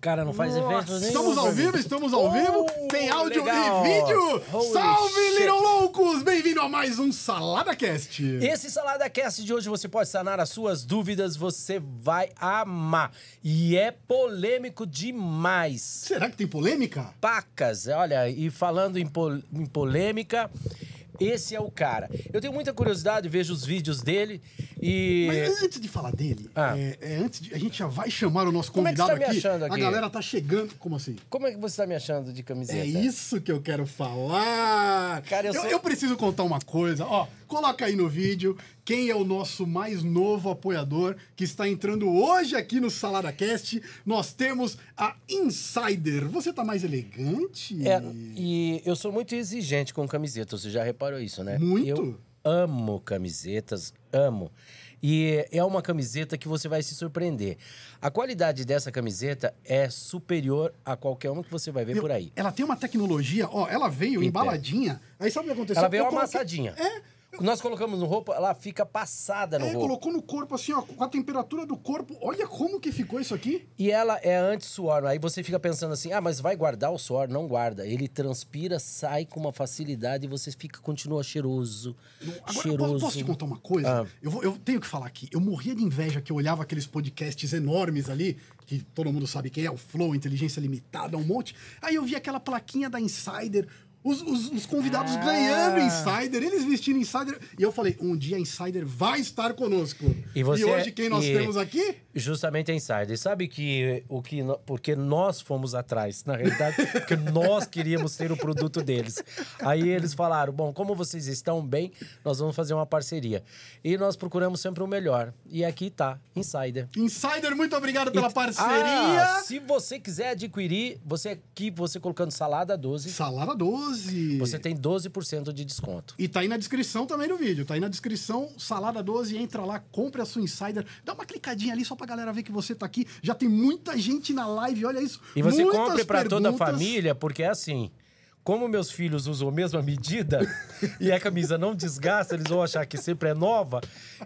Cara, não faz Nossa. evento nenhum. Estamos ao vivo, estamos ao vivo. Tem áudio legal. e vídeo. Holy Salve, shit. Little Loucos! Bem-vindo a mais um Salada Cast. Esse Salada Cast de hoje você pode sanar as suas dúvidas, você vai amar. E é polêmico demais. Será que tem polêmica? Pacas, olha, e falando em, pol- em polêmica, esse é o cara. Eu tenho muita curiosidade, vejo os vídeos dele e. Mas antes de falar dele, Ah. é, é, antes de- a gente já vai chamar o nosso Como é que você convidado tá me aqui. achando A aqui? galera tá chegando. Como assim? Como é que você tá me achando de camiseta? É isso que eu quero falar. Cara, eu eu, sou- eu preciso contar uma coisa. Ó, coloca aí no vídeo quem é o nosso mais novo apoiador que está entrando hoje aqui no Salada Cast. Nós temos a Insider. Você tá mais elegante? É, e eu sou muito exigente com camisetas, você já reparou isso, né? Muito. Eu amo camisetas, amo. E é uma camiseta que você vai se surpreender. A qualidade dessa camiseta é superior a qualquer uma que você vai ver Meu, por aí. Ela tem uma tecnologia, ó, ela veio Em embaladinha. Aí sabe o que aconteceu? Ela veio Eu coloquei- amassadinha. É, Nós colocamos no roupa, ela fica passada no é, roupa. colocou no corpo assim, ó, com a temperatura do corpo. Olha como que ficou isso aqui. E ela é anti-suor. Aí você fica pensando assim, ah, mas vai guardar o suor? Não guarda. Ele transpira, sai com uma facilidade e você fica, continua cheiroso. Agora, cheiroso. posso, posso te contar uma coisa? Ah. Eu, vou- eu tenho que falar aqui. Eu morria de inveja que eu olhava aqueles podcasts enormes ali, que todo mundo sabe quem é, o Flow, Inteligência Limitada, um monte. Aí eu vi aquela plaquinha da Insider, os, os- os convidados Ah. ganhando Insider, eles vestindo Insider. E eu falei, um dia a Insider vai estar conosco. E você- hoje quem nós e- temos aqui? Justamente a Insider. Sabe que o que porque nós fomos atrás, na realidade, porque nós queríamos ter o produto deles. Aí eles falaram: "Bom, como vocês estão bem, nós vamos fazer uma parceria". E nós procuramos sempre o melhor. E aqui tá, Insider. Insider, muito obrigado pela E- parceria. Ah, se você quiser adquirir, você aqui, você colocando salada 12, Salada 12. Você tem 12% de desconto. E tá aí na descrição também do vídeo. Tá aí na descrição, Salada 12, entra lá, compre a sua Insider. Dá uma clicadinha ali só pra galera ver que você tá aqui. Já tem muita gente na live, olha isso. E você compre para toda a família, porque é assim. Como meus filhos usam a mesma medida e a camisa não desgasta, eles vão achar que sempre é nova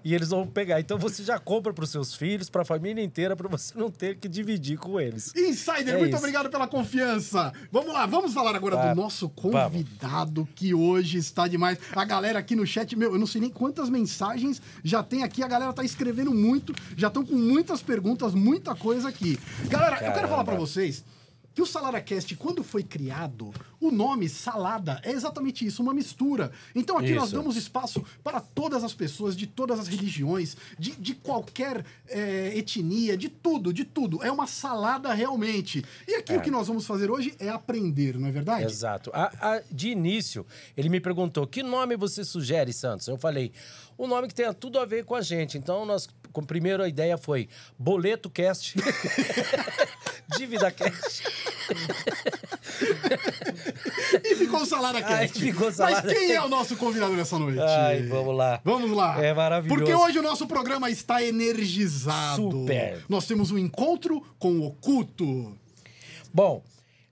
e eles vão pegar. Então você já compra para os seus filhos, para a família inteira, para você não ter que dividir com eles. Insider, É muito isso. obrigado pela confiança. Vamos lá, vamos falar agora do nosso convidado que hoje está demais. A galera aqui no chat, meu, eu não sei nem quantas mensagens já tem aqui. A galera tá escrevendo muito, já estão com muitas perguntas, muita coisa aqui. Galera, eu quero falar Caramba. vocês que o SaladaCast, quando foi criado, o nome Salada é exatamente isso, uma mistura. Então aqui nós Isso. damos espaço para todas as pessoas, de todas as religiões, de, de qualquer é, etnia, de tudo, de tudo. É uma salada realmente. E aqui o que nós vamos fazer hoje é aprender, não é verdade? Exato. A- a- de início, ele me perguntou: que nome você sugere, Santos? Eu falei: o nome que tenha tudo a ver com a gente. Então, nós, com primeiro a ideia foi Boleto Cast. Dívida Cast. E ficou o SaladaCast. Ai, ficou Salada Mas quem é o nosso convidado nessa noite? Ai, vamos lá. Vamos lá. É maravilhoso. Porque hoje o nosso programa está energizado. Super. Nós temos um encontro com o oculto. Bom,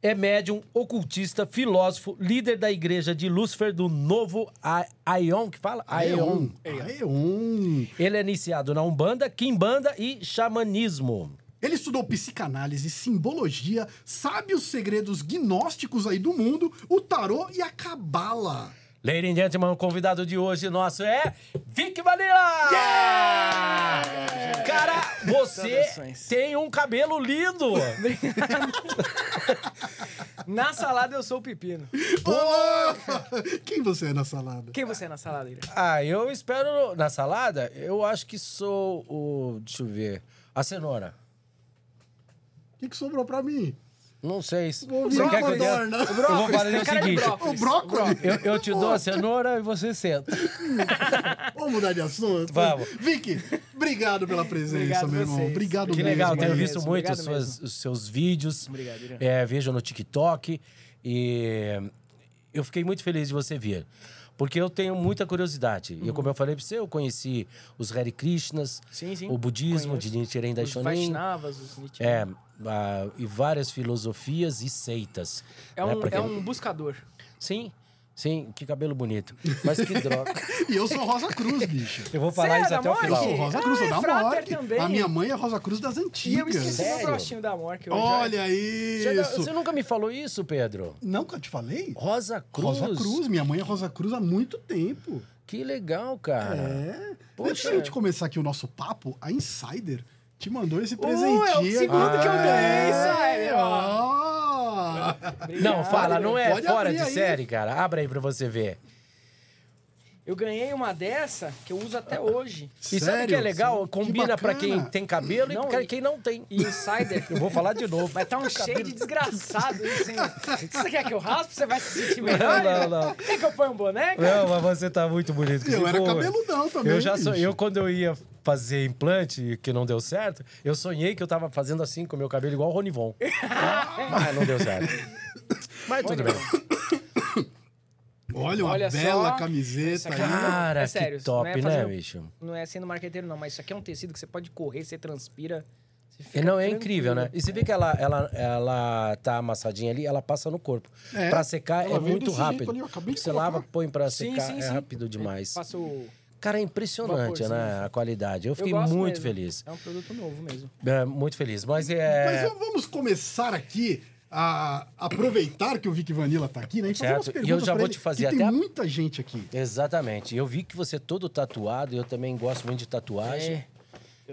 é médium, ocultista, filósofo, líder da igreja de Lúcifer do Novo Aion, que fala? Aion. Aeon. Ele é iniciado na Umbanda, Quimbanda e Xamanismo. Ele estudou psicanálise, simbologia, sabe os segredos gnósticos aí do mundo, o tarô e a cabala. Ladies and gentlemen, o convidado de hoje nosso é Vic Vanilla! Cara, você tem um cabelo lindo! Na salada eu sou o pepino. Ô, Quem você é na salada? Quem você é na salada, Ira? ah, eu espero na salada, eu acho que sou o. Deixa eu ver. A cenoura. O que, que sobrou pra mim? Não sei. se- O Você quer que eu dê? brócolis, né? Eu vou fazer o seguinte. O brócolis? Eu, eu te dou a cenoura e você senta. Vamos mudar de assunto? Vamos. Vicky, obrigado pela presença, Obrigado meu irmão. vocês. Obrigado Que mesmo. legal, tenho mesmo, visto muito os, obrigado suas- os seus vídeos. Obrigado, Irã. É, vejo no TikTok. E eu fiquei muito feliz de você vir. Porque eu tenho muita curiosidade. Uhum. E como eu falei pra você, eu conheci os Hare Krishnas, Sim, sim. o budismo Conheço. de Nichiren Os Daishonin. Vaishnavas, os Nietzsche. É, e várias filosofias e seitas. É né? um, é um buscador. Sim, Sim, que cabelo bonito. Mas que droga. E eu sou Rosa Cruz, bicho. Eu vou falar é isso até o Morte? Eu final. sou Rosa Ah, Cruz, sou é da morte. também. A minha mãe é Rosa Cruz das E eu antigas. esqueci meu Sério? da Mork hoje. Olha Você, isso. você nunca me falou isso, Pedro? Nunca te falei? Rosa Cruz. Rosa Cruz. Minha mãe é Rosa Cruz há muito tempo. Que legal, cara. É. Poxa. Antes da gente começar aqui o nosso papo, a Insider te mandou esse Uh, presentinho. é o segundo que eu ganhei, Insider, ó. Não, fala, não é Pode fora de aí. série, cara. Abra aí pra você ver. Eu ganhei uma dessa que eu uso até hoje. E sabe o que é Sério? Combina Que Combina pra bacana. quem tem cabelo Não, e pra quem não tem. E Insider. Eu vou falar de novo. Vai estar um cheio de desgraçado isso, hein? Você quer que eu raspe? Você vai se sentir melhor? Não, não, não. Quer que eu ponha um boné? cara? Não, mas você tá muito bonito. Eu era Pô, cabeludão também. Eu já sou, eu quando eu ia fazer implante, que não deu certo, eu sonhei que eu tava fazendo assim com o meu cabelo igual o Ronivon. Mas não deu certo. Mas tudo bem. Olha, uma Olha só, bela isso camiseta aqui aí. Cara, É sério, que top, não é né, fazer- bicho? Não é sendo marqueteiro, não, mas isso aqui é um tecido que você pode correr, você transpira. Você não, é tranquilo. incrível, né? E você vê que ela, ela, ela tá amassadinha ali, ela passa no corpo. É, pra secar ela é muito rápido. ali, você colocar. lava, põe pra Sim, secar, sim, é sim. rápido demais. Passa o... Cara, é impressionante, Vaporzinho. né? A qualidade. Eu fiquei gosto muito mesmo. feliz. É um produto novo mesmo. É, muito feliz. Mas Mas é. vamos- vamos começar aqui a aproveitar que o Vic Vanilla tá aqui, né? E fazer Certo. umas E eu já vou ele, te fazer até tem a- muita gente aqui. Exatamente. Eu vi que você é todo tatuado, eu também gosto muito de tatuagem. É.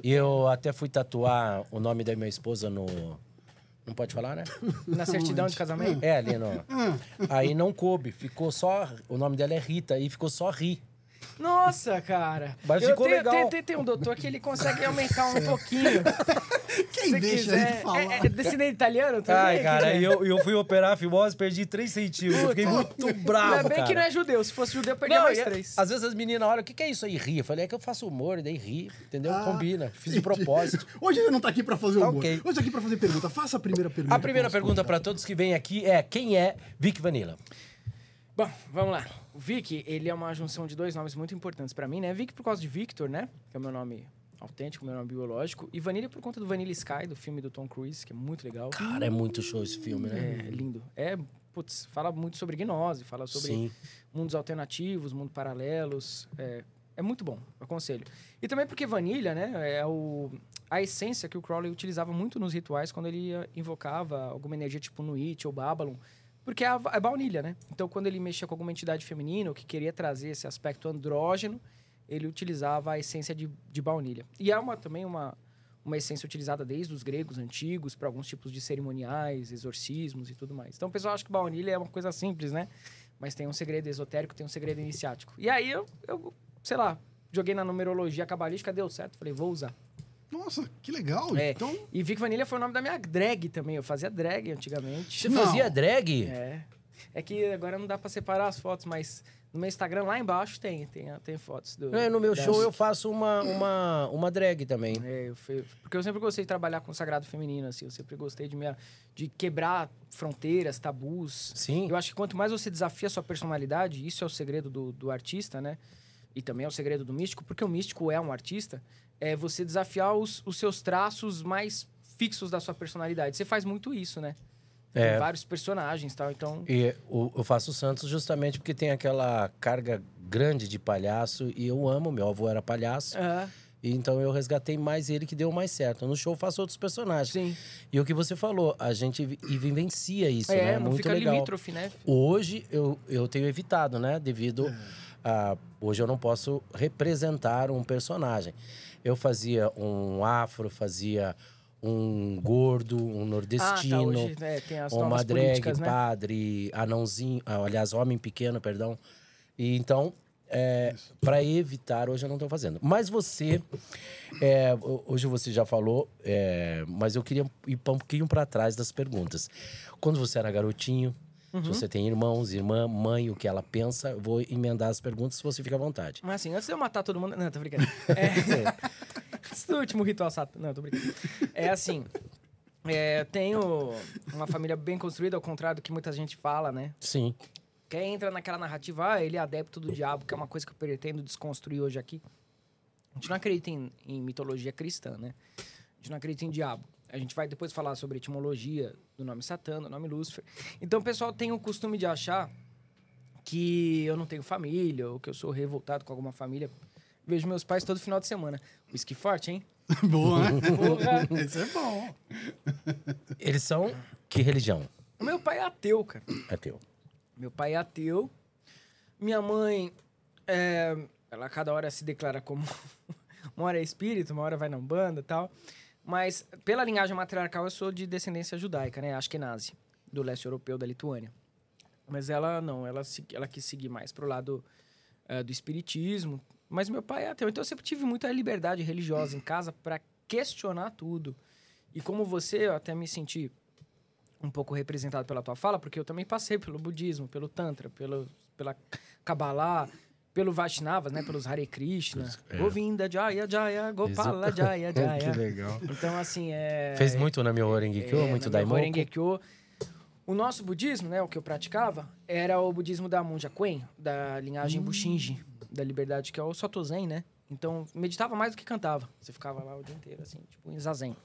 E eu até fui tatuar o nome da minha esposa no. Não pode falar, né? Na certidão de casamento? É, ali no. Ah, Aí não coube. Ficou só. O nome dela é Rita, aí ficou só Ri. Nossa, cara. Mas eu ficou tenho, legal. Tem, tem- tem um doutor que ele consegue aumentar um pouquinho. quem Se deixa quiser. ele falar? É, é descendente italiano também? Ai, cara, eu, eu fui operar a fimose, perdi 3 centímetros. Eu fiquei muito bravo. Ainda bem cara. que não é judeu. Se fosse judeu, eu perdia Não, mais e- três. Às vezes as meninas olham, o que, que é isso aí? Ri. Eu falei, é que eu faço humor, e daí ri, entendeu? Ah, Combina. Fiz de propósito. Hoje ele não tá aqui pra fazer Tá humor. ok. Hoje tá aqui pra fazer pergunta. Faça a primeira pergunta. A primeira pra pergunta para todos que vêm aqui é: quem é Vic Vanilla? Bom, vamos lá. O Vic, ele é uma junção de dois nomes muito importantes pra mim, né? Vic por causa de Victor, né? Que é o meu nome autêntico, meu nome biológico. E Vanilla por conta do Vanilla Sky, do filme do Tom Cruise, que é muito legal. Cara, é muito show esse filme, né? É lindo. É, putz, fala muito sobre gnose, fala sobre Sim. mundos alternativos, mundos paralelos. É, é muito bom, aconselho. E também porque Vanilla, né, é o, a essência que o Crowley utilizava muito nos rituais quando ele invocava alguma energia tipo Nuit ou Babylon. Porque é, a, é baunilha, né? Então, quando ele mexia com alguma entidade feminina ou que queria trazer esse aspecto andrógeno, ele utilizava a essência de, de baunilha. E é uma, também uma, uma essência utilizada desde os gregos antigos para alguns tipos de cerimoniais, exorcismos e tudo mais. Então, o pessoal acha que baunilha é uma coisa simples, né? Mas tem um segredo esotérico, tem um segredo iniciático. E aí eu, eu sei lá, joguei na numerologia cabalística, deu certo. Falei, vou usar. Nossa, que legal. É, Então, E Vic Vanilla foi o nome da minha drag também. Eu fazia drag antigamente. Você Não. fazia drag? É. É que agora não dá pra separar as fotos, mas no meu Instagram lá embaixo tem, tem, tem fotos do. É, no meu show eu faço uma, uma, uma drag também. É, eu fui- porque eu sempre gostei de trabalhar com o sagrado feminino, assim. Eu sempre gostei de, me, de quebrar fronteiras, tabus. Sim. Eu acho que quanto mais você desafia a sua personalidade, isso é o segredo do, do artista, né? E também é o segredo do místico, porque o místico é um artista, é você desafiar os, os seus traços mais fixos da sua personalidade. Você faz muito isso, né? Tem É. vários personagens e tal, então... E o- eu faço o Santos justamente porque tem aquela carga grande de palhaço e eu amo. Meu avô era palhaço. É, E então eu resgatei mais ele que deu mais certo. No show eu faço outros personagens. sim. E o que você falou, a gente e vivencia isso, é, né? não Muito fica legal. limítrofe, né? Hoje eu, eu tenho evitado, né? Devido a. Hoje eu não posso representar um personagem. Eu fazia um afro, fazia um gordo, um nordestino. Ah, tá, hoje é, tem as uma drag, né? padre, anãozinho, ah, aliás, homem pequeno, perdão. E então, é, para evitar, hoje eu não estou fazendo. Mas você, é, ho- hoje você já falou, é, mas eu queria ir um pouquinho para trás das perguntas. Quando você era garotinho, Uhum. se você tem irmãos, irmã, mãe, o que ela pensa, eu vou emendar as perguntas se você fica à vontade. Mas assim, antes de eu matar todo mundo. Não, tô brincando. É... antes do último ritual sato. Não, tô brincando. É assim. é, eu tenho uma família bem construída, ao contrário do que muita gente fala, né? Sim. Que aí entra naquela narrativa, ah, ele é adepto do diabo, que é uma coisa que eu pretendo desconstruir hoje aqui. A gente não acredita em, em mitologia cristã, né? A gente não acredita em diabo. A gente vai depois falar sobre a etimologia do nome Satã, do nome Lúcifer. Então o pessoal tem o costume de achar que eu não tenho família, ou que eu sou revoltado com alguma família. Vejo meus pais todo final de semana. Whisky forte, hein? Boa, né? Porra. Isso é bom. Eles são que religião? O meu pai é ateu, cara. É teu. Meu pai é ateu. Minha mãe, é, ela cada hora se declara como. uma hora é espírito, uma hora vai na Umbanda e tal. Mas pela linhagem matriarcal eu sou de descendência judaica, né? Ashkenazi, do leste europeu da Lituânia. Mas ela não, ela, ela quis seguir mais pro lado eh, do espiritismo. Mas meu pai é ateu, então eu sempre tive muita liberdade religiosa em casa para questionar tudo. E como você, eu até me senti um pouco representado pela tua fala, porque eu também passei pelo budismo, pelo tantra, pelo, pela Kabbalah, pelo Vaishnavas, né, pelos Hare Krishna, É. Govinda Jaya Jaya Gopala Jaya Jaya. que legal. Então assim, é Fez muito na meu Horengekyo, é, muito Daimoku. Horengekyo. O nosso budismo, né, o que eu praticava, era o budismo da Monja Kuen, da linhagem Bushinji, da liberdade, que é o Soto Zen, né? Então, meditava mais do que cantava. Você ficava lá o dia inteiro, assim, tipo em zazen.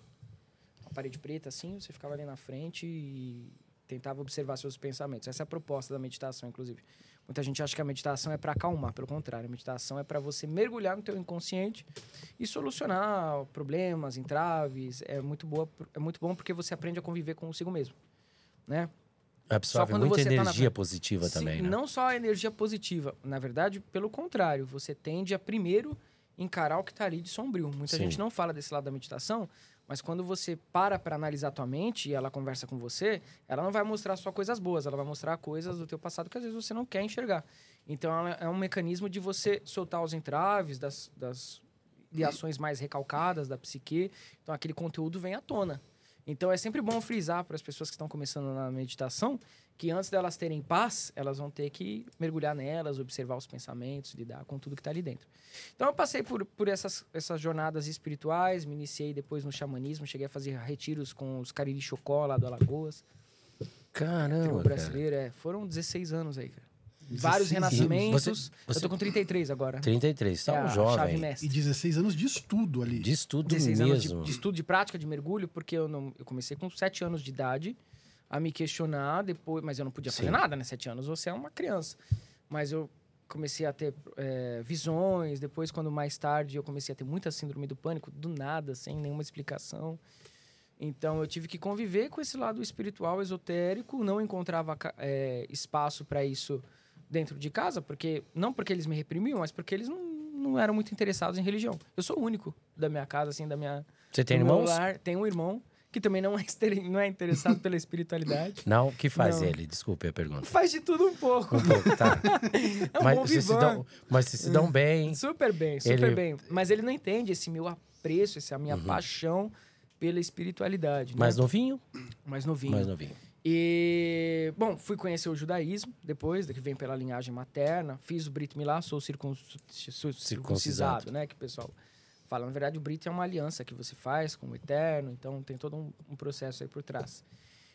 Uma parede preta, assim, você ficava ali na frente e tentava observar seus pensamentos. Essa é a proposta da meditação, inclusive. Muita gente acha que a meditação é para acalmar, pelo contrário, a meditação é para você mergulhar no teu inconsciente e solucionar problemas, entraves. É muito boa, é muito bom porque você aprende a conviver consigo mesmo, né? Absorve muita você tá na energia positiva Sim, também, né? Não só a energia positiva, na verdade, pelo contrário, você tende a primeiro encarar o que está ali de sombrio. Muita Sim. gente não fala desse lado da meditação, mas quando você para para analisar a tua mente e ela conversa com você, ela não vai mostrar só coisas boas, ela vai mostrar coisas do teu passado que às vezes você não quer enxergar. Então é um mecanismo de você soltar os entraves das, das ideações mais recalcadas da psique. Então aquele conteúdo vem à tona. Então é sempre bom frisar para as pessoas que estão começando na meditação que antes delas terem paz, elas vão ter que mergulhar nelas, observar os pensamentos, lidar com tudo que está ali dentro. Então eu passei por, por essas, essas jornadas espirituais, me iniciei depois no xamanismo, cheguei a fazer retiros com os Cariri Chocó lá do Alagoas, Caramba, tribo cara. É, foram 16 anos aí, cara. Vários 16 anos. renascimentos. Você- você- Eu tô com 33 agora. 33, tá É um jovem. E mestre. 16 anos de estudo ali. De estudo 16 anos mesmo. de, de estudo de prática de mergulho, porque eu, não, eu comecei com 7 anos de idade a me questionar depois, mas eu não podia fazer Sim. nada, né? 7 anos você é uma criança. Mas eu comecei a ter é, visões, depois quando mais tarde eu comecei a ter muita síndrome do pânico, do nada, sem nenhuma explicação. Então eu tive que conviver com esse lado espiritual esotérico, não encontrava é, espaço para isso dentro de casa, porque não porque eles me reprimiam, mas porque eles não, não eram muito interessados em religião. Eu sou o único da minha casa, assim, da minha Você tem irmãos? lar. Tem um irmão que também não é, não é interessado pela espiritualidade. Não? O que faz Não. ele? Desculpe a pergunta. Faz de tudo um pouco. Um pouco, tá. É um mas, vocês se dão, mas vocês se dão bem. Super bem, super Ele- bem. Mas ele não entende esse meu apreço, essa minha Uhum. paixão pela espiritualidade. Mais né? novinho? Mais novinho. Mais novinho. E, bom, fui conhecer o judaísmo depois, que vem pela linhagem materna. Fiz o Brit Milá, sou circun- circuncisado, Circuncisado. né? Que o pessoal fala. Na verdade, o Brit é uma aliança que você faz com o Eterno, então tem todo um, um processo aí por trás.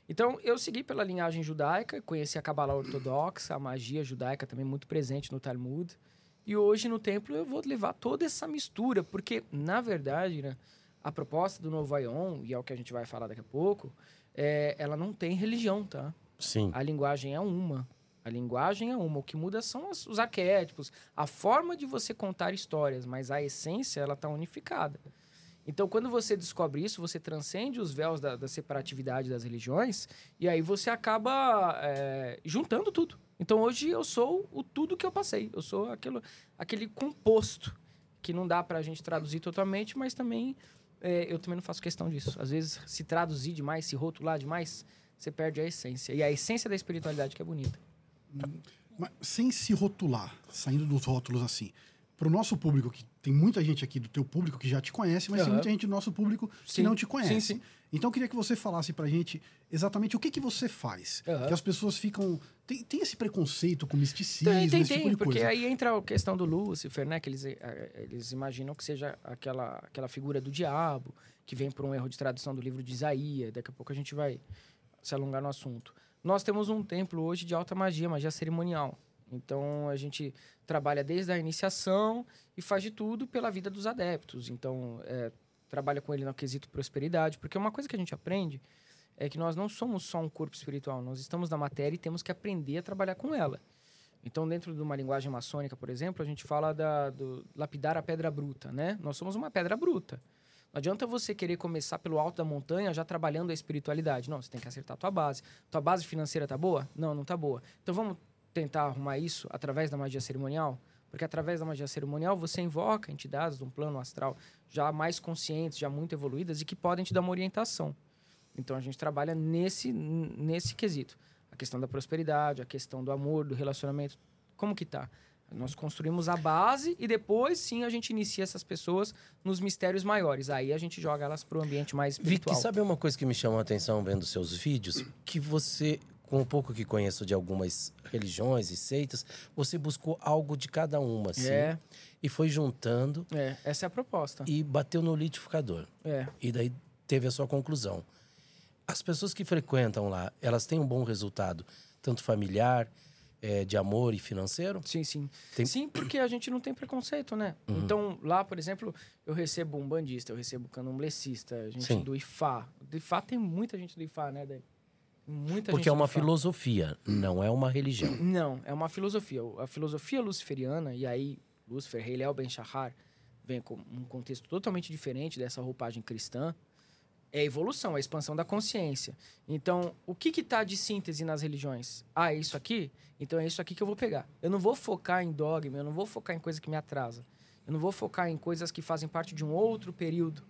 Então, eu segui pela linhagem judaica, conheci a Kabbalah ortodoxa, a magia judaica também muito presente no Talmud. E hoje, no templo, eu vou levar toda essa mistura, porque, na verdade, né, a proposta do Novo Aion, e é o que a gente vai falar daqui a pouco, é, ela não tem religião, tá? Sim. A linguagem é uma. A linguagem é uma. O que muda são as- os arquétipos, a forma de você contar histórias, mas a essência, ela está unificada. Então, quando você descobre isso, você transcende os véus da, da separatividade das religiões e aí você acaba é, juntando tudo. Então, hoje eu sou o tudo que eu passei. Eu sou aquilo, aquele composto que não dá para a gente traduzir totalmente, mas também é, eu também não faço questão disso. Às vezes, se traduzir demais, se rotular demais, você perde a essência. E a essência da espiritualidade que é bonita. Mas sem se rotular, saindo dos rótulos assim. Para o nosso público, que tem muita gente aqui do teu público que já te conhece, mas tem Aham. muita gente do nosso público que Sim. não te conhece. Sim, sim. Então eu queria que você falasse pra gente exatamente o que, que você faz. Aham. Que as pessoas ficam. Tem, tem esse preconceito com misticismo, Tem, tem, esse tem, tipo de porque coisa. aí entra a questão do Lúcifer, né? Que eles, eh, eles imaginam que seja aquela, aquela figura do diabo, que vem por um erro de tradução do livro de Isaías. Daqui a pouco a gente vai se alongar no assunto. Nós temos um templo hoje de alta magia, magia cerimonial. Então a gente trabalha desde a iniciação e faz de tudo pela vida dos adeptos. Então eh, trabalha com ele no quesito prosperidade, porque uma coisa que a gente aprende é que nós não somos só um corpo espiritual, nós estamos na matéria e temos que aprender a trabalhar com ela. Então, dentro de uma linguagem maçônica, por exemplo, a gente fala da, do lapidar a pedra bruta, né? Nós somos uma pedra bruta. Não adianta você querer começar pelo alto da montanha já trabalhando a espiritualidade. Não, você tem que acertar a tua base. Tua base financeira tá boa? Não, não tá boa. Então vamos tentar arrumar isso através da magia cerimonial? Porque através da magia cerimonial você invoca entidades de um plano astral já mais conscientes, já muito evoluídas e que podem te dar uma orientação. Então a gente trabalha nesse, nesse quesito. A questão da prosperidade, a questão do amor, do relacionamento. Como que tá? Nós construímos a base e depois sim a gente inicia essas pessoas nos mistérios maiores. Aí a gente joga elas para o ambiente mais espiritual. Vicky, sabe uma coisa que me chamou a atenção vendo seus vídeos? Que você, com o pouco que conheço de algumas religiões e seitas, você buscou algo de cada uma, assim. É. E foi juntando É, essa é a proposta. e bateu no litificador. É. E daí teve a sua conclusão. As pessoas que frequentam lá, elas têm um bom resultado, tanto familiar, eh, de amor e financeiro? Sim, sim. Tem- Sim, porque a gente não tem preconceito, né? Então, lá, por exemplo, eu recebo um bandista, eu recebo candomblessista, gente Sim. do IFA. Do IFA tem muita gente do IFA, né, Dani? Muita Porque é uma filosofia, não é uma religião. Não, é uma filosofia. A filosofia luciferiana, e aí Lúcifer, Rei Léo Ben Shahar, vem com um contexto totalmente diferente dessa roupagem cristã. É a evolução, é a expansão da consciência. Então, o que que tá de síntese nas religiões? Ah, é isso aqui? Então é isso aqui que eu vou pegar. Eu não vou focar em dogma, eu não vou focar em coisa que me atrasa. Eu não vou focar em coisas que fazem parte de um outro período.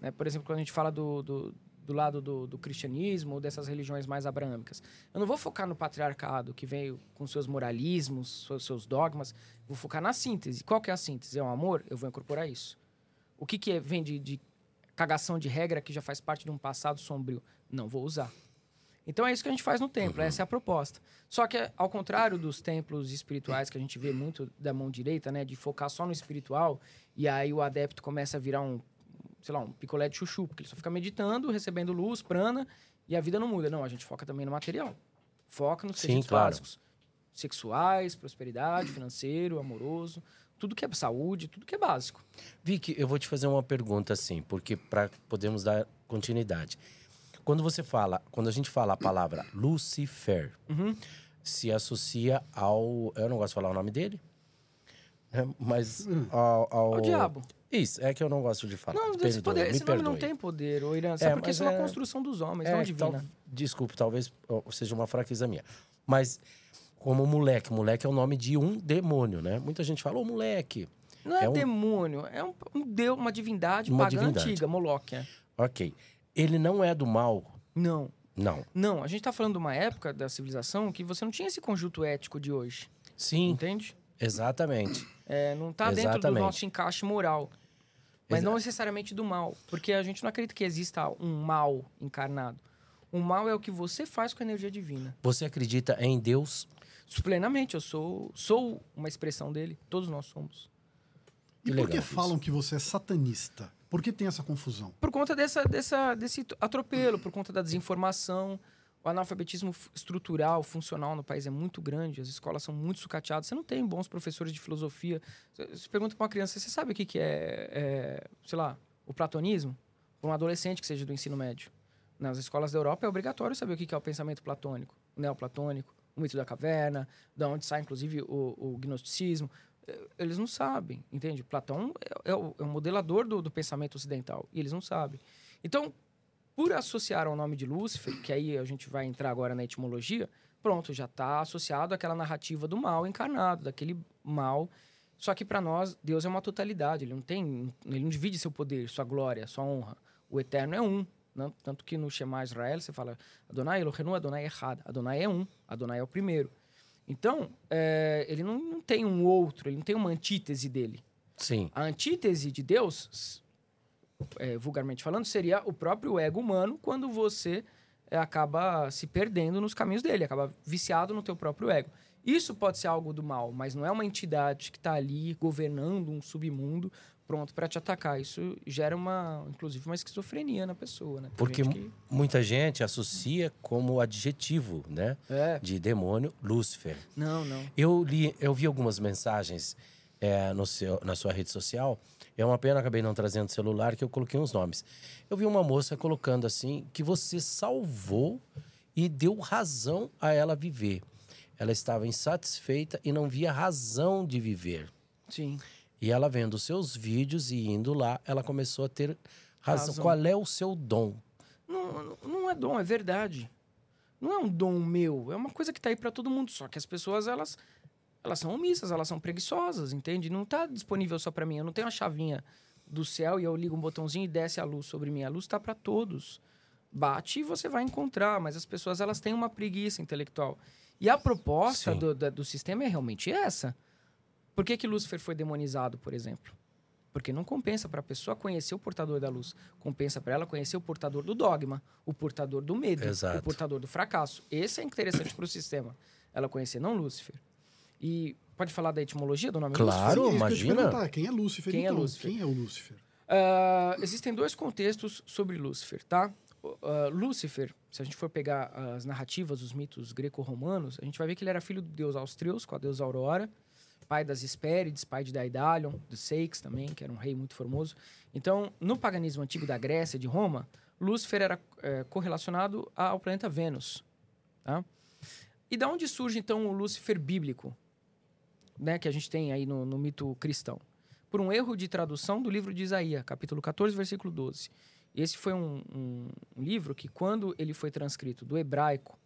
né? Por exemplo, quando a gente fala do, do, do lado do, do cristianismo ou dessas religiões mais abraâmicas. Eu não vou focar no patriarcado, que veio com seus moralismos, seus, dogmas. Vou focar na síntese. Qual que é a síntese? É o amor? Eu vou incorporar isso. O que, que é- vem de, de cagação de regra que já faz parte de um passado sombrio? Não vou usar. Então é isso que a gente faz no templo, essa é a proposta. Só que, ao contrário dos templos espirituais que a gente vê muito da mão direita, né, de focar só no espiritual, e aí o adepto começa a virar um, sei lá, um picolé de chuchu, porque ele só fica meditando, recebendo luz, prana, e a vida não muda. Não, a gente foca também no material. Foca nos Sim, claro. básicos. Sexuais, prosperidade, financeiro, amoroso, tudo que é saúde, tudo que é básico. Vicky, eu vou te fazer uma pergunta assim, porque para podermos dar continuidade. Quando você fala, quando a gente fala a palavra Lucifer, Uhum. se associa ao, eu não gosto de falar o nome dele, né, mas ao, ao Ao diabo. Isso, é que eu não gosto de falar. Não, esse, poder, esse nome não tem poder, ô Irã. É, porque isso é uma é- construção dos homens, É, não divina. tal- desculpe, talvez seja uma fraqueza minha. Mas como moleque, moleque é o nome de um demônio, né? Muita gente fala, ô moleque. Não é, É um- demônio, é um, um deus, uma divindade Uma pagã divindade. antiga, Moloch. é. Ok. Ele não é do mal. Não, Não. não. A gente tá falando de uma época da civilização que você não tinha esse conjunto ético de hoje, Sim, entende? exatamente. É, não tá dentro do nosso encaixe moral. Mas Exa- não necessariamente do mal. Porque a gente não acredita que exista um mal encarnado. O mal é o que você faz com a energia divina. Você acredita em Deus? Plenamente, eu sou, sou uma expressão dele. Todos nós somos. E Que por que legal isso. falam que você é satanista? Por que tem essa confusão? Por conta dessa, dessa, desse atropelo, por conta da desinformação. O analfabetismo estrutural, funcional no país é muito grande, as escolas são muito sucateadas. Você não tem bons professores de filosofia. Você pergunta para uma criança, você sabe o que, que é, é, sei lá, o platonismo? Para um adolescente que seja do ensino médio. Nas escolas da Europa é obrigatório saber o que que é o pensamento platônico, o neoplatônico, o mito da caverna, da onde sai, inclusive, o, o gnosticismo. Eh, Eles não sabem, entende? Platão é, é o, é o modelador do, do pensamento ocidental, e eles não sabem. Então, por associar ao nome de Lúcifer, que aí a gente vai entrar agora na etimologia, pronto, já está associado àquela narrativa do mal encarnado, daquele mal. Só que para nós, Deus é uma totalidade, ele não tem, ele não divide seu poder, sua glória, sua honra. O eterno é um. né? Tanto que no Shema Israel você fala Adonai Elohenu, Adonai Errad. Adonai é um, Adonai é o primeiro. Então, é, ele não, não tem um outro, ele não tem uma antítese dele. Sim. A antítese de Deus, é, vulgarmente falando, seria o próprio ego humano quando você é, acaba se perdendo nos caminhos dele, acaba viciado no teu próprio ego. Isso pode ser algo do mal, mas não é uma entidade que está ali governando um submundo pronto para te atacar. Isso gera uma, inclusive, uma esquizofrenia na pessoa, né? Tem Porque gente que- muita gente associa como adjetivo, né? É, De demônio, Lúcifer. não, não. Eu li, eu vi algumas mensagens é, no seu, na sua rede social. É uma pena, acabei não trazendo celular, que eu coloquei uns nomes. Eu vi uma moça colocando assim que você salvou e deu razão a ela viver. ela estava insatisfeita e não via razão de viver. Sim. E ela vendo seus vídeos e indo lá, ela começou a ter razão. Razão. Qual é o seu dom? Não, não- é dom, é verdade. Não é um dom meu, é uma coisa que tá aí pra todo mundo. Só que as pessoas, elas, elas são omissas, elas são preguiçosas, entende? Não tá disponível só pra mim. Eu não tenho a chavinha do céu e eu ligo um botãozinho e desce a luz sobre mim. A luz tá pra todos. Bate e você vai encontrar, mas as pessoas, elas têm uma preguiça intelectual. E a proposta do, da- do sistema é realmente essa. Por que, que Lúcifer foi demonizado, por exemplo? Porque não compensa para a pessoa conhecer o portador da luz. Compensa para ela conhecer o portador do dogma, o portador do medo, Exato. o portador do fracasso. Esse é interessante para o sistema. Ela conhecer, não Lúcifer. E pode falar da etimologia do nome Claro. Lúcifer? É que imagina. perguntar, Quem é Lúcifer? Quem é então? Lúcifer? Quem é o Lúcifer? Ah, existem dois contextos sobre Lúcifer, tá? Ah, Lúcifer, se a gente for pegar as narrativas, os mitos greco-romanos, a gente vai ver que ele era filho do deus Austreus, com a deusa Aurora, pai das Hespérides, pai de Daidalion, do Seix também, que era um rei muito formoso. Então, no paganismo antigo da Grécia e de Roma, Lúcifer era eh, correlacionado ao planeta Vênus, tá? E da onde surge, então, o Lúcifer bíblico, né, que a gente tem aí no, no mito cristão? por um erro de tradução do livro de Isaías, capítulo 14, versículo 12. Esse foi um, um- um livro que, quando ele foi transcrito do hebraico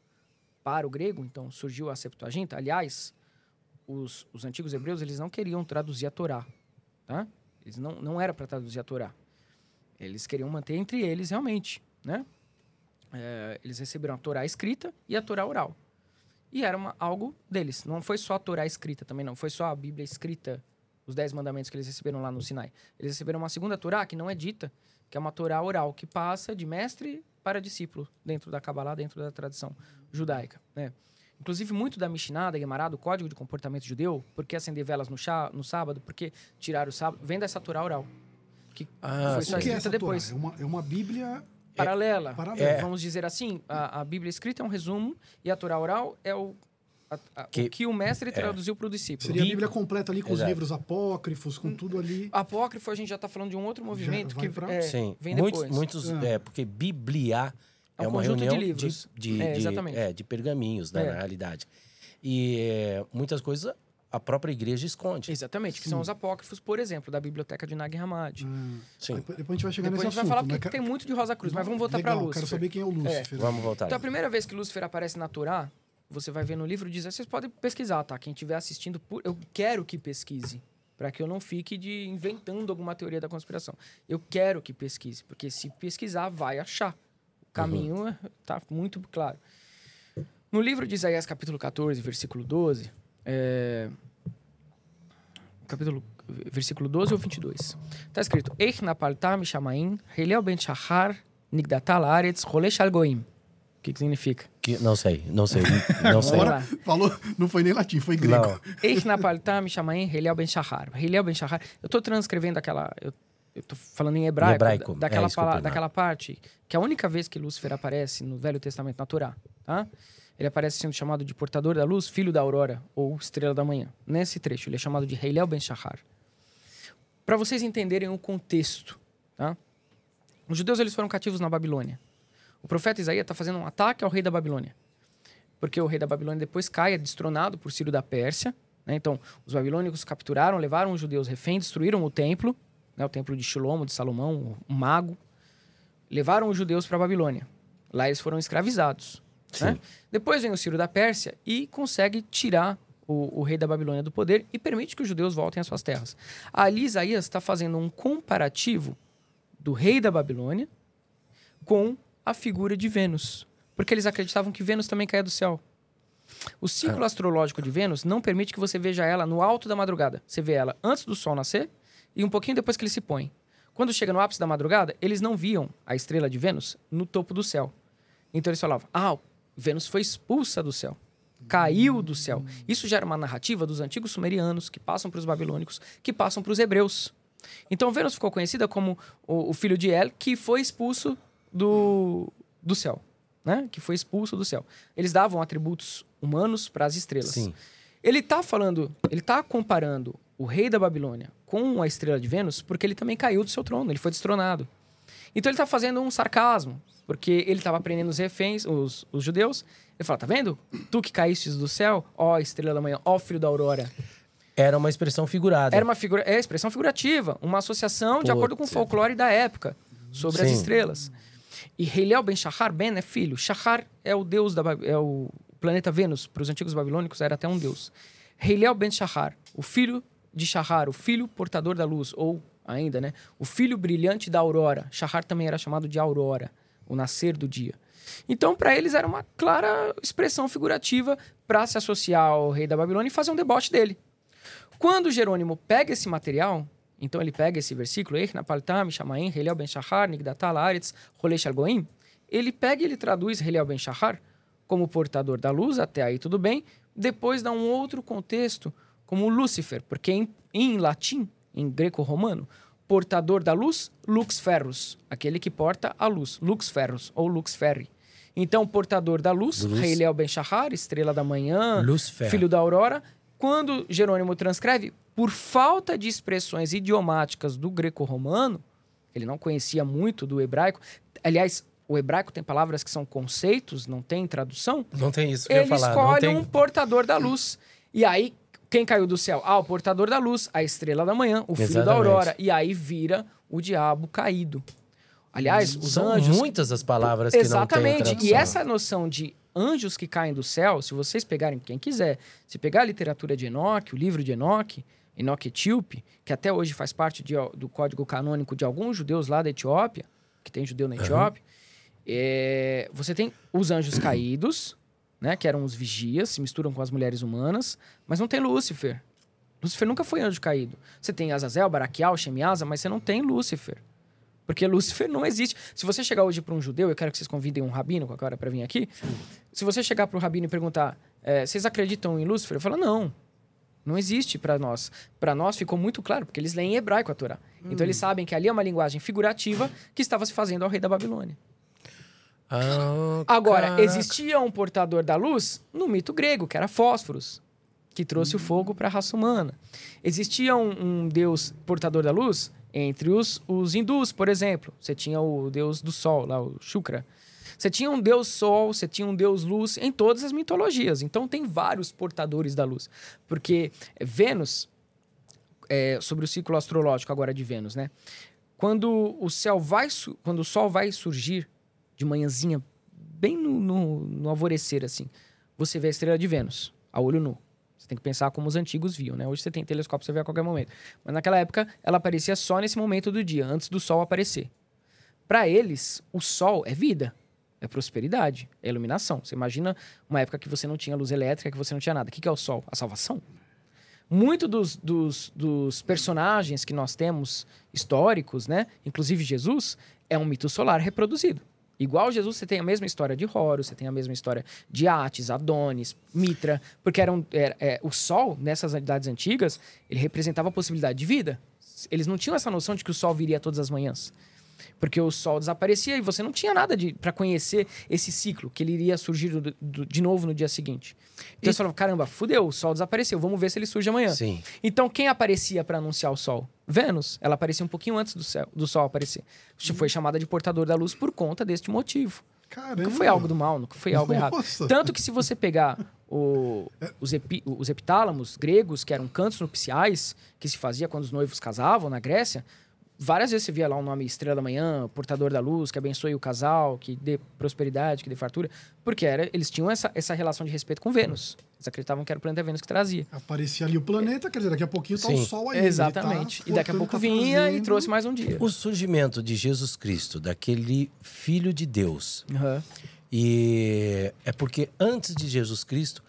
para o grego, então surgiu a Septuaginta. Aliás, os, os antigos hebreus eles não queriam traduzir a Torá, tá? Eles não, não era para traduzir a Torá. Eles queriam manter entre eles realmente, né? É, eles receberam a Torá escrita e a Torá oral. E era uma- algo deles. Não foi só a Torá escrita também, não. Foi só a Bíblia escrita, os Dez Mandamentos que eles receberam lá no Sinai. Eles receberam uma segunda Torá que não é dita, que é uma Torá oral, que passa de mestre para discípulo dentro da Kabbalah, dentro da tradição judaica. Né? Inclusive, muito da Mishnah, da Gemara, do Código de Comportamento Judeu, por que acender velas no, chá, no sábado, por que tirar o sábado, vem dessa Torá oral. Que Ah, foi só é escrita essa depois. É uma, é uma Bíblia Paralela. paralela. Vamos dizer assim, a, a Bíblia escrita é um resumo e a Torá oral é o, a- a- Que- o que o mestre traduziu para o discípulo. Seria a Bí- Bíblia completa ali com os Exato. livros apócrifos, com tudo ali. Apócrifo, a gente já está falando de um outro movimento que pra- é, Sim, vem muitos, depois. muitos É. é, porque Biblia É é, um uma reunião de, livros. de, É, de- é, de pergaminhos, né, É. na realidade. E é, muitas coisas a própria igreja esconde. Exatamente, que são os apócrifos, por exemplo, da biblioteca de Nag Hammadi. Ah, Sim. Depois, depois a gente vai chegar Depois a nesse gente vai assunto. falar né? porque Quero- tem muito de Rosa Cruz, mas vamos voltar para Lúcifer. Quero saber quem é o Lúcifer. Vamos voltar. Então, a primeira vez que Lúcifer aparece na Torá, você vai ver no livro diz, vocês podem pesquisar, tá? Quem estiver assistindo, por- eu quero que pesquise, para que eu não fique de inventando alguma teoria da conspiração. Eu quero que pesquise, porque se pesquisar, vai achar. O caminho é- tá muito claro. No livro de Isaías, capítulo 14, versículo 12, é... capítulo versículo 12 ou 22. Tá escrito: Eich napalta mishamaim, Heliel ben shachar, nigdatal aretz, rolesh al goim. O que, que significa? Que, não sei, não sei, não sei. Agora, falou, não foi nem latim, foi grego. Eich napalta mishamaim, Heliel ben shachar. Heliel ben shachar. Eu tô transcrevendo aquela. Eu, eu tô falando em hebraico, Em hebraico, da- daquela, é pala- daquela parte, que é a única vez que Lúcifer aparece no Velho Testamento na Torá, tá? Ele aparece sendo chamado de portador da luz, filho da aurora, ou estrela da manhã. Nesse trecho, ele é chamado de Heilel ben Shahar. Para vocês entenderem o contexto, tá? Os judeus eles foram cativos na Babilônia. O profeta Isaías está fazendo um ataque ao rei da Babilônia. Porque o rei da Babilônia depois cai, é destronado por Ciro da Pérsia. né? Então, os babilônicos capturaram, levaram os judeus refém, destruíram o templo, né? o templo de Shilomo, de Salomão, o mago. Levaram os judeus para a Babilônia. Lá eles foram escravizados. Né? Depois vem o Ciro da Pérsia e consegue tirar o, o rei da Babilônia do poder e permite que os judeus voltem às suas terras. Ali, Isaías está fazendo um comparativo do rei da Babilônia com a figura de Vênus. Porque eles acreditavam que Vênus também caía do céu. O ciclo astrológico de Vênus não permite que você veja ela no alto da madrugada. Você vê ela antes do sol nascer e um pouquinho depois que ele se põe. Quando chega no ápice da madrugada, eles não viam a estrela de Vênus no topo do céu. Então eles falavam: ah, Vênus foi expulsa do céu. Caiu do céu. Isso já era uma narrativa dos antigos sumerianos, que passam para os babilônicos, que passam para os hebreus. Então Vênus ficou conhecida como o, o filho de El, que foi expulso do, do céu. Né? Que foi expulso do céu. Eles davam atributos humanos para as estrelas. Sim. Ele está falando, ele está comparando o rei da Babilônia com a estrela de Vênus porque ele também caiu do seu trono, ele foi destronado. Então ele tá fazendo um sarcasmo, porque ele estava prendendo os reféns, os, os judeus. Ele fala: tá vendo? Tu que caístes do céu, ó estrela da manhã, ó filho da aurora. Era uma expressão figurada. Era uma figura, é expressão figurativa, uma associação de acordo com o folclore da época sobre as Sim. estrelas. E Heliel ben Shahar Ben é filho. Shahar é o deus da é o planeta Vênus para os antigos babilônicos era até um deus. Heliel ben Shahar, o filho de Shahar, o filho portador da luz ou ainda, né, o filho brilhante da aurora. Shahar também era chamado de aurora, o nascer do dia. Então, para eles era uma clara expressão figurativa para se associar ao rei da Babilônia e fazer um deboche dele. Quando Jerônimo pega esse material, então ele pega esse versículo, "Ech napaltam, Shamaim, Heliel ben Shahar, Nigdatal Aretz, Rolei Shalgoim, ele pega e ele traduz Heliel ben Shahar como portador da luz, até aí tudo bem, depois dá um outro contexto como Lúcifer, porque em, em latim, em greco-romano, portador da luz, lux ferrus, aquele que porta a luz, lux ferrus ou lux ferri. Então, portador da luz, Luz. Heliel ben Shahar, estrela da manhã, filho da aurora. Quando Jerônimo transcreve, por falta de expressões idiomáticas do greco-romano, ele não conhecia muito do hebraico. Aliás, o hebraico tem palavras que são conceitos, não tem tradução. Não tem isso que eu Ele falar. Não escolhe um portador da luz. E aí, quem caiu do céu? Ah, o portador da luz, a estrela da manhã, o filho da Exatamente. aurora. E aí vira o diabo caído. Aliás, os São anjos. muitas as palavras que não têm Exatamente. E essa noção de anjos que caem do céu, se vocês pegarem quem quiser, se pegar a literatura de Enoque, o livro de Enoque, Enoque Etíope, que até hoje faz parte de- do código canônico de alguns judeus lá da Etiópia, que tem judeu na Etiópia, é, você tem os anjos caídos, né, que eram os vigias, se misturam com as mulheres humanas, mas não tem Lúcifer. Lúcifer nunca foi anjo caído. Você tem Azazel, Baraquial, Shemiasa, mas você não tem Lúcifer. Porque Lúcifer não existe. Se você chegar hoje para um judeu, eu quero que vocês convidem um rabino com a cara para vir aqui. Se você chegar para o rabino e perguntar, é, vocês acreditam em Lúcifer? Eu falo, não. Não existe para nós. Para nós ficou muito claro, porque eles leem em hebraico a Torá. Então eles sabem que ali é uma linguagem figurativa que estava se fazendo ao rei da Babilônia. Ah, Agora, caraca. existia um portador da luz no mito grego, que era Fósforos, que trouxe o fogo para a raça humana. Existia um, um deus portador da luz entre os, os hindus, por exemplo. Você tinha o deus do sol, lá, o Shukra. Você tinha um deus sol, você tinha um deus luz em todas as mitologias. Então, tem vários portadores da luz. Porque Vênus, é, sobre o ciclo astrológico agora de Vênus, né? Quando o céu vai, quando o sol vai surgir de manhãzinha, bem no, no, no alvorecer, assim, você vê a estrela de Vênus, a olho nu. Você tem que pensar como os antigos viam, né? Hoje você tem telescópio, você vê a qualquer momento. Mas naquela época, ela aparecia só nesse momento do dia, antes do sol aparecer. Para eles, o sol é vida, é prosperidade, é iluminação. Você imagina uma época que você não tinha luz elétrica, que você não tinha nada. O que é o sol? A salvação. Muito dos, dos, dos personagens que nós temos históricos, né? Inclusive Jesus, é um mito solar reproduzido. Igual Jesus, você tem a mesma história de Horus, você tem a mesma história de Atis, Adonis, Mitra, porque eram, era, é, o Sol, nessas idades antigas, ele representava a possibilidade de vida. Eles não tinham essa noção de que o Sol viria todas as manhãs. Porque o Sol desaparecia e você não tinha nada para conhecer esse ciclo, que ele iria surgir do- do- de novo no dia seguinte. Então E- você falava, caramba, fudeu, o Sol desapareceu, vamos ver se ele surge amanhã. Sim. Então, quem aparecia para anunciar o Sol? Vênus. Ela aparecia um pouquinho antes do, céu, do Sol aparecer. Foi chamada de portador da luz por conta deste motivo. Caramba. Nunca foi algo do mal, nunca foi algo errado. Nossa. Tanto que se você pegar o- os, epi- os epitálamos gregos, que eram cantos nupciais, que se fazia quando os noivos casavam na Grécia, várias vezes você via lá o nome Estrela da Manhã, Portador da Luz, que abençoe o casal, que dê prosperidade, que dê fartura, porque era, eles tinham essa, essa relação de respeito com Vênus. Eles acreditavam que era o planeta Vênus que trazia. Aparecia ali o planeta, quer dizer, daqui a pouquinho tá o Sim. sol aí. ele Exatamente. tá e daqui a pouco tá vinha e trouxe mais um dia. O surgimento de Jesus Cristo, daquele filho de Deus, Aham. e é porque antes de Jesus Cristo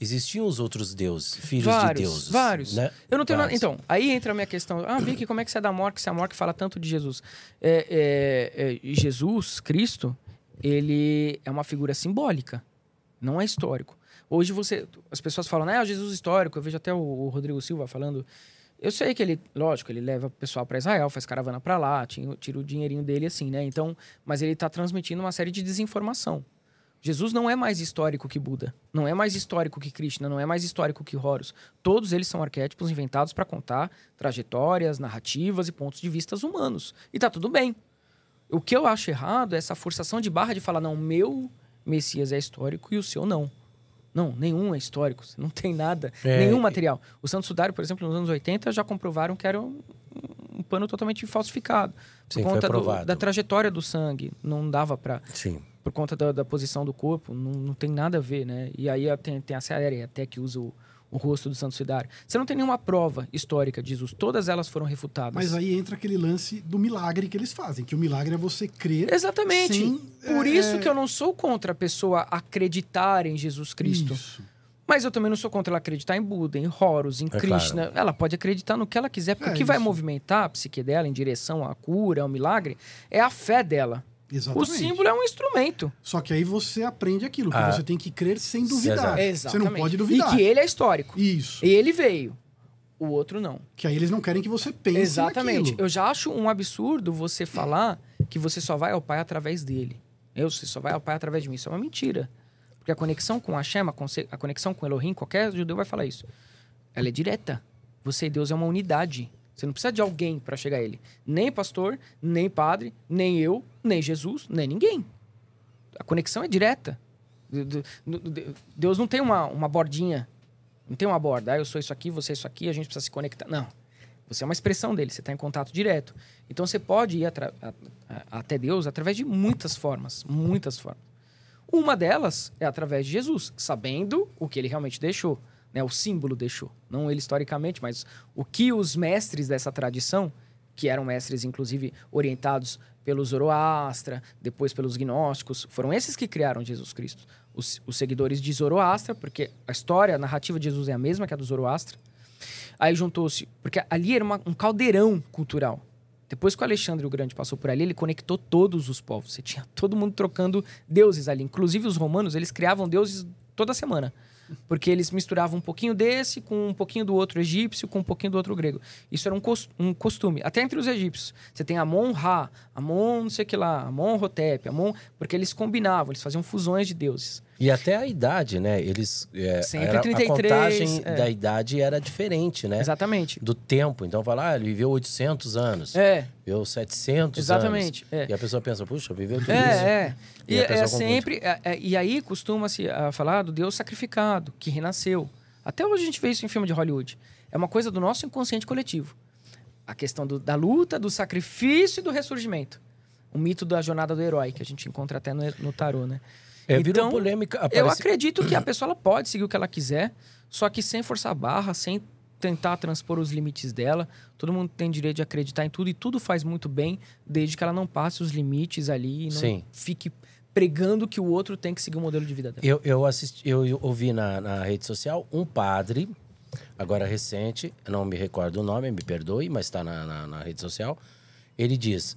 existiam os outros deuses, filhos vários, de deuses. Vários. né? Eu não tenho nada. Vários. Então, aí entra a minha questão. Ah, Vicky, como é que você é da morte, se a morte fala tanto de Jesus? É, é, é, Jesus, Cristo, ele é uma figura simbólica, não é histórico. Hoje você. As pessoas falam, né, ah, Jesus histórico. Eu vejo até o, o Rodrigo Silva falando. Eu sei que ele, lógico, ele leva o pessoal para Israel, faz caravana para lá, tira, tira o dinheirinho dele assim, né? Então, mas ele está transmitindo uma série de desinformação. Jesus não é mais histórico que Buda, não é mais histórico que Krishna, não é mais histórico que Horus. Todos eles são arquétipos inventados para contar trajetórias, narrativas e pontos de vistas humanos. E tá tudo bem. O que eu acho errado é essa forçação de barra de falar, não, meu Messias é histórico e o seu não. Não, nenhum é histórico. Não tem nada, É, nenhum material. O Santo Sudário, por exemplo, nos anos 80, já comprovaram que era um, um pano totalmente falsificado. Por Sim, conta do- da trajetória do sangue. Não dava pra Sim. Por conta da, da posição do corpo, não, não tem nada a ver, né? E aí tem, tem a série até que usa o, o rosto do Santo Sudário. Você não tem nenhuma prova histórica de Jesus. Todas elas foram refutadas. Mas aí entra aquele lance do milagre que eles fazem, que o milagre é você crer. Exatamente. sem, Por é, isso que eu não sou contra a pessoa acreditar em Jesus Cristo. Isso. Mas eu também não sou contra ela acreditar em Buda, em Horus, em É Krishna. Ela pode acreditar no que ela quiser, porque É o que vai movimentar a psique dela em direção à cura, ao milagre, é a fé dela. Exatamente. O símbolo é um instrumento. Só que aí você aprende aquilo, que Ah. você tem que crer sem duvidar. Exato. Você não pode duvidar. E que ele é histórico. Isso. Ele veio. O outro não. Que aí eles não querem que você pense Exatamente. naquilo. Eu já acho um absurdo você falar que você só vai ao Pai através dele. Eu, você só vai ao Pai através de mim. Isso é uma mentira. Porque a conexão com Hashem, a conexão com Elohim, qualquer judeu vai falar isso. Ela é direta. Você e Deus é uma unidade. Você não precisa de alguém para chegar a ele. Nem pastor, nem padre, nem eu, nem Jesus, nem ninguém. A conexão é direta. De- de- de- Deus não tem uma, uma bordinha. Não tem uma borda. Ah, eu sou isso aqui, você é isso aqui, a gente precisa se conectar. Não. Você é uma expressão dele, você está em contato direto. Então você pode ir até Deus através de muitas formas. Muitas formas. Uma delas é através de Jesus, sabendo o que ele realmente deixou. Né? O símbolo deixou. Não ele historicamente, mas o que os mestres dessa tradição, que eram mestres, inclusive, orientados pelo Zoroastra, depois pelos gnósticos, foram esses que criaram Jesus Cristo. Os, os seguidores de Zoroastra, porque a história, a narrativa de Jesus é a mesma que a do Zoroastra. Aí juntou-se, porque ali era uma- um caldeirão cultural. Depois que o Alexandre o Grande passou por ali, ele conectou todos os povos. Você tinha todo mundo trocando deuses ali. Inclusive os romanos, eles criavam deuses toda semana. Porque eles misturavam um pouquinho desse com um pouquinho do outro egípcio, com um pouquinho do outro grego. Isso era um, cos- um costume. Até entre os egípcios. Você tem Amon-Ra, Amon não sei o que lá, Amon-Hotep, Amon... Porque eles combinavam, eles faziam fusões de deuses. E até a idade, né? Eles. É, Sempre era, 33, a contagem é. da idade era diferente, né? Exatamente. Do tempo. Então, fala, ah, ele viveu 800 anos. É, Viveu 700 exatamente. anos. É. E a pessoa pensa, puxa, viveu tudo isso. É, é. E E, é sempre. é- é- e aí costuma-se ah, falar do Deus sacrificado, que renasceu. Até hoje a gente vê isso em filme de Hollywood. É uma coisa do nosso inconsciente coletivo. A questão do- da luta, do sacrifício e do ressurgimento. O mito da jornada do herói, que a gente encontra até no, no tarô, né? É, Então, polêmica. Eu acredito que a pessoa pode seguir o que ela quiser, só que sem forçar a barra, sem tentar transpor os limites dela. Todo mundo tem direito de acreditar em tudo e tudo faz muito bem, desde que ela não passe os limites ali e não Sim. fique pregando que o outro tem que seguir o modelo de vida dela. Eu, eu, assisti, eu, eu ouvi na, na rede social um padre, agora recente, não me recordo o nome, me perdoe, mas está na, na, na rede social. Ele diz: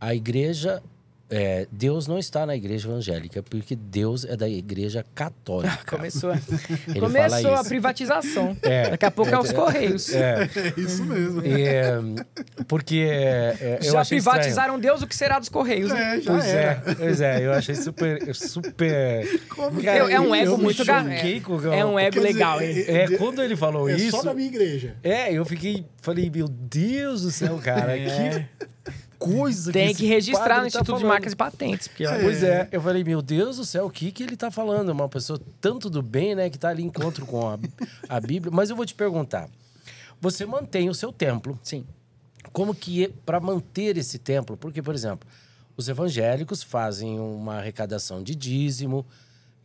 a igreja. É, Deus não está na igreja evangélica, porque Deus é da igreja católica. Começou, a- Ele começou fala a privatização. É. Daqui a pouco é os Correios. É, É isso mesmo. é, porque é, é, eu Já achei estranho. privatizaram Deus, o que será dos Correios? né? É, já Pois era. é, pois é, eu achei super, super. Como que É, é um ego muito ga- choquei é, é um ego dizer, legal, hein? É, quando ele falou É isso. só da minha igreja. É, eu fiquei. Falei, meu Deus do céu, cara, que coisa É. Tem esse que registrar no tá Instituto de falando. Marcas e Patentes. Porque, ó, Pois é, eu falei, meu Deus do céu, o que, que ele tá falando? Uma pessoa tanto do bem, né, que tá ali em encontro com a, a Bíblia. Mas eu vou te perguntar: você mantém o seu templo. Sim. Como que, para manter esse templo? Porque, por exemplo, os evangélicos fazem uma arrecadação de dízimo.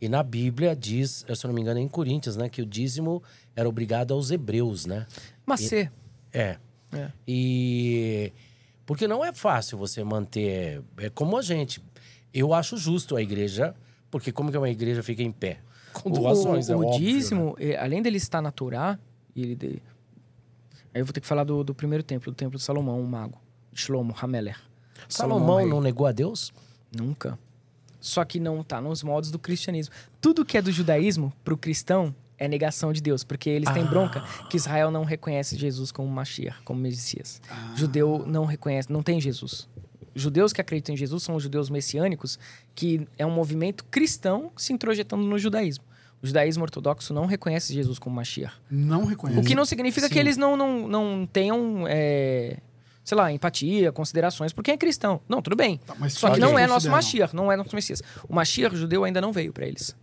E na Bíblia diz, se eu não me engano, é em Coríntios, né? Que o dízimo era obrigado aos hebreus, né? Macê. É. É. E porque não é fácil você manter, é como a gente. Eu acho justo a igreja, porque como que uma igreja fica em pé? Com doações, o, é o óbvio, né? dízimo, eh, além dele estar na Torá, ele aí eu vou ter que falar do, do primeiro templo, do templo de Salomão, o mago, Shlomo Hameler. Salomão rei. não negou a Deus? Nunca. Só que não tá nos modos do cristianismo. Tudo que é do judaísmo, pro cristão, é negação de Deus. Porque eles têm Ah. bronca que Israel não reconhece Jesus como Mashiach, como Messias. Judeu não reconhece, não tem Jesus. Judeus que acreditam em Jesus são os judeus messiânicos, que é um movimento cristão se introjetando no judaísmo. O judaísmo ortodoxo não reconhece Jesus como Mashiach. Não reconhece. O que não significa Sim. que eles não, não, não tenham é, sei lá, empatia, considerações por quem é cristão. Não, tudo bem. Tá, Só que não é nosso. Mashiach, não é nosso Messias. O Mashiach judeu ainda não veio para eles.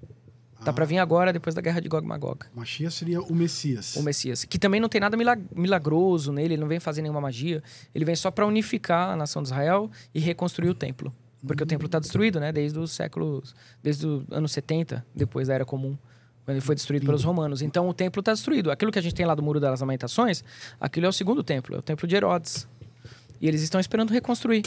Tá pra vir agora, depois da guerra de Gog e Magog. Mashiach seria o Messias. O Messias. Que também não tem nada mila- milagroso nele, ele não vem fazer nenhuma magia. Ele vem só para unificar a nação de Israel e reconstruir o templo. Porque o templo está destruído, né? Desde os séculos. Desde os anos 70, depois da Era Comum. Quando ele foi destruído pelos romanos. Então o templo está destruído. Aquilo que a gente tem lá do Muro das Lamentações, aquilo é o segundo templo, é o templo de Herodes. E eles estão esperando reconstruir.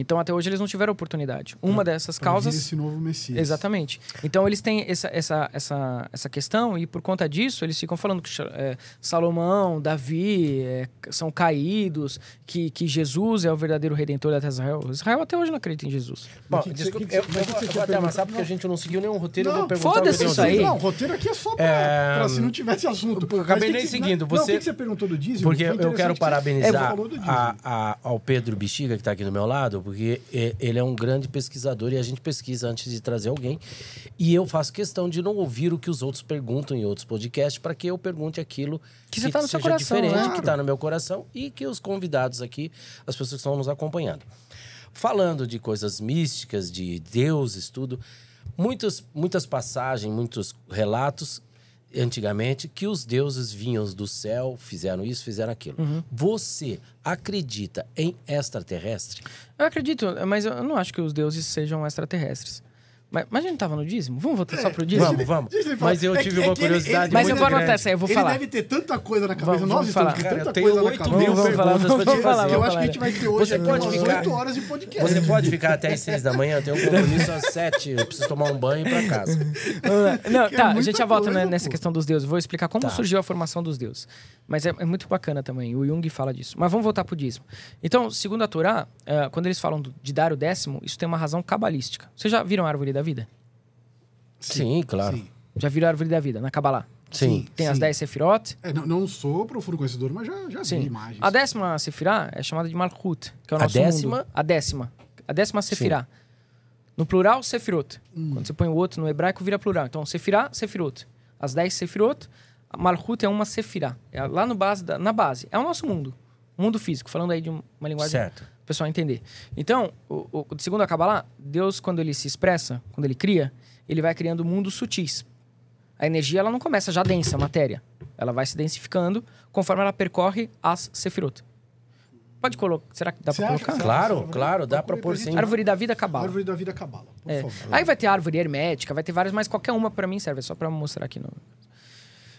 Então até hoje eles não tiveram oportunidade. Uma dessas Pra vir causas. esse novo Messias. Exatamente. Então eles têm essa, essa, essa, essa questão e por conta disso eles ficam falando que é, Salomão, Davi é, são caídos, que, que Jesus é o verdadeiro redentor da terra de Israel. Israel até hoje não acredita em Jesus. Bom, que você- desculpa, que que eu, você- eu vou, você eu vou até amassar porque a gente não seguiu nenhum roteiro. Não, foda-se isso aí. Não, o roteiro aqui é só pra, É, pra se não tivesse assunto. eu acabei nem seguindo. Não, o Você- que que você perguntou do dízimo? Porque eu quero que você- É, parabenizar dízimo. a- a- ao Pedro Bexiga, que está aqui do meu lado, porque e- ele é um grande pesquisador e a gente pesquisa antes de trazer alguém. E eu faço questão de não ouvir o que os outros perguntam em outros podcasts, para que eu pergunte aquilo Que tá no seu seja coração, diferente, né? que está no meu coração e que os convidados aqui, as pessoas que estão nos acompanhando. Falando de coisas místicas, de deuses, tudo, muitas, muitas passagens, muitos relatos antigamente que os deuses vinham do céu, fizeram isso, fizeram aquilo. Uhum. Você acredita em extraterrestre? Eu acredito, mas eu não acho que os deuses sejam extraterrestres. Mas, mas a gente tava no dízimo? Vamos voltar só pro dízimo? Vamos, vamos. Ele falar. Mas eu É tive é uma ele- curiosidade ele- Mas eu muito vou anotar essa aí, eu vou ele falar. deve ter tanta coisa na cabeça. Vamos- Nós vamos estamos falar. com tanta eu tenho coisa na 8 cabeça. mil Vamos falar coisas. fazer. Falar, Eu vamos acho que a gente vai ter hoje Você aqui pode umas ficar- 8 horas de podcast. Você pode ficar até as 6 da manhã, eu tenho um compromisso às 7, eu preciso tomar um banho e ir pra casa. Vamos. Não, é tá, a gente já volta coisa, né, nessa pô. questão dos deuses. Vou explicar como Tá. surgiu a formação dos deuses. Mas é, é muito bacana também. O Jung fala disso. Mas vamos voltar pro dízimo. Então, segundo a Torá, eh, quando eles falam de dar o décimo, isso tem uma razão cabalística. Vocês já viram a árvore da vida? Sim, claro. Sim. Já a árvore da vida, na Kabbalah? Sim. Tem as Sim. 10 sefirot. É, não, não sou profundo conhecedor, mas já, já vi Sim. imagens. A décima sefirá é chamada de Malchut, que é o A nosso décima? mundo. A décima. A décima sefirá. No plural, sefirot. Hum. Quando você põe o outro no hebraico, vira plural. Então, sefirá, sefirot. As 10 sefirot, a Malchut é uma sefirá. É lá no base da- na base. É o nosso mundo. O mundo físico. Falando aí de um- uma linguagem Certo. O pessoal entender. Então, o, o, segundo a Kabbalah, Deus, quando ele se expressa, quando ele cria, ele vai criando mundos sutis. A energia ela não começa já densa, a matéria. Ela vai se densificando conforme ela percorre as sefirot. Pode colocar. Será que dá acha? colocar? Claro, acha? claro, dá pra Procure pôr sim. Árvore da vida Kabbalah. Árvore da vida cabala, por É. favor. Aí vai ter árvore hermética, vai ter várias, mas qualquer uma pra mim serve, é só pra mostrar aqui. No...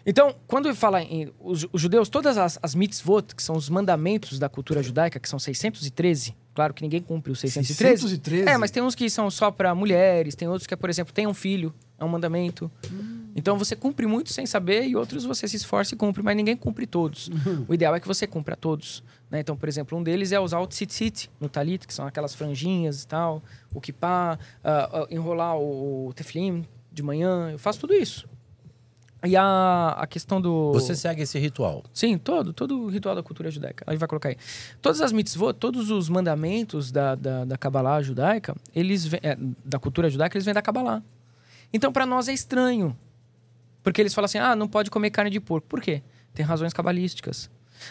Então, quando fala em os, os judeus, todas as, as mitzvot, que são os mandamentos da cultura judaica, que são 613, claro que ninguém cumpre os 613. 613? É, mas tem uns que são só pra mulheres, tem outros que é, por exemplo, tem um filho, é um mandamento. Então você cumpre muito sem saber e outros você se esforça e cumpre, mas ninguém cumpre todos. O ideal é que você cumpra todos. Né? Então, por exemplo, um deles é usar o tzitzit no talit, que são aquelas franjinhas e tal, o kippah, ah, ah, enrolar o, o teflim de manhã, eu faço tudo isso. E a, a questão do... Você segue esse ritual. Sim, todo, todo o ritual da cultura judaica. Aí vai colocar aí. Todas as mitzvot, todos os mandamentos da, da, da Kabbalah judaica, eles vêm- é, da cultura judaica, eles vêm da Kabbalah. Então, para nós é estranho. Porque eles falam assim, ah, não pode comer carne de porco. Por quê? Tem razões cabalísticas.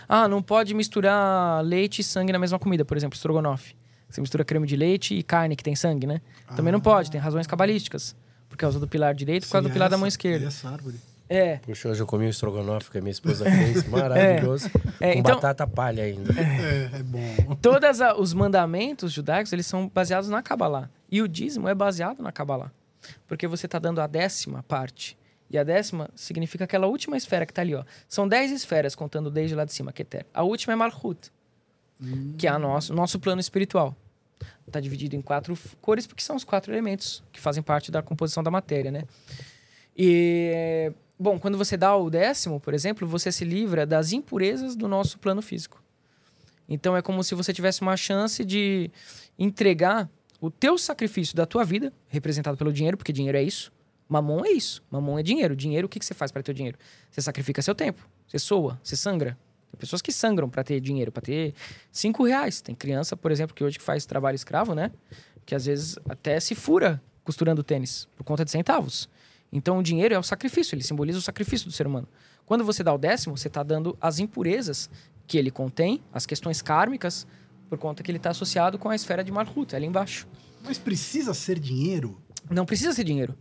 Ah, não pode misturar leite e sangue na mesma comida. Por exemplo, estrogonofe. Você mistura creme de leite e carne que tem sangue, né? Também não pode, tem razões cabalísticas. Por causa do pilar direito, por causa do pilar da essa- mão esquerda. Essa árvore. É. Puxa, hoje eu comi um estrogonofe que a minha esposa fez, maravilhoso. É, com então- batata palha ainda. É, é bom. Todos os mandamentos judaicos, eles são baseados na Kabbalah. E o dízimo é baseado na Kabbalah. Porque você está dando a décima parte. E a décima significa aquela última esfera que está ali. Ó. São dez esferas, contando desde lá de cima, Keter. A última é Malchut, que é o nosso, nosso plano espiritual. Está dividido em quatro cores, porque são os quatro elementos que fazem parte da composição da matéria, né? E, bom, quando você dá o décimo, por exemplo, você se livra das impurezas do nosso plano físico. Então é como se você tivesse uma chance de entregar o teu sacrifício da tua vida, representado pelo dinheiro, porque dinheiro é isso. Mamon é isso. Mamon é dinheiro. Dinheiro, o que, que você faz para ter o dinheiro? Você sacrifica seu tempo. Você soa, você sangra. Tem pessoas que sangram para ter dinheiro, para ter cinco reais. Tem criança, por exemplo, que hoje que faz trabalho escravo, né? Que às vezes até se fura costurando tênis por conta de centavos. Então o dinheiro é o sacrifício, ele simboliza o sacrifício do ser humano. Quando você dá o décimo, você está dando as impurezas que ele contém, as questões kármicas, por conta que ele está associado com a esfera de Malhut, ali embaixo. Mas precisa ser dinheiro? Não precisa ser dinheiro.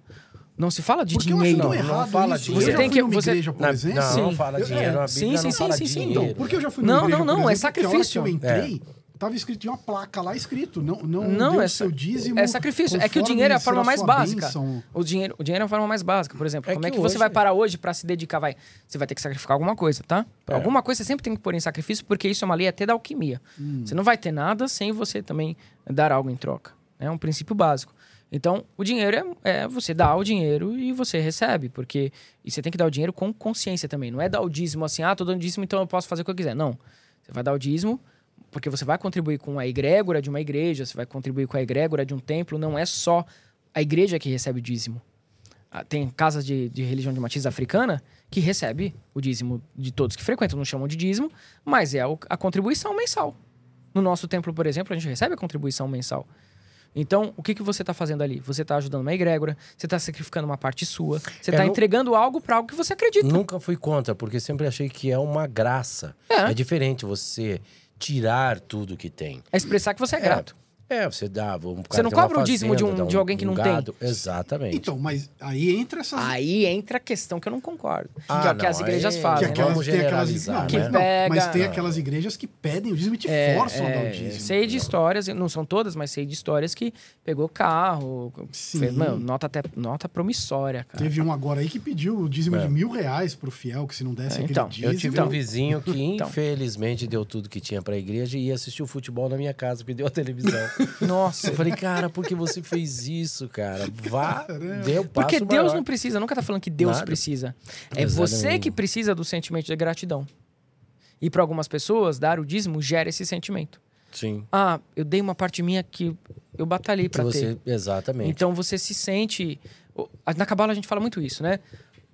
Não se fala de Porque eu acho dinheiro. tão Não, não errado fala isso. dinheiro. Você Você tem tem que que- você- igreja, por Não, exemplo? não, Sim. não fala Eu- dinheiro. é, A sim, sim, não sim, fala sim, sim. dinheiro. Então, porque eu já fui numa Não, igreja, não, por não, exemplo, é que sacrifício. A hora que eu entrei, tava escrito, tinha uma placa lá escrito, não, não, Não, é seu dízimo é sacrifício. É que o dinheiro é a forma mais básica. bênção. O dinheiro, o dinheiro é a forma mais básica. Por exemplo, É como é que que você hoje- vai parar hoje para se dedicar? Vai, você vai ter que sacrificar alguma coisa, tá? É. Alguma coisa você sempre tem que pôr em sacrifício, porque isso é uma lei até da alquimia. Hum. Você não vai ter nada sem você também dar algo em troca. É um princípio básico. Então, o dinheiro é, é você dá o dinheiro e você recebe, porque e você tem que dar o dinheiro com consciência também. Não é dar o dízimo assim, ah, tô dando dízimo, então eu posso fazer o que eu quiser. Não. Você vai dar o dízimo porque você vai contribuir com a egrégora de uma igreja, você vai contribuir com a egrégora de um templo. Não é só a igreja que recebe o dízimo. Ah, Tem casas de, de religião de matriz africana que recebe o dízimo de todos que frequentam, não chamam de dízimo, mas é a contribuição mensal. No nosso templo, por exemplo, a gente recebe a contribuição mensal. Então, o que, que você está fazendo ali? Você está ajudando uma egrégora, você está sacrificando uma parte sua, você É, está não- entregando algo para algo que você acredita. Nunca fui contra, porque sempre achei que é uma graça. É. É diferente você tirar tudo que tem. É expressar que você é grato. É, você dá. Um Você não cobra o dízimo de um- de alguém que não tem. tem. Exatamente. Então, mas aí entra essas... Aí entra a questão que eu não concordo. Ah, que é o que as igrejas aí- que fazem. que né? aquelas, Vamos tem aquelas, não, né? mas, não, Pega- mas tem aquelas igrejas que pedem o dízimo e te É, forçam a dar é, o dízimo. Sei de histórias, não são todas, mas sei de histórias que pegou carro, Sim. fez, mano, nota até nota promissória, cara. Teve um agora aí que pediu o dízimo de mil reais pro fiel, que se não desse É, aquele então, dízimo... Eu tive Então- um vizinho que, Então. infelizmente, deu tudo que tinha pra igreja e ia assistir o futebol na minha casa, pediu a televisão. Nossa. Eu falei, cara, por que você fez isso, cara? Vá, o passo Porque Deus maior. não precisa, nunca tá falando que Deus Nada. precisa. É você que precisa do sentimento de gratidão. E para algumas pessoas, dar o dízimo gera esse sentimento. Sim. Ah, eu dei uma parte minha que eu batalhei para ter. exatamente. Então você se sente. Na Cabala a gente fala muito isso, né?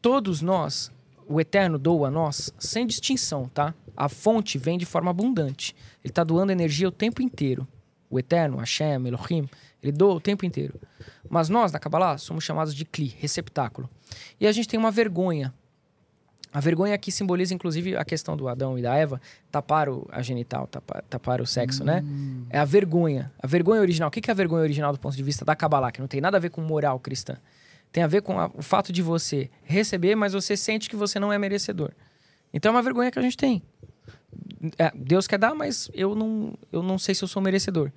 Todos nós, o Eterno doa a nós sem distinção, tá? A fonte vem de forma abundante. Ele está doando energia o tempo inteiro. O Eterno, Hashem, Elohim, ele doa o tempo inteiro. Mas nós, na Kabbalah, somos chamados de Kli, receptáculo. E a gente tem uma vergonha. A vergonha aqui simboliza, inclusive, a questão do Adão e da Eva tapar o, a genital, tapar, tapar o sexo, né? É a vergonha. A vergonha original. O que que é a vergonha original do ponto de vista da Kabbalah? Que não tem nada a ver com moral cristã. Tem a ver com a- o fato de você receber, mas você sente que você não é merecedor. Então é uma vergonha que a gente tem. É, Deus quer dar, mas eu não, eu não sei se eu sou merecedor.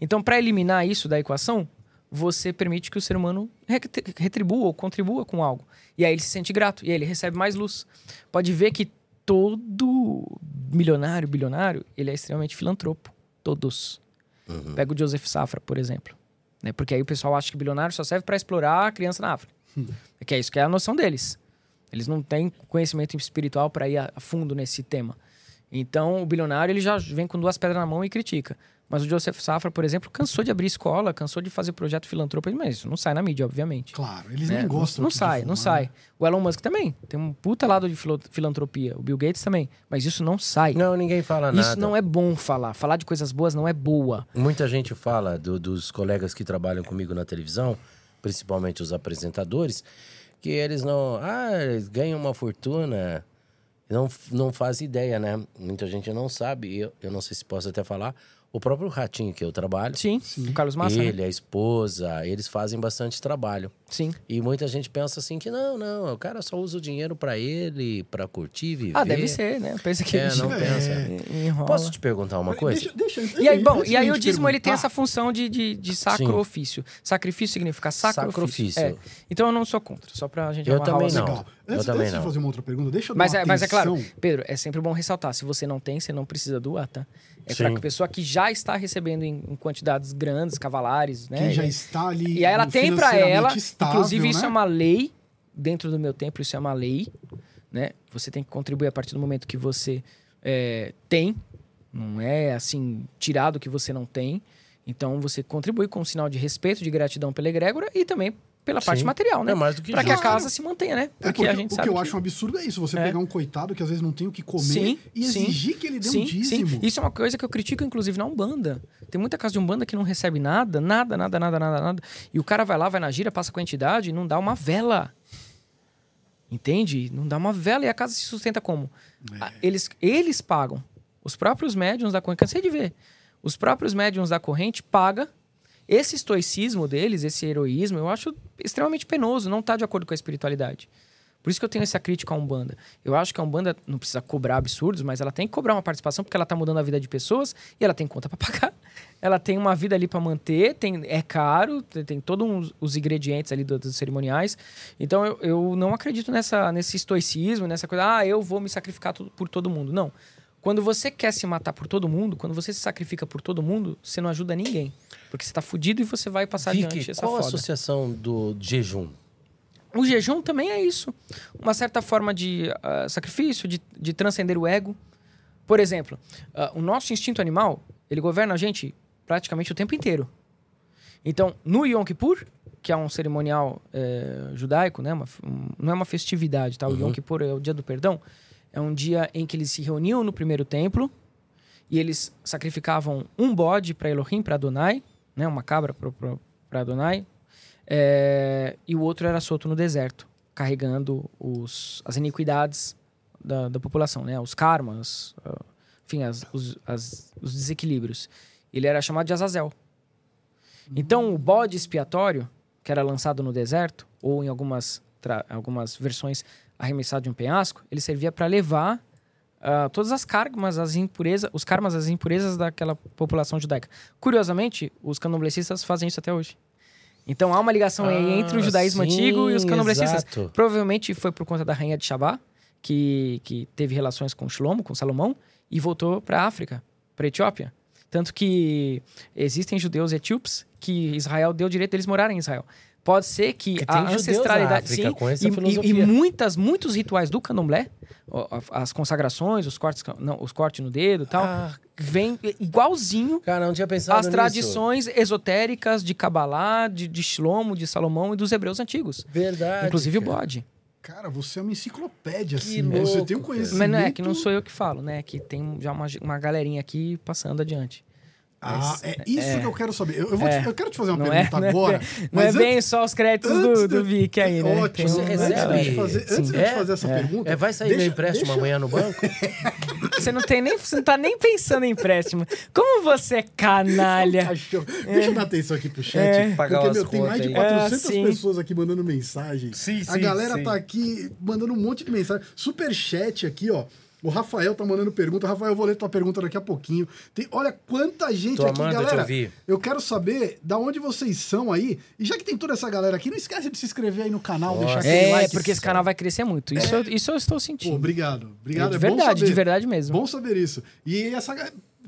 Então, para eliminar isso da equação, você permite que o ser humano re- retribua ou contribua com algo. E aí ele se sente grato, e aí ele recebe mais luz. Pode ver que todo milionário, bilionário, ele é extremamente filantropo. Todos. Uhum. Pega o Joseph Safra, por exemplo. Né? Porque aí o pessoal acha que bilionário só serve para explorar a criança na África. É que é isso que é a noção deles. Eles não têm conhecimento espiritual para ir a fundo nesse tema. Então, o bilionário ele já vem com duas pedras na mão e critica. Mas o Joseph Safra, por exemplo, cansou de abrir escola, cansou de fazer projeto filantrópico, mas isso não sai na mídia, obviamente. Claro, eles né? nem gostam Não, de sai, não sai. O Elon Musk também tem um puta lado de filantropia. O Bill Gates também. Mas isso não sai. Não, ninguém fala nada. isso não é bom falar. Falar de coisas boas não é boa. Muita gente fala do- dos colegas que trabalham comigo na televisão, principalmente os apresentadores, que eles não. Ah, eles ganham uma fortuna. Não, não faz ideia, né? Muita gente não sabe. Eu, eu não sei se posso até falar. O próprio Ratinho que eu trabalho, Sim, o Carlos Massa, né? ele, a esposa, eles fazem bastante trabalho. Sim. E muita gente pensa assim que não, não, o cara só usa o dinheiro pra ele, pra curtir, viver. Ah, deve ser, né? Pensa que É, ele não É. pensa. enrola. Posso te perguntar uma coisa? Deixa, deixa, E aí, bom, antes e aí o dízimo ele tem essa função de, de, de sacro Sim. ofício. Sacrifício significa sacrifício. Sacrifício. É. Então eu não sou contra, só pra gente Eu também não. Legal. Eu Antes, também antes não. de fazer uma outra pergunta, deixa eu dar Mas uma é, mas é claro. Pedro, é sempre bom ressaltar, se você não tem, você não precisa doar, tá? É Sim. pra pessoa que já está recebendo em, em quantidades grandes, cavalares, né? Quem já está ali E aí ela tem pra ela, estável, inclusive isso né? é uma lei, dentro do meu templo isso é uma lei, né? Você tem que contribuir a partir do momento que você é, tem, não é assim, tirado que você não tem. Então você contribui com um sinal de respeito, de gratidão pela egrégora e também pela parte Sim. material, né? É mais do que Pra que a casa se mantenha, né? É Porque porque a gente o sabe que eu que- acho um absurdo é isso, você É. pegar um coitado que às vezes não tem o que comer Sim, e sim. exigir que ele dê sim, um dízimo. Sim. Isso é uma coisa que eu critico, inclusive, na Umbanda. Tem muita casa de Umbanda que não recebe nada, nada, nada, nada, nada, nada. E o cara vai lá, vai na gira, passa com a entidade e não dá uma vela. Entende? Não dá uma vela e a casa se sustenta como? É. Eles, eles pagam. Os próprios médiums da corrente, cansei de ver. Os próprios médiums da corrente paga esse estoicismo deles, esse heroísmo, eu acho extremamente penoso, não está de acordo com a espiritualidade. Por isso que eu tenho essa crítica à Umbanda. Eu acho que a Umbanda não precisa cobrar absurdos, mas ela tem que cobrar uma participação porque ela está mudando a vida de pessoas e ela tem conta para pagar. Ela tem uma vida ali para manter, tem, é caro, tem, tem todos os ingredientes ali dos, dos cerimoniais. Então eu, eu não acredito nessa, nesse estoicismo, nessa coisa, ah, eu vou me sacrificar por todo mundo. Não. Quando você quer se matar por todo mundo, quando você se sacrifica por todo mundo, você não ajuda ninguém. Porque você tá fudido e você vai passar Vicky, adiante essa qual a foda. associação do jejum? O jejum também é isso. Uma certa forma de ah, sacrifício, de, de transcender o ego. Por exemplo, ah, o nosso instinto animal, ele governa a gente praticamente o tempo inteiro. Então, no Yom Kippur, que é um cerimonial eh, judaico, né? uma um- não é uma festividade, tá? O Yom Kippur é o dia do perdão. É um dia em que eles se reuniam no primeiro templo e eles sacrificavam um bode para Elohim, para Adonai, né? Uma cabra para Adonai. É, e o outro era solto no deserto, carregando os, as iniquidades da, da população, né? Os karmas, ah, enfim, as- os, as- os desequilíbrios. Ele era chamado de Azazel. Então, o bode expiatório, que era lançado no deserto, ou em algumas, algumas versões arremessado de um penhasco, ele servia para levar ah, todas as karmas, as impurezas, os karmas, as impurezas daquela população judaica. Curiosamente, os candomblecistas fazem isso até hoje. Então há uma ligação aí entre o Ah, judaísmo sim, antigo e os candomblecistas. exato. Provavelmente foi por conta da rainha de Shabá, que, que teve relações com Shlomo, com Salomão, e voltou para a África, para Etiópia. Tanto que existem judeus etíopes que Israel deu o direito deles morarem em Israel. Pode ser que, Que a ancestralidade. África sim, com essa e, e- filosofia. e muitas, muitos rituais do candomblé, as consagrações, os cortes, não, os cortes no dedo e tal, Ah, vem igualzinho cara, não tinha pensado as nisso. tradições esotéricas de Kabbalah, de, de Shlomo, de Salomão e dos hebreus antigos. Verdade. Inclusive o cara. bode. Cara, você é uma enciclopédia, Que assim. você louco, tem um conhecimento. Mas não é que não sou eu que falo, né? Que tem já uma, uma galerinha aqui passando adiante. Ah, é isso é. que eu quero saber. Eu, É. te- eu quero te fazer uma Não é, pergunta não é agora. Não mas é antes- bem só os créditos do, antes do Vic aí, né? Ótimo. É antes de eu sério? te fazer, antes de eu te É? fazer essa pergunta. É, vai sair meu deixa- empréstimo deixa- amanhã no banco? Você não tem nem. Você não tá nem pensando em empréstimo. Como você é canalha? Deixa eu dar atenção aqui pro chat. É. Pagar porque, meu, tem mais de contas aí. 400 Ah, pessoas aqui mandando mensagem. Sim, A sim, galera sim. tá aqui mandando um monte de mensagem. Super chat aqui, ó. O Rafael tá mandando pergunta. Rafael, eu vou ler tua pergunta daqui a pouquinho. Tem, olha quanta gente Tô aqui, amando te galera. ouvir. Eu quero saber da onde vocês são aí. E já que tem toda essa galera aqui, não esquece de se inscrever aí no canal, Nossa. deixar aquele É, like. porque esse canal vai crescer muito. Isso, eu, isso eu estou Pô, sentindo. obrigado. Obrigado. de é bom verdade, saber. de verdade mesmo. Bom saber isso. E essa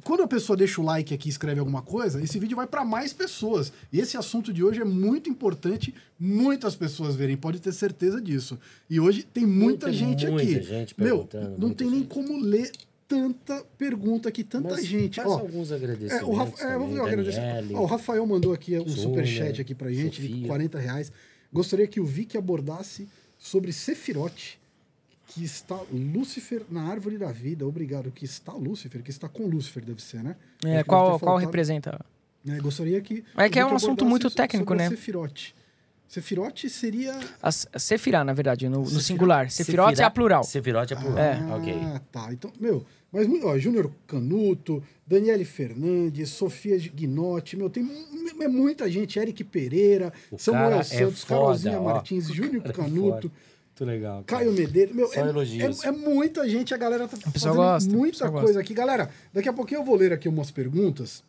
quando a pessoa deixa o like aqui e escreve alguma coisa, esse vídeo vai para mais pessoas. E esse assunto de hoje é muito importante, muitas pessoas verem, pode ter certeza disso. E hoje tem muita, Muita, gente muita aqui. gente Meu, não tem nem gente. como ler tanta pergunta aqui, tanta Mas gente. Faça Ó, alguns é, agradecimentos. o Rafa, é, vamos também, agradecer. Daniele. Ó, o Rafael mandou aqui um Júlia, superchat aqui pra gente de Sofia. 40 reais. Gostaria que o Vic abordasse sobre Sefirote, que está Lúcifer na árvore da vida. Obrigado. Que está Lúcifer, que está com Lúcifer, deve ser, né? É, qual, qual representa? É, gostaria que. É que é um assunto muito técnico, né? Sefirote. Sefirote seria. A Sefirá, na verdade, no, no singular. Sefirote é a plural. Sefirote é plural. Ah, Ok. tá. Então, meu, mas ó, Júnior Canuto, Daniele Fernandes, Sofia Guinotti, meu, tem é muita gente, Eric Pereira, O Samuel cara é Santos, foda, Carolzinha ó. Martins, Júnior é Canuto, Muito legal. cara. Caio Medeiros, meu, Só é, elogios. é- é muita gente, a galera tá fazendo gosta, muita coisa aqui. Galera, daqui a pouquinho eu vou ler aqui umas perguntas.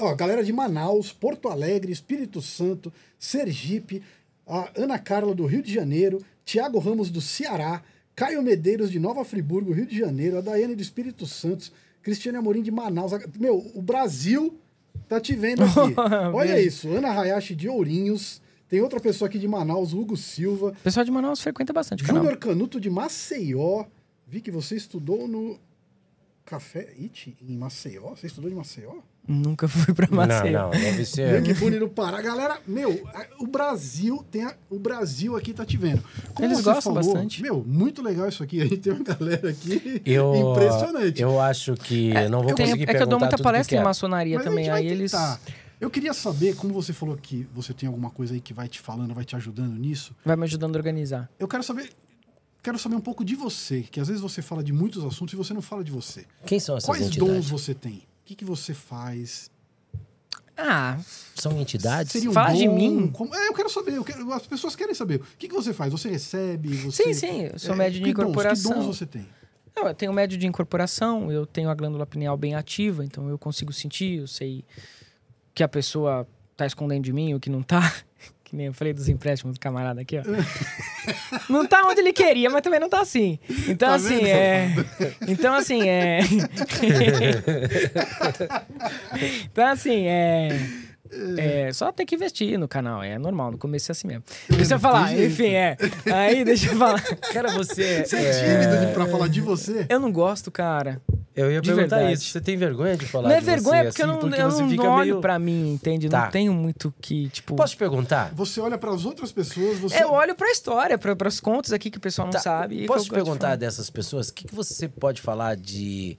Ó, galera de Manaus, Porto Alegre, Espírito Santo, Sergipe, a Ana Carla do Rio de Janeiro, Tiago Ramos do Ceará, Caio Medeiros de Nova Friburgo, Rio de Janeiro, a Daiane do Espírito Santo, Cristiane Amorim de Manaus. A- Meu, o Brasil tá te vendo aqui. Olha isso, Ana Hayashi de Ourinhos, tem outra pessoa aqui de Manaus, Hugo Silva, O pessoal de Manaus frequenta bastante o canal. Júnior Canuto de Maceió. Vi que você estudou no Café It em Maceió. Você estudou em Maceió? Nunca fui pra Maceió. Não, não, deve ser. Que bonito no Pará. Galera, meu, o Brasil tem a- o Brasil aqui tá te vendo. Como Eles gostam falou, bastante. Meu, muito legal isso aqui. A gente tem uma galera aqui Eu, impressionante. Eu acho que não vou eu- Tem- conseguir é que eu dou muita que palestra em quero. maçonaria Mas a também, gente vai aí eles... Eu queria saber, como você falou que você tem alguma coisa aí que vai te falando, vai te ajudando nisso. Vai me ajudando a organizar. Eu quero saber quero saber um pouco de você, que às vezes você fala de muitos assuntos e você não fala de você. Quem são essas Quais entidades? dons você tem? O que, que você faz? Ah, São entidades? Seria um Fala de mim. Como- É, eu quero saber. eu quero- As pessoas querem saber. O que, que você faz? Você recebe? Você... sim, sim. Eu sou É, médio de que dons? incorporação. Que dons você tem? Não, eu tenho médio de incorporação, eu tenho a glândula pineal bem ativa, então eu consigo sentir, eu sei que a pessoa tá escondendo de mim, o que não tá. Que nem eu falei dos empréstimos do camarada aqui, ó. não tá onde ele queria, mas também não tá assim. Então, Tá assim, vendo, é. Então, assim, é. então, assim, é. É, só tem que investir no canal, é normal, no começo é assim mesmo. Deixa eu falar, enfim, é. Aí, deixa eu falar. Cara, você. Você é tímido de- pra falar de você? Eu não gosto, cara. Eu ia De perguntar verdade. isso. Você tem vergonha de falar Não é de vergonha você, porque assim, eu não, porque eu você não fica olho meio... pra mim, entende? Tá. Não tenho muito que, tipo. Posso te perguntar? Você olha para as outras pessoas, você. Eu olho pra história, pra, pros contos aqui que o pessoal não Tá, sabe. e Posso te de perguntar falar. dessas pessoas? O que, que você pode falar de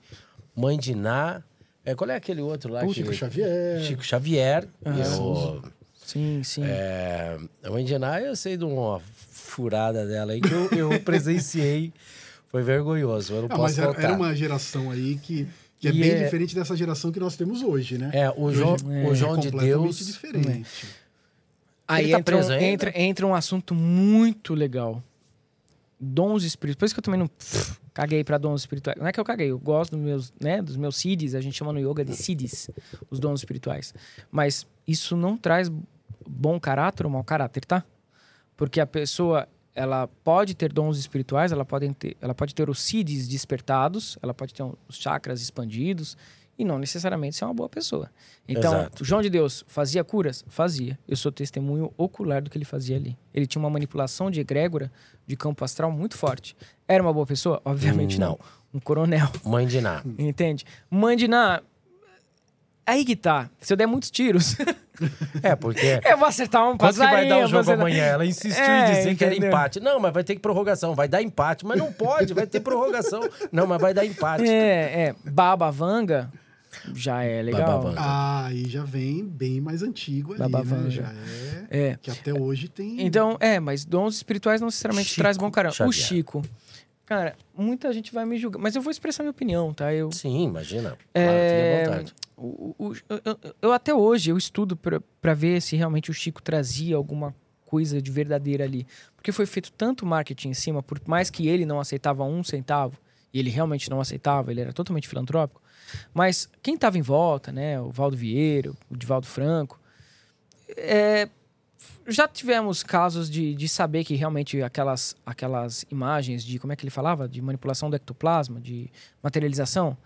Mãe de Ná? É, qual é aquele outro lá? O que... Chico Xavier. Chico Xavier. Eu, Sim, sim. é, a Mãe de Ná, eu sei de uma furada dela aí que eu, eu presenciei. Foi vergonhoso. Eu não Ah, posso mas era, contar. era uma geração aí que, que é E bem é- diferente dessa geração que nós temos hoje, né? É, o Hoje João, é o João de completamente Deus. diferente. Aí ele tá entra, um, entra, entra um assunto muito legal. Dons espirituais. Por isso que eu também não pff, caguei pra dons espirituais. Não é que eu caguei, eu gosto dos meus, né, dos meus siddhis, a gente chama no yoga de siddhis, os dons espirituais. Mas isso não traz bom caráter ou mau caráter, tá? Porque a pessoa, ela pode ter dons espirituais, ela pode ter, ela pode ter os siddhis despertados, ela pode ter os chakras expandidos e não necessariamente ser uma boa pessoa. Então, Exato. João de Deus fazia curas? Fazia. Eu sou testemunho ocular do que ele fazia ali. Ele tinha uma manipulação de egrégora de campo astral muito forte. Era uma boa pessoa? Obviamente não. Não. Um coronel, Mãe de Ná. entende? Mãe de Ná, aí que tá. Se eu der muitos tiros, É, porque... eu vou acertar um Quanto que vai dar o vou jogo acertar- amanhã? Ela insistiu É, em dizer que era entendeu? empate. Não, mas vai ter que prorrogação. Vai dar empate. Mas não pode, vai ter prorrogação. Não, mas vai dar empate. É, é. Baba Vanga já é legal. Ah, aí já vem bem mais antigo ali, Baba né? Já é. É. Que até hoje tem. Então, é, mas dons espirituais não necessariamente Chico traz bom caramba. O Xavier. Chico. Cara, muita gente vai me julgar, mas eu vou expressar minha opinião, tá? Eu, Sim, imagina. Claro, É, fique à vontade. o- o- eu, eu- eu até hoje eu estudo pra ver se realmente o Chico trazia alguma coisa de verdadeira ali. Porque foi feito tanto marketing em cima, por mais que ele não aceitava um centavo, e ele realmente não aceitava, ele era totalmente filantrópico. Mas quem estava em volta, né? O Valdo Vieira, o Divaldo Franco, é, já tivemos casos de, de saber que realmente aquelas, aquelas imagens de, como é que ele falava? De manipulação do ectoplasma, de materialização,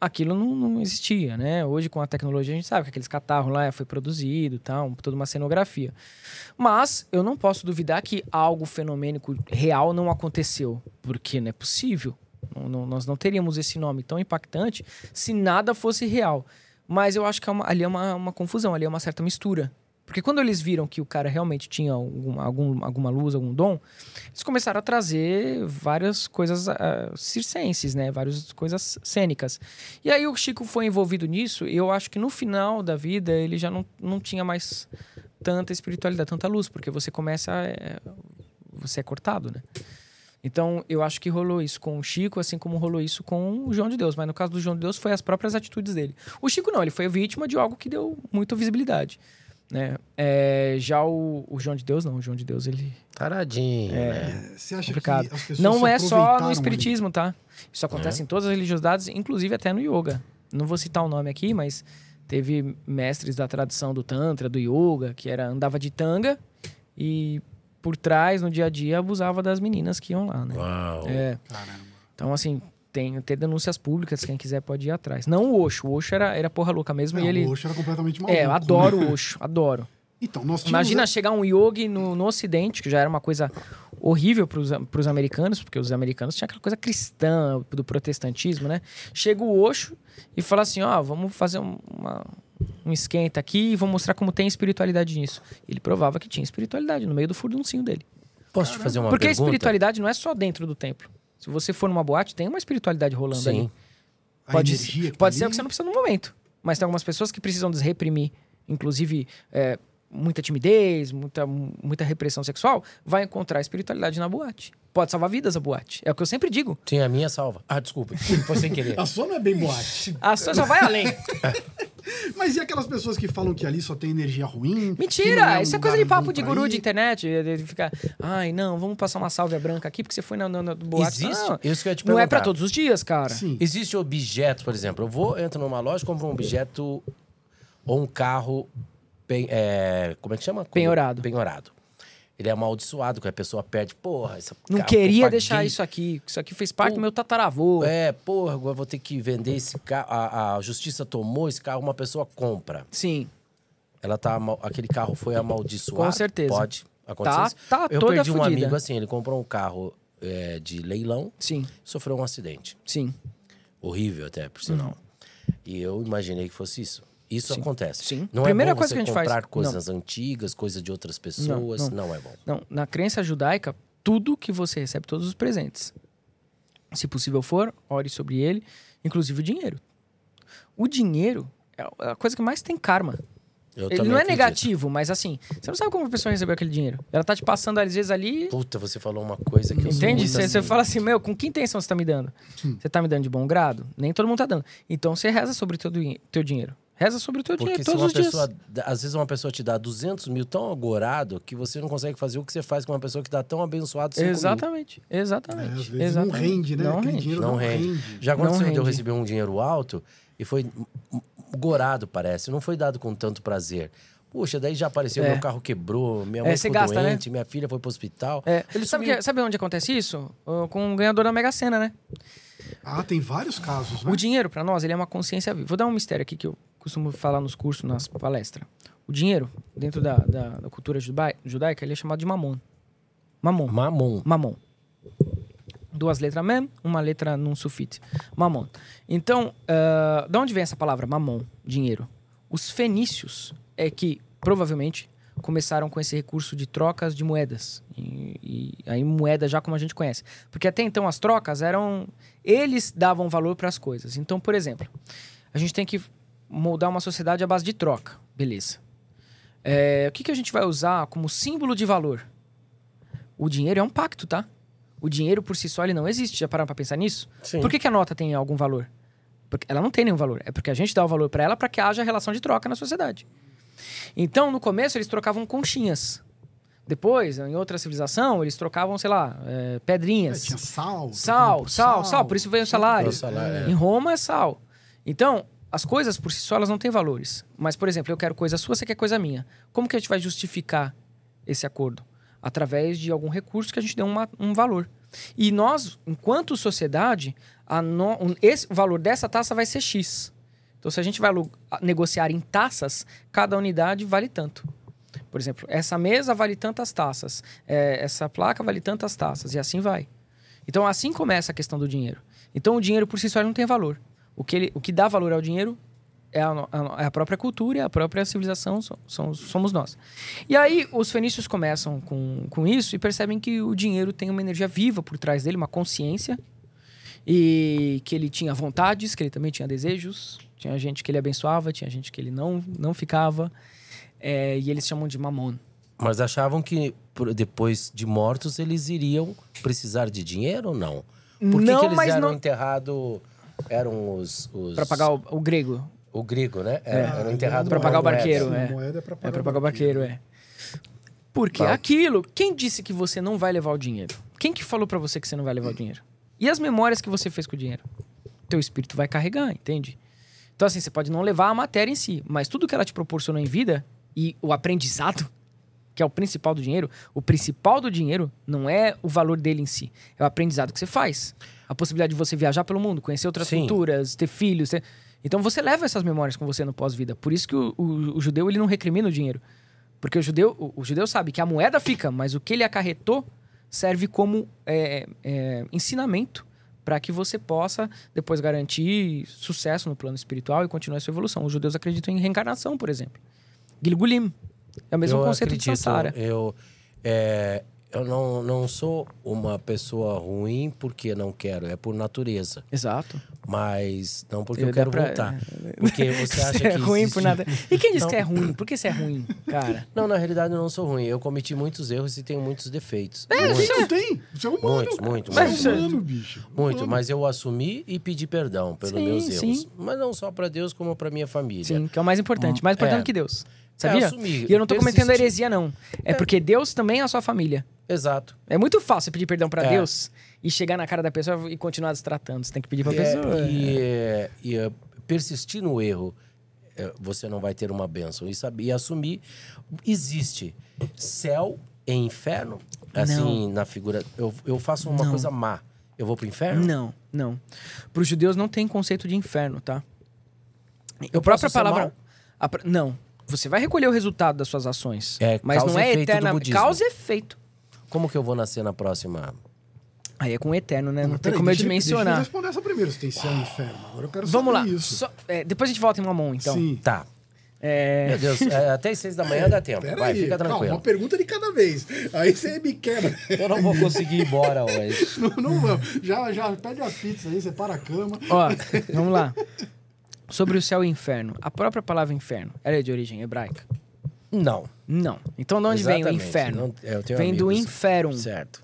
aquilo não, não existia, né? Hoje, com a tecnologia, a gente sabe que aqueles catarros lá foi produzido, tal, toda uma cenografia. Mas eu não posso duvidar que algo fenomênico real não aconteceu, porque não é possível. Não- não- nós não teríamos esse nome tão impactante se nada fosse real. Mas eu acho que é uma- ali é uma, uma confusão, ali é uma certa mistura. Porque quando eles viram que o cara realmente tinha alguma, algum, alguma luz, algum dom, eles começaram a trazer várias coisas ah, circenses, né? Várias coisas cênicas. E aí o Chico foi envolvido nisso e eu acho que no final da vida ele já não, não tinha mais tanta espiritualidade, tanta luz, porque você começa a, é, você é cortado, né? Então, eu acho que rolou isso com o Chico, assim como rolou isso com o João de Deus. Mas no caso do João de Deus, foi as próprias atitudes dele. O Chico não, ele foi vítima de algo que deu muita visibilidade. Né? É, já o, o João de Deus, não. O João de Deus, ele... Taradinho, né? É, Você acha complicado. que as pessoas Não se é só no ali? espiritismo, tá? Isso acontece em todas as religiosidades, inclusive até no yoga. Não vou citar o nome aqui, mas teve mestres da tradição do tantra, do yoga, que era andava de tanga e por trás, no dia a dia, abusava das meninas que iam lá, né? Uau. É. Caramba. Então, assim, tem, tem denúncias públicas, quem quiser pode ir atrás. Não o Osho. O Osho era, era porra louca mesmo Não, e ele... O Osho era completamente maluco. É, eu adoro né? o Osho, adoro. Então, nós tínhamos... Imagina chegar um yogi no, no Ocidente, que já era uma coisa horrível para os americanos, porque os americanos tinham aquela coisa cristã do protestantismo, né? Chega o Osho e fala assim: ó, vamos fazer um, uma- um esquenta aqui e vou mostrar como tem espiritualidade nisso. Ele provava que tinha espiritualidade no meio do furduncinho dele. Posso te fazer uma porque a pergunta? espiritualidade não é só dentro do templo. Se você for numa boate, tem uma espiritualidade rolando ali. Sim. a Pode, energia que pode tá ser o ali. que você não precisa no momento. Mas tem algumas pessoas que precisam desreprimir. Inclusive, é, muita timidez, muita, muita repressão sexual, vai encontrar espiritualidade na boate. Pode salvar vidas a boate. É o que eu sempre digo. Sim, a minha salva. Ah, desculpa. Foi sem querer. A sua não é bem boate. A sua já vai além. Mas e aquelas pessoas que falam que ali só tem energia ruim? Mentira! um Isso é coisa de papo de guru ir? de internet. de- de ficar, ai, não, vamos passar uma sálvia branca aqui porque você foi na, na, na boate. Existe? Não, Isso que eu ia te não é pra perguntar. todos os dias, cara. Sim. Existe objeto, por exemplo, eu vou, entro numa loja, compro um objeto ou um carro, pen- é, como é que chama? Penhorado. Penhorado. Ele é amaldiçoado, que a pessoa perde, porra, esse Não carro queria deixar isso aqui. Isso aqui fez parte Pô, do meu tataravô. É, porra, agora vou ter que vender esse carro. A, a justiça tomou esse carro, uma pessoa compra. Sim. Ela tá, aquele carro foi amaldiçoado. Com certeza. Pode acontecer. isso. tá eu toda perdi um fodida. amigo assim, ele comprou um carro é, de leilão, Sim, sofreu um acidente. sim. Horrível até, por sinal. E eu imaginei que fosse isso. Isso. Sim, acontece. sim. Não Primeira é bom coisa você que a gente faz- comprar coisas antigas, coisas de outras pessoas. não. Não, é bom. Não, na crença judaica, tudo que você recebe, todos os presentes. Se possível for, ore sobre ele, inclusive o dinheiro. O dinheiro é a coisa que mais tem karma. Eu ele não é acredito. negativo, mas assim, você não sabe como a pessoa recebeu aquele dinheiro. Ela tá te passando, às vezes, ali. Puta, você falou uma coisa que eu sou Entende? Você, você assim. fala assim, meu, com que intenção você tá me dando? Você tá me dando de bom grado? Nem todo mundo tá dando. Então você reza sobre o teu dinheiro. Reza sobre o teu Porque dinheiro se todos uma os dias. pessoa, dá- às vezes uma pessoa te dá 200 mil tão agorado que você não consegue fazer o que você faz com uma pessoa que dá tão abençoado 5 mil. Exatamente, É, exatamente. às vezes exatamente. não rende, né? Não Aquele rende. dinheiro Não não, rende. rende. Já aconteceu Não de eu rende. receber um dinheiro alto e foi gorado, parece. Não foi dado com tanto prazer. Puxa, daí já apareceu, É. meu carro quebrou, minha É, mãe você ficou gasta, né? doente, minha filha foi pro hospital. É, Ele sabe, que- sabe onde acontece isso? Com o ganhador da Mega Sena, né? Ah, tem vários casos, né? O dinheiro, pra nós, ele é uma consciência viva. Vou dar um mistério aqui que eu costumo falar nos cursos, nas palestras. O dinheiro, dentro da, da, da cultura judai- judaica, ele é chamado de mamon. Mamon. Mamon. Mamon. Duas letras mem, uma letra num sulfite. Mamon. Então, ah, de onde vem essa palavra mamon, dinheiro? Os fenícios é que, provavelmente, começaram com esse recurso de trocas de moedas. E, e aí moeda já como a gente conhece. Porque até então as trocas eram... Eles davam valor para as coisas. Então, por exemplo, a gente tem que moldar uma sociedade à base de troca. Beleza. É, o que, que a gente vai usar como símbolo de valor? O dinheiro é um pacto, tá? O dinheiro por si só ele não existe. Já pararam pra pensar nisso? Sim. Por que, que a nota tem algum valor? Porque ela não tem nenhum valor. É porque a gente dá o valor pra ela para que haja relação de troca na sociedade. Então, no começo, eles trocavam conchinhas. Depois, em outra civilização, eles trocavam, sei lá, é, É, pedrinhas. tinha sal. Sal, por sal, sal, por isso veio o salário. É salário, é. Em Roma é sal. Então, as coisas por si só elas não têm valores. Mas, por exemplo, eu quero coisa sua, você quer coisa minha. Como que a gente vai justificar esse acordo? Através de algum recurso que a gente dê uma- um valor. E nós, enquanto sociedade, no- um- esse, o valor dessa taça vai ser X. Então, se a gente vai negociar em taças, cada unidade vale tanto. Por exemplo, essa mesa vale tantas taças, é, essa placa vale tantas taças, e assim vai. Então, assim começa a questão do dinheiro. Então, o dinheiro por si só não tem valor. O que, ele- o que dá valor ao dinheiro é a, a é a própria cultura, é a própria civilização, so- são- somos nós. E aí, os fenícios começam com, com isso e percebem que o dinheiro tem uma energia viva por trás dele, uma consciência, e que ele tinha vontades, que ele também tinha desejos. Tinha gente que ele abençoava, tinha gente que ele não, não ficava. É, e eles chamam de mamon. Mas achavam que depois de mortos eles iriam precisar de dinheiro ou não? Por que, não, que eles eram não. enterrados? Eram os. os Pra pagar o, o grego. o grego, né? É, Ah, eram enterrados Pra com pagar o barqueiro, é. moeda é pra pagar, É o barqueiro, é. Porque aquilo, quem disse que você não vai levar o dinheiro? Quem que falou pra você que você não vai levar o dinheiro? E as memórias que você fez com o dinheiro? Teu espírito vai carregar, entende? Então assim, você pode não levar a matéria em si, mas tudo que ela te proporcionou em vida e o aprendizado, que é o principal do dinheiro, o principal do dinheiro não é o valor dele em si, é o aprendizado que você faz. A possibilidade de você viajar pelo mundo, conhecer outras Sim. culturas, ter filhos, ter... Então você leva essas memórias com você no pós-vida. Por isso que o, o- o judeu ele não recrimina o dinheiro. Porque o judeu, o, o judeu sabe que a moeda fica, mas o que ele acarretou serve como é, é, ensinamento para que você possa depois garantir sucesso no plano espiritual e continuar sua evolução. Os judeus acreditam em reencarnação, por exemplo. Gilgulim. É o mesmo eu conceito acredito, de Sansara. Eu, é, eu não, não sou uma pessoa ruim porque não quero, é por natureza. Exato. Mas não porque Eu eu, quero pra- voltar. Porque você acha Você que é ruim existe- por nada. E quem disse Não. que é ruim? Por que você é ruim, cara? Não, na realidade eu não sou ruim. Eu cometi muitos erros e tenho muitos defeitos. Quem Muitos, não tem? Você é humano. Muito, muito, Você é muito. humano, bicho. muito, Humano. mas eu assumi e pedi perdão pelos Sim, meus erros. sim. Mas não só para Deus, como para minha família. Sim, que é o mais importante. Mais importante É. que Deus. Sabia? assumir, e eu não tô cometendo heresia, não. É, porque Deus também é a sua família. Exato. É muito fácil pedir perdão pra É. Deus e chegar na cara da pessoa e continuar destratando. Você tem que pedir pra É, pessoa. e é, e, é, persistir no erro, é, você não vai ter uma bênção. E, saber, e assumir, existe céu e inferno. Assim, na figura. Eu, eu faço uma Não. coisa má. Eu vou pro inferno? Não, não. Para os judeus não tem conceito de inferno, tá? Eu a própria palavra. a não. Você vai recolher o resultado das suas ações. É, mas não é eterna. Causa e efeito. Como que eu vou nascer na próxima? Aí é com o eterno, né? Não, Mas tem peraí, como eu deixa Deixa eu dimensionar. responder essa primeiro, se tem céu e inferno. Agora eu quero Vamos lá. Só- é, depois a gente volta em Mamon, então. Sim. Tá. É, Meu Deus, é, até as seis da manhã dá tempo. Pera Vai, aí, fica calma, tranquilo. uma pergunta de cada vez. Aí você me quebra. Eu não vou conseguir ir embora hoje. Não, não vamos. Já, já pede as pizzas aí, separa a cama. Ó, vamos lá. Sobre o céu e o inferno. A própria palavra inferno, ela é de origem hebraica? Não. Não. Então de onde vem o Exatamente, inferno? não- vem do inferum, Certo.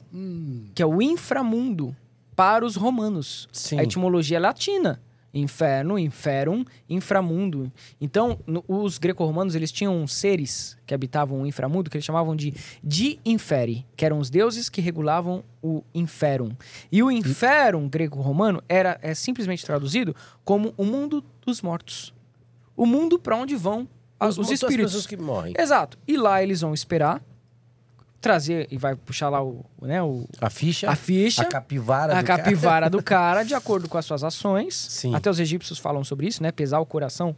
que é o inframundo para os romanos. Sim. A etimologia é latina. Inferno, inferum, inframundo. Então, no- os greco-romanos, eles tinham seres que habitavam o inframundo, que eles chamavam de de inferi, que eram os deuses que regulavam o inferum. E o inferum greco-romano era é simplesmente traduzido como o mundo dos mortos. O mundo para onde vão os, As espíritos. pessoas que morrem. Exato. E lá eles vão esperar, trazer e vai puxar lá o, né, o, A ficha. a ficha, A capivara a do cara. capivara do cara, de acordo com as suas ações. Sim. Até os egípcios falam sobre isso, né? Pesar o coração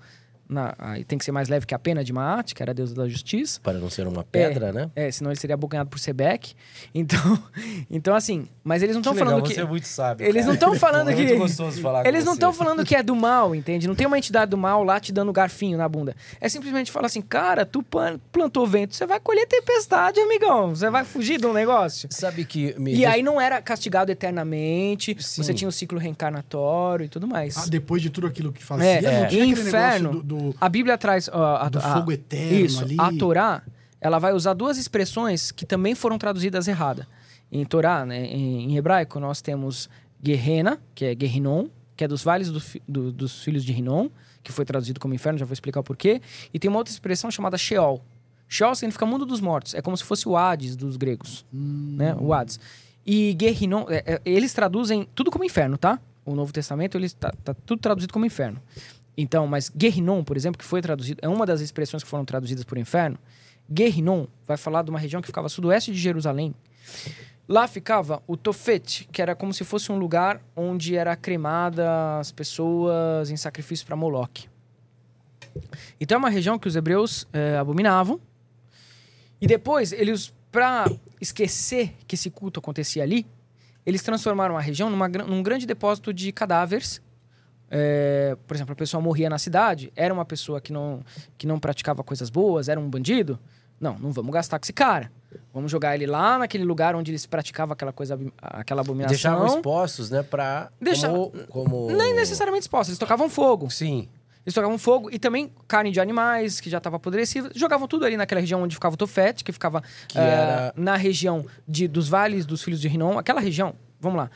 na- aí tem que ser mais leve que a pena de Maat, que era a deusa da justiça. Para não ser uma pedra, né? É, senão ele seria abocanhado por Sebek. Então, então assim, mas eles não estão falando que Você é muito sábio. eles não estão falando é que. muito gostoso falar com Eles não estão falando que é do mal, entende? Não tem uma entidade do mal lá te dando garfinho na bunda. É simplesmente falar assim, cara, tu plantou vento, você vai colher tempestade, amigão. Você vai fugir de um negócio. Sabe que... Me E aí não era castigado eternamente, Sim. você tinha o ciclo reencarnatório e tudo mais. Ah, depois de tudo aquilo que fazia, É, não é. tinha Inferno. negócio do, do- A Bíblia traz. ó, a, Do a- fogo eterno Isso. ali. A Torá, ela vai usar duas expressões que também foram traduzidas errada. Em Torá, né, em, em hebraico, nós temos Guerrena, que é Guerrinon, que é dos vales do do- dos filhos de Rinon, que foi traduzido como inferno, já vou explicar o porquê. E tem uma outra expressão chamada Sheol. Sheol significa mundo dos mortos. É como se fosse o Hades dos gregos. Né? O Hades. E Guerrinon, é, é, eles traduzem tudo como inferno, tá? O Novo Testamento, ele tá, tá tudo traduzido como inferno. Então, mas Guerrinon, por exemplo, que foi traduzido, é uma das expressões que foram traduzidas por inferno. Guerrinon vai falar de uma região que ficava sudoeste de Jerusalém. Lá ficava o Tofet, que era como se fosse um lugar onde era cremada as pessoas em sacrifício para Moloque. Então é uma região que os hebreus eh, abominavam. E depois, eles, para esquecer que esse culto acontecia ali, eles transformaram a região numa, num grande depósito de cadáveres. É, por exemplo, a pessoa morria na cidade, era uma pessoa que não, que não praticava coisas boas, era um bandido. Não, não vamos gastar com esse cara. Vamos jogar ele lá naquele lugar onde eles praticavam aquela coisa, aquela abominação. Deixavam expostos, né? Pra... Deixa- Como... como... Nem necessariamente expostos, eles tocavam fogo. Sim. Eles tocavam fogo e também carne de animais que já estava apodrecida. Jogavam tudo ali naquela região onde ficava o Tofete, que ficava Que era- na região de, dos vales dos filhos de Rinom. Aquela região, vamos lá.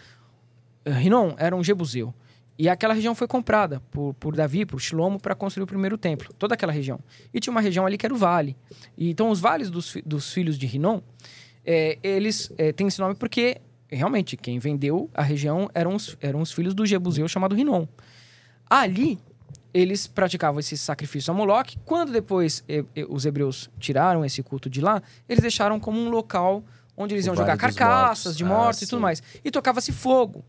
Rinom era um jebuseu. E aquela região foi comprada por, por Davi, por Shilomo, para construir o primeiro templo. Toda aquela região. E tinha uma região ali que era o vale. E, então, os vales dos, dos filhos de Rinom, eh, eles eh, têm esse nome porque, realmente, quem vendeu a região eram os, eram os filhos do jebuseu chamado Rinom. Ali, eles praticavam esse sacrifício a Moloque. Quando depois e- e- os hebreus tiraram esse culto de lá, eles deixaram como um local onde eles O iam Vale jogar carcaças Mortos. de Ah, mortos e tudo sim. mais. E tocava-se fogo.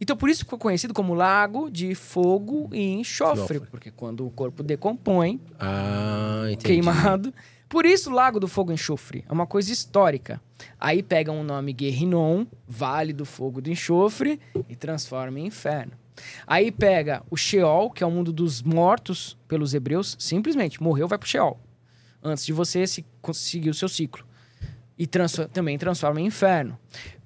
Então, por isso ficou conhecido como Lago de Fogo e Enxofre, Enxofre. porque quando o corpo decompõe, Ah, queimado. Por isso, Lago do Fogo e Enxofre é uma coisa histórica. Aí pegam o nome Guerrinon, Vale do Fogo do Enxofre, e transforma em inferno. Aí pega o Sheol, que é o mundo dos mortos pelos hebreus, simplesmente morreu, vai pro Sheol. Antes de você se, conseguir o seu ciclo. E transfor- também transforma em inferno.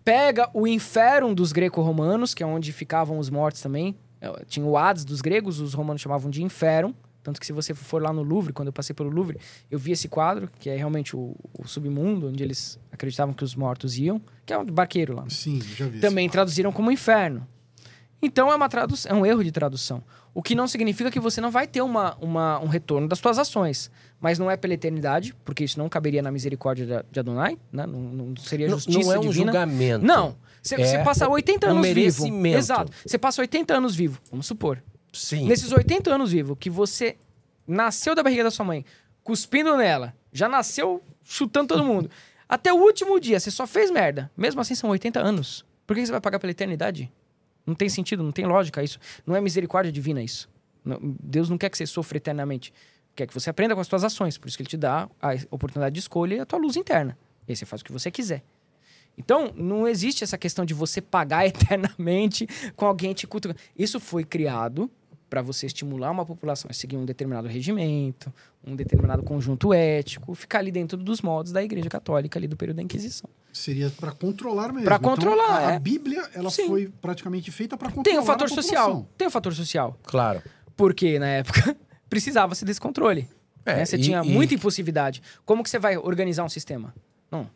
Pega o inferno dos greco-romanos, que é onde ficavam os mortos também, É, Tinha o Hades dos gregos, os romanos chamavam de inferno. Tanto que se você for lá no Louvre, quando eu passei pelo Louvre, eu vi esse quadro, que é realmente o, o submundo, onde eles acreditavam que os mortos iam, que é um barqueiro lá. Sim, já vi. Também traduziram como inferno. Então é uma tradução, é um erro de tradução. O que não significa que você não vai ter uma, uma- um retorno das suas ações. Mas não é pela eternidade, porque isso não caberia na misericórdia de, Adonai, né? Não, não seria Não, justiça não é um divina. julgamento. Não. Você É passa 80 um anos vivo. merecimento. Exato. Você passa 80 anos vivo, vamos supor. Sim. Nesses 80 anos vivo, que você nasceu da barriga da sua mãe, cuspindo nela, já nasceu chutando todo mundo. Até o último dia, você só fez merda. Mesmo assim, são 80 anos. Por que você vai pagar pela eternidade? Não tem sentido, não tem lógica isso. Não é misericórdia divina isso. Não- Deus não quer que você sofra eternamente. Quer que você aprenda com as suas ações. Por isso que ele te dá a oportunidade de escolha e a tua luz interna. E aí você faz o que você quiser. Então, não existe essa questão de você pagar eternamente com alguém te cutucando. Isso foi criado para você estimular uma população a seguir um determinado regimento, um determinado conjunto ético, ficar ali dentro dos modos da Igreja Católica ali do período da Inquisição. Seria para controlar mesmo. Pra Então, controlar, a, a é. Bíblia, ela Sim. foi praticamente feita para controlar Tem o fator a social. Tem o fator social. Claro. Porque na época precisava-se desse controle. É, né? Você e- tinha e- muita impulsividade. Como que você vai organizar um sistema? Não.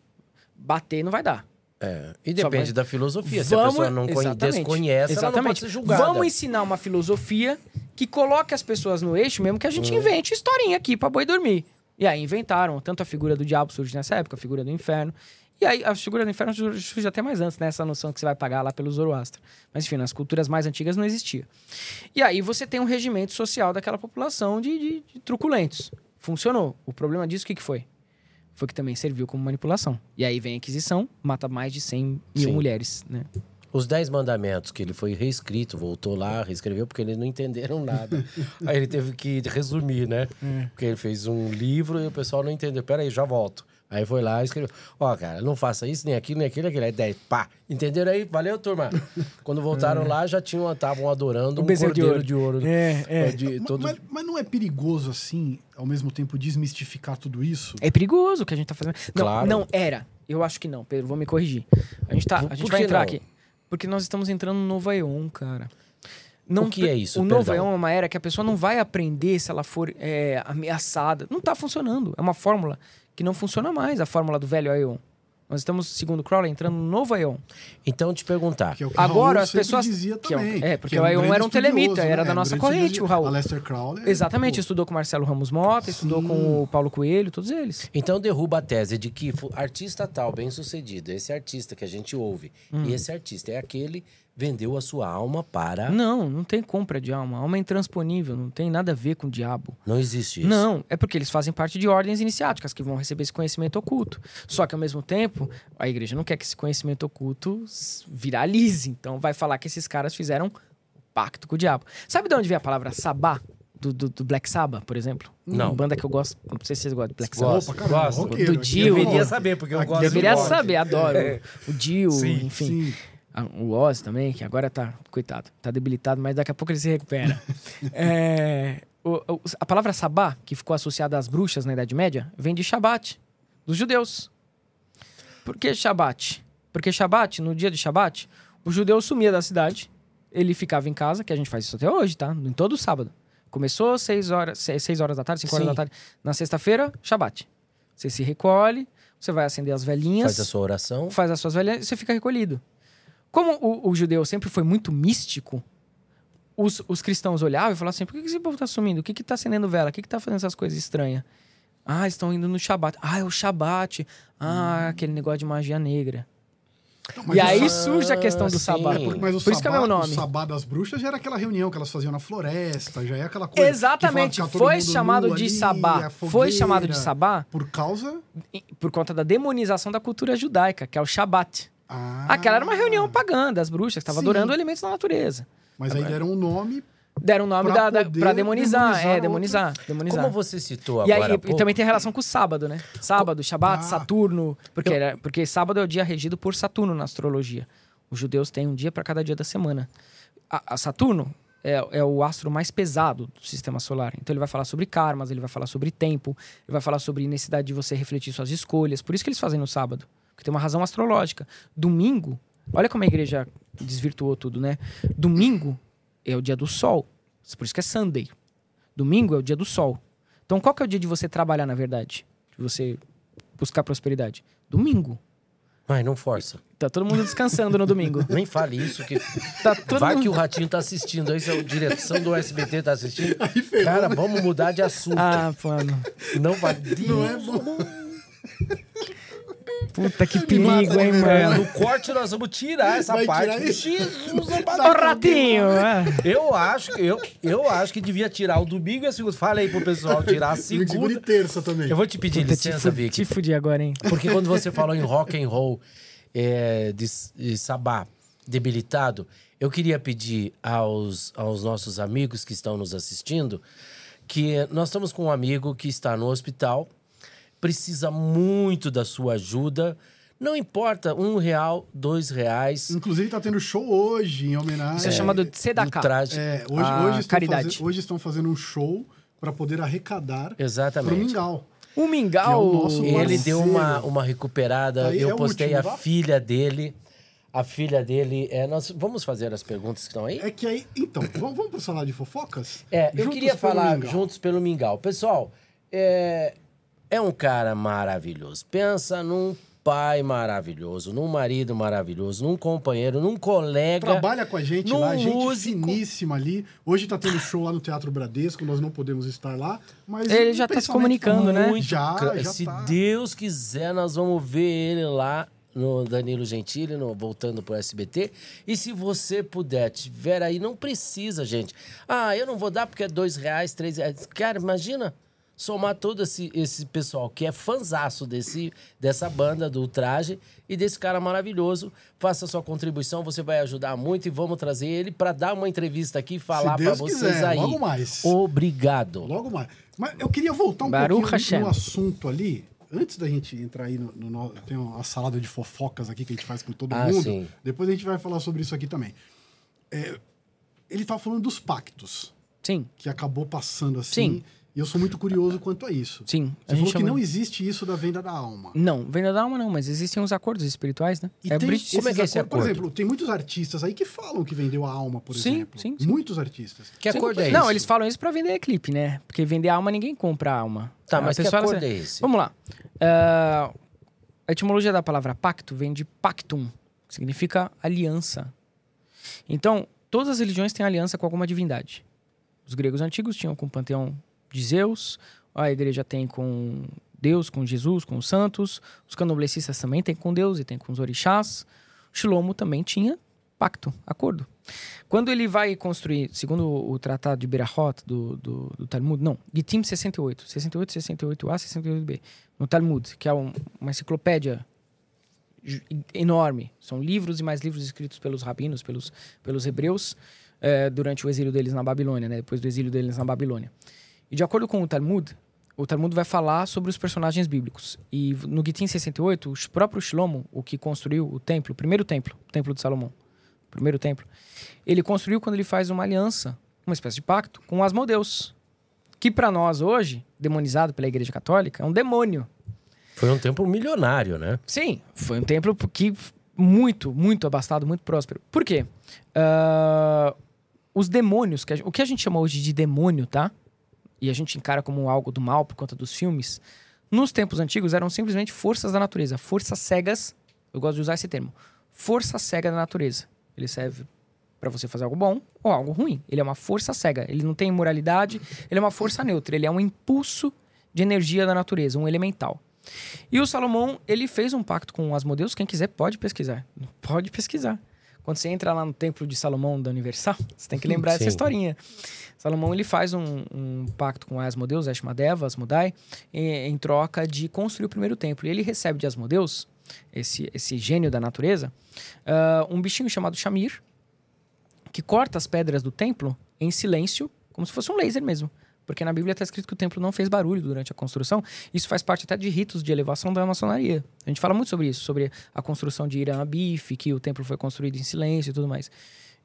Bater não vai dar. É, e depende da filosofia. Se a pessoa não Exatamente. desconhece, ela não pode Exatamente. ser julgada. Vamos ensinar uma filosofia que coloque as pessoas no eixo, mesmo que a Hum. gente invente historinha aqui pra boi dormir. E aí inventaram, tanto a figura do diabo surge nessa época, a figura do inferno. E aí a figura do inferno surge surge até mais antes, né? Essa noção que você vai pagar lá pelo Zoroastro. Mas enfim, nas culturas mais antigas não existia. E aí você tem um regimento social daquela população de, de- de truculentos. Funcionou. O problema disso, o que, que foi? Foi que também serviu como manipulação. E aí vem a Inquisição, mata mais de 100 mil Sim. mulheres, né? Os Dez Mandamentos, que ele foi reescrito, voltou lá, reescreveu, porque eles não entenderam nada. Aí ele teve que resumir, né? Porque ele fez um livro e o pessoal não entendeu. Peraí, já volto. Aí foi lá e escreveu. Ó, cara, não faça isso, nem aquilo, nem aquilo, nem aquilo. Aí 10. Pá. Entenderam aí? Valeu, turma. Quando voltaram lá, já tinham, estavam adorando O um bezerro de cordeiro ouro. de ouro. É, é. De, Ma- todo... Mas, mas não é perigoso, assim, ao mesmo tempo, desmistificar tudo isso? É perigoso o que a gente tá fazendo. Não, Claro. não era. Eu acho que não, Pedro, vou me corrigir. A gente, tá, a gente vai entrar não? aqui. Porque nós estamos entrando no novo Aeon, cara. Não O que é isso? O novo Perdão. Aeon é uma era que a pessoa não vai aprender se ela for é, ameaçada. Não tá funcionando. É uma fórmula que não funciona mais, a fórmula do velho Aeon. Nós estamos, segundo Crowley, entrando no novo Aeon. Então, te perguntar. Que é o que Agora, Raul as pessoas- dizia que é também. é, porque que o Aeon era um telemita, estudioso, era né? da Um nossa corrente, o Raul. A Lester Crowley. Exatamente, pô, estudou com o Marcelo Ramos Mota, estudou com o Paulo Coelho, todos eles. Então derruba a tese de que artista tal, bem sucedido, esse artista que a gente ouve, Hum. e esse artista é aquele vendeu a sua alma para. Não, não tem compra de alma. A alma é intransponível, não tem nada a ver com o diabo. Não existe isso. Não, é porque eles fazem parte de ordens iniciáticas que vão receber esse conhecimento oculto. Só que ao mesmo tempo, a igreja não quer que esse conhecimento oculto viralize. Então vai falar que esses caras fizeram pacto com o diabo. Sabe de onde vem a palavra sabá? Do, do, do Black Sabbath, por exemplo? Não. Uma banda que eu gosto. Não sei se vocês gostam de Black Sabbath. Opa, caramba, Do Dio, é Deveria saber, porque eu gosto é de Deveria saber, adoro. O Dio, Sim, enfim. Sim. Ah, O Oz também, que agora tá, coitado, tá debilitado, mas daqui a pouco ele se recupera. É, o- o- a palavra sabá, que ficou associada às bruxas na Idade Média, vem de Shabat, dos judeus. Por que Shabat? Porque Shabat, no dia de Shabat, o judeu sumia da cidade, ele ficava em casa, que a gente faz isso até hoje, tá? Em todo sábado. Começou 6 horas, 6 horas da tarde, 5 horas Sim. da tarde. Na sexta-feira, Shabat. Você se recolhe, você vai acender as velhinhas Faz a sua oração. faz as suas velhas e você fica recolhido. Como o, o judeu sempre foi muito místico, os, os cristãos olhavam e falavam assim: por que esse povo tá sumindo? O que que tá acendendo vela? O que que tá fazendo essas coisas estranhas? Ah, estão indo no Shabat. Ah, é o Shabat. Ah, aquele negócio de magia negra. Então, e aí o- surge a questão do sim. Sabá. Por- Mas o Por isso que é o sabá, meu nome. O sabá das bruxas já era aquela reunião que elas faziam na floresta, já é aquela coisa. Exatamente, foi chamado de ali, Sabá. a Foi fogueira, chamado de Sabá Por causa. por conta da demonização da cultura judaica, que é o Shabat. Ah, Aquela era uma reunião pagã das bruxas, que estavam adorando elementos da natureza. Mas aí deram um nome. Deram o nome Pra da, da, poder pra demonizar. demonizar É, demonizar. demonizar. Como você citou E, agora. aí, e pouco, também tem relação com o sábado, né? Sábado, Shabat, Ah. Saturno. Porque, era- porque sábado é o dia regido por Saturno na astrologia. Os judeus têm um dia para cada dia da semana. A, a Saturno é, é o astro mais pesado do sistema solar. Então ele vai falar sobre karmas, ele vai falar sobre tempo, ele vai falar sobre necessidade de você refletir suas escolhas. Por isso que eles fazem no sábado. Porque tem uma razão astrológica. Domingo, olha como a igreja desvirtuou tudo, né? Domingo é o dia do sol. Por isso que é Sunday. Domingo é o dia do sol. Então qual que é o dia de você trabalhar, na verdade? De você buscar prosperidade? Domingo. Mas não força. Tá todo mundo descansando no domingo. Nem fale isso, que Tá todo vai mundo... que o Ratinho tá assistindo. Aí se a direção do SBT tá assistindo. Aí Cara, né? vamos mudar de assunto. Ah, mano. Não vai. Não é bom. Puta que perigo, hein, né, É, mano. no corte nós vamos tirar essa Vai parte. tirar? Jesus, amado. ratinho! é. Eu acho, que- eu, eu acho que devia tirar o domingo e a segunda. Fala aí pro pessoal tirar a Segunda e terça também. Eu vou te pedir Puta, te, licença, fu- Vicky. te fudi agora, hein? Porque quando você falou em rock and roll é, de, de sabá debilitado, eu queria pedir aos, aos nossos amigos que estão nos assistindo que nós estamos com um amigo que está no hospital, precisa muito da sua ajuda. Não importa, um real, dois reais. Inclusive, tá tendo show hoje, em homenagem. Isso é chamado de Sedaka. traje. É, hoje, A hoje, estão caridade. faze- hoje estão fazendo um show para poder arrecadar pro Exatamente. Mingau. O Mingau. É o nosso Ele parceiro. deu uma, uma recuperada. Aí eu é o postei último, a vá? filha dele. A filha dele. É, nós vamos fazer as perguntas que estão aí? É que aí, então, vamos, vamos pro salário de fofocas? É, eu Juntos queria falar Mingau. juntos pelo Mingau. Pessoal, é, é um cara maravilhoso. Pensa num pai maravilhoso, num marido maravilhoso, num companheiro, num colega. Trabalha com a gente lá, gente músico. finíssima ali. Hoje tá tendo show lá no Teatro Bradesco, nós não podemos estar lá, mas... Ele já tá se comunicando, né? Muito Já, já Se tá. Deus quiser, nós vamos ver ele lá no Danilo Gentili, no, voltando pro SBT. E se você puder, tiver aí, não precisa, gente. Ah, eu não vou dar porque é dois reais, três reais. Cara, imagina somar todo esse, esse pessoal que é fanzaço desse, dessa banda, do traje, e desse cara maravilhoso. Faça sua contribuição, você vai ajudar muito e vamos trazer ele para dar uma entrevista aqui e falar para vocês quiser, aí. logo mais. Obrigado. Logo mais. Mas eu queria voltar um Baruch pouquinho Hashem. no assunto ali. Antes da gente entrar aí no, no, no- Tem uma salada de fofocas aqui que a gente faz com todo Ah, mundo. sim. Depois a gente vai falar sobre isso aqui também. É, ele tava falando dos pactos, Sim, que acabou passando assim. Sim. E eu sou muito curioso quanto a isso. sim. Você A gente falou que chama- não existe isso da venda da alma. Não, venda da alma não, mas existem uns acordos espirituais, né? E é tem Brit- Como é que é esse acordos- Por acordo? exemplo, tem muitos artistas aí que falam que vendeu a alma, por Sim, exemplo. sim, sim. Muitos artistas. Que Sim. acordo é Não, esse? eles falam isso pra vender clipe, né? Porque vender alma ninguém compra alma. Tá, A mas que pessoa, ela- acordo é esse? Vamos lá. Ah, a etimologia da palavra pacto vem de pactum, que significa aliança. Então, todas as religiões têm aliança com alguma divindade. Os gregos antigos tinham com o panteão de Zeus, a igreja tem com Deus, com Jesus, com os santos. Os candomblecistas também têm com Deus e tem com os orixás. O Shilomo também tinha pacto, acordo. Quando ele vai construir, segundo o tratado de Berahot do, do, do Talmud, não, Gittim 68, 68, 68A, 68B, no Talmud, que é um- uma enciclopédia enorme. São livros e mais livros escritos pelos rabinos, pelos, pelos hebreus, eh, durante o exílio deles na Babilônia, né? depois do exílio deles na Babilônia. E de acordo com o Talmud, o Talmud vai falar sobre os personagens bíblicos. E no Gittim 68, o próprio Shlomo, o que construiu o templo, o primeiro templo, o templo de Salomão, o primeiro templo, ele construiu quando ele faz uma aliança, uma espécie de pacto, com Asmodeus. Que para nós hoje, demonizado pela Igreja Católica, é um demônio. Foi um tempo milionário, né? Sim, foi um templo que muito, muito abastado, muito próspero. Por quê? Ah, os demônios, que a- o que a gente chama hoje de demônio, tá? E a gente encara como algo do mal por conta dos filmes. Nos tempos antigos eram simplesmente forças da natureza, forças cegas. Eu gosto de usar esse termo. Força cega da natureza. Ele serve para você fazer algo bom ou algo ruim. Ele é uma força cega. Ele não tem moralidade, ele é uma força neutra. Ele é um impulso de energia da natureza, um elemental. E o Salomão, ele fez um pacto com Asmodeus. Quem quiser pode pesquisar. Pode pesquisar. Quando você entra lá no templo de Salomão da Universal, você tem que lembrar essa Sim. historinha. Salomão ele faz um, um pacto com Asmodeus, Ashmadeva, Asmodai, em, em troca de construir o primeiro templo. E ele recebe de Asmodeus, esse, esse gênio da natureza, ah, um bichinho chamado Shamir, que corta as pedras do templo em silêncio, como se fosse um laser mesmo. Porque na Bíblia está escrito que o templo não fez barulho durante a construção. Isso faz parte até de ritos de elevação da maçonaria. A gente fala muito sobre isso, sobre a construção de Irã Bife, que o templo foi construído em silêncio e tudo mais.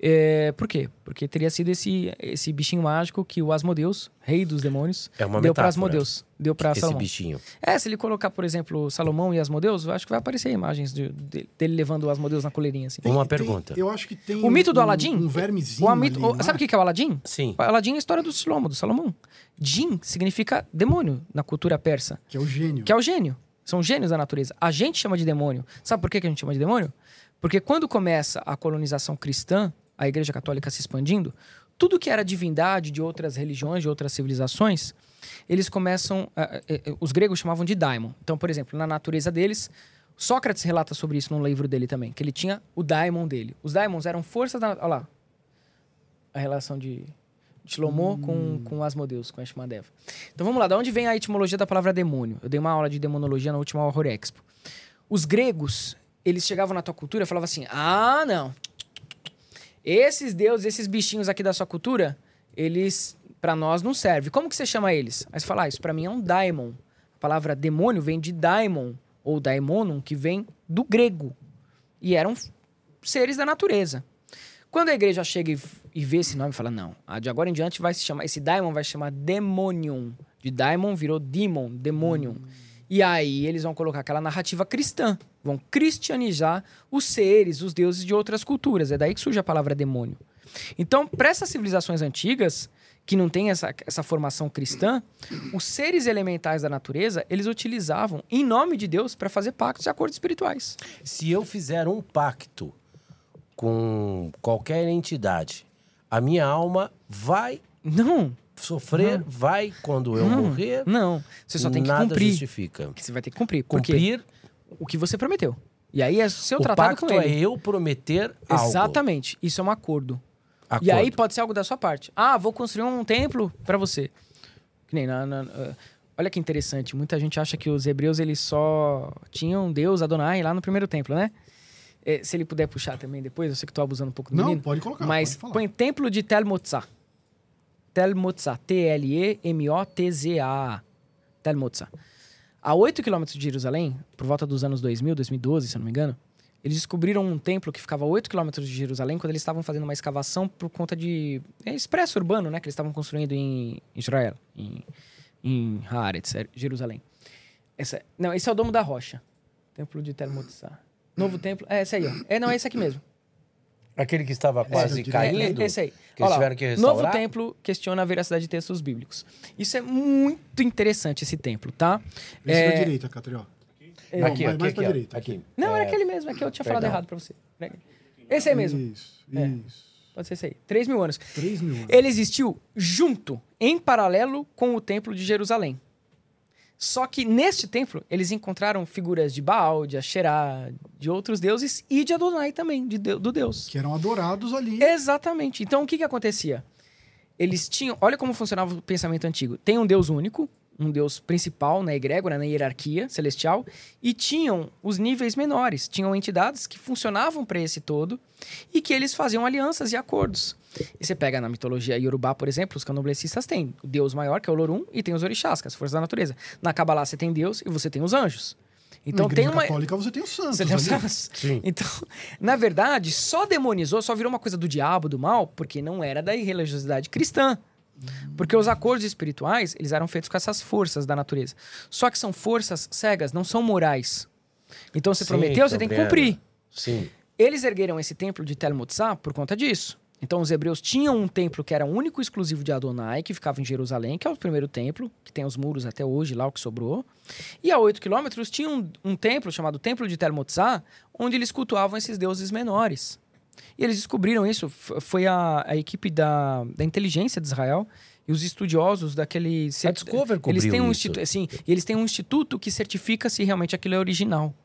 É, por quê? Porque teria sido esse, esse bichinho mágico que o Asmodeus, rei dos demônios, É uma deu para metáfora. Asmodeus. deu para Esse Salomão. bichinho. É, se ele colocar, por exemplo, Salomão e Asmodeus, eu acho que vai aparecer imagens de- de- dele levando o Asmodeus na coleirinha, assim. Uma Tem- pergunta. eu acho que tem. O mito do um- Aladim? Um vermezinho. O mito, ali, o- sabe o que é o Aladim? Sim. O Aladim é a história do Shlomo, do Salomão. Jin significa demônio na cultura persa, Que é o gênio. que é o gênio. São gênios da natureza. A gente chama de demônio. Sabe por que a gente chama de demônio? Porque quando começa a colonização cristã, a igreja católica se expandindo, tudo que era divindade de outras religiões, de outras civilizações, eles começam. eh, eh, eh, os gregos chamavam de daimon. Então, por exemplo, na natureza deles, Sócrates relata sobre isso num livro dele também, que ele tinha o daimon dele. Os daimons eram forças da. Olha lá. A relação de Shlomo com, com Asmodeus, com Ashmadeva. Então vamos lá, da onde vem a etimologia da palavra demônio? Eu dei uma aula de demonologia na última Horror Expo. Os gregos, eles chegavam na tua cultura e falavam assim: ah, não. Esses deuses, esses bichinhos aqui da sua cultura, eles para nós não servem. Como que você chama eles? Aí você fala, ah, isso para mim é um daimon. A palavra demônio vem de daimon, ou daimonon, que vem do grego. E eram seres da natureza. Quando a igreja chega e, e vê esse nome, fala, não, de agora em diante vai se chamar, esse daimon vai se chamar demonium. De daimon virou demon, demonium. E aí eles vão colocar aquela narrativa cristã, vão cristianizar os seres, os deuses de outras culturas. É daí que surge a palavra demônio. Então, para essas civilizações antigas, que não tem essa, essa formação cristã, os seres elementais da natureza, eles utilizavam, em nome de Deus, para fazer pactos e acordos espirituais. Se eu fizer um pacto com qualquer entidade, a minha alma vai Não, sofrer, vai quando eu Não, morrer. não. Você só tem que nada cumprir. justifica. Que você vai ter que cumprir. Cumprir, O que você prometeu. E aí é seu o tratado pacto com ele. é eu prometer algo. Exatamente. Isso é um acordo. Acordo. E aí pode ser algo da sua parte. Ah, vou construir um templo para você. Que nem na, na- eh, olha que interessante. Muita gente acha que os hebreus eles só tinham Deus Adonai lá no primeiro templo, né? Eh, se ele puder puxar também depois, eu sei que tô abusando um pouco do Não, menino. pode colocar. Mas pode falar. põe templo de Tel Motzah. Tel Motzah. T-L-E-M-O-T-Z-A. Tel Motzah. A 8 quilômetros de Jerusalém, por volta dos anos 2000, 2012, se eu não me engano, eles descobriram um templo que ficava a 8 quilômetros de Jerusalém quando eles estavam fazendo uma escavação por conta de é, expresso urbano, né? Que eles estavam construindo em Israel, em, em Haaretz, é, Jerusalém. Essa, não, esse é o Domo da Rocha. Templo de Tel Motzah. Novo templo. É esse aí, ó. É, não, é esse aqui mesmo. Aquele que estava quase eu diria- caindo. É, esse aí. que Olha tiveram que Novo restaurar? templo questiona a veracidade de textos bíblicos. Isso é muito interessante, esse templo, tá? Esse É, da direita, Catrió. Aqui, Não, aqui, mais aqui, pra ó. direita. Aqui. Não, É, era aquele mesmo. É que eu tinha falado perdão. errado pra você. Peraí. Esse aí mesmo. Isso, É. isso. Pode ser esse aí. 3 mil anos. 3 mil anos. Ele existiu junto, em paralelo com o templo de Jerusalém. Só que neste templo, eles encontraram figuras de Baal, de Asherá, de outros deuses e de Adonai também, de do Deus. Que eram adorados ali. Exatamente. Então, o que que acontecia? Eles tinham... Olha como funcionava o pensamento antigo. Tem um Deus único, um Deus principal na egrégora, na hierarquia celestial, e tinham os níveis menores. Tinham entidades que funcionavam para esse todo e que eles faziam alianças e acordos. E você pega na mitologia Yorubá, por exemplo, os canoblecistas têm o Deus maior, que é o Lorum, e tem os orixás, que é as forças da natureza. Na Kabbalah você tem Deus e você tem os anjos. Então Na tem uma... católica você tem os santos. Você tem os santos. Sim. Então, na verdade, só demonizou, só virou uma coisa do diabo, do mal, porque não era da religiosidade cristã. Porque os acordos espirituais, eles eram feitos com essas forças da natureza. Só que são forças cegas, não são morais. Então, você Sim, prometeu, você tem que cumprir. Sim. Eles ergueram esse templo de Tel Mutzah por conta disso. Então, os hebreus tinham um templo que era único e exclusivo de Adonai, que ficava em Jerusalém, que é o primeiro templo, que tem os muros até hoje, lá o que sobrou. E a 8 quilômetros tinha um, um templo chamado Templo de Tel Mutzah, onde eles cultuavam esses deuses menores. E eles descobriram isso. Foi a, a equipe da, da inteligência de Israel e os estudiosos daquele... A Discover eles têm um isso. assim, e eles têm um instituto que certifica se realmente aquilo é original.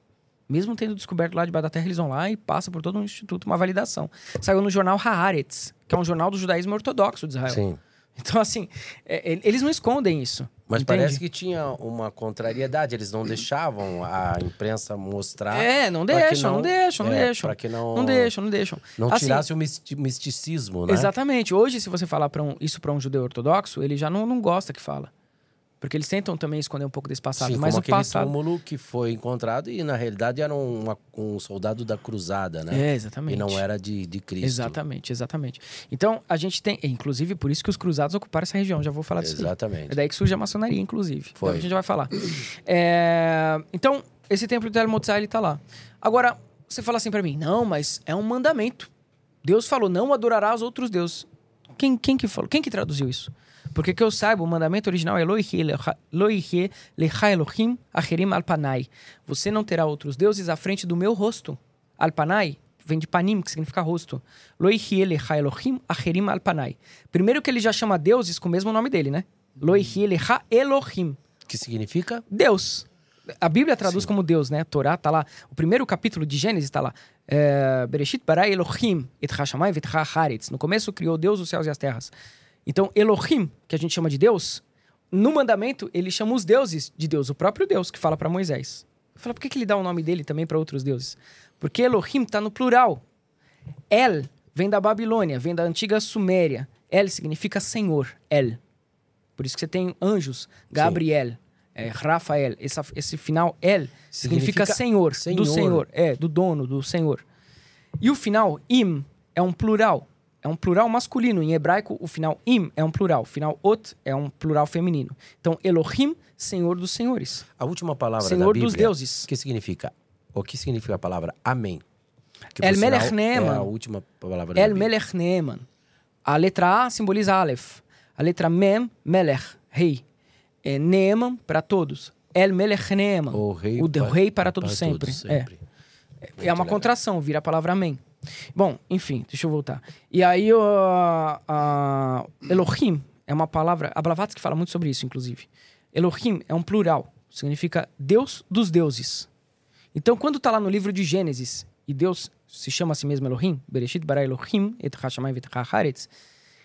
Mesmo tendo descoberto lá debaixo da terra, eles vão lá e passa por todo um instituto, uma validação. Saiu no jornal Haaretz, que é um jornal do judaísmo ortodoxo de Israel. Sim. Então, assim, é, é, eles não escondem isso. Mas entende? parece que tinha uma contrariedade, eles não deixavam a imprensa mostrar. É, não deixam, não, deixam, não é, deixam. Pra que não, Não deixam, não deixam. não Assim, tirasse o misti- misticismo, né? Exatamente. Hoje, se você falar um- isso para um judeu ortodoxo, ele já não, não gosta que fala. Porque eles tentam também esconder um pouco desse passado. Sim, mas como o aquele passado. túmulo que foi encontrado e na realidade era um, um soldado da cruzada, né? É, E exatamente. não era de, de Cristo. Exatamente, exatamente. Então, a gente tem. Inclusive, por isso que os cruzados ocuparam essa região. Já vou falar disso. aí. Exatamente. É daí que surge a maçonaria, inclusive. Foi. Então, a gente vai falar. É, Então, esse templo de Tel Motzai, ele tá lá. Agora, você fala assim pra mim, não, mas é um mandamento. Deus falou, não adorarás outros deuses. Quem, quem que falou? Quem que traduziu isso? Porque que eu saiba, o mandamento original é Loihe lecha Elohim acherim alpanai. Você não terá outros deuses à frente do meu rosto. Alpanai vem de panim, que significa rosto. Loihe lecha Elohim acherim alpanai. Primeiro que ele já chama deuses com o mesmo nome dele, né? Loihe lecha Elohim. Que significa? Deus. A Bíblia traduz como Deus, né? Torá tá lá. O primeiro capítulo de Gênesis tá lá. É, Bereshit bara Elohim et hashamayim haaretz. No começo criou Deus os céus e as terras. Então, Elohim, que a gente chama de Deus, no mandamento ele chama os deuses de Deus, o próprio Deus que fala para Moisés. Fala, por que, que ele dá o nome dele também para outros deuses? Porque Elohim tá no plural. El vem da Babilônia, vem da antiga Suméria. El significa Senhor, El. Por isso que você tem anjos, Gabriel, é, Rafael. Essa- esse final El significa, Significa senhor, do senhor. Senhor, é, do dono, do Senhor. E o final Im é um plural, é um plural masculino. Em hebraico, o final Im é um plural, o final Ot é um plural feminino. Então Elohim, Senhor dos senhores, A última palavra da Senhor Bíblia. dos deuses. O que significa? O que significa a palavra Amém? Que, El Melech É Neeman. a última palavra da El. Melech Neeman. A letra A simboliza Aleph. A letra Mem, Melech, rei. É Neeman para todos. El Melech Neeman. O rei, o de- pa- rei para todos sempre. É. É uma legal. contração, vira a palavra amém. Bom, enfim, deixa eu voltar. E aí, ó, a Elohim é uma palavra. A Blavatsky fala muito sobre isso, inclusive. Elohim é um plural, significa Deus dos deuses. Então, quando tá lá no livro de Gênesis e Deus se chama a si mesmo Elohim, Bereshit bara Elohim et hashamayim v'et haaretz,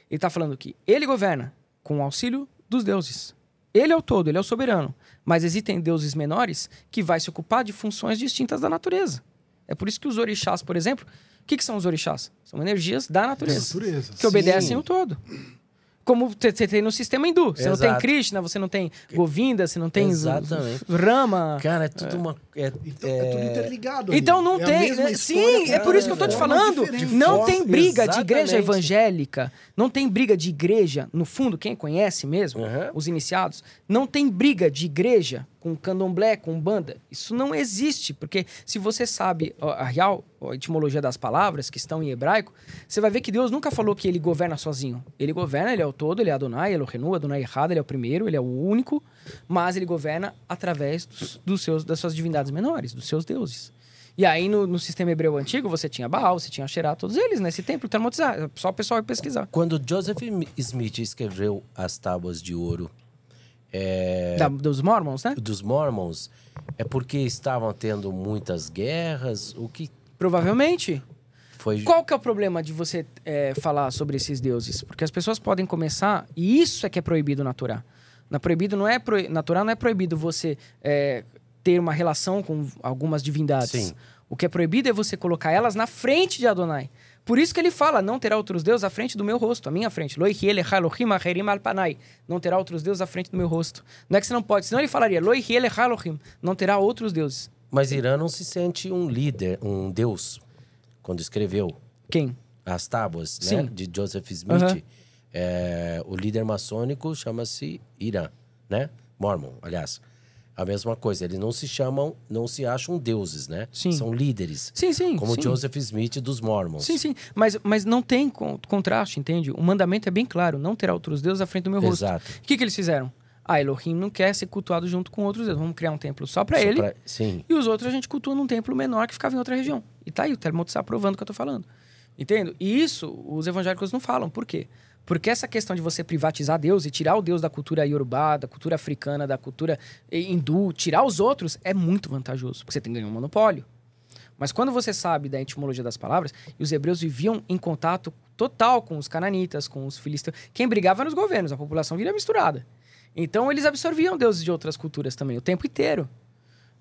ele tá falando que ele governa com o auxílio dos deuses. Ele é o todo, ele é o soberano. Mas existem deuses menores que vai se ocupar de funções distintas da natureza. É por isso que os orixás, por exemplo, o que, que são os orixás? São energias da natureza, Natureza. que obedecem Sim. o todo. Como você tem no sistema hindu. Você não tem. Krishna, você não tem Govinda, você não tem Exatamente. Rama. Cara, é tudo uma. É, Então, é tudo interligado. ali. Então não É a tem. mesma né? história Sim, é por isso que eu tô te falando. Não forma- tem briga de igreja Exatamente. evangélica. Não tem briga de igreja. No fundo, quem conhece mesmo, Uhum. os iniciados, não tem briga de igreja com candomblé, com banda. Isso não existe. Porque se você sabe a real a etimologia das palavras que estão em hebraico, você vai ver que Deus nunca falou que ele governa sozinho. Ele governa, ele é o todo, ele é Adonai, Elohenu, Adonai errado, ele é o primeiro, ele é o único, mas ele governa através dos, dos seus, das suas divindades menores, dos seus deuses. E aí, no, no sistema hebreu antigo, você tinha Baal, você tinha Asherah, todos eles nesse templo, termotizar. Só o pessoal ir pesquisar. Quando Joseph Smith escreveu as tábuas de ouro é, Da- dos Mormons, né? dos Mormons, é porque estavam tendo muitas guerras? O que Provavelmente. foi. Qual que é o problema de você é, falar sobre esses deuses? Porque as pessoas podem começar, e isso é que é proibido na Torá. Na, proibido não é pro, na Torá não é proibido você é, ter uma relação com algumas divindades. Sim. O que é proibido é você colocar elas na frente de Adonai. Por isso que ele fala, não terá outros deuses à frente do meu rosto, à minha frente. Não terá outros deuses à frente do meu rosto. Não é que você não pode, senão ele falaria. Não terá outros deuses. Mas Irã não se sente um líder, um deus, quando escreveu Quem? as tábuas né, de Joseph Smith. É, o líder maçônico chama-se Irã, né? Mormon, aliás. A mesma coisa, eles não se chamam, não se acham deuses, né? Sim. São líderes. Sim, sim. Como sim. Joseph Smith dos Mormons. Sim, sim. Mas, mas não tem con- contraste, entende? O mandamento é bem claro: não terá outros deuses à frente do meu rosto. Exato. O que, que eles fizeram? Ah, Elohim não quer ser cultuado junto com outros deuses. Vamos criar um templo só para ele. pra- Sim. E os outros a gente cultua num templo menor que ficava em outra região. E tá aí, o Telmo está provando o que eu tô falando. Entendo? E isso os evangélicos não falam. Por quê? Porque essa questão de você privatizar Deus e tirar o Deus da cultura iorubá, da cultura africana, da cultura hindu, tirar os outros, é muito vantajoso. Porque você tem ganhar um monopólio. Mas quando você sabe da etimologia das palavras, e os hebreus viviam em contato total com os cananitas, com os filisteus, quem brigava eram os governos, a população vira misturada. Então eles absorviam deuses de outras culturas também, o tempo inteiro.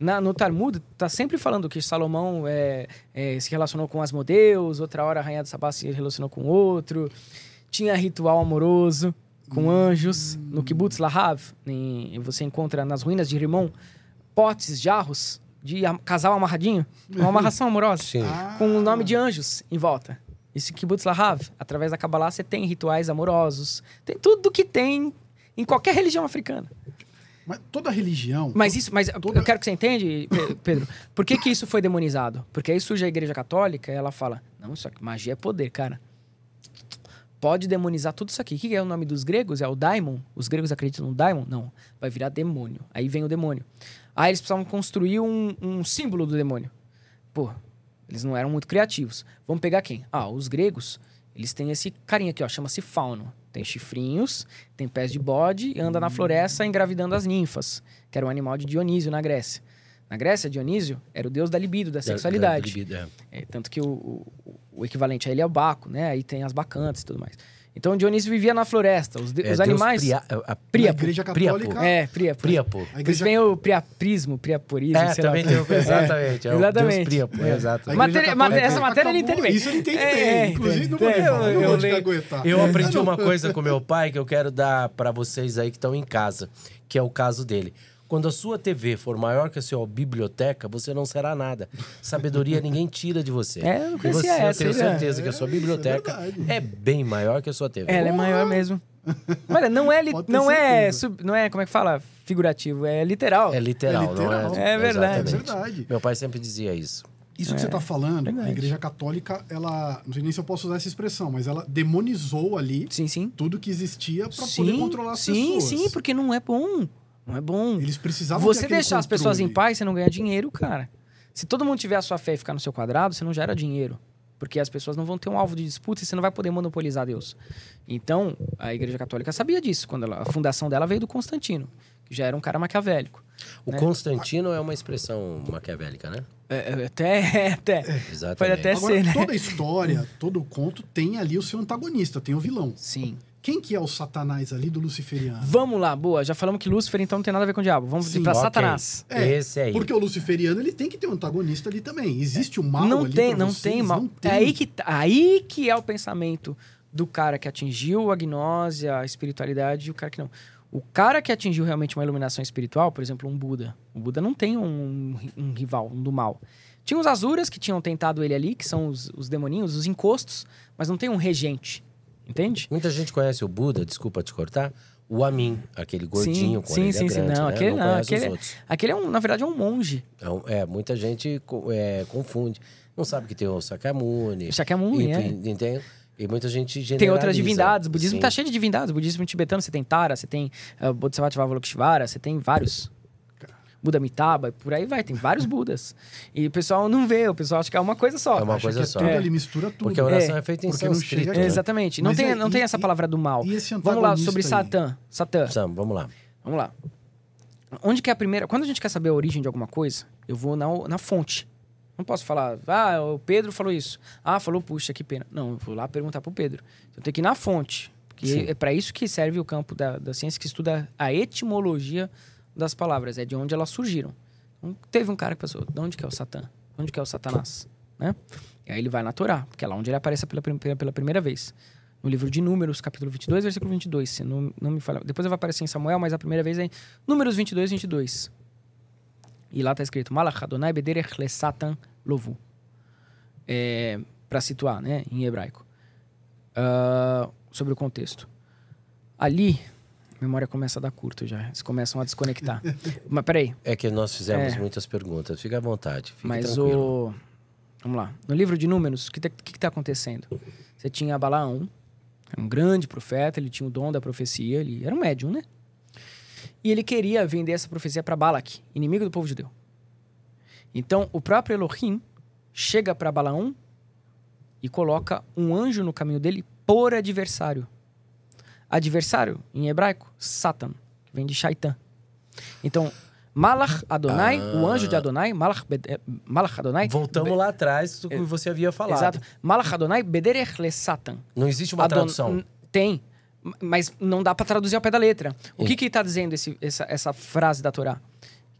Na- no Talmud, tá sempre falando que Salomão é, é, se relacionou com Asmodeus, outra hora a Rainha de Sabá se relacionou com outro, tinha ritual amoroso. com anjos. No Kibbutz Lahav, em- você encontra nas ruínas de Rimon potes, jarros de am- casal amarradinho, uma amarração amorosa, Sim. Ah. com o nome de anjos em volta. Isso em Kibbutz Lahav, através da Kabbalah, você tem rituais amorosos, tem tudo que tem em qualquer religião africana. Mas toda religião. Mas isso, mas Toda- eu quero que você entende, Pe- Pedro. Por que, que isso foi demonizado? Porque aí surge a igreja católica e ela fala: não, isso aqui, magia é poder, cara. Pode demonizar tudo isso aqui. O que é o nome dos gregos? É o daimon. Os gregos acreditam no daimon? Não. Vai virar demônio. Aí vem o demônio. Aí eles precisavam construir um, um símbolo do demônio. Pô, eles não eram muito criativos. Vamos pegar quem? Ah, os gregos, eles têm esse carinha aqui, ó, chama-se fauno. Tem chifrinhos, tem pés de bode e anda na floresta engravidando as ninfas, que era um animal de Dionísio na Grécia. Na Grécia, Dionísio era o deus da libido, da sexualidade. Da- da libido, é. É, tanto que o, o- o equivalente a ele é o Baco, né? Aí tem as bacantes e tudo mais. Então Dionísio vivia na floresta. Os, de- É os animais. Pria- a- Na Príapo. igreja católica. É, Príapo. Príapo. A Depois igreja, vem o priaprismo, priaporismo, É, sei lá. também tem o... Exatamente. É o Exatamente. Deus Príapo, É. exato. igreja Matéria- matéria- essa matéria ele entende bem. Isso ele entende É, bem. é, Inclusive, não é, eu- falar, não eu leio- caguetar. Eu aprendi uma coisa com meu pai que eu quero dar pra vocês aí que estão em casa, que é o caso dele. Quando a sua TV for maior que a sua biblioteca, você não será nada. Sabedoria ninguém tira de você. É, eu e você, essa, eu tenho né? certeza que a sua biblioteca verdade. é, bem maior que a sua TV. Ela é maior mesmo. Olha, não é, li- não é, sub- não é, como é que fala? Figurativo, é literal. É literal, É literal. não É é? verdade. Exatamente. É verdade. Meu pai sempre dizia isso. Isso que você está falando, verdade. a Igreja Católica, ela. Não sei nem se eu posso usar essa expressão, mas ela demonizou ali Sim, sim. tudo que existia para Sim, poder controlar as sim, pessoas. sim, porque não é bom. Não é bom. Eles precisavam Você deixar as pessoas em paz, você não ganha dinheiro, cara. Se todo mundo tiver a sua fé e ficar no seu quadrado, você não gera dinheiro. Porque as pessoas não vão ter um alvo de disputa e você não vai poder monopolizar Deus. Então, a Igreja Católica sabia disso. quando ela- A fundação dela veio do Constantino, que já era um cara maquiavélico. O Né? Constantino é uma expressão maquiavélica, né? É, é, até, até. Exatamente. Pode até Agora, ser, né? toda a história, todo o conto tem ali o seu antagonista, tem o vilão. Sim. Quem que é o satanás ali do luciferiano? Vamos lá, boa. Já falamos que Lúcifer então não tem nada a ver com o diabo. Vamos Sim, pra Ok. Satanás. É, Esse aí. Porque o luciferiano, ele tem que ter um antagonista ali também. Existe o mal não ali tem, não vocês? tem mal. Não tem. É aí que, tá- aí que é o pensamento do cara que atingiu a gnose, a espiritualidade e o cara que não. O cara que atingiu realmente uma iluminação espiritual, por exemplo, um Buda. O Buda não tem um, um rival, um do mal. Tinha os Azuras que tinham tentado ele ali, que são os, os demoninhos, os encostos, mas não tem um regente. Entende? Muita gente conhece o Buda, desculpa te cortar, o Amin, aquele gordinho com sim, orelha sim, sim. grande, Não, né? aquele não não, aquele- outros. Aquele é um, na verdade, é um monge. Então, é, muita gente é, confunde. Não sabe que tem o Sakyamuni. Shakyamuni, é. enfim, entende? E muita gente. Tem outras divindades. O budismo Sim. tá cheio de divindades. O budismo tibetano, você tem Tara, você tem uh, Bodhisattva Avalokiteshvara, você tem vários. Buda Amitabha, por aí vai, tem vários Budas. E o pessoal não vê, o pessoal acha que é uma coisa só. É uma Acha coisa que é só. tudo É. ali, mistura tudo. Porque a oração É, é, feita em porque não sânscrito. chega É, exatamente. Não Mas tem, é- não tem e- essa e- palavra do mal. e esse Vamos lá, sobre aí? Satã. Satã. Sam, vamos lá. Vamos lá. Onde que é a primeira... Quando a gente quer saber a origem de alguma coisa, eu vou na, na fonte. Não posso falar, ah, o Pedro falou isso. Ah, falou, puxa, que pena. Não, eu vou lá perguntar pro Pedro. Eu tenho que ir na fonte. Porque Sim. é para isso que serve o campo da, da ciência que estuda a etimologia das palavras. É de onde elas surgiram. Então, teve um cara que pensou, de onde que é o Satã? Onde que é o Satanás? Né? E aí ele vai na Torá, porque é lá onde ele aparece pela, pela, primeira vez. No livro de Números, capítulo 22, versículo 22. Se não, não me falha. Depois vai aparecer em Samuel, mas a primeira vez é em Números 22, 22. E lá está escrito: Malach Adonai Bederech Le Satan Lovu. É, para situar, né, em hebraico. Ah, sobre o contexto. Ali, memória começa a dar curto já. Eles começam a desconectar. mas peraí, É que nós fizemos É. muitas perguntas. Fica à vontade. Fique mas tranquilo. o. Vamos lá. No livro de Números, o que está acontecendo? Você tinha Balaão, um grande profeta, ele tinha o dom da profecia, ele era um médium, né? E ele queria vender essa profecia para Balak, inimigo do povo judeu. Então, o próprio Elohim chega para Balaão e coloca um anjo no caminho dele por adversário. Adversário, em hebraico, Satan, que vem de Shaitan. Então, Malach Adonai, o anjo de Adonai, Malach, Bed- eh, Malach Adonai. Voltamos lá atrás do que você havia falado. Exato. Malach Adonai Bederech le Satan. Não existe uma Adon- tradução. Tem, mas não dá para traduzir ao pé da letra. O que que está dizendo esse- essa, essa frase da Torá?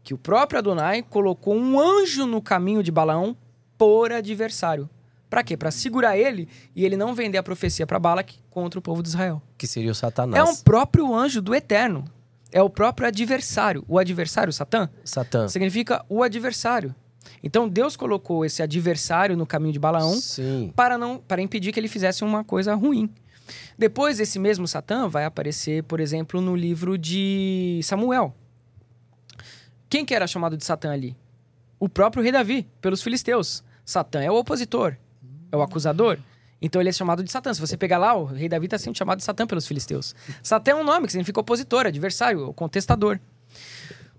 Que o próprio Adonai colocou um anjo no caminho de Balaão por adversário, Pra quê? Pra segurar ele e ele não vender a profecia pra Balak contra o povo de Israel. Que seria o Satanás. É um próprio anjo do eterno. É o próprio adversário. O adversário, Satã, Satã. significa o adversário. Então Deus colocou esse adversário no caminho de Balaão Sim. para não para impedir que ele fizesse uma coisa ruim. Depois esse mesmo Satã vai aparecer, por exemplo, no livro de Samuel. Quem que era chamado de Satã ali? O próprio rei Davi, pelos filisteus. Satã é o opositor, é o acusador. Então ele é chamado de Satã. Se você pegar lá, o rei Davi está sendo chamado de Satã pelos filisteus. Satã é um nome que significa opositor, adversário, contestador.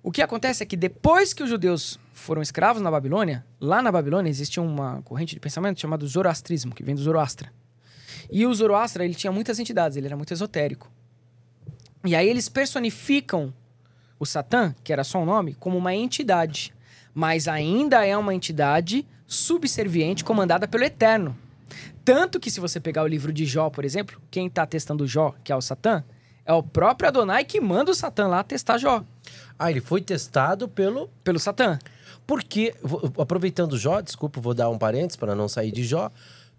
O que acontece é que depois que os judeus foram escravos na Babilônia, lá na Babilônia existia uma corrente de pensamento chamada Zoroastrismo, que vem do Zoroastra. E o Zoroastra, ele tinha muitas entidades, ele era muito esotérico. E aí eles personificam o Satã, que era só um nome, como uma entidade. Mas ainda é uma entidade subserviente comandada pelo Eterno. Tanto que se você pegar o livro de Jó, por exemplo, quem está testando Jó, que é o Satã, é o próprio Adonai que manda o Satã lá testar Jó, Ah, ele foi testado pelo. pelo Satã. Porque, aproveitando Jó, desculpa, vou dar um parênteses para não sair de Jó.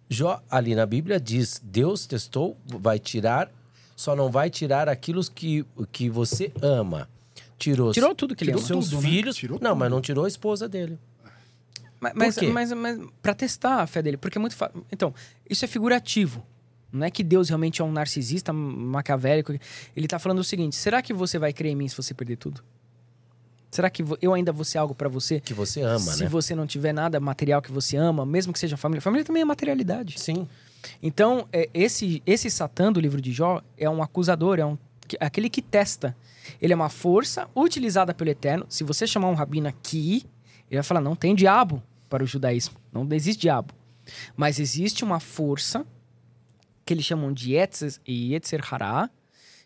Jó, ali na Bíblia, diz: Deus testou, vai tirar, só não vai tirar aquilo que, que você ama. Tirou, Tirou tudo que ele tirou ama. seus Tudo, né? filhos. Tirou não, tudo. mas não tirou a esposa dele. Mas, mas, mas, pra testar a fé dele, porque é muito fácil. Então, isso é figurativo. Não é que Deus realmente é um narcisista maquiavélico. Ele tá falando o seguinte: será que você vai crer em mim se você perder tudo? Será que eu ainda vou ser algo pra você? Que você ama, se né? você não tiver nada material que você ama, mesmo que seja família. Família também é materialidade. Sim. Então, é, esse, esse Satã do livro de Jó é um acusador, é um, que- aquele que testa. Ele é uma força utilizada pelo Eterno. Se você chamar um rabino aqui, ele vai falar: não tem diabo para o judaísmo. Não existe diabo. Mas existe uma força que eles chamam de Yetzer, Yetzer Hará,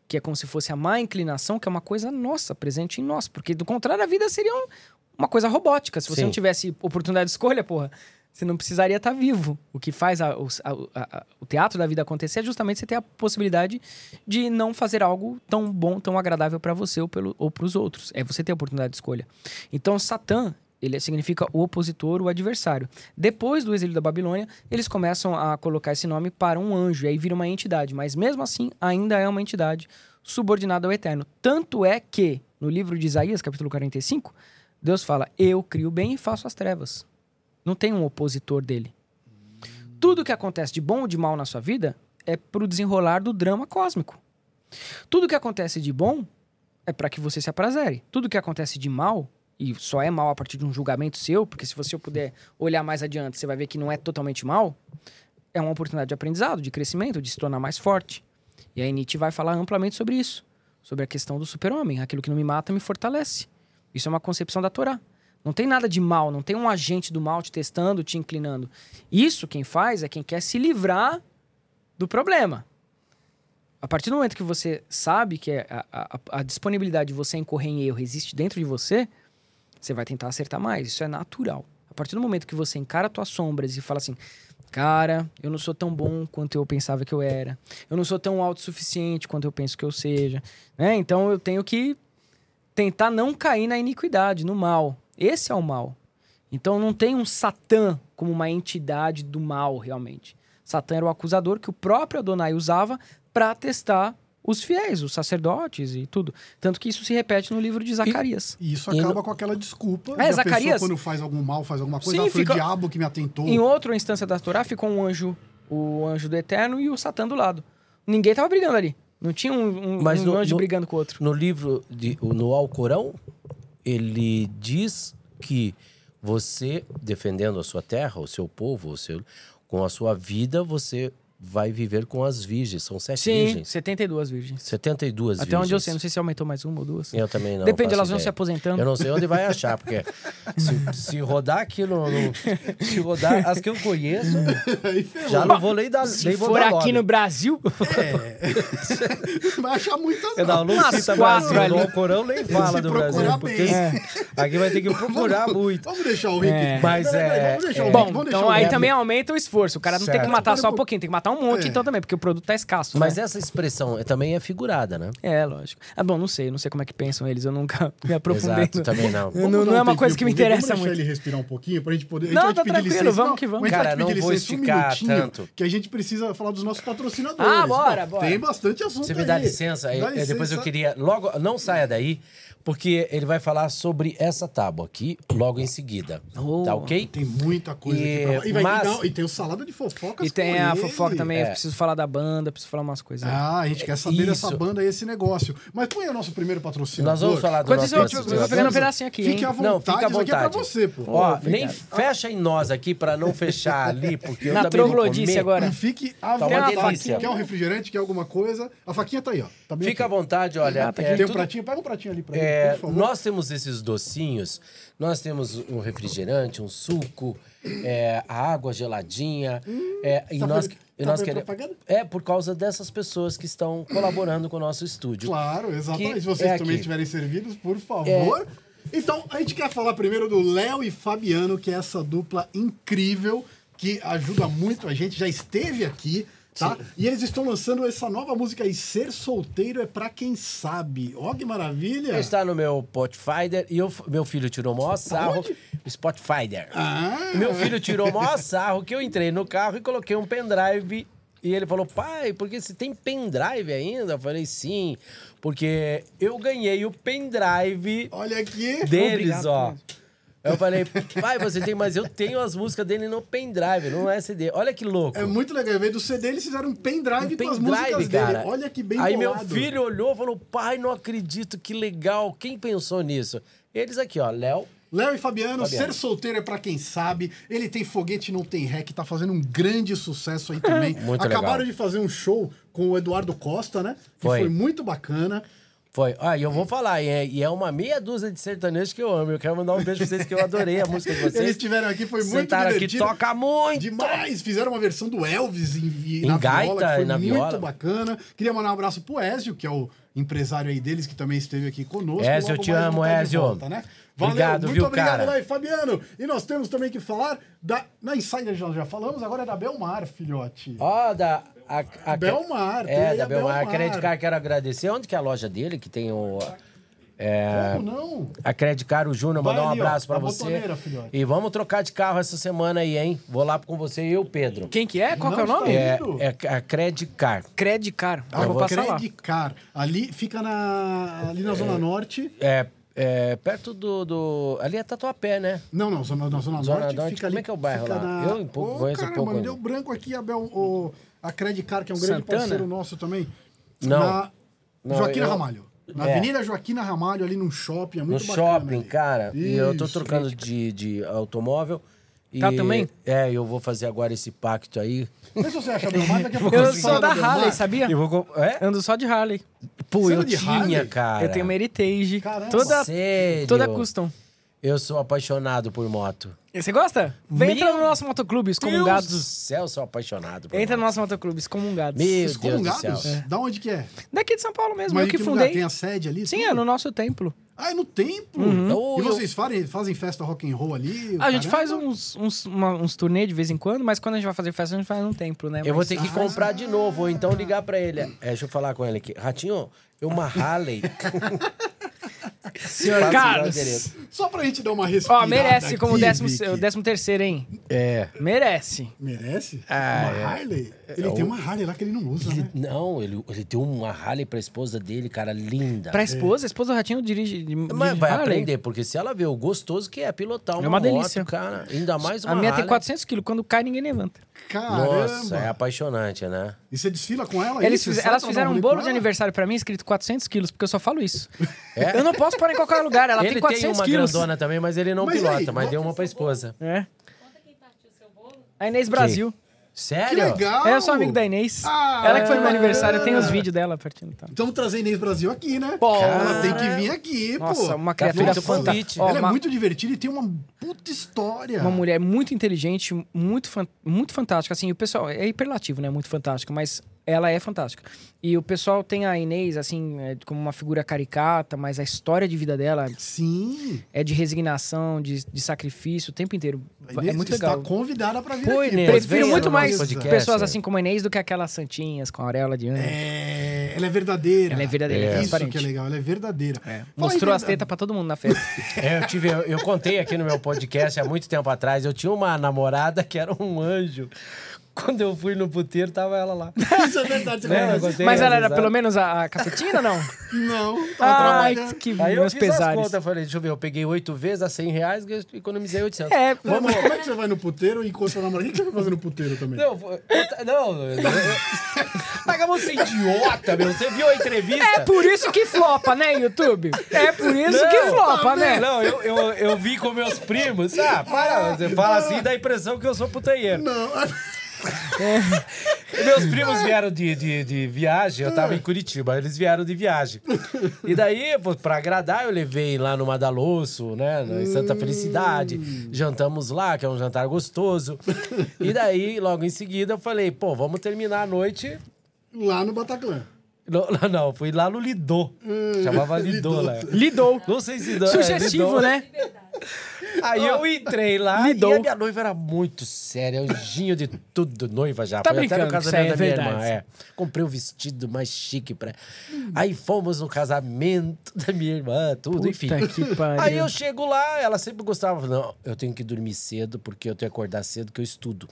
que é como se fosse a má inclinação, que é uma coisa nossa, presente em nós. Porque, do contrário, a vida seria um- uma coisa robótica. Se você Sim. não tivesse oportunidade de escolha, porra, você não precisaria estar vivo. O que faz a- o, a- a- o teatro da vida acontecer é justamente você ter a possibilidade de não fazer algo tão bom, tão agradável para você ou, pelo, ou para os outros. É você ter a oportunidade de escolha. Então, Satã, ele significa o opositor, o adversário. Depois do exílio da Babilônia, eles começam a colocar esse nome para um anjo, e aí vira uma entidade. Mas mesmo assim, ainda é uma entidade subordinada ao Eterno. Tanto é que, no livro de Isaías, capítulo 45, Deus fala: Eu crio o bem e faço as trevas. Não tem um opositor dele. Tudo que acontece de bom ou de mal na sua vida é pro desenrolar do drama cósmico. Tudo que acontece de bom é para que você se aprazere. Tudo que acontece de mal, e só é mal a partir de um julgamento seu, porque se você puder olhar mais adiante, você vai ver que não é totalmente mal, é uma oportunidade de aprendizado, de crescimento, de se tornar mais forte. E aí Nietzsche vai falar amplamente sobre isso, sobre a questão do super-homem. Aquilo que não me mata me fortalece. Isso é uma concepção da Torá. Não tem nada de mal, não tem um agente do mal te testando, te inclinando. Isso quem faz é quem quer se livrar do problema. A partir do momento que você sabe que é a, a- a disponibilidade de você incorrer em erro existe dentro de você, você vai tentar acertar mais. Isso é natural. A partir do momento que você encara tuas sombras e fala assim, cara, eu não sou tão bom quanto eu pensava que eu era. Eu não sou tão autossuficiente quanto eu penso que eu seja. né? Então eu tenho que tentar não cair na iniquidade, no mal. Esse é o mal. Então não tem um Satã como uma entidade do mal, realmente. Satã era o acusador que o próprio Adonai usava para testar os fiéis, os sacerdotes e tudo. Tanto que isso se repete no livro de Zacarias. E isso E acaba com aquela desculpa. É, de a Zacarias- pessoa, quando faz algum mal, faz alguma coisa, Sim, ah, foi fica- o diabo que me atentou. Em outra instância da Torá ficou um anjo, o anjo do Eterno e o Satã do lado. Ninguém tava brigando ali. Não tinha um, um- Mas um no- anjo no- brigando com o outro. No livro, de, no Alcorão, ele diz que você, defendendo a sua terra, o seu povo, o seu, com a sua vida, você vai viver com as virgens. São sete Sim, virgens. 72 virgens. 72 Até virgens. onde eu sei, não sei se aumentou mais uma ou duas. Eu também não. Depende, elas vão se aposentando. Eu não sei onde vai achar, porque se, se rodar aqui no, no- Se rodar as que eu conheço, Aí ferrou. já não vou nem dar. Se nem for dar aqui nome. no Brasil, Vai achar muitas. Eu não, não cita quatro ali. No Alcorão nem fala Se do Brasil. Porque bem. aqui vai ter que procurar muito. Vamos deixar o Rick. É. Mas é- Vamos deixar o é. Rick. Bom, vamos deixar então o aí também aumenta o esforço. O cara não tem que matar só um pouquinho, tem que matar um monte É. então também, porque o produto tá escasso, Mas né? essa expressão é- também é figurada, né? É, lógico. Ah, bom, não sei, não sei como é que pensam eles, eu nunca me aprofundei. Exato, também não. Não- não dar é um uma coisa que me interessa Vamos muito. deixar ele respirar um pouquinho pra gente poder... A gente Não, tá tranquilo, licença. vamos Não, que vamos. Cara, não vou licença um esticar minutinho, tanto. que a gente precisa falar dos nossos patrocinadores. Ah, bora, bora. Tem bastante assunto Você me dá licença, aí, Dá eh, depois eu licença. queria. Logo, não saia daí, porque ele vai falar sobre essa tábua aqui logo em seguida. Oh. Tá ok? Tem muita coisa E- aqui pra... E, vai, mas- e, não, e tem o salada de fofocas E tem com a ele. fofoca também, É. eu preciso falar da banda, preciso falar umas coisas. Ah, a gente quer saber dessa Isso. banda e esse negócio. Mas põe o nosso primeiro patrocinador. Nós vamos falar do Enquanto nosso eu- patrocinador. eu vou pegando um pedacinho aqui, Fique à Não, vontade, fica à isso aqui é pra vontade. você, pô. Ó, Obrigado. nem fecha em nós aqui pra não fechar ali, porque eu Na também vou comer. agora. E fique à Tá vontade. Quer um refrigerante, quer alguma coisa? A faquinha tá aí, ó. Tá bem Fica à aqui. vontade, olha. Ah, tá é. Tem um pratinho? Pega um pratinho ali pra é, mim, favor. nós temos esses docinhos, nós temos um refrigerante, um suco, é, a água geladinha. é, e tá nós, vendo- e tá nós queremos. propaganda? É por causa dessas pessoas que estão colaborando com o nosso estúdio. Claro, exatamente. Que Se vocês é também estiverem servidos, por favor. Então, a gente quer falar primeiro do Léo e Fabiano, que é essa dupla incrível que ajuda muito a gente, já esteve aqui, tá? E eles estão lançando essa nova música aí, Ser Solteiro é Pra Quem Sabe. Ó, que maravilha! Está no meu Spotify e eu, meu filho tirou o maior sarro. Spotify. Ah, Meu filho tirou o maior sarro que eu entrei no carro e coloquei um pendrive. E ele falou, pai, porque você tem pendrive ainda? Eu falei, sim, porque eu ganhei o pendrive olha aqui. deles, Obrigado, ó. Eu falei, pai, você tem, mas eu tenho as músicas dele no pendrive, não é CD. Olha que louco. É muito legal. Vez do CD, eles fizeram um pendrive, Um com as músicas pendrive, dele. cara. Olha que bem Aí meu bolado. filho olhou e falou, pai, não acredito, que legal. Quem pensou nisso? Eles aqui, ó, Léo. Léo e Fabiano, Fabiano. ser solteiro é pra quem sabe. Ele tem foguete, não tem ré, que tá fazendo um grande sucesso aí também. Muito Acabaram legal. de fazer um show com o Eduardo Costa, né? Que Foi. foi muito bacana. Foi. Ah, e eu vou falar, e é, e é uma meia dúzia de sertanejos que eu amo. Eu quero mandar um beijo pra vocês, que eu adorei a música de vocês. Eles estiveram aqui, foi muito Sentaram aqui, divertido. toca muito. Demais! Fizeram uma versão do Elvis em, Em na gaita viola, foi na muito viola. bacana. Queria mandar um abraço pro Ezio, que é o empresário aí deles, que também esteve aqui conosco. Ezio, eu te amo, de Ezio. volta, né? Valeu, Obrigado, muito viu, obrigado, cara? E Fabiano. E nós temos também que falar da... Na Insider já falamos, agora é da Belmar, filhote. Ó, da. A, a, Belmar, É, da a Belmar. A Belmar. Credit Card, quero agradecer. Onde que é a loja dele, que tem o. É, Como não? a Credit Card, o Júnior, mandar um ali, abraço pra na você. E vamos trocar de carro essa semana aí, hein? Vou lá com você e o Pedro. Quem que é? Qual que é o Não nome? É, é a Credit Card. Credit Car. Ah, eu vou passar lá. Credicar. Ali fica na, ali na Zona Norte. É, é perto do, do. Ali é Tatuapé, né? Não, não, zona, na Zona, Zona Norte, Norte, fica ali. como é que é o bairro lá? Na... Eu, um pouco, Ô, conheço um caramba, pouco me ainda. deu branco aqui, Abel, o, a Credicar, que é um grande Santana? parceiro nosso também. Não. Na Não, Joaquina eu- Ramalho. Na É. Avenida Joaquina Ramalho, ali num shopping, é No muito bacana. shopping, ali. cara. E eu tô Isso. trocando de, de automóvel. E, Tá também? É, eu vou fazer agora esse pacto aí. Vê se você acha Belmar, daqui a pouco Eu você sou da. Harley, sabia? Eu vou. É? Ando só de Harley. Pô, Você eu tinha, Harley? cara. Eu tenho uma Heritage. Caramba. Toda, Sério? toda custom. Eu sou apaixonado por moto. Você gosta? Vem entrar Meu no nosso motoclube, Deus do excomungados. céu, sou apaixonado por Entra no moto. nosso motoclube, excomungados. Meu Deus do Excomungados? céu. Da onde que é? Daqui de São Paulo mesmo, Mas eu que lugar? fundei. Tem a sede ali? Sim, tudo? é no nosso templo. Ah, é no templo? Oh, E vocês fazem, fazem festa rock and roll ali? A gente Caramba. faz uns, uns, uma- uns turnê de vez em quando, mas quando a gente vai fazer festa, a gente faz no templo, né? Eu vou ter que comprar de novo, ou então ligar pra ele. É, deixa eu falar com ele aqui. Ratinho, eu uma Harley. Senhor Carlos. Só pra gente dar uma respirada Ó, merece como aqui, décimo, Vicky. o décimo terceiro, hein? É. Merece. Merece? Ah, uma é. Harley? Ele É tem o- uma Harley lá que ele não usa, né? Não, ele, ele deu uma Harley pra esposa dele, cara, linda. Pra esposa, a esposa do Ratinho dirige, dirige Mas vai Harley. aprender, porque se ela vê o gostoso que é pilotar uma, É uma delícia. moto, cara, ainda mais uma A minha tem Harley. 400 quilos, quando cai ninguém levanta. Caramba! Nossa, é apaixonante, né? E você desfila com ela? Eles fiz- elas fizeram um bolo de aniversário pra mim escrito 400 quilos, porque eu só falo isso. É? Eu não posso pôr em qualquer lugar, ela ele tem 400 uma quilos. grandona também, mas ele não Mas pilota, aí, mas vamos- deu uma pra esposa. É. A Inês Brasil. Que Sério? legal! É, eu sou amigo da Inês. Ah, ela que foi no meu é. aniversário, tem os vídeos dela partindo. Tá. Estamos trazendo Inês Brasil aqui, né? Pô. Ela tem que vir aqui, Nossa, pô. uma criatura fantástica. Ela uma, é muito divertida e tem uma puta história. uma mulher muito inteligente, muito, fan- muito fantástica. Assim, o pessoal é hiperlativo, né? Muito fantástica, mas Ela é fantástica. E o pessoal tem a Inês, assim, é, como uma figura caricata, mas a história de vida dela Sim. é de resignação, de, de sacrifício o tempo inteiro. É Inês, muito legal. Está convidada para vir Pô, aqui. Inês, Prefiro muito mais podcast, pessoas é. assim como a Inês do que aquelas santinhas com a auréola de anjo. É, ela é verdadeira. Ela é verdadeira, é Isso que é legal, ela é verdadeira. É, Mostrou as tetas pra todo mundo na festa. É, eu, tive, eu, eu contei aqui no meu podcast há muito tempo atrás. Eu tinha uma namorada que era um anjo. Quando eu fui no puteiro, tava ela lá. Isso é verdade. Você Né. Mas ela era exato. pelo menos a, a cafetina, não? Não, tava Ai, trabalhando. que Aí eu meus fiz as pesares. contas, falei, deixa eu ver, eu peguei oito vezes a 100 reais e economizei 800. É, Vamos, como é que você vai no puteiro e encontra a namorada? O que você vai fazer no puteiro também? Não, foi- não, Acabou de ser idiota, meu. Você viu a entrevista? É por isso que flopa, né, YouTube? É por isso Não, que flopa, né? Não, eu, eu, eu vi com meus primos. Ah, para, você fala assim, dá a impressão que eu sou putanheiro. Não. E Meus primos vieram de, de, de viagem, eu tava em Curitiba, eles vieram de viagem. E daí, pô, pra agradar, eu levei lá no Madalosso, né, em Santa Felicidade. Jantamos lá, que é um jantar gostoso. E daí, logo em seguida, eu falei, pô, vamos terminar a noite. Lá no Bataclan. Não, não, não, fui lá no Lidô. Chamava Lidô lá. Lidou. Não sei se... é, Sugestivo, Lidô. né? Aí eu entrei lá Lidou. e a minha noiva era muito séria, anjinho de tudo, noiva já. Tá Foi até no brincando casamento aí da é minha verdade. irmã, é. Comprei o vestido mais chique pra... Aí fomos no casamento da minha irmã, tudo, Puta enfim. que pariu. Aí eu chego lá, ela sempre gostava, não, eu tenho que dormir cedo porque eu tenho que acordar cedo que eu estudo.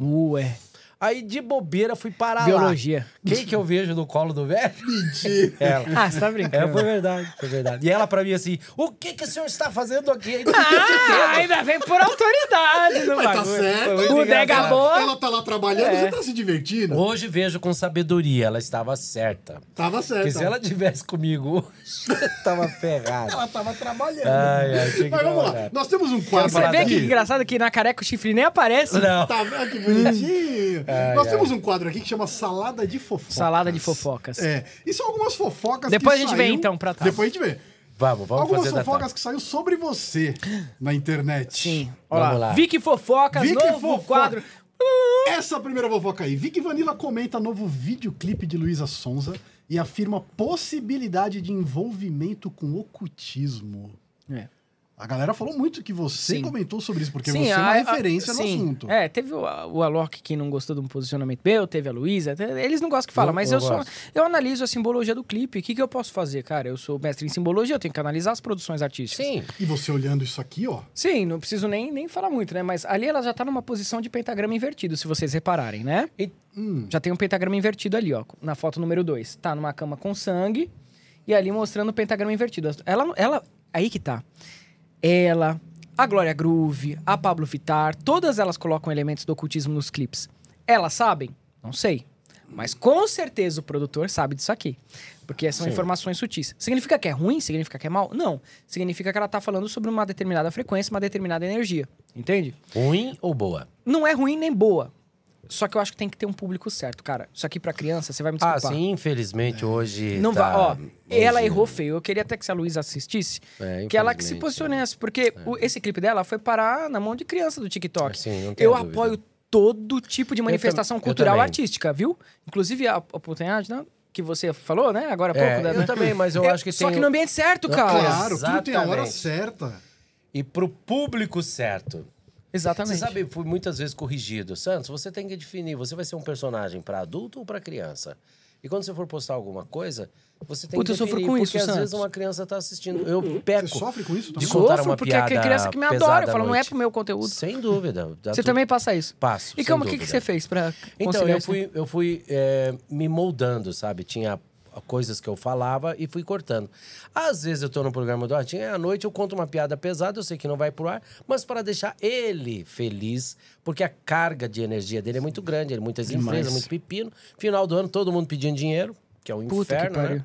Ué. Aí de bobeira fui parar Biologia. lá. Quem que eu vejo no colo do velho? Mentira. Ela. Ah, você tá É, brincando. foi verdade, foi verdade. E ela pra mim assim, o que que o senhor está fazendo aqui? Ah, ainda vem por autoridade no Mas tá certo. Bodega boa. Ela tá lá trabalhando, É. você tá se divertindo. Hoje vejo com sabedoria, ela estava certa. Tava certo. Porque se ela tivesse comigo hoje, eu tava ferrado. Ela tava trabalhando. Ai, ai, Mas vamos lá. Nós temos um quadro Você vê aqui. que engraçado que na careca o chifre nem aparece? Não. Tá vendo que bonitinho? Nós temos um quadro aqui que chama Salada de Fofocas. Salada de fofocas. É. E são algumas fofocas Depois que a gente vê, saiu- então, pra trás. Depois a gente vê. Vamos, vamos algumas fofocas que saiu sobre você na internet. Sim. Olha Vamos lá. lá. Vicky Fofocas, Vicky novo Fofoca. quadro. Essa primeira fofoca aí. Vicky Vanilla comenta novo videoclipe de Luísa Sonza e afirma possibilidade de envolvimento com ocultismo. É. A galera falou muito que você Sim. comentou sobre isso, porque Sim, você é uma a- a- referência no sim. assunto. É, teve o, o Alok que não gostou de um posicionamento meu, teve a Luísa. Eles não gostam que fala, Eu- mas eu eu, sou. gosto. Eu analiso a simbologia do clipe. O que, que eu posso fazer, cara? Eu sou mestre em simbologia, eu tenho que analisar as produções artísticas. Sim. E você olhando isso aqui, ó. Sim, não preciso nem, nem falar muito, né? Mas ali ela já tá numa posição de pentagrama invertido, se vocês repararem, né? E- Hum, Já tem um pentagrama invertido ali, ó, na foto número 2. Tá numa cama com sangue e ali mostrando o pentagrama invertido. Ela, ela aí que tá. Ela, a Glória Groove, a Pablo Vittar, todas elas colocam elementos do ocultismo nos clipes. Elas sabem? Não sei. Mas com certeza o produtor sabe disso aqui. Porque são Sim. informações sutis. Significa que é ruim? Significa que é mal? Não. Significa que ela tá falando sobre uma determinada frequência, uma determinada energia. Entende? Ruim ou boa? Não é ruim nem boa. Só que eu acho que tem que ter um público certo, cara. Isso aqui pra criança, você vai me Ah, desculpar. sim, infelizmente hoje. Não tá- vai, ó. Ela hoje- errou feio. Eu queria até que se a Luísa assistisse, É, que ela que se posicionasse, porque o- esse clipe dela foi parar na mão de criança do TikTok. Sim, não tenho eu dúvida. apoio todo tipo de manifestação tam- cultural artística, viu? Inclusive a oportunidade, né? Que você falou, né? Agora há pouco. É, né? eu também, mas eu É, acho que Só tem que o- no ambiente certo, cara. claro, tudo tem a hora exatamente. certa. E pro público certo. Exatamente. Você sabe, fui muitas vezes corrigido. Santos, você tem que definir, você vai ser um personagem pra adulto ou pra criança? E quando você for postar alguma coisa, você tem Puta, eu que sofro definir, com porque isso, às vezes Santos. uma criança tá assistindo. Eu peco. Você sofre com isso de também? contar Sofro, uma porque é piada criança que me adora. Eu falo, não é pro meu conteúdo. Sem dúvida. Você tudo- também passa isso. Passo, E como, o que, que você fez pra Então, eu isso? fui, eu fui é, me moldando, sabe? Tinha coisas que eu falava e fui cortando. Às vezes eu tô no programa do Artinho, à noite eu conto uma piada pesada, eu sei que não vai pro ar, mas para deixar ele feliz, porque a carga de energia dele é muito grande, ele muitas Demais. empresas, muito pepino. Final do ano, todo mundo pedindo dinheiro, que é um Puta inferno, né?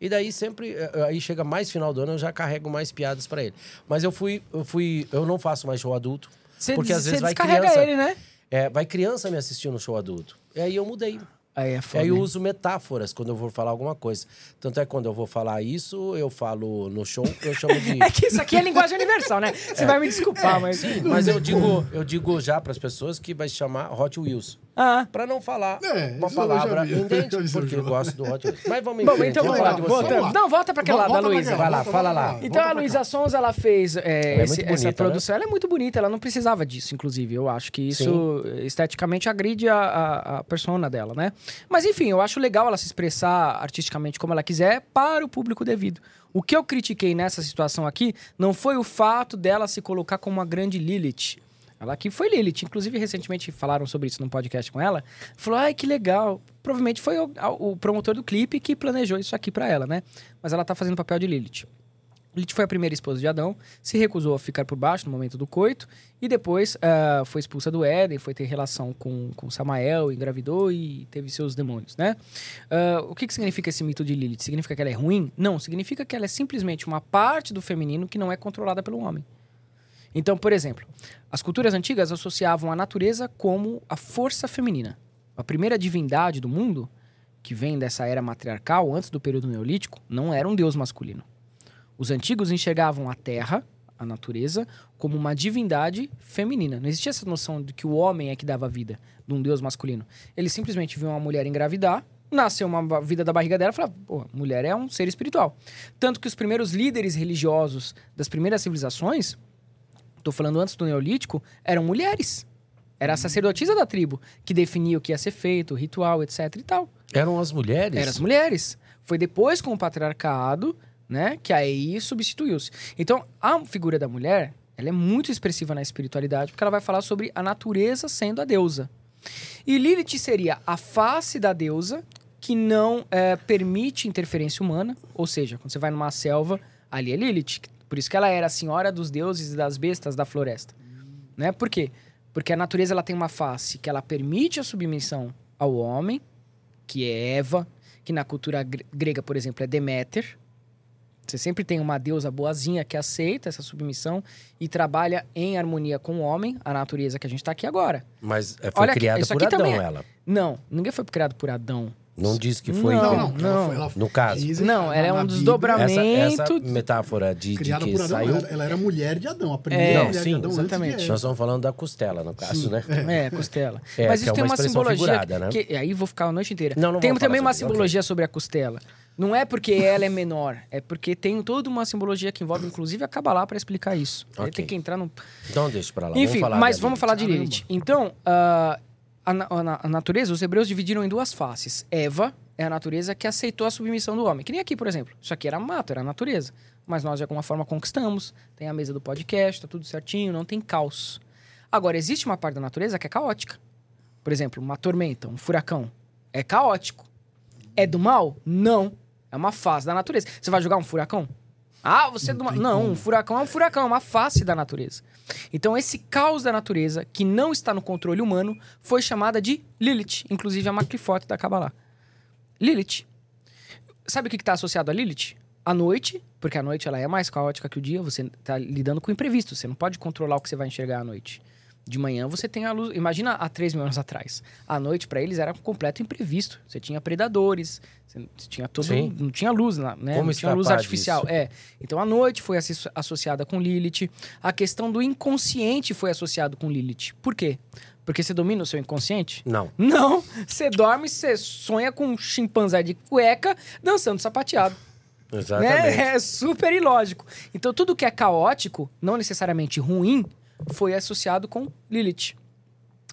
E daí sempre, eh, aí chega mais final do ano, eu já carrego mais piadas para ele. Mas eu fui, eu fui, eu não faço mais show adulto, Você, porque às vezes vai criança. ele, né? É, vai criança me assistir no show adulto. E aí eu mudei. Aí é foda. aí eu hein? uso metáforas quando eu vou falar alguma coisa. Tanto é que quando eu vou falar isso, eu falo no show, eu chamo de. É que isso aqui é linguagem universal, né? Você vai me desculpar, mas. Sim, mas eu digo, eu digo já para as pessoas que vai chamar Hot Wheels. Ah. Pra não falar É, uma palavra indente, porque eu gosto do Hot Wheels. Mas vamos em Bom, frente, então vamos lá, de você. lá. Não, volta pra aquele Volta lado da pra Luísa. aquela, Vai lá, volta fala lá. Então volta a Luísa. Sons, ela fez é, é esse- muito essa bonita, produção. Ela é muito bonita, ela não precisava disso, inclusive. Eu acho que isso esteticamente agride a, a, a persona dela, né? Mas enfim, eu acho legal ela se expressar artisticamente como ela quiser para o público devido. O que eu critiquei nessa situação aqui não foi o fato dela se colocar como uma grande Lilith. Ela aqui foi Lilith. Inclusive, recentemente falaram sobre isso num podcast com ela. Falou, ai, que legal. Provavelmente foi o, o promotor do clipe que planejou isso aqui pra ela, né? Mas ela tá fazendo papel de Lilith. Lilith foi a primeira esposa de Adão, se recusou a ficar por baixo no momento do coito, e depois ah, foi expulsa do Éden, foi ter relação com, com Samael, engravidou e teve seus demônios, né? Ah, o que, que significa esse mito de Lilith? Significa que ela é ruim? Não, significa que ela é simplesmente uma parte do feminino que não é controlada pelo homem. Então, por exemplo, as culturas antigas associavam a natureza como a força feminina. A primeira divindade do mundo, que vem dessa era matriarcal, antes do período neolítico, não era um deus masculino. Os antigos enxergavam a terra, a natureza, como uma divindade feminina. Não existia essa noção de que o homem é que dava vida, de um deus masculino. Eles simplesmente viam uma mulher engravidar, nasceu uma vida da barriga dela falavam, pô, mulher é um ser espiritual. Tanto que os primeiros líderes religiosos das primeiras civilizações, tô falando antes do Neolítico, eram mulheres. Era a sacerdotisa da tribo que definia o que ia ser feito, o ritual, etc e tal. Eram as mulheres? Eram as mulheres. Foi depois com o patriarcado, né, que aí substituiu-se. Então, a figura da mulher, ela é muito expressiva na espiritualidade, porque ela vai falar sobre a natureza sendo a deusa. E Lilith seria a face da deusa que não eh, permite interferência humana, ou seja, quando você vai numa selva, ali é Lilith. Por isso que ela era a senhora dos deuses e das bestas da floresta. Né? Por quê? Porque a natureza ela tem uma face que ela permite a submissão ao homem, que é Eva, que na cultura gre- grega, por exemplo, é Deméter. Você sempre tem uma deusa boazinha que aceita essa submissão e trabalha em harmonia com o homem, a natureza que a gente está aqui agora. Mas é, foi Olha criada por Adão, é- ela. Não, ninguém foi criado por Adão. Não diz que foi... Não, Não, não. não. ela foi- ela- No caso. dizem, Não, ela é um desdobramento. Essa, essa metáfora de, de que por Adão, saiu... ela, ela era mulher de Adão, a primeira É, mulher sim, de Adão de exatamente. Nós estamos falando da costela, no caso, né? É, costela. É, Mas isso é tem uma uma simbologia. figurada, né? que, aí vou ficar a noite inteira. Não, não tem também uma simbologia sobre a costela. Não é porque ela é menor, é porque tem toda uma simbologia que envolve, inclusive, a Kabbalah para explicar isso. Aí Ok. tem que entrar no. Então deixa pra lá. Enfim, vamos falar mas vamos falar de. Lilith. Então, ah, a, a a natureza, os hebreus dividiram em duas faces. Eva é a natureza que aceitou a submissão do homem. Que nem aqui, por exemplo. Isso aqui era mato, era a natureza. Mas nós, de alguma forma, conquistamos. Tem a mesa do podcast, tá tudo certinho, não tem caos. Agora, existe uma parte da natureza que é caótica. Por exemplo, uma tormenta, um furacão. É caótico. É do mal? Não. É uma fase da natureza. Você vai jogar um furacão? Ah, você é do mal. tem Não, um furacão é um furacão, é uma face da natureza. Então, esse caos da natureza, que não está no controle humano, foi chamada de Lilith, inclusive a macrifote da Kabbalah. Lilith. Sabe o que está associado a Lilith? A noite, porque a noite ela é mais caótica que o dia, você está lidando com imprevisto, você não pode controlar o que você vai enxergar à noite. De manhã você tem a luz. Imagina há 3 mil anos atrás. À noite, para eles, era um completo imprevisto. Você tinha predadores, você tinha todo. Sim. Não tinha luz, né? Como não tinha luz artificial. disso? É. Então a noite foi associada com Lilith. A questão do inconsciente foi associado com Lilith. Por quê? Porque você domina o seu inconsciente? Não. Não, você dorme, você sonha com um chimpanzé de cueca dançando sapateado. Exatamente. Né? É super ilógico. Então, tudo que é caótico, não necessariamente ruim, foi associado com Lilith.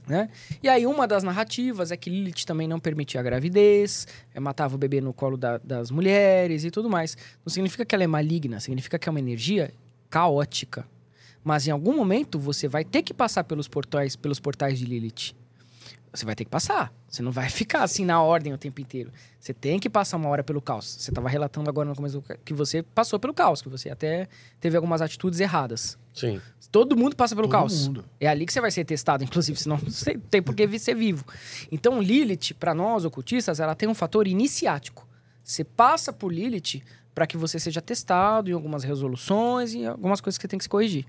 Né? E aí, uma das narrativas é que Lilith também não permitia a gravidez, eh, matava o bebê no colo da- das mulheres e tudo mais. Não significa que ela é maligna, significa que é uma energia caótica. Mas em algum momento você vai ter que passar pelos portais, pelos portais de Lilith. Você vai ter que passar. Você não vai ficar assim na ordem o tempo inteiro. Você tem que passar uma hora pelo caos. Você estava relatando agora no começo que você passou pelo caos, que você até teve algumas atitudes erradas. Sim. Todo mundo passa pelo Todo caos. mundo. É ali que você vai ser testado, inclusive, senão você tem por que ser vivo. Então, Lilith, para nós ocultistas, ela tem um fator iniciático. Você passa por Lilith para que você seja testado em algumas resoluções e algumas coisas que você tem que se corrigir.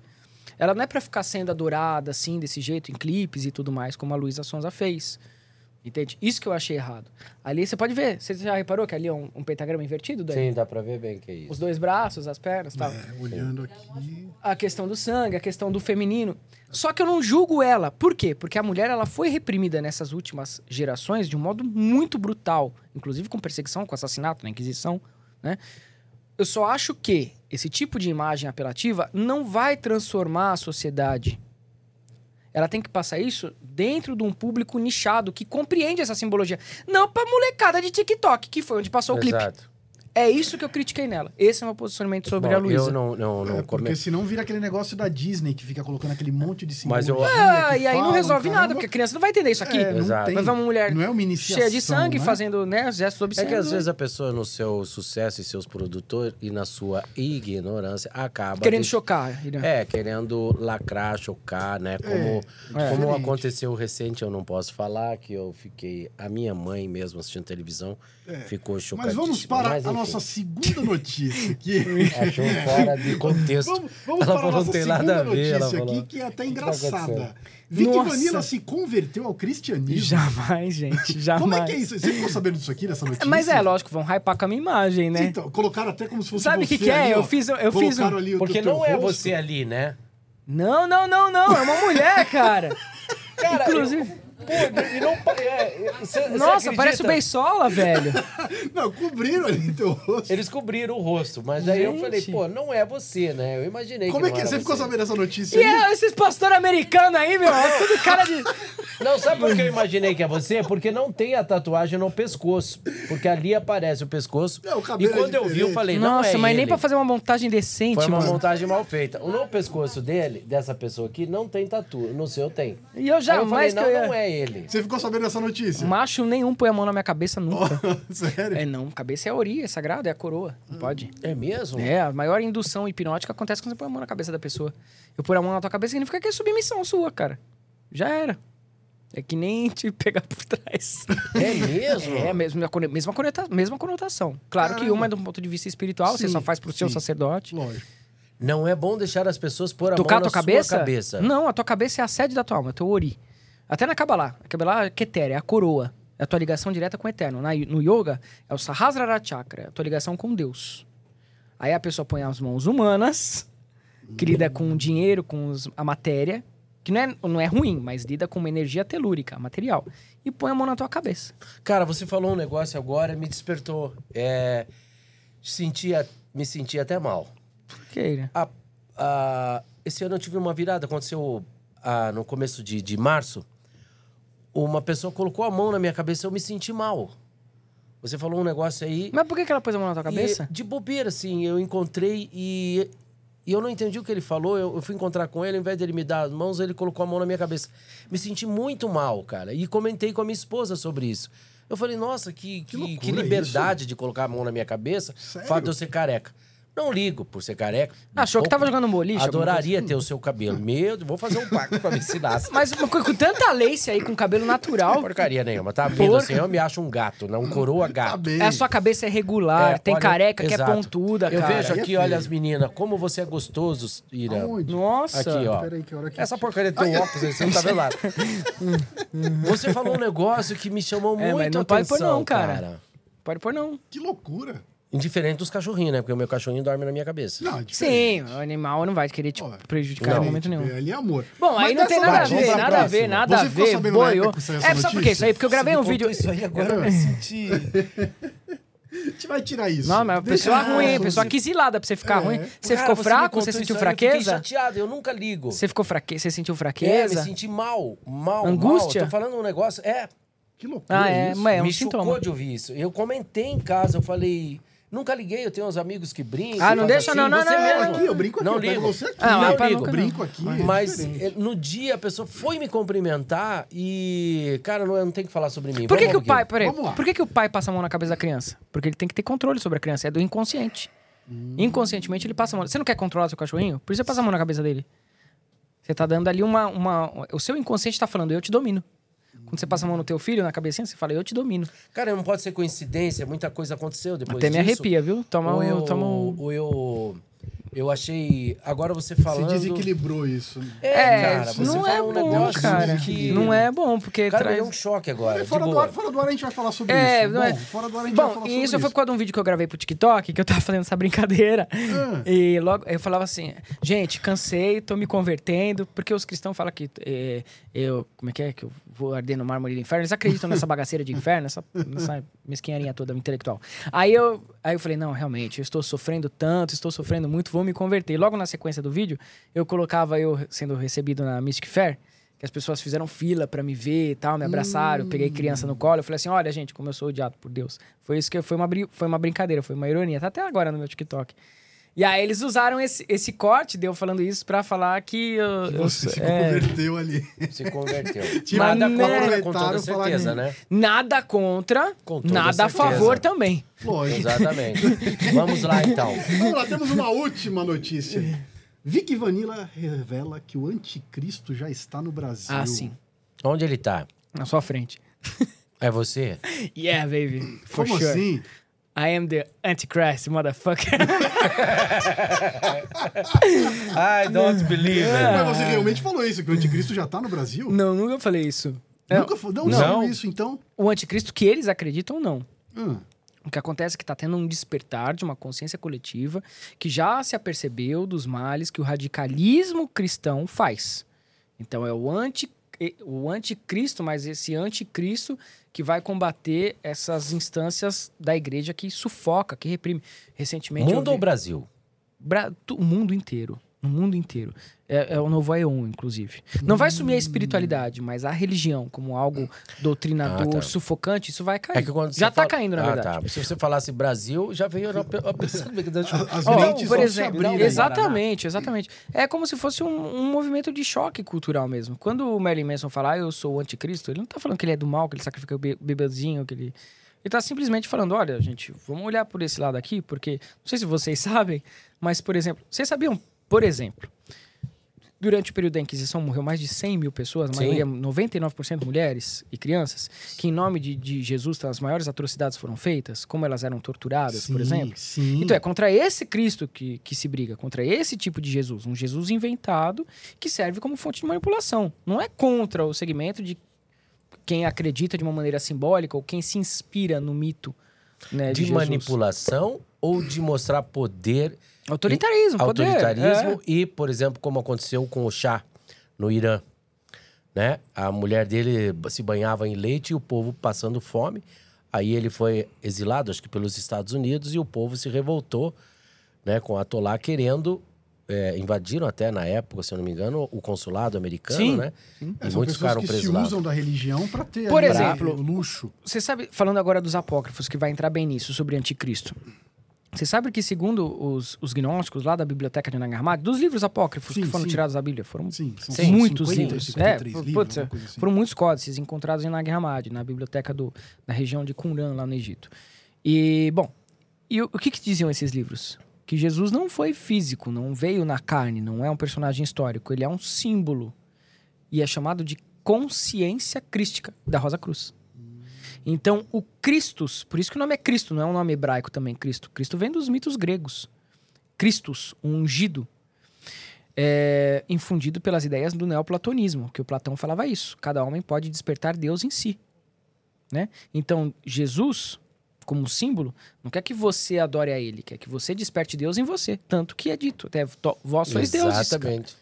Ela não é para ficar sendo adorada assim, desse jeito, em clipes e tudo mais, como a Luísa Sonza fez. Entende? Isso que eu achei errado. Ali você pode ver. Você já reparou que ali é um, um pentagrama invertido? Daí? Sim, dá pra ver bem que é isso. Os dois braços, as pernas e tal. É, olhando aqui. A questão do sangue, a questão do feminino. Só que eu não julgo ela. Por quê? Porque a mulher ela foi reprimida nessas últimas gerações de um modo muito brutal. Inclusive com perseguição, com assassinato, na Inquisição, né? Eu só acho que esse tipo de imagem apelativa não vai transformar a sociedade. Ela tem que passar isso dentro de um público nichado que compreende essa simbologia. Não pra molecada de TikTok, que foi onde passou o clipe. É isso que eu critiquei nela. Esse é o meu posicionamento sobre Bom, a Luísa. Eu não, não, não É, porque come- senão vira aquele negócio da Disney que fica colocando aquele monte de Mas eu-. Ah, e aí não resolve nada, caramba. porque a criança não vai entender isso aqui. É, não Exato. tem. Vai ver uma mulher não é uma iniciação, cheia de sangue né? fazendo né, gestos É obscenos. que às vezes a pessoa, no seu sucesso e seus produtores, e na sua ignorância, acaba. Querendo deix- chocar. Irã. É, querendo lacrar, chocar, né? Como, É. como aconteceu recente, eu não posso falar, que eu fiquei. A minha mãe mesmo assistindo televisão ficou chocada. É. Mas vamos para a nossa segunda notícia aqui. Achou fora de contexto. Vamos, vamos ela para a nossa não tem segunda nada a ver. notícia Ela aqui, falou. que é até tá engraçada. acontecendo? Vicky Nossa. Vanilla se converteu ao cristianismo. Jamais, gente. Jamais. Como é que é isso? Você ficou sabendo disso aqui, dessa notícia? Mas é, lógico, vão hypar com a minha imagem, né? Então, colocaram até como se fosse Sabe o que que é? ali, Eu fiz- eu fiz um- ali Porque não é rosto. você ali, né? Não, não, não, não. É uma mulher, cara. Cara, Inclusive. Pô, e não. é, você Nossa, parece o? Beisola, velho. Não, cobriram ali teu rosto. Eles cobriram o rosto, mas daí eu Gente. falei, pô, não é você, né? Eu imaginei Como que é não que é? era Você ficou sabendo dessa notícia E aí? é, esses pastores americanos aí, meu, é tudo cara de. Não, sabe por que eu imaginei que é você? Porque não tem a tatuagem no pescoço. Porque ali aparece o pescoço. É, o e cabelo é quando eu vi, eu falei, não Nossa, é mas nem ele. pra fazer uma montagem decente, Foi uma mano. montagem mal feita. O no pescoço dele, dessa pessoa aqui, não tem tatu. No seu tem. E eu Aí eu falei, jamais não, que eu ia... não é ele. Você ficou sabendo dessa notícia? Macho nenhum põe a mão na minha cabeça nunca. Sério? É, não. Cabeça é a ori, é sagrado, é a coroa. Não pode. É mesmo? É, a maior indução hipnótica acontece quando você põe a mão na cabeça da pessoa. Eu pôr a mão na tua cabeça significa que é submissão sua, cara. Já era. É que nem te pegar por trás. É mesmo? É, mesma, cone- mesma, conota- mesma conotação. Claro que Caramba. uma é do ponto de vista espiritual, você Sim, só faz pro seu sim. sacerdote. Lógico. Não é bom deixar as pessoas pôr a Tocar a mão na tua cabeça? sua cabeça. Não, a tua cabeça é a sede da tua alma, é teu ori. Até na Kabbalah. A Kabbalah é Keter, é a coroa. É a tua ligação direta com o eterno. Na, no yoga, é o Sahasrara Chakra, é a tua ligação com Deus. Aí a pessoa põe as mãos humanas, que lida com o dinheiro, com os- a matéria, que não é, não é ruim, mas lida com uma energia telúrica, material. E põe a mão na tua cabeça. Cara, você falou um negócio agora, me despertou. É, sentia, me senti até mal. Queira. A- a- esse ano eu tive uma virada, aconteceu ah, no começo de, de março. Uma pessoa colocou a mão na minha cabeça eu me senti mal. Você falou um negócio aí. Mas por que, que ela pôs a mão na tua cabeça? E, de bobeira, assim, eu encontrei e, e eu não entendi o que ele falou. Eu, eu fui encontrar com ele, ao invés dele me dar as mãos, ele colocou a mão na minha cabeça. Me senti muito mal, cara. E comentei com a minha esposa sobre isso. Eu falei, nossa, que, que, loucura que liberdade de colocar a mão na minha cabeça, Sério? fato de eu ser careca. Não ligo por ser careca. Achou que tava jogando boliche? Adoraria ter o seu cabelo. Medo, vou fazer um pacto pra ver se nasce. Mas uma coisa, com tanta lace aí, com cabelo natural, Porcaria nenhuma. Tá vindo Porca. assim, eu me acho um gato, não um coroa Tá gato. bem. a sua cabeça é regular, É, tem olha, careca que é exato. pontuda, Eu cara. vejo Aí é aqui, olha as meninas, como você é gostoso, Ira. Aonde? Nossa. Aqui, ó. Peraí, que hora que... Essa porcaria do teu óculos aí, você não tá vendo nada. você falou um negócio que me chamou É, mas muito não a pode pôr atenção, não, cara. Pode pôr não. Que loucura. Indiferente dos cachorrinhos, né? Porque o meu cachorrinho dorme na minha cabeça. Não, é diferente. Sim, o animal não vai querer te Ó, prejudicar não. em momento nenhum. Ali é amor. Bom, aí Mas não tem nada a ver, nada pra a ver, próxima. nada a Você ficou ver, época boiou. que saiu É, essa sabe por quê? Isso aí, porque eu gravei um vídeo... Isso aí agora eu me senti... A gente vai tirar isso. Não, mas a Deixa pessoa eu- ruim, a pessoa quisilada pra você ficar É. ruim. Você Cara, ficou me fraco? Você sentiu aí, Eu fiquei fraqueza? chateado, eu nunca ligo. Você ficou fraqueza? Você sentiu É, me fraqueza? senti mal, mal, Angústia? mal. Tô falando um negócio... É, Que loucura Ah, é, isso. mas é um me sintoma. chocou de ouvir isso. Eu comentei em casa, eu falei... Nunca liguei, eu tenho uns amigos que brincam. Ah, não deixa assim, não, não, você não, mesmo. não, Aqui, eu brinco aqui. Não eu ligo. você aqui. Ah, mas eu ligo, nunca brinco não. aqui. é Mas eh, no dia a pessoa foi me cumprimentar e, cara, não, não tem que falar sobre mim. Por que, Vamos que o pai, peraí, Vamos lá. por que, que o pai passa a mão na cabeça da criança? Porque ele tem que ter controle sobre a criança, é do inconsciente. Inconscientemente ele passa a mão. Você não quer controlar seu cachorrinho? Por isso você passa a mão na cabeça dele. Você tá dando ali uma, uma. O seu inconsciente tá falando, eu te domino. Quando você passa a mão no teu filho, na cabecinha, você fala, eu te domino. Cara, não pode ser coincidência, muita coisa aconteceu depois Até me disso. arrepia, viu? Toma ou o. eu, Toma o... ou eu Eu achei. Agora você Se falando. desequilibrou isso. É, cara, você não é um bom, negócio cara. que- Não é bom, porque Cara, me traz... deu um choque agora. Fora do, ar, fora do ar a gente vai falar sobre É, isso. não é- Bom, fora do ar a gente vai Bom, falar e sobre isso foi por causa de um vídeo que eu gravei pro TikTok, que eu tava fazendo essa brincadeira. Ah. E logo eu falava assim, gente, cansei, tô me convertendo, porque os cristãos falam que é, eu, como é que é, que eu vou arder no mármore do inferno, eles acreditam nessa bagaceira de inferno, essa, nessa mesquinharia toda intelectual. Aí eu, aí eu falei, não, realmente, eu estou sofrendo tanto, estou sofrendo muito, vou me converter. E logo na sequência do vídeo, eu colocava eu sendo recebido na Mystic Fair, que as pessoas fizeram fila pra me ver e tal, me abraçaram, eu peguei criança no colo, eu falei assim, olha, gente, como eu sou odiado por Deus. Foi isso que foi uma, foi uma brincadeira, foi uma ironia, tá até agora no meu TikTok. E aí eles usaram esse, esse corte, deu falando isso pra falar que eu, eu Você se é, converteu ali. Se converteu. Nada né? contra, com toda certeza, né? nada contra, Com toda nada a certeza. favor também. Lógico. Exatamente. Vamos lá, então. Vamos lá, temos uma última notícia. Vicky Vanilla revela que o anticristo já está no Brasil. Ah, sim. Onde ele tá? Na sua frente. É você? Yeah, baby. For Como sure. assim? I am the Antichrist, motherfucker. I don't believe it. Mas você realmente falou isso, que o anticristo já está no Brasil? não, nunca falei isso. É, Nunca foi. Não, Não. não. isso, então? o anticristo que eles acreditam, não. Hum. O que acontece é que está tendo um despertar de uma consciência coletiva que já se apercebeu dos males que o radicalismo cristão faz. Então é o, anti, o anticristo, mas esse anticristo que vai combater essas instâncias da igreja que sufoca, que reprime. Recentemente. Mundo vi- ou Brasil? Bra- o mundo inteiro. No mundo inteiro. É, é o novo Aeon, inclusive. Não vai sumir a espiritualidade, mas a religião, como algo doutrinador, Ah, tá. sufocante, isso vai cair. É que quando Já tá fala- caindo, na ah, verdade. Tá. Se você falasse Brasil, já veio a pe- a pessoa. As por exemplo, aí. exatamente, exatamente. É como se fosse um, um movimento de choque cultural mesmo. Quando o Marilyn Manson fala, ah, eu sou o anticristo, ele não tá falando que ele é do mal, que ele sacrifica o be- bebezinho, que ele... Ele tá simplesmente falando, olha, gente, vamos olhar por esse lado aqui, porque, não sei se vocês sabem, mas, por exemplo, vocês sabiam, por exemplo, durante o período da Inquisição morreu mais de 100 mil pessoas, a maioria, 99% mulheres e crianças, que em nome de, de Jesus as maiores atrocidades foram feitas, como elas eram torturadas, por Sim, exemplo. Sim. Então é contra esse Cristo que, que se briga, contra esse tipo de Jesus, um Jesus inventado que serve como fonte de manipulação. Não é contra o segmento de quem acredita de uma maneira simbólica ou quem se inspira no mito né, de, De manipulação ou de mostrar poder, Autoritarismo, poder. autoritarismo é. e, por exemplo, como aconteceu com o Shah no Irã. Né? A mulher dele se banhava em leite e o povo passando fome. Aí ele foi exilado, acho que pelos Estados Unidos, e o povo se revoltou né, com Atolá querendo. é, invadiram até na época, se eu não me engano, o consulado americano, Sim, né? É, E são muitos pessoas ficaram que se presos lá. usam da religião para ter Por exemplo, o luxo. Você sabe, falando agora dos apócrifos, que vai entrar bem nisso, sobre anticristo. Você sabe que, segundo os, os gnósticos lá da biblioteca de Nag Hammadi, dos livros apócrifos Sim, que foram sim. tirados da Bíblia, foram Sim, muitos 50, livros. 53 é, livros, assim. foram muitos códices encontrados em Nag Hammadi, na biblioteca do, da região de Qumran, lá no Egito. E, bom, e o, o que, que diziam esses livros? Que Jesus não foi físico, não veio na carne, não é um personagem histórico, ele é um símbolo. E é chamado de consciência crística da Rosa Cruz. Então, o Christus, por isso que o nome é Cristo, não é um nome hebraico também, Cristo. Cristo vem dos mitos gregos. Christus, um ungido, é, infundido pelas ideias do neoplatonismo, que o Platão falava isso. Cada homem pode despertar Deus em si. Né? Então, Jesus, como símbolo, não quer que você adore a ele, quer que você desperte Deus em você. Tanto que é dito, até vós sois deuses. Exatamente.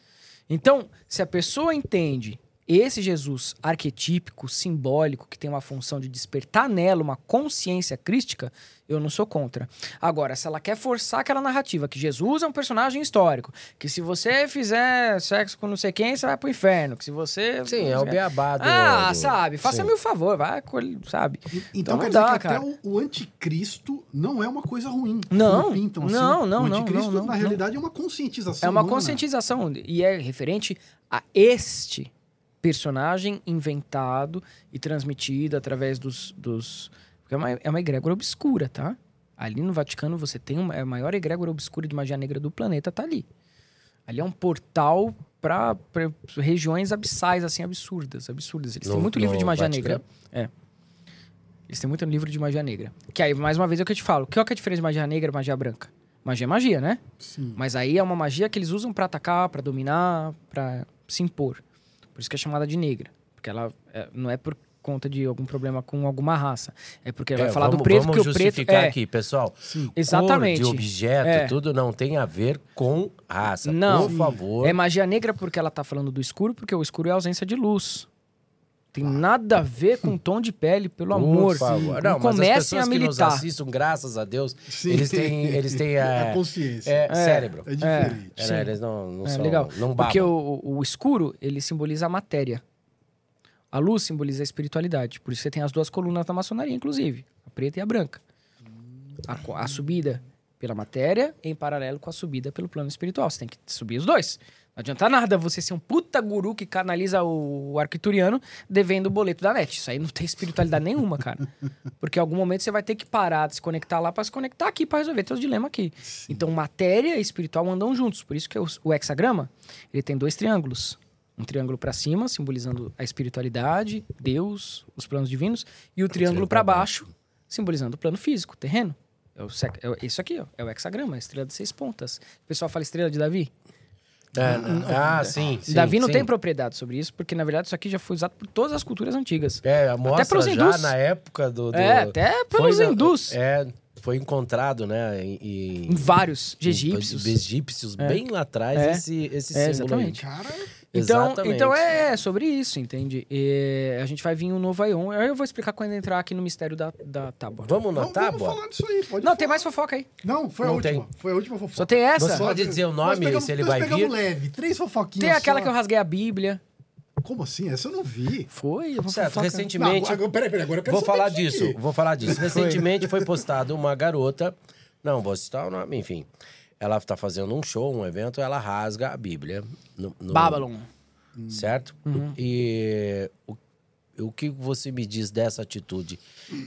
Então, se a pessoa entende esse Jesus arquetípico, simbólico, que tem uma função de despertar nela uma consciência crística, eu não sou contra. Agora, se ela quer forçar aquela narrativa que Jesus é um personagem histórico, que se você fizer sexo com não sei quem, você vai pro inferno, que se você... Sim, é o beabá do... Ah, do- sabe? Faça-me o favor, vai, colhe- sabe? Então, não quer dizer dá, que cara. até o, o anticristo não é uma coisa ruim. Não, pintam, assim. não, não, O não, anticristo, não, não, na não. realidade, é uma conscientização. É uma humana. conscientização e é referente a este personagem inventado e transmitido através dos. dos porque é uma, é uma egrégora obscura, tá? Ali no Vaticano você tem uma, é a maior egrégora obscura de magia negra do planeta, tá ali. Ali é um portal para regiões abissais, assim, absurdas, absurdas. Eles têm No- muito livro de magia Vaticano? negra. É. Eles têm muito livro de magia negra. Que aí, mais uma vez, é o que eu te falo. Qual que é a diferença de magia negra e magia branca? Magia é magia, né? Sim. Mas aí é uma magia que eles usam pra atacar, pra dominar, pra se impor. Por isso que é chamada de negra. Porque ela é- não é por conta de algum problema com alguma raça. É porque vai É, falar vamos, do preto, vamos porque o preto justificar é. aqui, pessoal. Sim. Exatamente. Cor de objeto, É. tudo não tem a ver com raça. Não. Por favor. É magia negra porque ela tá falando do escuro, porque o escuro é ausência de luz. Tem nada a ver com tom de pele, pelo Por amor. favor. Não, Não, comecem a que nos militar. assistem, graças a Deus, Sim. eles têm, eles têm a é, consciência. é, cérebro. É diferente. É, né, Eles não, não É, são, legal. não babam. Porque o, o escuro, ele simboliza a matéria. A luz simboliza a espiritualidade. Por isso você tem as duas colunas da maçonaria, inclusive. A preta e a branca. A, a subida pela matéria em paralelo com a subida pelo plano espiritual. Você tem que subir os dois. Não adianta nada você ser um puta guru que canaliza o arquituriano devendo o boleto da net. Isso aí não tem espiritualidade nenhuma, cara. Porque em algum momento você vai ter que parar de se conectar lá para se conectar aqui para resolver seus dilemas aqui. Então matéria e espiritual andam juntos. Por isso que o, o hexagrama, ele tem dois triângulos. Um triângulo para cima, simbolizando a espiritualidade, Deus, os planos divinos, e o triângulo para baixo, simbolizando o plano físico, terreno. É, o é isso aqui, ó, é o hexagrama, a estrela de seis pontas. O pessoal fala estrela de Davi. É, ah, sim, sim. Davi não sim. tem propriedade sobre isso, porque na verdade isso aqui já foi usado por todas as culturas antigas. É, mostra pros já hindus. na época do... do- É, até pelos foi na- hindus. É, foi encontrado, né, em... em- Em vários em- egípcios. egípcios, É. bem lá atrás, É. esse, esse É, símbolo aí. exatamente. Cara, Então, Exatamente. então é, é sobre isso, entende? E a gente vai vir um novo Aion. Aí Eu vou explicar quando entrar aqui no mistério da, da tábua. Vamos na vamos, tábua? vamos falar disso aí. Pode Não, falar. tem mais fofoca aí. Não, foi a Não última. tem. Foi a última fofoca. Só tem essa? Você pode dizer o nome, pegamos- se ele vai vir? leve, três fofoquinhas Tem aquela só. que eu rasguei a Bíblia. Como assim? Essa eu não vi. Foi? Certo, fofoca. Não, recentemente... agora, peraí, peraí, agora eu quero Vou falar disso vou falar disso. Recentemente foi postado uma garota, não vou citar o nome, enfim. Ela tá fazendo um show, um evento, ela rasga a Bíblia. No, no- Babylon. Certo? E o, o que você me diz dessa atitude?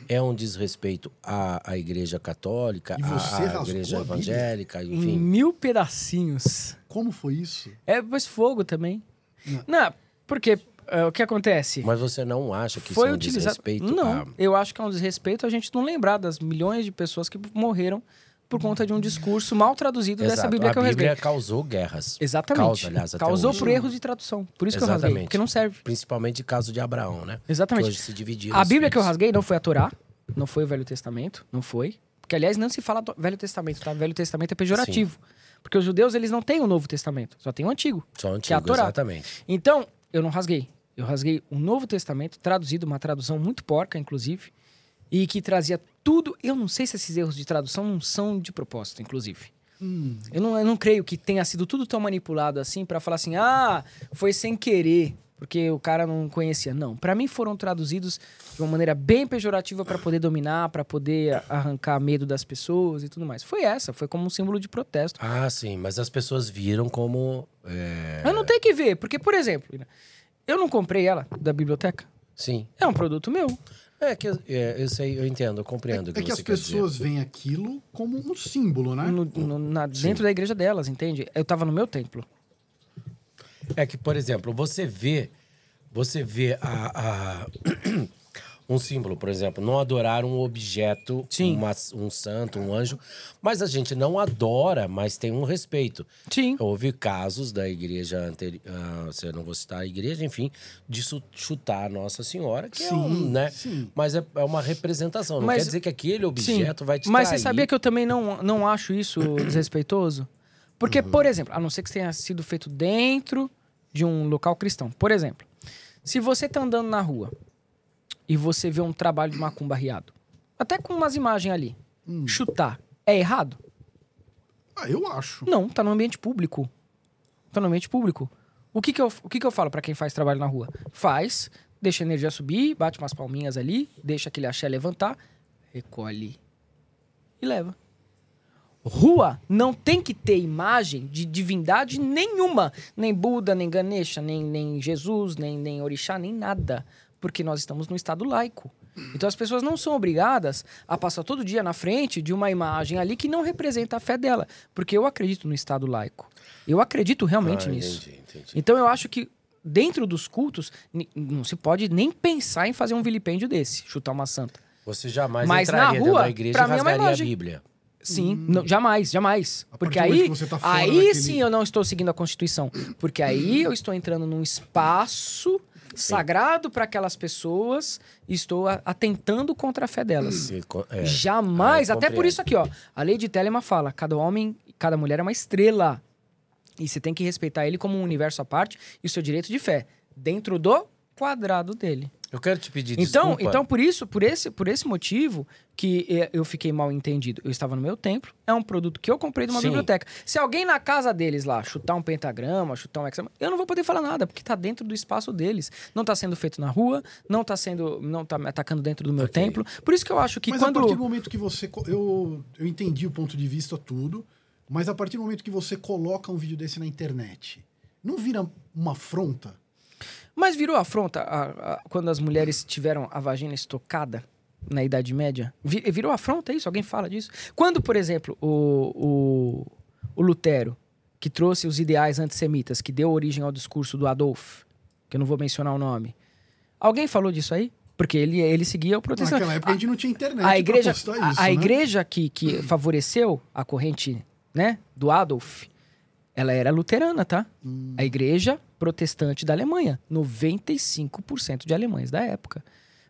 É um desrespeito à, à igreja católica, você à, à rasgou igreja a evangélica, Em enfim. mil pedacinhos. Como foi isso? É, mas fogo também. Não. Não, porque é, o que acontece? Mas você não acha que foi isso é um utilizado. desrespeito? Não, à- eu acho que é um desrespeito a gente não lembrar das milhões de pessoas que morreram por conta de um discurso mal traduzido dessa Exato. Bíblia que a eu Bíblia rasguei. causou guerras. Exatamente. Causa, aliás, Causou hoje. por erros de tradução. Por isso que eu rasguei. Exatamente. Porque não serve. Principalmente caso de Abraão, né? Que Exatamente. hoje se dividiram A Bíblia que eu rasguei não foi a Torá, não foi o Velho Testamento, não foi. Porque, aliás, não se fala do Velho Testamento, tá? Velho Testamento é pejorativo. Porque os judeus, eles não têm o Novo Testamento, só tem o Antigo. Só que é a antigo, Torá. exatamente. Então, eu não rasguei. Eu rasguei o Novo Testamento, traduzido, uma tradução muito porca, inclusive, e que trazia tudo. Eu não sei se esses erros de tradução não são de propósito, inclusive. Hum, Eu não, eu não creio que tenha sido tudo tão manipulado assim pra falar assim, ah, foi sem querer, porque o cara não conhecia. Não, Pra mim foram traduzidos de uma maneira bem pejorativa pra poder dominar, pra poder arrancar medo das pessoas e tudo mais. Foi essa, foi como um símbolo de protesto. Ah, sim, mas as pessoas viram como. é, Eu não tenho que ver, porque, por exemplo, eu não comprei ela da biblioteca. Sim. É um produto meu. É que eu, é, eu sei, eu entendo, eu compreendo o que É que você as quer dizer. pessoas veem aquilo como um símbolo, né? no- no- na- dentro da igreja delas, entende? Eu tava no meu templo. É que, por exemplo, você vê, você vê a, a- um símbolo, por exemplo, não adorar um objeto, Sim. uma- um santo, um anjo, mas a gente não adora, mas tem um respeito. Sim. Houve casos da igreja anterior, você não vou citar a igreja, enfim, de chutar a Nossa Senhora, que é um, Sim, né? sim. Mas é, é uma representação. Não Mas- quer dizer que aquele objeto vai te Mas trair. você sabia que eu também não, não acho isso desrespeitoso? Porque, por exemplo, a não ser que tenha sido feito dentro de um local cristão. Por exemplo, se você tá andando na rua e você vê um trabalho de macumba riado, até com umas imagens ali, chutar, é errado? Ah, eu acho. Não, tá no ambiente público. Tá no ambiente público. O que que eu, o que que eu falo pra quem faz trabalho na rua? Faz, deixa a energia subir, bate umas palminhas ali, deixa aquele axé levantar, recolhe e leva. Rua não tem que ter imagem de divindade nenhuma. Nem Buda, nem Ganesha, nem, nem Jesus, nem, nem Orixá, nem nada. Porque nós estamos num estado laico. Então as pessoas não são obrigadas a passar todo dia na frente de uma imagem ali que não representa a fé dela. Porque eu acredito no estado laico. Eu acredito realmente Ah, nisso. entendi, entendi. Então eu acho que dentro dos cultos não se pode nem pensar em fazer um vilipêndio desse, chutar uma santa. Você jamais Mas na entraria dentro rua, da igreja e mim é uma rasgaria a imagem. Bíblia. Sim, não, jamais, jamais. A Porque aí, tá aí daquele- sim eu não estou seguindo a Constituição. Porque aí eu estou entrando num espaço sagrado para aquelas pessoas e estou atentando contra a fé delas. É. Jamais. Aí Até por isso aqui, ó. A lei de Telema fala: cada homem, cada mulher é uma estrela. E você tem que respeitar ele como um universo à parte e o seu direito de fé, dentro do quadrado dele. Eu quero te pedir Então, desculpa. então por isso, por esse, por esse motivo que eh, eu fiquei mal entendido. Eu estava no meu templo, é um produto que eu comprei de uma Sim. biblioteca. Se alguém na casa deles lá chutar um pentagrama, chutar um hexagrama, eu não vou poder falar nada, porque tá dentro do espaço deles. Não tá sendo feito na rua, não tá sendo, não tá me atacando dentro do meu Ok. templo. Por isso que eu acho que mas quando a partir do momento que você. Eu, eu entendi o ponto de vista, tudo. Mas a partir do momento que você coloca um vídeo desse na internet, não vira uma afronta? Mas virou afronta a- a- quando as mulheres tiveram a vagina estocada na Idade Média? Vi- virou afronta isso? Alguém fala disso? Quando, por exemplo, o, o, o Lutero, que trouxe os ideais antissemitas, que deu origem ao discurso do Adolf, que eu não vou mencionar o nome, alguém falou disso aí? Porque ele, ele seguia o protestantismo. Naquela época a gente não tinha internet A igreja, a, isso, a né? igreja que, que favoreceu a corrente né, do Adolf, ela era luterana, tá? Hum. A igreja protestante da Alemanha. 95% de alemães da época.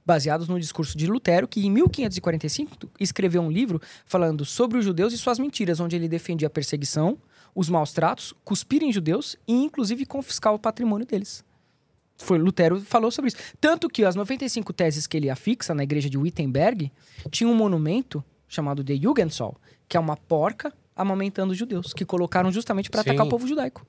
Baseados no discurso de Lutero, que em 1545 escreveu um livro falando sobre os judeus e suas mentiras, onde ele defendia a perseguição, os maus tratos, cuspir em judeus e inclusive confiscar o patrimônio deles. Foi Lutero falou sobre isso. Tanto que as 95 teses que ele afixa na igreja de Wittenberg tinha um monumento chamado de Jugendsol, que é uma porca amamentando os judeus, que colocaram justamente para atacar o povo judaico.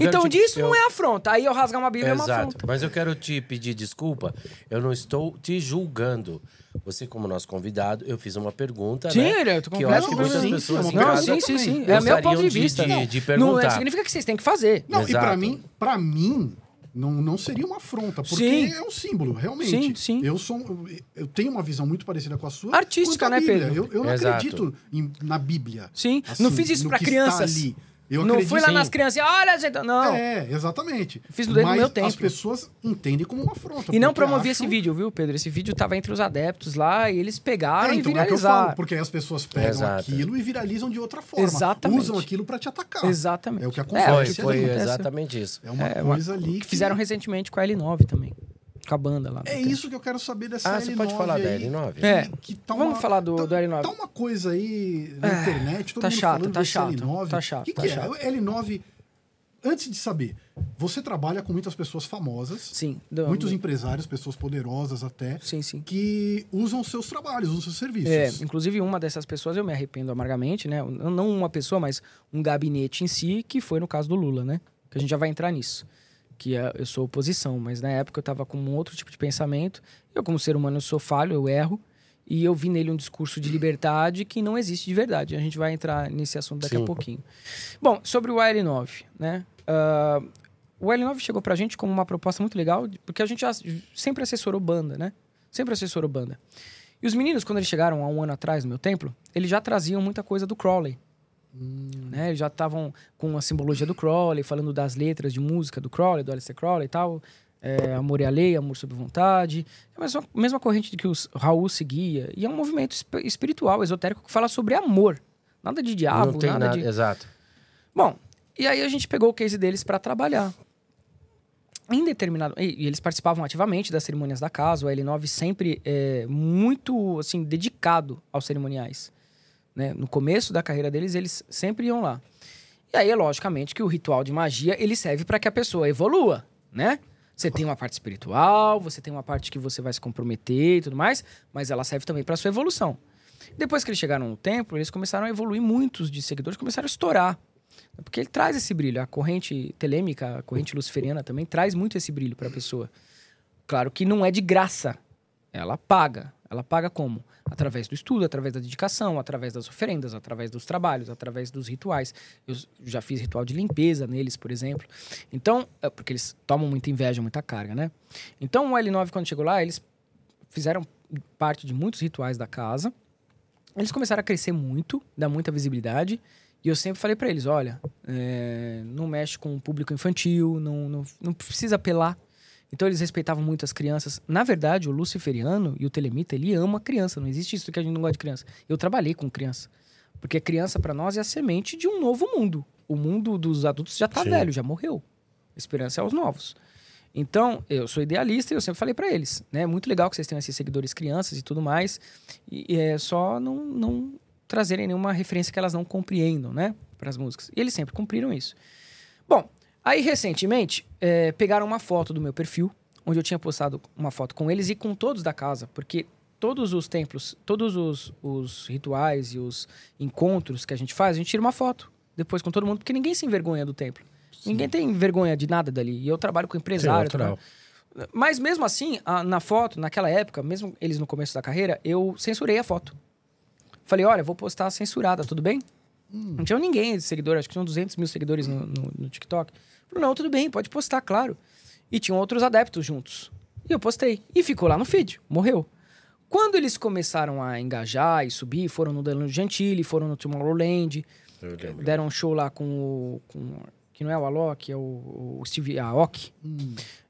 Então te- disso eu- não é afronta. Aí eu rasgar uma Bíblia é uma Exato. afronta. Mas eu quero te pedir desculpa. Eu não estou te julgando. Você, como nosso convidado, eu fiz uma pergunta, Sim, né? eu tô que eu acho que muitas Sim, pessoas sim, em é uma Não, sim, sim, sim. É meu ponto de de- vista. de, Não, de não perguntar. é, significa que vocês têm que fazer. Não, e pra Exato. mim, para mim, não, não seria uma afronta, porque Sim. é um símbolo, realmente. Sim, sim. Eu sou, eu, eu tenho uma visão muito parecida com a sua. Artística, à né, Bíblia. Pedro? Eu, eu não Exato. acredito em- na Bíblia. Sim. assim, não fiz isso que crianças. Está ali. Eu não fui lá sim. nas crianças e olha, gente. Não. É, exatamente. Fiz no dentro do Mas meu as templo. pessoas entendem como uma afronta. E não promovi acham- esse vídeo, viu, Pedro? Esse vídeo tava entre os adeptos lá e eles pegaram É, e então, é que eu viralizaram. falo, porque aí as pessoas pegam Exato. aquilo e viralizam de outra forma. Exatamente. Usam aquilo pra te atacar. Exatamente. É o que É, acontece. Foi, isso foi acontece. exatamente isso. É uma É, uma- coisa ali Que fizeram recentemente com a L9 também. Com a banda lá. É isso que eu quero saber dessa Ah, L9 você pode falar da aí, L9? É. que tá Vamos uma- falar do, tá, do L9. Tá uma coisa aí na É, internet, todo tá mundo chato, falando tá chato, L9. tá chato, O que, tá que chato. é? O L9, antes de saber, você trabalha com muitas pessoas famosas, Sim. do- muitos do- empresários, pessoas poderosas até, Sim, sim. que usam seus trabalhos, usam seus serviços. É, inclusive uma dessas pessoas eu me arrependo amargamente, né? Não não uma pessoa, mas um gabinete em si, que foi no caso do Lula, né? Que a gente já vai entrar nisso. Que é- eu sou oposição, mas na época eu tava com um outro tipo de pensamento. Eu, como ser humano, eu sou falho, eu erro. E eu vi nele um discurso de liberdade que não existe de verdade. A gente vai entrar nesse assunto daqui Sim. a pouquinho. Bom, sobre o AL9, né? Ah, o L9 chegou pra gente como uma proposta muito legal, porque a gente sempre assessorou banda, né? Sempre assessorou banda. E os meninos, quando eles chegaram há um ano atrás no meu templo, eles já traziam muita coisa do Crowley. Né? Eles já estavam com a simbologia do Crowley, falando das letras de música do Crowley, do Aleister Crowley e tal. É, amor é a lei, amor sob vontade. É a mesma, mesma corrente de que o Raul seguia. E é um movimento esp- espiritual, esotérico, que fala sobre amor. Nada de diabo, não tem nada, nada. de... Exato. Bom, e aí a gente pegou o case deles para trabalhar. Em determinado. E, e eles participavam ativamente das cerimônias da casa. O L9 sempre é muito assim dedicado aos cerimoniais. Né? No começo da carreira deles, eles sempre iam lá. E aí, logicamente, que o ritual de magia ele serve para que a pessoa evolua, né? Você tem uma parte espiritual, você tem uma parte que você vai se comprometer e tudo mais, mas ela serve também para sua evolução. Depois que eles chegaram no templo, eles começaram a evoluir, muitos de seguidores começaram a estourar. Porque ele traz esse brilho. A corrente telêmica, a corrente luciferiana também traz muito esse brilho para a pessoa. Claro que não é de graça. Ela paga. Ela paga como? Através do estudo, através da dedicação, através das oferendas, através dos trabalhos, através dos rituais. Eu já fiz ritual de limpeza neles, por exemplo. Então, é porque eles tomam muita inveja, muita carga, né? Então, o L9, quando chegou lá, eles fizeram parte de muitos rituais da casa. Eles começaram a crescer muito, dar muita visibilidade. E eu sempre falei pra eles: olha, é, não mexe com o público infantil, não, não, não precisa apelar. Então eles respeitavam muito as crianças. Na verdade, o luciferiano e o telemita, ele ama criança. Não existe isso que a gente não gosta de criança. Eu trabalhei com criança. Porque criança para nós é a semente de um novo mundo. O mundo dos adultos já tá Sim. velho, já morreu. A esperança é os novos. Então, eu sou idealista e eu sempre falei para eles, né? É muito legal que vocês tenham esses seguidores crianças e tudo mais. E, e é só não, não trazerem nenhuma referência que elas não compreendam, né? Para as músicas. E eles sempre cumpriram isso. Bom, aí recentemente é, pegaram uma foto do meu perfil, onde eu tinha postado uma foto com eles e com todos da casa, porque todos os templos, todos os, os rituais e os encontros que a gente faz, a gente tira uma foto depois com todo mundo, porque ninguém se envergonha do templo. Ninguém tem vergonha de nada dali. E eu trabalho com empresário. Sim, natural. trabalho- Mas mesmo assim, a- na foto, naquela época, mesmo eles no começo da carreira, eu censurei a foto. Falei, olha, vou postar censurada, tudo bem? Não tinha ninguém de seguidor, acho que tinham 200 mil seguidores no, no- no TikTok. Falei, não, tudo bem, pode postar, claro. E tinham outros adeptos juntos. E eu postei. E ficou lá no feed, morreu. Quando eles começaram a engajar e subir, foram no Danilo Gentili, foram no Tomorrowland, deram um show lá com o. Com, que não é o Alok, é o, o Steve Aoki.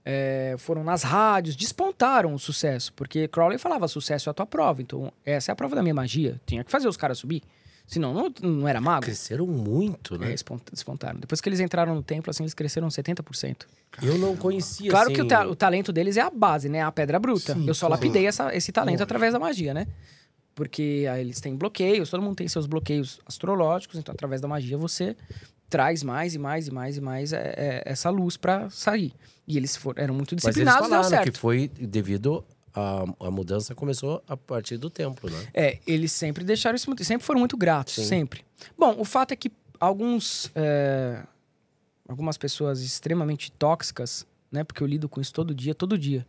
É, foram nas rádios, despontaram o sucesso, porque Crowley falava: sucesso é a tua prova, então essa é a prova da minha magia. Tinha que fazer os caras subir. Senão não, não era mago. Cresceram muito, É, né? espont- despontaram. Depois que eles entraram no templo, assim, eles cresceram 70%. Eu não conhecia, Claro assim... que o, ta- o talento deles é a base, né? A pedra bruta. Sim, Eu só lapidei essa- esse talento através da magia, né? Porque aí eles têm bloqueios, todo mundo tem seus bloqueios astrológicos, então através da magia você traz mais e mais e mais e mais é, é, essa luz pra sair. E eles foram, eram muito Mas eles disciplinados, deu falaram certo. que foi devido... A, a mudança começou a partir do templo, né? É, eles sempre deixaram isso muito. Sempre foram muito gratos, Sim. sempre. Bom, o fato é que alguns. é, algumas pessoas extremamente tóxicas, né? Porque eu lido com isso todo dia, todo dia.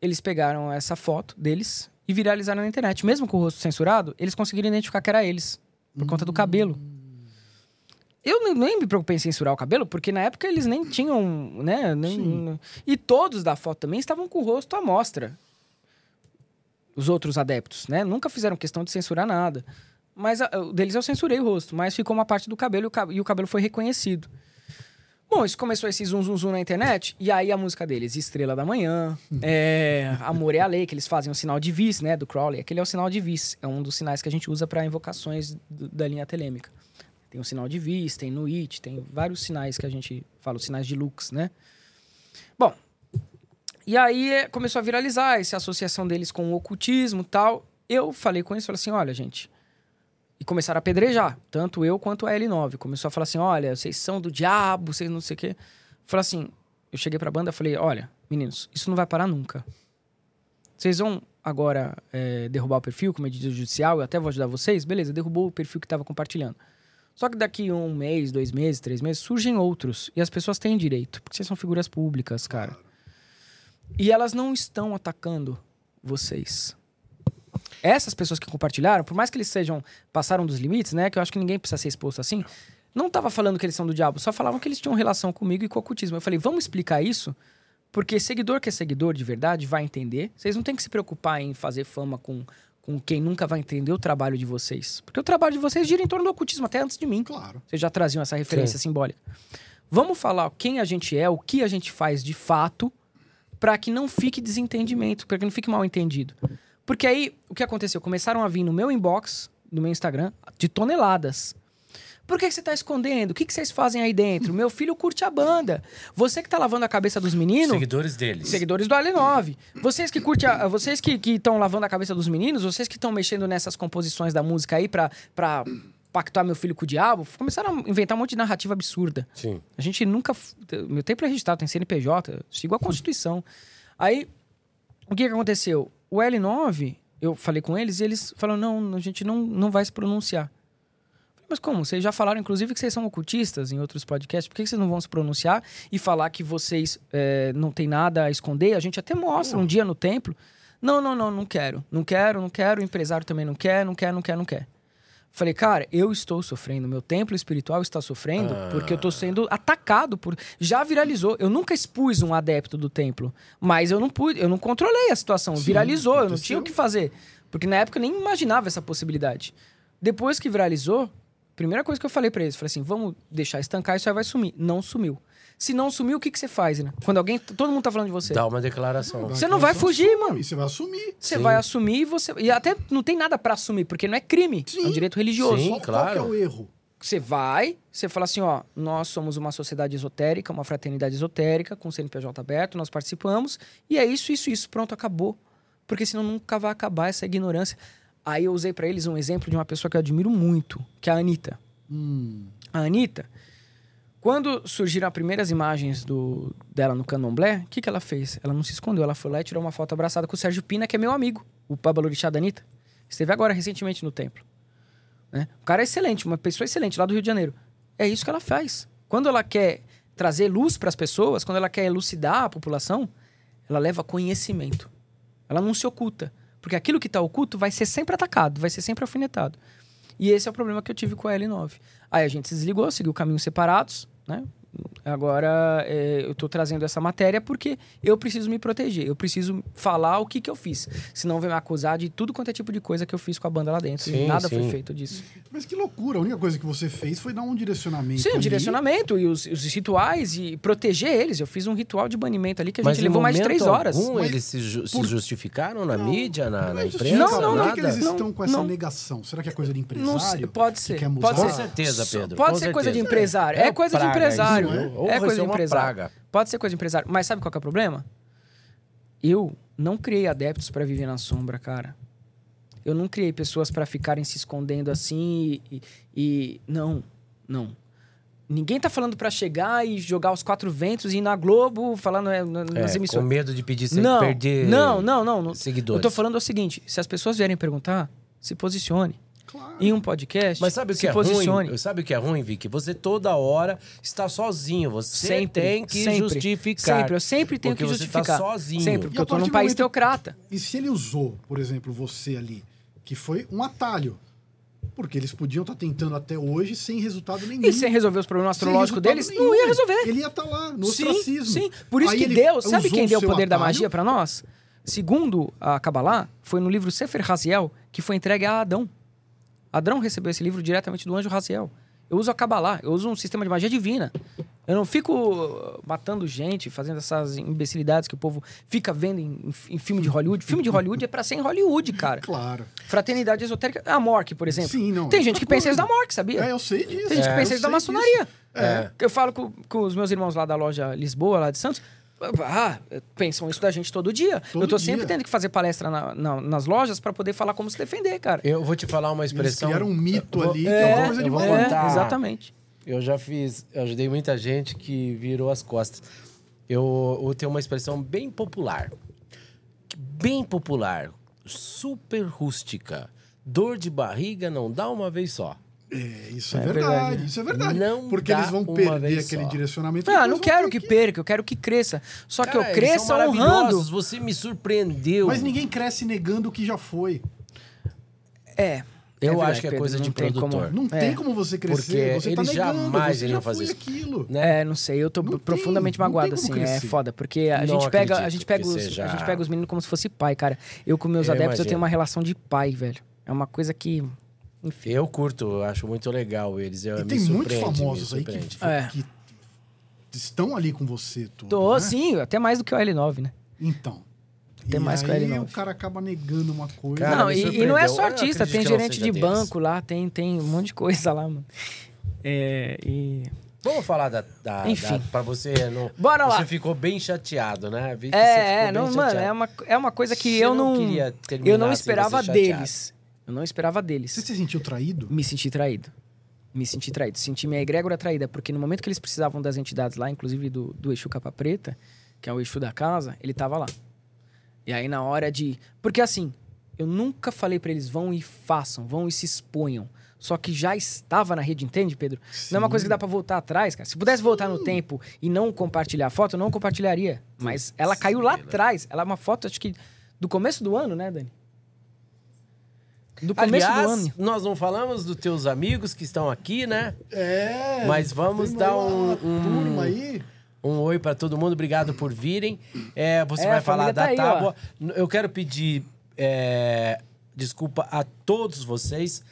Eles pegaram essa foto deles e viralizaram na internet. Mesmo com o rosto censurado, eles conseguiram identificar que era eles. Por conta do cabelo. Eu nem- me preocupei em censurar o cabelo, porque na época eles nem tinham, né? nem- e todos da foto também estavam com o rosto à mostra os outros adeptos, né? Nunca fizeram questão de censurar nada. Mas a- deles eu censurei o rosto, mas ficou uma parte do cabelo e o, cab- o cabelo foi reconhecido. Bom, isso começou esse zum zum zum na internet, e aí a música deles, Estrela da Manhã, é, Amor é a Lei, que eles fazem o sinal de vis, né, do Crowley. Aquele é o sinal de vis, é um dos sinais que a gente usa para invocações do- da linha telêmica. Tem o sinal de vis, tem no it, tem vários sinais que a gente fala, os sinais de lux, né? Bom, e aí eh, começou a viralizar essa associação deles com o ocultismo tal. Eu falei com eles, falei assim, olha, gente... E começaram a apedrejar, tanto eu quanto a L9. Começou a falar assim, olha, vocês são do diabo, vocês não sei o quê. Falei assim, eu cheguei pra banda falei, olha, meninos, isso não vai parar nunca. Vocês vão agora eh, derrubar o perfil com medida judicial, eu até vou ajudar vocês. Beleza, derrubou o perfil que tava compartilhando. Só que daqui um mês, dois meses, três meses, surgem outros. E as pessoas têm direito, porque vocês são figuras públicas, cara. E elas não estão atacando vocês. Essas pessoas que compartilharam, por mais que eles sejam passaram dos limites, né, que eu acho que ninguém precisa ser exposto assim, não tava falando que eles são do diabo, só falavam que eles tinham relação comigo e com o ocultismo. Eu falei, vamos explicar isso, porque seguidor que é seguidor de verdade vai entender. Vocês não têm que se preocupar em fazer fama com, com quem nunca vai entender o trabalho de vocês. Porque o trabalho de vocês gira em torno do ocultismo, até antes de mim. Claro. Vocês já traziam essa referência simbólica. Vamos falar quem a gente é, o que a gente faz de fato, para que não fique desentendimento, para que não fique mal entendido. Porque aí, o que aconteceu? Começaram a vir no meu inbox, no meu Instagram, de toneladas. Por que, que você tá escondendo? O que, que vocês fazem aí dentro? Meu filho curte a banda. Você que tá lavando a cabeça dos meninos. Seguidores deles. Seguidores do L9. Vocês que curte a- vocês que estão lavando a cabeça dos meninos, vocês que estão mexendo nessas composições da música aí pra, pra pactuar meu filho com o diabo, começaram a inventar um monte de narrativa absurda. Sim. A gente nunca. Meu tempo é registrado, tem CNPJ, eu sigo a Constituição. Aí, o que, que aconteceu? O L9, eu falei com eles e eles falaram: não, a gente não, não vai se pronunciar. Mas como? Vocês já falaram, inclusive, que vocês são ocultistas em outros podcasts. Por que vocês não vão se pronunciar e falar que vocês eh, não tem nada a esconder? A gente até mostra um dia no templo. Não, não, não, não quero. Não quero, não quero. O empresário também não quer, não quer, não quer, não quer. Falei, cara, eu estou sofrendo. Meu templo espiritual está sofrendo porque eu estou sendo atacado por. Já viralizou. Eu nunca expus um adepto do templo, mas eu não pude, eu não controlei a situação. viralizou, eu não aconteceu. tinha o que fazer. Porque na época eu nem imaginava essa possibilidade. Depois que viralizou, primeira coisa que eu falei pra eles, falei assim: vamos deixar estancar, isso aí vai sumir. Não sumiu. Se não sumiu, o que, que você faz, né? Quando alguém. Todo mundo tá falando de você. Dá uma declaração. Você não vai fugir, mano. E você vai assumir. Você Sim. vai assumir e você. E até não tem nada pra assumir, porque não é crime. É um Sim. direito religioso. Sim. Claro. qual que é o erro? Você vai, você fala assim, ó, nós somos uma sociedade esotérica, uma fraternidade esotérica, com CNPJ aberto, nós participamos, e é isso, isso, isso, pronto, acabou. Porque senão nunca vai acabar essa ignorância. Aí eu usei pra eles um exemplo de uma pessoa que eu admiro muito, que é a Anitta. Hum, A Anitta, quando surgiram as primeiras imagens do, dela no Candomblé, o que, que ela fez? Ela não se escondeu, ela foi lá e tirou uma foto abraçada com o Sérgio Pina, que é meu amigo, o Babalorixá da Anitta. Esteve agora recentemente no templo. Né? O cara é excelente, uma pessoa excelente lá do Rio de Janeiro. É isso que ela faz. Quando ela quer trazer luz para as pessoas, quando ela quer elucidar a população, ela leva conhecimento. Ela não se oculta. Porque aquilo que está oculto vai ser sempre atacado, vai ser sempre alfinetado. E esse é o problema que eu tive com a L9. Aí a gente se desligou, seguiu caminhos separados, né? Agora é, eu tô trazendo essa matéria porque eu preciso me proteger, eu preciso falar o que, que eu fiz. Senão vem me acusar de tudo quanto é tipo de coisa que eu fiz com a banda lá dentro. Sim, nada foi sim. feito disso. mas que loucura. A única coisa que você fez foi dar um direcionamento. Sim, ali. direcionamento e os, os rituais e proteger eles. Eu fiz um ritual de banimento ali que a Mas gente em levou mais de três horas. algum Mas eles se, ju- se por- justificaram na mídia, na, na Mas imprensa? Não, não, não, Por que, que eles Não, estão com essa não. negação? Será que é coisa de Não sei, empresário? pode que ser. quer Pode mudar? Com certeza, Pedro. Pode com ser coisa de certeza. empresário. É, coisa de praga empresário. Não é? Ou É coisa de uma empresário. praga. Pode ser coisa de empresário. Mas sabe qual que é o problema? Eu não criei adeptos pra viver na sombra, cara. Eu não criei pessoas pra ficarem se escondendo assim e, e- não, não. Ninguém tá falando pra chegar e jogar os quatro ventos e ir na Globo falando é, na- nas É, com emissoras. medo de pedir sem Não, perder não, não, não, não. seguidores. Eu tô falando o seguinte: se as pessoas vierem perguntar, se posicione. Claro. Em um podcast, Mas sabe o que se é posicione. ruim? Sabe o que é ruim, Vicky? Você toda hora está sozinho. Você Sempre, tem que sempre, justificar. Sempre, eu sempre tenho que você tá justificar. sozinho. Sempre, E porque eu tô partir num país momento- teocrata. E se ele usou, por exemplo, você ali, que foi um atalho? Porque eles podiam estar tentando até hoje sem resultado nenhum. E sem resolver os problemas astrológicos deles, nenhum. não ia resolver. Ele ia estar lá, no sim, ostracismo. sim. Por isso Aí que Deus, sabe quem deu o poder da atalho? magia pra nós? Segundo a Kabbalah, foi no livro Sefer Raziel, que foi entregue a Adão. Adão recebeu esse livro diretamente do anjo Raziel. Eu uso a Kabbalah, eu uso um sistema de magia divina. Eu não fico uh, matando gente, fazendo essas imbecilidades que o povo fica vendo em, em- filme de Hollywood. Filme de Hollywood é pra ser em Hollywood, cara. Claro. Fraternidade esotérica. A Mork, por exemplo. Sim, não, Tem é gente outra que pensa isso da Mork, sabia? É, eu sei disso. Tem gente É, que pensa isso da maçonaria. disso. É. Eu falo com, com os meus irmãos lá da loja Lisboa, lá de Santos. Ah, pensam isso da gente todo dia. Todo eu tô dia. sempre tendo que fazer palestra na- na- nas lojas pra poder falar como se defender, cara. Eu vou te falar uma expressão. criaram um mito vou- ali, que é uma coisa eu de vou maluco. contar. exatamente. Eu já fiz, eu ajudei muita gente que virou as costas. Eu, eu tenho uma expressão bem popular. Bem popular. Super rústica. Dor de barriga não dá uma vez só. É, isso é, É verdade, verdade. isso é verdade. Não Porque eles vão perder aquele só. direcionamento. Ah, não vão quero que perca, eu quero que cresça. Só que Cara, eu eles cresça honrando. Você me surpreendeu. Mas ninguém cresce negando o que já foi. É. Eu verdade, acho que é Pedro, coisa não de tem como- produtor. Não É. tem como você crescer. Porque você tá eles negando, jamais você iriam já fazer foi isso. aquilo. Né? É, não sei, eu tô Não profundamente não tem magoado, assim. É crescer. foda, porque a Não gente pega, a gente pega que os, seja- a gente pega os meninos como se fosse pai, cara. Eu com meus Eu adeptos eu imagino. tenho uma relação de pai, velho. É uma coisa que, enfim. Eu curto, eu acho muito legal eles. Eu, E tem muitos famosos aí que. É. que estão ali com você. Tudo, Tô, né? sim, até mais do que o L9, né? Então. Tem e mais que o aí L9. o cara acaba negando uma coisa. Cara, não, e, e não é só artista, tem gerente de deles. banco lá, tem, tem um monte de coisa lá, mano. É, e... Vamos falar da, da, Enfim. da- pra você não. Bora você lá. ficou bem chateado, né? Vi que você É, ficou é, bem não, mano, é uma, é uma coisa que Você eu não não. queria terminar eu não assim, esperava você chateado. deles. Eu não esperava deles. Você se sentiu traído? Me senti traído. Me senti traído. Senti minha egrégora traída, porque no momento que eles precisavam das entidades lá, inclusive do, do Exu Capa Preta, que é o Exu da casa, ele tava lá. E aí na hora de. Porque assim, eu nunca falei pra eles vão e façam, vão e se exponham. Só que já estava na rede, entende, Pedro? Não é uma coisa que dá pra voltar atrás, cara. Se pudesse voltar no tempo e não compartilhar a foto, eu não compartilharia. Mas ela caiu lá atrás. Ela é uma foto, acho que do começo do ano, né, Dani? Do começo Aliás, do ano. nós não falamos dos teus amigos que estão aqui, né? É. Mas vamos dar um- um- aí. Um oi pra todo mundo, obrigado por virem. É, você É, vai falar família da tá aí, ó. tábua. Eu quero pedir é, desculpa a todos vocês,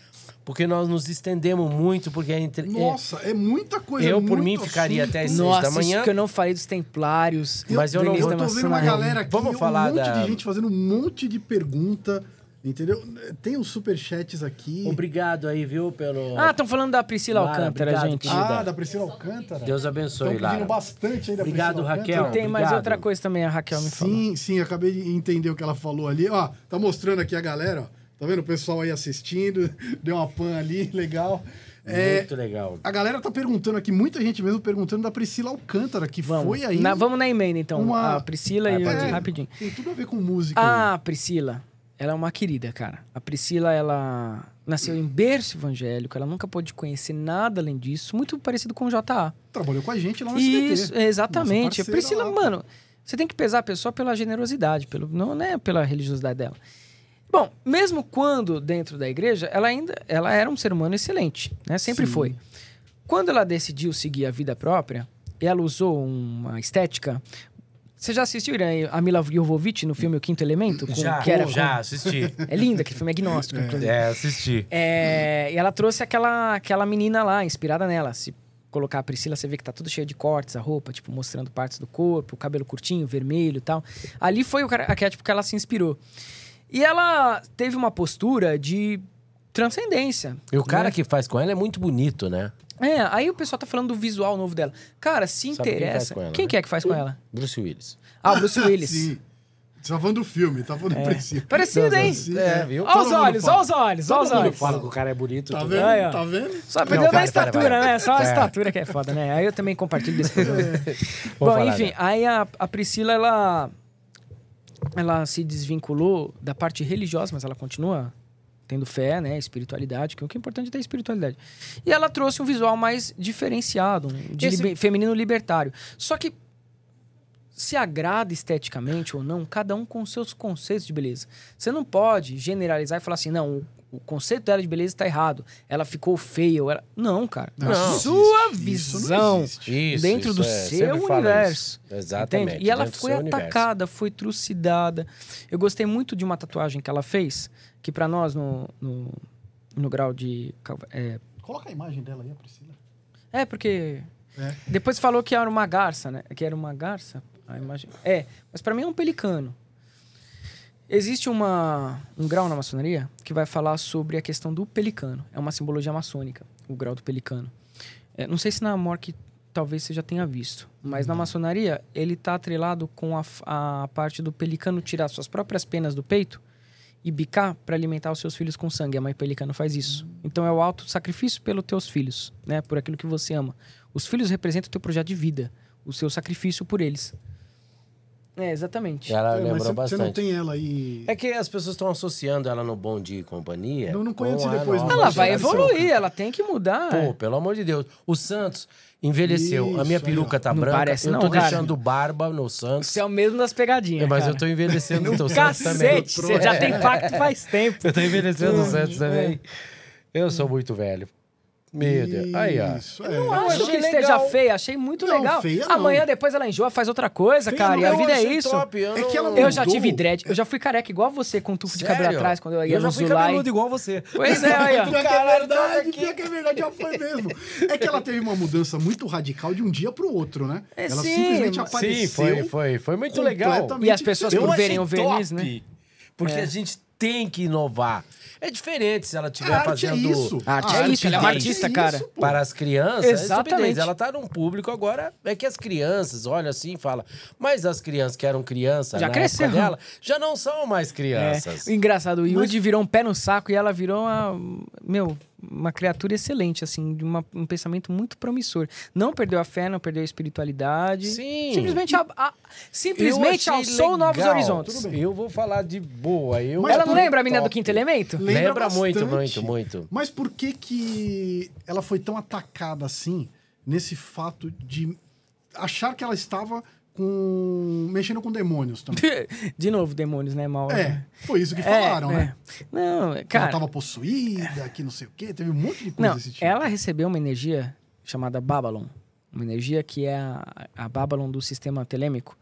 porque nós nos estendemos muito, porque a entre... Nossa, é muita coisa. Eu, por muito mim, ficaria assunto. até seis Nossa, da manhã. isso que eu não falei dos templários. Mas eu não- Eu tô vendo uma galera aqui, Vamos um falar monte da- de gente fazendo um monte de pergunta, entendeu? Tem os superchats aqui. Obrigado aí, viu, pelo... Ah, estão falando da Priscila Lara, Alcântara, obrigado, gente. querida. Ah, da Priscila Alcântara. Deus abençoe, Estão pedindo Lara. bastante aí da Obrigado, Priscila Raquel. Alcântara. Tem mais obrigado. outra coisa também, a Raquel me falou. Sim, sim, acabei de entender o que ela falou ali. Ó, tá mostrando aqui a galera, ó. Tá vendo o pessoal aí assistindo? Deu uma pan ali, legal. É, Muito legal. a galera tá perguntando aqui, muita gente mesmo perguntando da Priscila Alcântara, que Vamos. foi aí. Na- vamos na emenda, então. uma- A Priscila Vai, e ir. Rapidinho. Tem tudo a ver com música. aí. Ah, a Priscila, ela é uma querida, cara. A Priscila, ela nasceu em berço evangélico, ela nunca pôde conhecer nada além disso, muito parecido com o JA. Trabalhou com a gente lá no SBT. Isso, exatamente. A Priscila, lá. mano, você tem que pesar a pessoa pela generosidade, pelo, não é pela religiosidade dela. Bom, mesmo quando dentro da igreja, ela ainda ela era um ser humano excelente, né? Sempre Sim. foi. Quando ela decidiu seguir a vida própria, ela usou uma estética. Você já assistiu Irã, a Mila Jovovich no filme O Quinto Elemento? Com- Já, que era com- já assisti. É linda, aquele filme é agnóstico, inclusive. É, assisti. É, e ela trouxe aquela, aquela menina lá, inspirada nela. Se colocar a Priscila, você vê que tá tudo cheio de cortes, a roupa, tipo, mostrando partes do corpo, o cabelo curtinho, vermelho e tal. Ali foi o cara- arquétipo que ela se inspirou. E ela teve uma postura de transcendência. E o cara né? que faz com ela é muito bonito, né? É, aí o pessoal tá falando do visual novo dela. Cara, se Sabe quem faz interessa. com ela, quem né? que é que faz com ela? Bruce Willis. Ah, o Bruce Willis. Sim. Você tá falando do filme, tá falando do Priscila. Parecido, hein? Sim, É, viu? Olha os olhos, olha os olhos, olha os olhos. Fala que o cara é bonito. Tá tudo. vendo? Aí. Tá vendo? Só perdeu da para, para, estatura, para. né? Só a É. estatura que é foda, né? Aí eu também compartilho desse problema. Bom, enfim, dela. aí a, a Priscila, ela, ela se desvinculou da parte religiosa, mas ela continua tendo fé, né? Espiritualidade, que o que é importante é ter espiritualidade. E ela trouxe um visual mais diferenciado, um de Esse- libe- feminino libertário. Só que se agrada esteticamente ou não, cada um com seus conceitos de beleza. Você não pode generalizar e falar assim, não, o, conceito dela de beleza está errado. Ela ficou feia. Ou ela... Não, cara. Não, isso sua. Isso visão existe. Isso, dentro isso do é, seu universo. isso. Exatamente. Entende? E ela foi seu universo. atacada, foi trucidada. Eu gostei muito de uma tatuagem que ela fez, que pra nós, no, no, no grau de. É, Coloca a imagem dela aí, a Priscila. é, porque. É. Depois falou que era uma garça, né? Que era uma garça. A imagem. É, mas pra mim é um pelicano. Existe uma, um grau na maçonaria que vai falar sobre a questão do pelicano. É uma simbologia maçônica, o grau do pelicano. É, não sei se na Mork talvez você já tenha visto, mas na maçonaria ele está atrelado com a, a parte do pelicano tirar suas próprias penas do peito e bicar para alimentar os seus filhos com sangue. A mãe pelicano faz isso. Então é o alto sacrifício pelos teus filhos, né? Por aquilo que você ama. Os filhos representam o teu projeto de vida, o seu sacrifício por eles. É, exatamente. Ela É, mas lembrou você, você bastante. não tem ela aí. É que as pessoas estão associando ela no Bom Dia e Companhia. Não, não a depois, não. Ela vai Geração. evoluir, ela tem que mudar. Pô, pelo amor de Deus. O Santos envelheceu. a minha Isso, aí, peruca tá Não branca. parece eu não, tô cara. deixando barba no Santos. Você é o mesmo das pegadinhas. mas cara. eu tô envelhecendo o Santos também. Cacete, você já tem pacto faz tempo. Eu tô envelhecendo o Santos É. também. Eu sou muito velho. Deus. Aí, ó. Isso, é. Não Eu acho achei que legal. esteja feia, achei muito Não, legal. feia não. Amanhã depois ela enjoa, faz outra coisa, Feia cara. não, e a eu vida é isso. top, eu É não- que ela Eu já tive dread, eu já fui careca igual você com um tufo de cabelo Sério? atrás quando eu ia eu já no fui Zulai. cabeludo igual você. Pois é, aí, ó. Pior que é verdade, tá aqui. pior que é verdade, já foi mesmo. É que ela teve uma mudança muito radical de um dia pro outro, né? É, ela sim, simplesmente mas- apareceu. Sim, foi, foi, foi muito legal. E as pessoas por verem o verniz, né? Porque É. a gente tem que inovar. É diferente se ela estiver arte é fazendo isso. A arte A é isso, ela é uma artista, cara. pô. para as crianças. Exatamente. é. Ela tá num público agora. É que as crianças olham assim e falam. Mas as crianças que eram crianças Já cresceram. dela já não são mais É, crianças. o engraçado, o Yudi virou um pé no saco e ela virou uma, meu, uma criatura excelente, assim, de uma- um pensamento muito promissor. Não perdeu a fé, não perdeu a espiritualidade. Sim. Simplesmente, a- a- simplesmente alçou novos legal. horizontes. Tudo bem. Eu vou falar de boa. Eu Mas Ela não lembra a menina do quinto elemento? Lembra Lembra muito, bastante. muito, muito. Mas por que que ela foi tão atacada assim, nesse fato de achar que ela estava com... mexendo com demônios também? De novo, demônios, né, mal? É, foi isso que É, falaram, é. né? Não, Que ela cara. estava possuída, que não sei o quê, teve um monte de coisa Não, desse tipo. ela recebeu uma energia chamada Babylon. Uma energia que é a, a Babylon do sistema telêmico.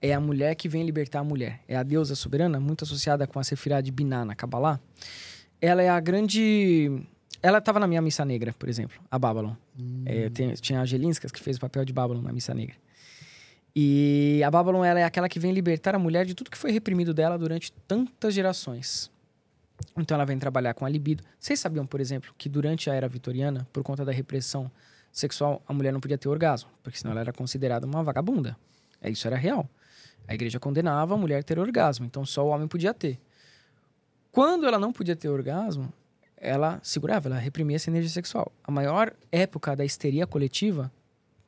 É a mulher que vem libertar a mulher. É a deusa soberana, muito associada com a Sefirah de Binah na Kabbalah. Ela é a grande... Ela estava na minha missa negra, por exemplo, a Babylon. É, tem- tinha a Gelinskas que fez o papel de Babylon na missa negra. E a Babylon ela é aquela que vem libertar a mulher de tudo que foi reprimido dela durante tantas gerações. Então ela vem trabalhar com a libido. Vocês sabiam, por exemplo, que durante a era vitoriana, por conta da repressão sexual, a mulher não podia ter orgasmo, porque senão ela era considerada uma vagabunda. É isso era real. A igreja condenava a mulher ter orgasmo, então só o homem podia ter. Quando ela não podia ter orgasmo, ela segurava, ela reprimia essa energia sexual. A maior época da histeria coletiva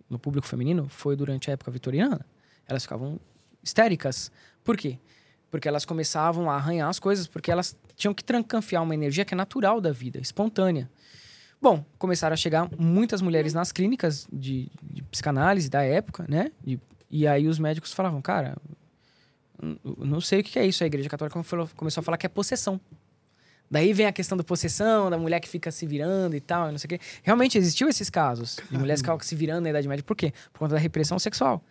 no público feminino foi durante a época vitoriana. Elas ficavam histéricas. Por quê? Porque elas começavam a arranhar as coisas, porque elas tinham que trancanfiar uma energia que é natural da vida, espontânea. Bom, começaram a chegar muitas mulheres nas clínicas de, de psicanálise da época, né? E, e aí os médicos falavam, cara, não sei o que é isso. A igreja católica começou a falar que é possessão. Daí vem a questão da possessão, da mulher que fica se virando e tal, não sei o quê. Realmente existiu esses casos de mulheres que se virando na Idade Média. Por quê? Por conta da repressão sexual.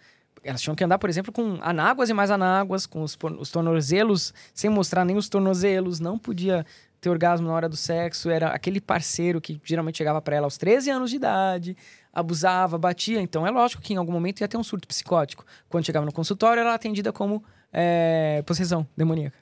Elas tinham que andar, por exemplo, com anáguas e mais anáguas, com os, os tornozelos, sem mostrar nem os tornozelos. Não podia ter orgasmo na hora do sexo. Era aquele parceiro que geralmente chegava pra ela aos 13 anos de idade, abusava, batia. Então é lógico que em algum momento ia ter um surto psicótico. Quando chegava no consultório, ela era atendida como é, possessão demoníaca.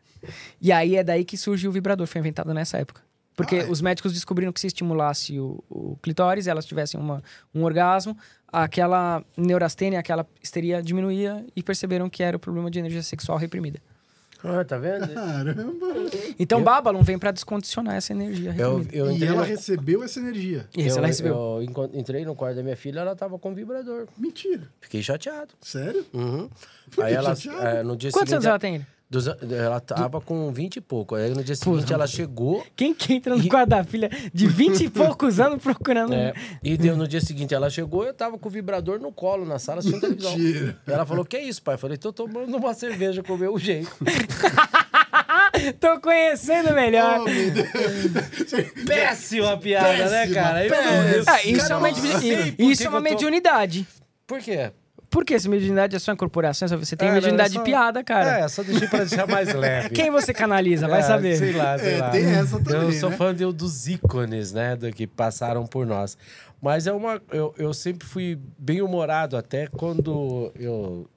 E aí é daí que surge o vibrador, foi inventado nessa época. Porque Ah, é? os médicos descobriram que se estimulasse o, o clitóris, elas tivessem uma, um orgasmo, aquela neurastênia, aquela histeria diminuía e perceberam que era o problema de energia sexual reprimida. Ah, tá vendo? Caramba! Então Eu- Babylon vem pra descondicionar essa energia Eu, eu E ela no- recebeu essa energia. Isso, eu- ela recebeu. Eu entrei no quarto da minha filha, ela tava com vibrador. Mentira. Fiquei chateado. Sério? Uhum. Por Aí ela, chateado? é, no dia Quantos seguinte, anos ela tem? Dos ela tava com 20 e pouco. Aí no dia seguinte ela chegou. Quem que entra no quarto da filha de 20 e poucos anos procurando... é, e deu, no dia seguinte ela chegou, eu tava com o vibrador no colo, na sala, assistindo televisão. Mentira. E ela falou: Que isso, pai? Eu falei: Tô tomando uma cerveja com o meu jeito. Tô conhecendo melhor. Oh. Péssima piada, né, Péssima, cara? Eu- péssima. Ah, isso é uma, Cara, mediuni- por isso é uma tô- mediunidade. Por quê? Por que essa mediunidade é só incorporação? Você tem É, mediunidade é de só- piada, cara. É, só deixei pra deixar mais leve. Quem você canaliza? Vai É, saber. Sei lá, sei É, lá. tem essa também, Eu sou né? fã de- dos ícones, né? Do que passaram por nós. Mas é uma. Eu, eu sempre fui bem humorado até quando eu,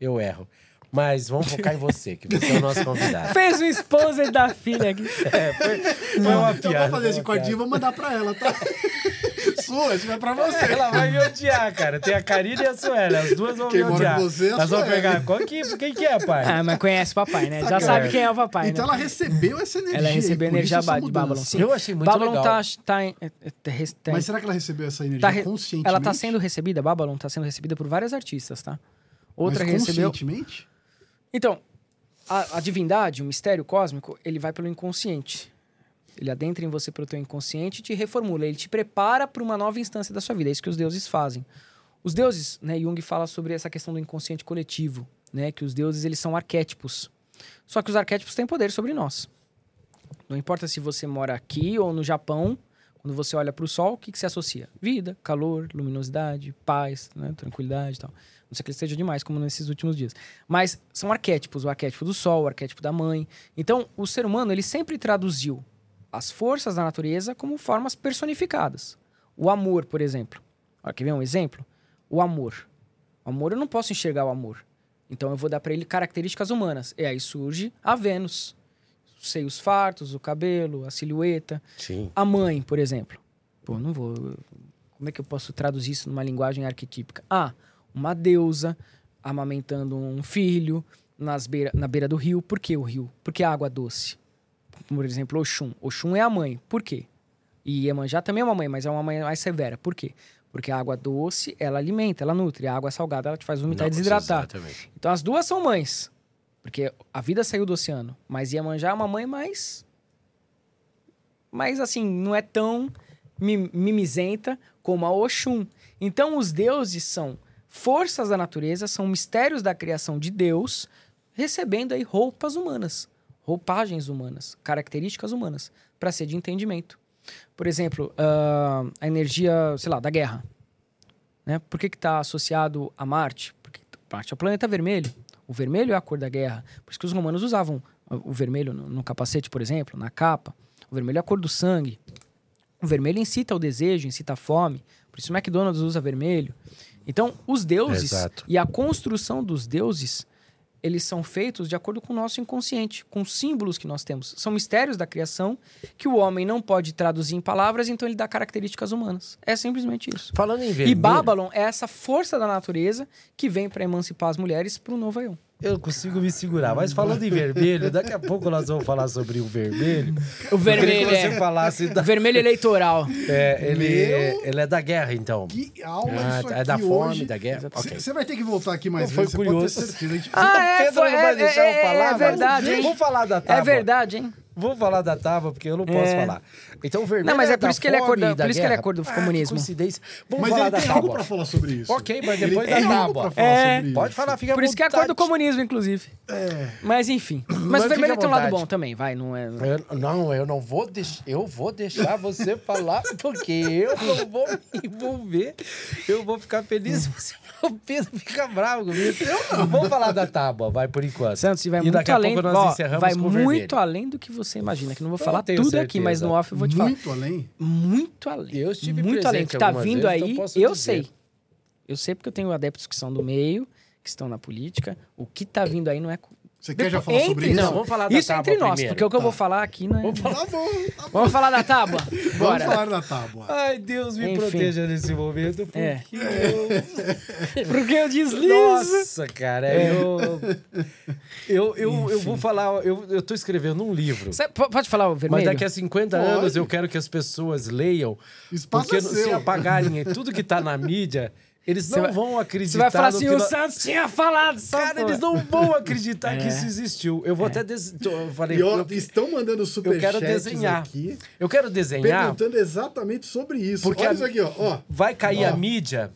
eu erro. Mas vamos focar em você, que você é o nosso convidado. Fez o esposa da filha aqui. É, foi, foi uma Então piada. vou fazer esse quartinho e vou mandar pra ela, tá? Sua, isso vai pra você. Ela vai me odiar, cara. Tem a Karine e a Suela. As duas vão Quem me odiar. você é Elas vão pegar. Qual que, quem que é, pai? Ah, mas conhece o papai, né? Já sabe quem é o papai, Então né? ela recebeu essa energia. Ela recebeu energia essa de Babylon. Sim. Eu achei muito Babylon legal. tá, tá, é, é, é, tá- Mas será que ela recebeu essa energia tá re- conscientemente? ela tá sendo recebida, Babylon tá sendo recebida por vários artistas, tá? Outra Mas recebeu. conscientemente? Então, a, a divindade, o mistério cósmico, ele vai pelo inconsciente. Ele adentra em você pelo teu inconsciente e te reformula. Ele te prepara para uma nova instância da sua vida. É isso que os deuses fazem. Os deuses, né, Jung fala sobre essa questão do inconsciente coletivo, né, que os deuses eles são arquétipos. Só que os arquétipos têm poder sobre nós. Não importa se você mora aqui ou no Japão, quando você olha para o sol, o que, que se associa? Vida, calor, luminosidade, paz, né, tranquilidade e tal. Não sei que ele esteja demais, como nesses últimos dias. Mas são arquétipos, o arquétipo do sol, o arquétipo da mãe. Então, o ser humano, ele sempre traduziu as forças da natureza como formas personificadas. O amor, por exemplo. Olha, quer ver um exemplo? O amor. O amor, eu não posso enxergar o amor. Então, eu vou dar para ele características humanas. E aí surge a Vênus. Os seios fartos, o cabelo, a silhueta. Sim. A mãe, por exemplo. Pô, não vou. Como é que eu posso traduzir isso numa linguagem arquetípica? Ah, uma deusa amamentando um filho nas beira, na beira do rio. Por que o rio? Porque a água doce. Por exemplo, Oxum. Oxum é a mãe. Por quê? E Iemanjá também é uma mãe, mas é uma mãe mais severa. Por quê? Porque a água doce, ela alimenta, ela nutre. A água salgada, ela te faz vomitar e desidratar. Exatamente. Então as duas são mães. Porque a vida saiu do oceano. Mas Iemanjá é uma mãe mais. Mas assim, não é tão mi- mimizenta como a Oxum. Então os deuses são forças da natureza, são mistérios da criação de Deus, recebendo aí roupas humanas, roupagens humanas, características humanas, para ser de entendimento. Por exemplo, ah, a energia, sei lá, da guerra. Né? Por que está associado a Marte? Porque Marte é o planeta vermelho. O vermelho é a cor da guerra. Por isso que os romanos usavam o vermelho no, no capacete, por exemplo, na capa. O vermelho é a cor do sangue. O vermelho incita o desejo, incita a fome. Por isso o McDonald's usa vermelho. Então, os deuses Exato. e a construção dos deuses, eles são feitos de acordo com o nosso inconsciente, com os símbolos que nós temos. São mistérios da criação que o homem não pode traduzir em palavras, então ele dá características humanas. É simplesmente isso. Falando em E vermelho... Babylon é essa força da natureza que vem para emancipar as mulheres para o novo eu. Eu consigo me segurar. Mas falando em vermelho, daqui a pouco nós vamos falar sobre o vermelho. O vermelho que você é falasse da... vermelho eleitoral. É, ele, Meu- ele é da guerra, então. Que aula Ah, isso é da fome, hoje. da guerra. Você Ok. você vai ter que voltar aqui mais foi vezes, você curioso. pode ter certeza. A gente- Ah, é, Pedro foi- não vai é, deixar é, eu falar, é mas verdade, hein? Vamos falar da tábua. É verdade, hein? Vou falar da tábua, porque eu não posso É. falar. Então, o vermelho Não, mas é por da isso que ele é por isso que ele é do Ah, comunismo. coincidência. Vamos Mas falar ele da tem algo tábua. pra falar sobre isso. Ok, mas Ele depois tem da algo tábua. pra falar É. sobre Pode falar, fica Por isso que é a cor do comunismo, inclusive. É. Mas enfim. Mas, Mas o vermelho tem um lado bom também, vai, não é. Eu- não, eu não vou deixar. Eu vou deixar você falar, porque eu não vou me envolver. Eu vou ficar feliz se você. O Pedro fica bravo comigo. Vamos falar da tábua, vai por enquanto. Santos, e vai e muito daqui a além, pouco nós ó, encerramos vai muito vermelho. além do que você imagina, que eu não vou Eu falar tudo certeza. aqui, mas no off eu vou te falar. Muito além. Muito além. Eu estive muito além. Que tá vindo vezes, aí, então eu dizer. sei. Eu sei porque eu tenho adeptos que são do meio, que estão na política. O que tá vindo aí não é. Você quer já falar sobre entre isso? Não, vamos falar da Isso é tábua entre nós, primeiro. porque o que eu vou falar aqui não é. Vamos falar. Tá bom, tá bom. Vamos falar da tábua? Vamos Bora. falar da tábua. Ai, Deus me Enfim. proteja nesse momento, porque É. eu Porque eu deslizo. Nossa, cara, É. eu, eu, eu, eu vou falar, eu, eu tô escrevendo um livro. Cê po- pode falar o vermelho? Mas daqui a 50 Pode. anos eu quero que as pessoas leiam, Espaço porque é se apagarem tudo que tá na mídia, eles não vai- vão acreditar Você vai falar assim, que o nós- Santos tinha falado. Cara, eles não vão acreditar que É. isso existiu. Eu vou até des... eu falei, E ó, eu, estão mandando super quero desenhar. aqui, eu quero desenhar, perguntando exatamente sobre isso. Porque Olha a- isso aqui, ó. ó. vai cair Ó. a mídia.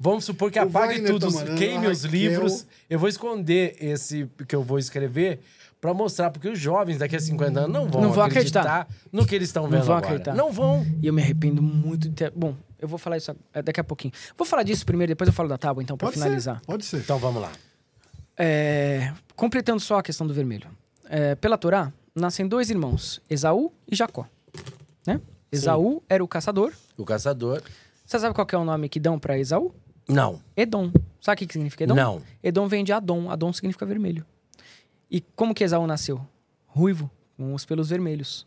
Vamos supor que O apague Wagner tudo, tá queime os livros. Eu vou esconder esse que eu vou escrever pra mostrar, porque os jovens daqui a 50 anos não vão, Não vão acreditar, no que eles estão vendo vão agora. acreditar. Não vão. E eu me arrependo muito de ter... Bom, eu vou falar isso eh, daqui a pouquinho. Vou falar disso primeiro, depois eu falo da tábua, então, pra Pode finalizar. ser, pode ser. Então vamos lá. É, completando só a questão do vermelho. É, pela Torá, nascem dois irmãos, Esaú e Jacó. Né? Esaú era o caçador. O caçador. Você sabe qual que é o nome que dão pra Esaú? Não. Edom. Sabe o que significa Edom? Não. Edom vem de Adom. Adom significa vermelho. E como que Esaú nasceu? Ruivo, com os pelos vermelhos.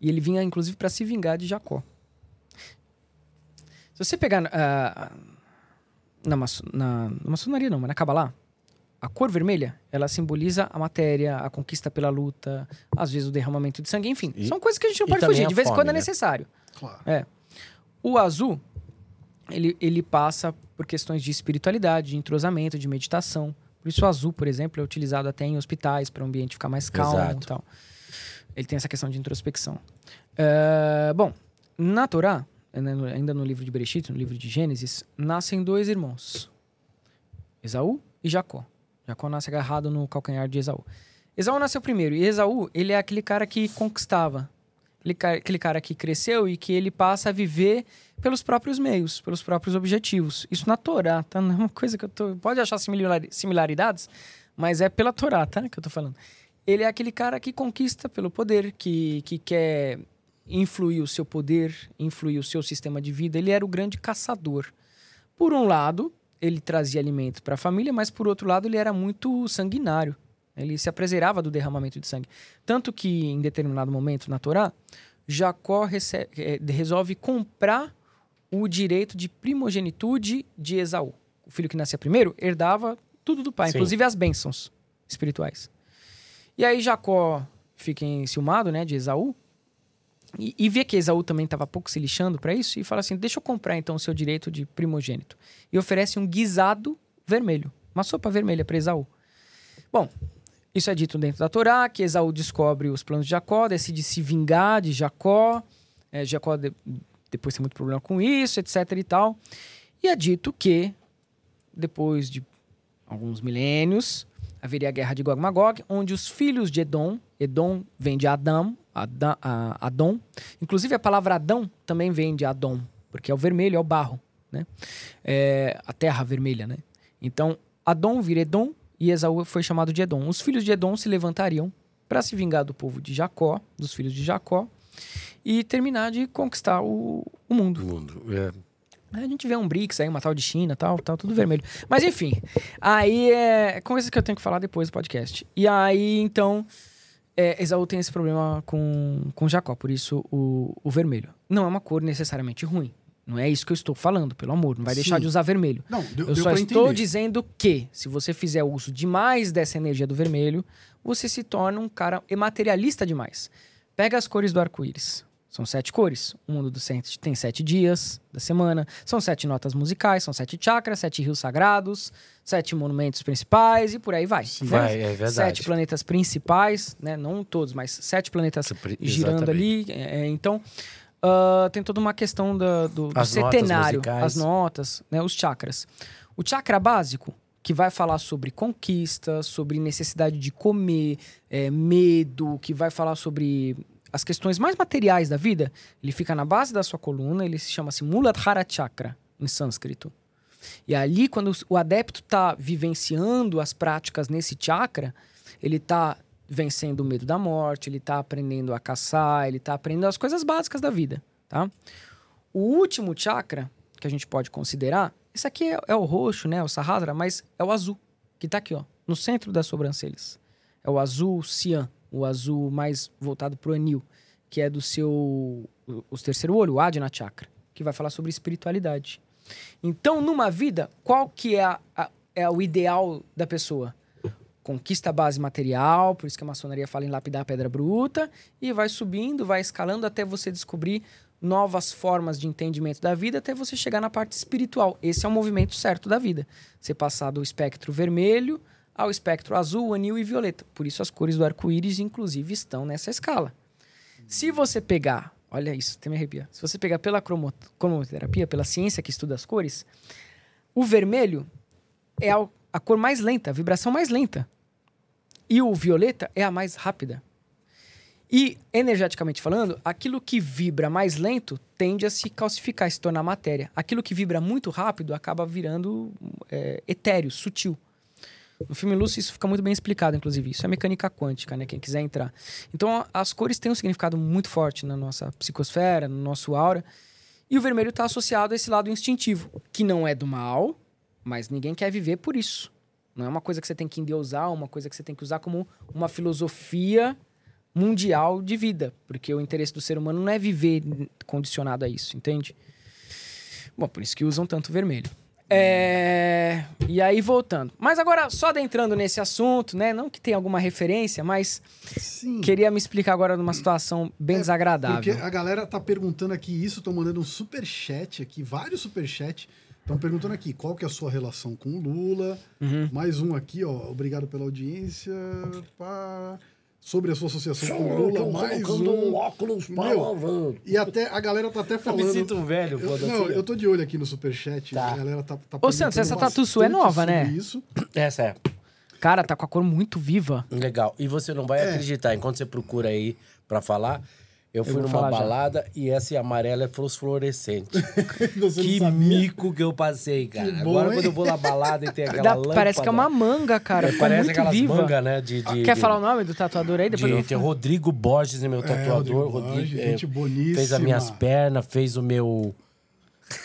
E ele vinha, inclusive, para se vingar de Jacó. Se você pegar ah, na, maço- na, na maçonaria, não, mas na Kabbalah, a cor vermelha, ela simboliza a matéria, a conquista pela luta, às vezes o derramamento de sangue, enfim. E- são coisas que a gente não pode fugir. De vez em quando é né? necessário. Claro. É. O azul, ele, ele passa por questões de espiritualidade, de entrosamento, de meditação. Por isso o azul, por exemplo, é utilizado até em hospitais para o ambiente ficar mais calmo Exato. e tal. Ele tem essa questão de introspecção. É, bom, na Torá, ainda no livro de Bereshit, no livro de Gênesis, nascem dois irmãos. Esaú e Jacó. Jacó nasce agarrado no calcanhar de Esaú. Esaú nasceu primeiro. E Esaú, ele é aquele cara que conquistava. Aquele ca- aquele cara que cresceu e que ele passa a viver pelos próprios meios, pelos próprios objetivos. Isso na Torá, tá? Não é uma coisa que eu tô... Pode achar similari- similaridades, mas é pela Torá, tá? Que eu tô falando. Ele é aquele cara que conquista pelo poder, que, que quer influir o seu poder, influir o seu sistema de vida. Ele era o grande caçador. Por um lado, ele trazia alimento para a família, mas por outro lado, ele era muito sanguinário. Ele se apreserava do derramamento de sangue. Tanto que, em determinado momento na Torá, Jacó rece- eh, resolve comprar o direito de primogenitude de Esaú. O filho que nascia primeiro herdava tudo do pai, Sim. inclusive as bênçãos espirituais. E aí Jacó fica enciumado, né, de Esaú, e, e vê que Esaú também estava pouco se lixando para isso, e fala assim: deixa eu comprar então o seu direito de primogênito. E oferece um guisado vermelho, uma sopa vermelha para Esaú. Bom, isso é dito dentro da Torá, que Esaú descobre os planos de Jacó, decide se vingar de Jacó. É, Jacó de- depois tem muito problema com isso, etc e tal. E é dito que, depois de alguns milênios, haveria a guerra de Gog Magog, onde os filhos de Edom, Edom vem de Adão, Adão, inclusive a palavra Adão também vem de Adom, porque é o vermelho, é o barro, né? É, a terra vermelha, né? Então, Adom vira Edom e Esaú foi chamado de Edom. Os filhos de Edom se levantariam para se vingar do povo de Jacó, dos filhos de Jacó, e terminar de conquistar o, o mundo. O mundo. É. A gente vê um BRICS aí, uma tal de China, tal, tal, tudo vermelho. Mas enfim, aí é coisa que eu tenho que falar depois do podcast. E aí, então, é, Esaú tem esse problema com, com Jacó, por isso o, o vermelho. Não é uma cor necessariamente ruim. Não é isso que eu estou falando, pelo amor. Não vai deixar Sim. de usar vermelho. Não, deu, Eu deu só estou entender. dizendo que, se você fizer uso demais dessa energia do vermelho, você se torna um cara materialista demais. Pega as cores do arco-íris. São sete cores. O mundo do sete tem sete dias da semana. São sete notas musicais, são sete chakras, sete rios sagrados, sete monumentos principais e por aí vai. Vai, é verdade. Sete planetas principais, né? Não todos, mas sete planetas girando ali. É, é, então, ah, tem toda uma questão da- do, do As notas setenário, musicais. as notas, né, os chakras. O chakra básico, que vai falar sobre conquista, sobre necessidade de comer, é, medo, que vai falar sobre as questões mais materiais da vida, ele fica na base da sua coluna, ele se chama-se Muladhara Chakra, em sânscrito. E ali, quando o adepto está vivenciando as práticas nesse chakra, ele está vencendo o medo da morte, ele está aprendendo a caçar, ele está aprendendo as coisas básicas da vida, tá? O último chakra que a gente pode considerar, esse aqui é, é o roxo, né, o Sahasrara, mas é o azul, que está aqui, ó, no centro das sobrancelhas. É o azul cian, o azul mais voltado para o anil, que é do seu o, terceiro olho, o Adina Chakra, que vai falar sobre espiritualidade. Então, numa vida, qual que é, a- a- é o ideal da pessoa? Conquista a base material, por isso que a maçonaria fala em lapidar a pedra bruta, e vai subindo, vai escalando até você descobrir novas formas de entendimento da vida, até você chegar na parte espiritual. Esse é o movimento certo da vida. Você passar do espectro vermelho ao espectro azul, anil e violeta. Por isso as cores do arco-íris, inclusive, estão nessa escala. Se você pegar, olha isso, até me arrepia. Se você pegar pela cromo- cromoterapia, pela ciência que estuda as cores, o vermelho é a, a cor mais lenta, a vibração mais lenta. E o violeta é a mais rápida. E, energeticamente falando, aquilo que vibra mais lento tende a se calcificar, se tornar matéria. Aquilo que vibra muito rápido acaba virando é, etéreo, sutil. No filme Lucy isso fica muito bem explicado, inclusive. Isso é mecânica quântica, né? Quem quiser entrar. Então, as cores têm um significado muito forte na nossa psicosfera, no nosso aura. E o vermelho está associado a esse lado instintivo, que não é do mal, mas ninguém quer viver por isso. Não é uma coisa que você tem que endeusar, uma coisa que você tem que usar como uma filosofia mundial de vida. Porque o interesse do ser humano não é viver condicionado a isso, entende? Bom, por isso que usam tanto vermelho. É... E aí, voltando. Mas agora, só adentrando nesse assunto, né? Não que tenha alguma referência, mas Sim. queria me explicar agora numa situação bem É, desagradável. Porque a galera tá perguntando aqui isso, estão mandando um superchat aqui, vários superchats. Estão perguntando aqui qual que é a sua relação com o Lula. Uhum. Mais um aqui, ó. Obrigado pela audiência. Pá. Sobre a sua associação com o Lula, mais um. óculos Meu, E até a galera tá até Eu falando. me sinto velho, Eu- foda-se. não, eu tô de olho aqui no superchat. Tá. A galera tá, tá Ô, Santos, essa tatu sua é nova, né? Isso. Essa é. Cara, tá com a cor muito viva. Legal. E você não vai É. acreditar, enquanto você procura aí pra falar, eu fui vou numa falar já. balada e essa amarela é fluorescente. Você que mico que eu passei, cara. Bom, Agora hein? quando eu vou na balada e tem aquela Dá- lâmpada... parece que é uma manga, cara. É, parece aquelas viva. mangas, né? De, de, Quer de- falar o nome do tatuador aí? Depois eu de, vou tem Rodrigo Borges, meu tatuador. Rodrigo Rodrigo, Borges, é, gente boníssima. fez as minhas pernas, fez o meu...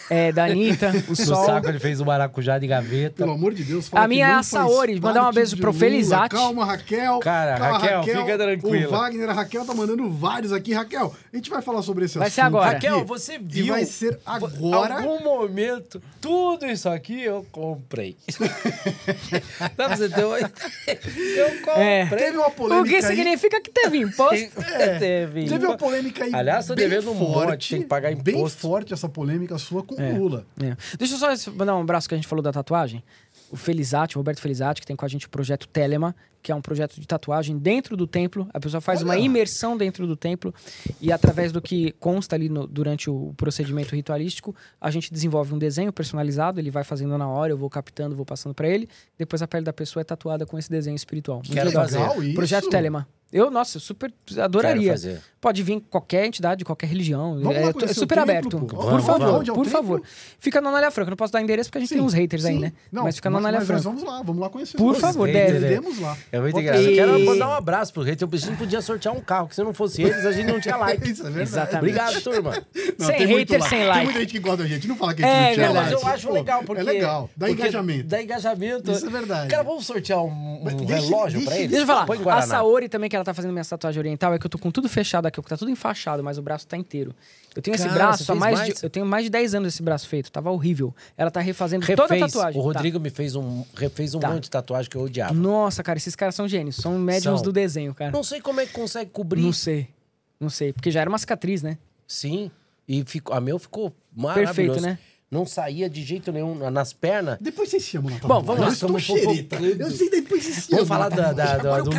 É, da Anitta, o No sol. saco ele fez o maracujá de gaveta. Pelo amor de Deus, A fala que minha é a Saori, mandar um beijo pro Lula. Felizati. Calma, Raquel. Cara, Calma, Raquel, fica tranquila. O Wagner, a Raquel tá mandando vários aqui. Raquel, a gente vai falar sobre esse Vai assunto. ser agora. aqui. Raquel, você viu... E vai ser agora. algum momento, tudo isso aqui eu comprei. Dá pra você ter uma... Eu comprei. É. Teve uma polêmica O que aí. significa que teve imposto? É, teve. Teve uma polêmica aí. Aliás, tô bem devendo um forte, monte, tem que pagar Bem imposto. forte essa polêmica sua com É. Lula. É. Deixa eu só mandar um abraço que a gente falou da tatuagem. O Felizati, o Roberto Felizati, que tem com a gente o projeto Telema, que é um projeto de tatuagem dentro do templo. A pessoa faz uma Olha. imersão dentro do templo e através do que consta ali no- durante o procedimento ritualístico, a gente desenvolve um desenho personalizado, ele vai fazendo na hora, eu vou captando, vou passando pra ele. Depois a pele da pessoa é tatuada com esse desenho espiritual. Muito Quero legal. fazer. Legal isso. Projeto Telema. Eu, nossa, eu super adoraria. fazer. Pode vir qualquer entidade, de qualquer religião. Vamos é, é super aberto. Por Vamos, favor, vamos. É por templo? favor. Fica na Anália Franca. Não posso dar endereço porque a gente tem uns haters aí, sim. né? Não, mas fica na mas, Anália mas Franca. vamos lá, vamos lá conhecer. Por favor, haters. deve. Iremos lá. É muito engraçado. Eu quero mandar um abraço pro hater. Eu preciso podia sortear um carro, que se não fosse eles, a gente não tinha like. Isso é verdade. Exatamente. Obrigado, turma. Não, Sem tem muito hater, lá. sem Tem like. muita gente que gosta da gente. Não fala que a gente É não tinha Não, mas like. eu acho Pô, legal, porque... É legal. Dá engajamento. Dá engajamento. Isso é verdade. Cara, vamos sortear um, Mas relógio pra eles? Deixa eu falar. A. Saori também, que ela tá fazendo minha tatuagem oriental, é que eu tô com tudo fechado aqui, tá tudo enfaixado, mas o braço tá inteiro. Eu tenho esse Cara, braço você há mais, mais? de. Eu tenho mais de 10 anos esse braço feito. Tava horrível. Ela tá refazendo toda a Refez. tatuagem. O Tá. Rodrigo me fez um, refez um Tá. monte de tatuagem que eu odiava. Nossa, cara, esses caras são gênios. São médiums São. do desenho, cara. Não sei como é que consegue cobrir. Não sei. Não sei. Porque já era uma cicatriz, né? Sim. E ficou, a meu ficou maravilhoso. Perfeito, né? Não saía de jeito nenhum nas pernas. Depois vocês chamam na Bom, vamos lá. Eu estou Estamos. Eu sei, depois vocês se Vamos chamam falar da- tatuagem. da- Agora do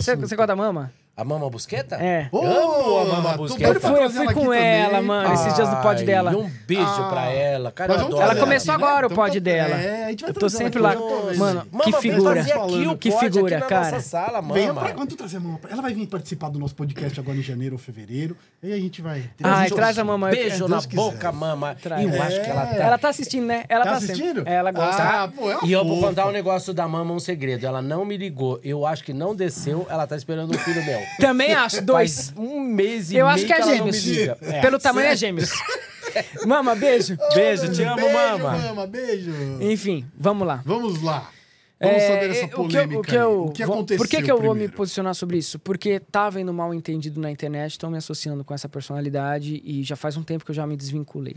Você, assunto. você gosta da mama? A mama busqueta? É. Ô, Amo a mama busqueta. Eu fui, eu fui ela com ela, também. mano, esses dias do pod dela. Um beijo Ah, pra ela. Cara, Ela começou aqui, né? agora o Então pod tá- dela. É, a gente vai Eu tô sempre lá. Mano, Mama, que figura. fazer aqui o Que pod figura, aqui na cara. nossa sala, mama. Venha pra quando trazer a mama. Ela vai vir participar do nosso podcast agora em janeiro ou fevereiro. E aí a gente vai. Ai, Deus- traz a mama. Beijo na quiser. boca, mama. Traz. E eu acho que ela tá... Ela tá assistindo, né? Ela Tá tá, assistindo? Ela gosta. Ah, é E eu vou contar um negócio da mama, um segredo. Ela não me ligou. Eu acho que não desceu. Ela tá esperando um filho meu. Também acho. Dois. Faz um mês e Eu meio acho que é ela não me gêmeos. liga. É. Pelo tamanho é gêmeos. Mama, beijo. Beijo, te amo, beijo, mama. mama. Beijo. Enfim, vamos lá. Vamos lá. Vamos É, saber essa o que eu- polêmica. o que eu, aí. o que vou- aconteceu Por que, que eu vou me primeiro? posicionar sobre isso? Porque tá vendo mal entendido na internet, estão me associando com essa personalidade e já faz um tempo que eu já me desvinculei.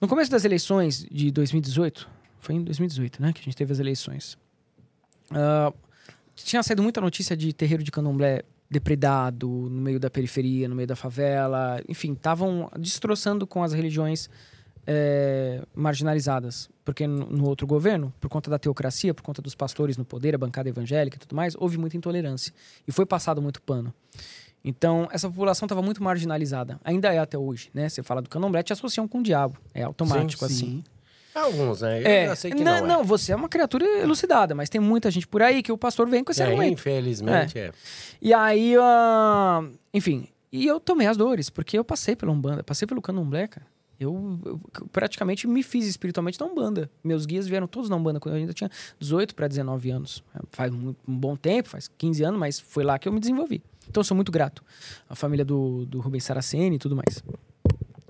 No começo das eleições de 2018, foi em 2018, né, que a gente teve as eleições. ah, tinha saído muita notícia de terreiro de candomblé depredado no meio da periferia, no meio da favela, enfim, estavam destroçando com as religiões é, marginalizadas. Porque no, no outro governo, por conta da teocracia, por conta dos pastores no poder, a bancada evangélica e tudo mais, houve muita intolerância. E foi passado muito pano. Então, essa população estava muito marginalizada. Ainda é até hoje, né? Você fala do candomblé, te associam com o diabo. É automático, assim. Sim. Alguns, né? Eu É, sei que não, não, não, é. você é uma criatura elucidada, mas tem muita gente por aí que o pastor vem com esse É, argumento. infelizmente, é. E aí, ah, enfim, e eu tomei as dores, porque eu passei pela Umbanda, passei pelo Candomblé, cara. Eu, eu praticamente me fiz espiritualmente na Umbanda. Meus guias vieram todos na Umbanda quando eu ainda tinha 18 para 19 anos. Faz um, um bom tempo, faz 15 anos, mas foi lá que eu me desenvolvi. Então eu sou muito grato. A família do, do Rubens Saraceni e tudo mais.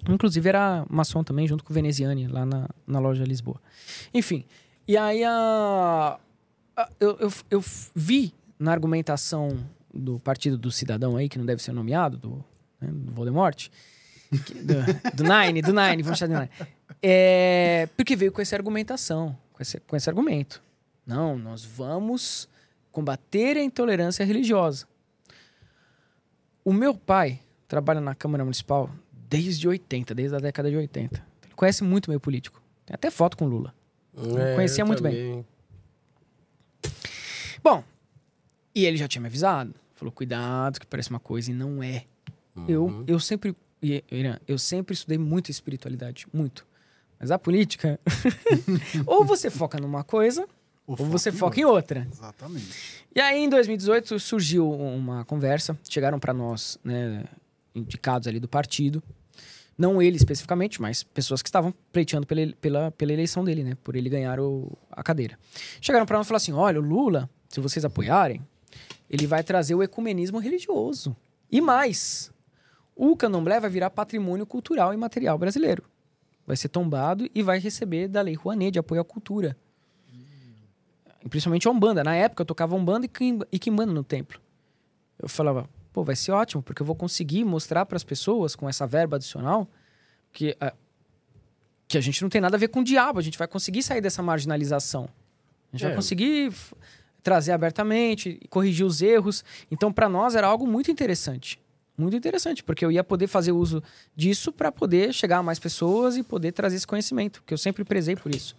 Inclusive era maçom também, junto com o Veneziani, lá na, na loja Lisboa. Enfim, e aí a, a- eu, eu, eu vi na argumentação do Partido do Cidadão aí, que não deve ser nomeado, do, né, do Voldemort, que- do, do Nine, do Nine, vamos chamar de Nine. É, porque veio com essa argumentação, com esse, com esse argumento. Não, nós vamos combater a intolerância religiosa. O meu pai trabalha na Câmara Municipal desde 80, desde a década de 80. Ele conhece muito meio político. Tem até foto com o Lula. É, conhecia muito bem. Bom, e ele já tinha me avisado. Falou, cuidado, que parece uma coisa e não é. Eu, eu sempre, eu sempre estudei muito espiritualidade, muito. Mas a política, ou você foca numa coisa, ou, você foca em outra. Exatamente. E aí, em 2018, surgiu uma conversa. Chegaram para nós, né, indicados ali do partido. Não ele especificamente, mas pessoas que estavam pleiteando pela, pela, pela eleição dele, né? Por ele ganhar o, a cadeira. Chegaram para nós e falaram assim: olha, o Lula, se vocês apoiarem, ele vai trazer o ecumenismo religioso. E mais, o candomblé vai virar patrimônio cultural e material brasileiro. Vai ser tombado e vai receber da Lei Rouanet de apoio à cultura. Principalmente a Umbanda. Na época eu tocava Umbanda e Kimbanda no templo. Eu falava, pô, vai ser ótimo, porque eu vou conseguir mostrar para as pessoas com essa verba adicional que, a- que a gente não tem nada a ver com o diabo, a gente vai conseguir sair dessa marginalização. A gente É. vai conseguir trazer abertamente, corrigir os erros. Então, para nós era algo muito interessante. Muito interessante, porque eu ia poder fazer uso disso para poder chegar a mais pessoas e poder trazer esse conhecimento, que eu sempre prezei por isso.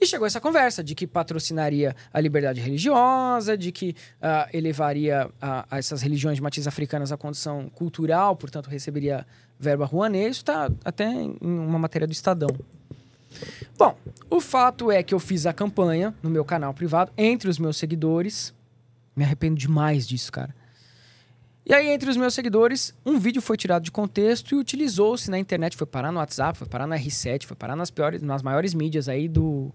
E chegou essa conversa de que patrocinaria a liberdade religiosa, de que ah, elevaria a, essas religiões de matriz africanas à condição cultural, portanto receberia verba Rouanet. Isso está até em uma matéria do Estadão. Bom, o fato é que eu fiz a campanha no meu canal privado, entre os meus seguidores, Me arrependo demais disso, cara. E aí, entre os meus seguidores, um vídeo foi tirado de contexto e utilizou-se na internet. Foi parar no WhatsApp, foi parar no R7, foi parar nas, piores, nas maiores mídias aí do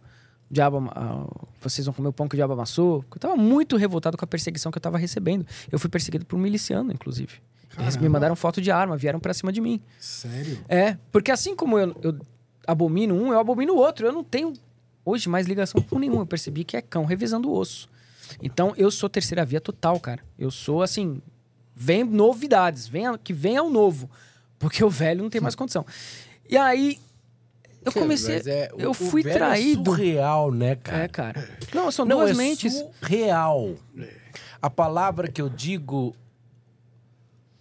Diabo... Ah, vocês vão comer o pão que o diabo amassou. Eu tava muito revoltado com a perseguição que eu tava recebendo. Eu fui perseguido por um miliciano, inclusive. Eles me Caramba. mandaram foto de arma, vieram pra cima de mim. Sério? É, porque assim como eu, eu abomino um, eu abomino o outro. Eu não tenho hoje mais ligação com nenhum. Eu percebi que é cão revisando o osso. Então eu sou terceira via total, cara. Eu sou assim. Vem novidades, vem, que venha o novo. Porque o velho não tem mais condição. E aí. Eu comecei. É- o- eu o fui velho traído. É surreal, né, cara? É, cara. Não, são Não, duas é mentes. surreal. A palavra que eu digo.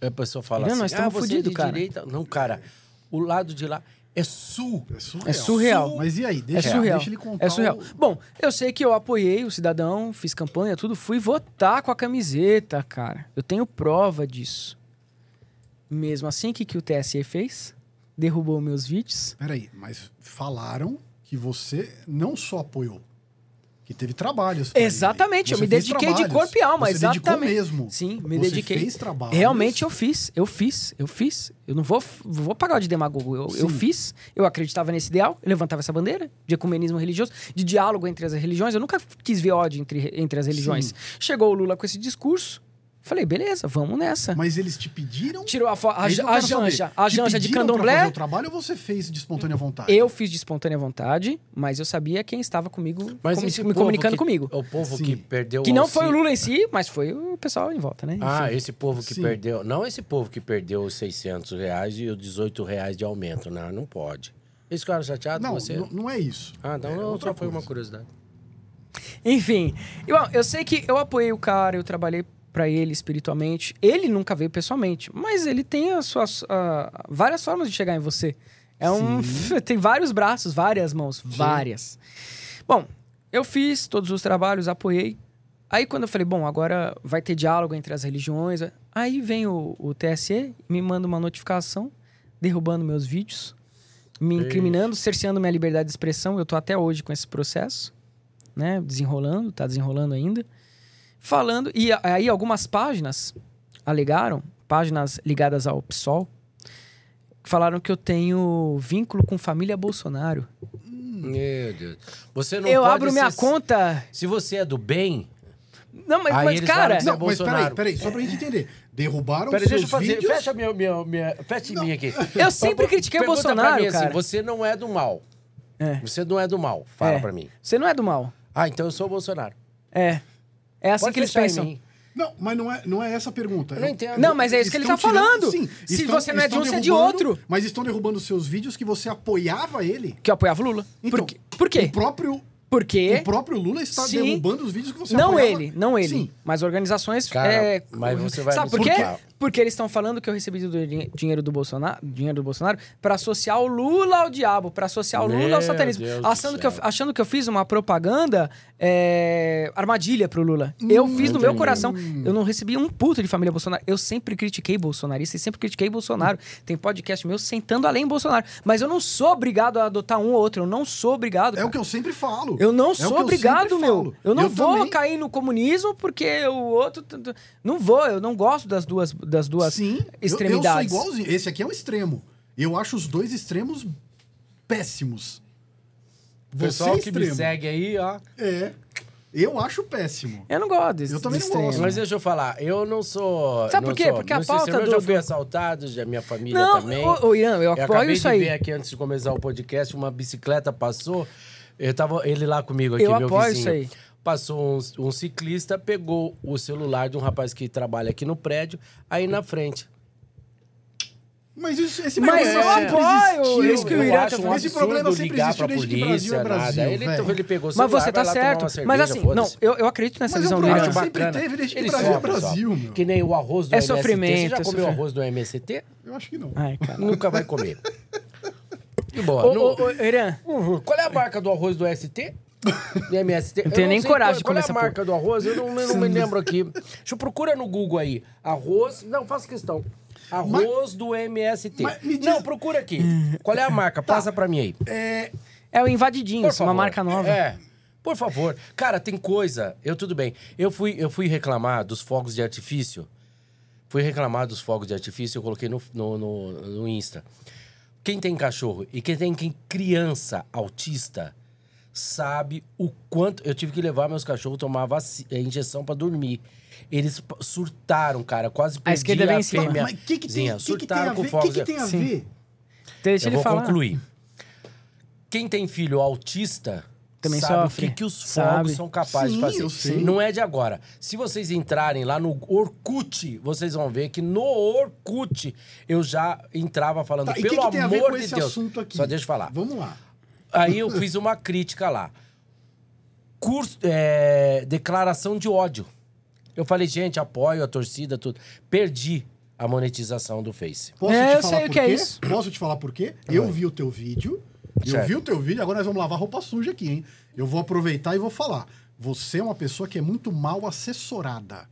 A pessoa fala Irã, assim: nós ah, estamos você é fudidos, de cara." direita. Não, cara. O lado de lá é sul. É surreal. É surreal. Mas e aí? É Deixa, surreal. deixa ele contar. É surreal. o- Bom, eu sei que eu apoiei o cidadão, fiz campanha, tudo, fui votar com a camiseta, cara. Eu tenho prova disso. Mesmo assim, o que, que o TSE fez? Derrubou meus vídeos. Peraí, mas falaram que você não só apoiou, que teve trabalhos. Exatamente, eu me dediquei de trabalhos. corpo e alma, Você exatamente. mesmo. Sim, me Você dediquei. fez trabalhos. Realmente eu fiz, eu fiz, eu fiz. Eu não vou, vou pagar de demagogo. Eu, eu Sim. fiz, eu acreditava nesse ideal, eu levantava essa bandeira de ecumenismo religioso, de diálogo entre as religiões. Eu nunca quis ver ódio entre, entre as religiões. Chegou o Lula com esse discurso, falei, beleza, vamos nessa. Mas eles te pediram. Tirou a, a, É eu a janja, a Te janja de pediram pra candomblé. fazer o trabalho ou você fez de espontânea vontade? Eu fiz de espontânea vontade, mas eu sabia quem estava comigo, Mas esse me comunicando que- comigo. O povo Sim. que perdeu Que não auxílio- foi o Lula em si, mas foi o pessoal em volta, né? Ah, Enfim. esse povo que Sim. perdeu. Não esse povo que perdeu os 600 reais e os 18 reais de aumento. Não, não pode. Esse cara chateado Não, com você? não, não é isso. Ah, não, É não, outra só foi uma curiosidade. Enfim, e, bom, eu sei que eu apoiei o cara, eu trabalhei pra ele espiritualmente. Ele nunca veio pessoalmente, mas ele tem as suas várias formas de chegar em você. É um, tem vários braços, várias mãos, várias. Bom, eu fiz todos os trabalhos, apoiei. Aí quando eu falei, bom, agora vai ter diálogo entre as religiões, aí vem o, o TSE, me manda uma notificação derrubando meus vídeos, me incriminando, cerceando minha liberdade de expressão. Eu tô até hoje com esse processo né? Desenrolando, tá desenrolando ainda. Falando, e aí algumas páginas alegaram, páginas ligadas ao PSOL, falaram que eu tenho vínculo com família Bolsonaro. Meu Deus. Você não eu pode abro minha ser- conta. Se você é do bem, Não, mas, Aí mas, eles cara, que Não, é mas peraí, peraí, só pra gente entender. Derrubaram Peraí, os deixa eu seus fazer. vídeos... Fecha minha, minha, minha, fecha em mim aqui. eu sempre critiquei o Bolsonaro, mim assim, cara. você não é do mal. É. Você não é do mal. Fala É. pra mim. Você não é do mal. Ah, então eu sou o Bolsonaro. É. É assim Pode que eles pensam. Não, mas não é, não é essa a pergunta. Eu não entendo. Não, mas é isso que ele Estão tá tirando- falando. Sim, Se estão- você não é de um, você é de outro. Mas estão derrubando os seus vídeos que você apoiava ele. Que eu apoiava o Lula. Então, por quê? Por quê? O próprio, Porque o próprio Lula está Sim. derrubando os vídeos que você Não apoiava. ele, não ele. Sim. Mas organizações. Cara, é, mas você vai Sabe por quê? Porque eles estão falando que eu recebi do din- dinheiro do Bolsonaro, dinheiro do Bolsonaro para associar o Lula ao diabo, para associar o Lula Meu ao satanismo. Deus Achando que, eu, achando que eu fiz uma propaganda é, armadilha pro Lula. Eu fiz no meu entendi. coração. Eu não recebi um puto de família Bolsonaro. Eu sempre critiquei bolsonarista e sempre critiquei Bolsonaro. Tem podcast meu sentando além Bolsonaro. Mas eu não sou obrigado a adotar um ou outro. Eu não sou obrigado. É cara. o que eu sempre falo. Eu não É sou eu obrigado, sempre meu. Eu não vou também. cair no comunismo porque o outro. Não vou, eu não gosto das duas, das duas Sim, extremidades. Eu, eu sou igualzinho. Esse aqui é um extremo. Eu acho os dois extremos péssimos. Você pessoal é que me segue aí, ó. É. Eu acho péssimo. Eu não gosto desse Eu também não gosto. extremo. Mas deixa eu falar, eu não sou. Sabe não por quê? sou- Porque a não sei se pauta eu já do- fui do- assaltado, já minha família Não, também. ô, Ian, eu apoio acabei isso de aí. ver aqui antes de começar o podcast, uma bicicleta passou. Eu tava ele lá comigo aqui, Eu meu apoio vizinho. isso aí. Passou um, um ciclista, pegou o celular de um rapaz que trabalha aqui no prédio, aí na frente. Mas isso, esse Mas problema eu sempre apoio existiu. isso que o eu Irã acho um. Esse problema sempre ligar existiu pra desde que polícia, Brasil é Brasil. Ele, velho. ele pegou o Mas celular, você vai tá certo. cerveja, Mas assim, não, eu, eu acredito nessa Mas é visão um do problema Irã. de sempre bacana. teve desde que Brasil é Brasil, sofre. meu. Que nem o arroz do É MST. sofrimento, Você já é comeu sofrimento. arroz do MST? Eu acho que não. Ai. Nunca vai comer. E boa. Ô, no- ô, ô, Irã, Uhum. Qual é a marca do arroz do ST? Do MST? Não tenho nem coragem de qual, comer Qual essa é a marca do arroz? Eu não, não me lembro aqui. Deixa eu procurar no Google aí. Arroz... Não, faça questão. Arroz do MST. Mas diz- Não, procura aqui. Qual é a marca? Passa pra mim aí. É, é o Invadidinhos, Por uma marca nova. É. Por favor. Cara, tem coisa. Eu tudo bem. Eu fui, eu fui reclamar dos fogos de artifício. Fui reclamar dos fogos de artifício, eu coloquei no, no, no, no Insta. Quem tem cachorro e quem tem quem criança autista sabe o quanto. Eu tive que levar meus cachorros tomar vaci- eh, injeção pra dormir. Eles surtaram, cara. Quase perdi esquerda vem a em cima. fêmea. Mas o que, que tem, que que tem surtaram a com ver? O que, que tem a ver? Deixa Eu ele vou falar. concluir. Quem tem filho autista Também sabe sofre. o que, que os fogos Sabe. são capazes Sim, de fazer. eu sei. Não é de agora. Se vocês entrarem lá no Orkut, vocês vão ver que no Orkut eu já entrava falando, Tá, pelo que, que tem a ver amor com de esse Deus. assunto aqui? Só deixa eu falar. Vamos lá. Aí eu fiz uma crítica lá. Curso, é, declaração de ódio. Eu falei, gente, apoio a torcida, tudo. Perdi a monetização do Face. Posso É, te eu falar sei o por que é quê? isso. Posso te falar por quê? Eu vi o teu vídeo. Eu Certo. vi o teu vídeo, agora nós vamos lavar roupa suja aqui, hein? Eu vou aproveitar e vou falar. Você é uma pessoa que é muito mal assessorada.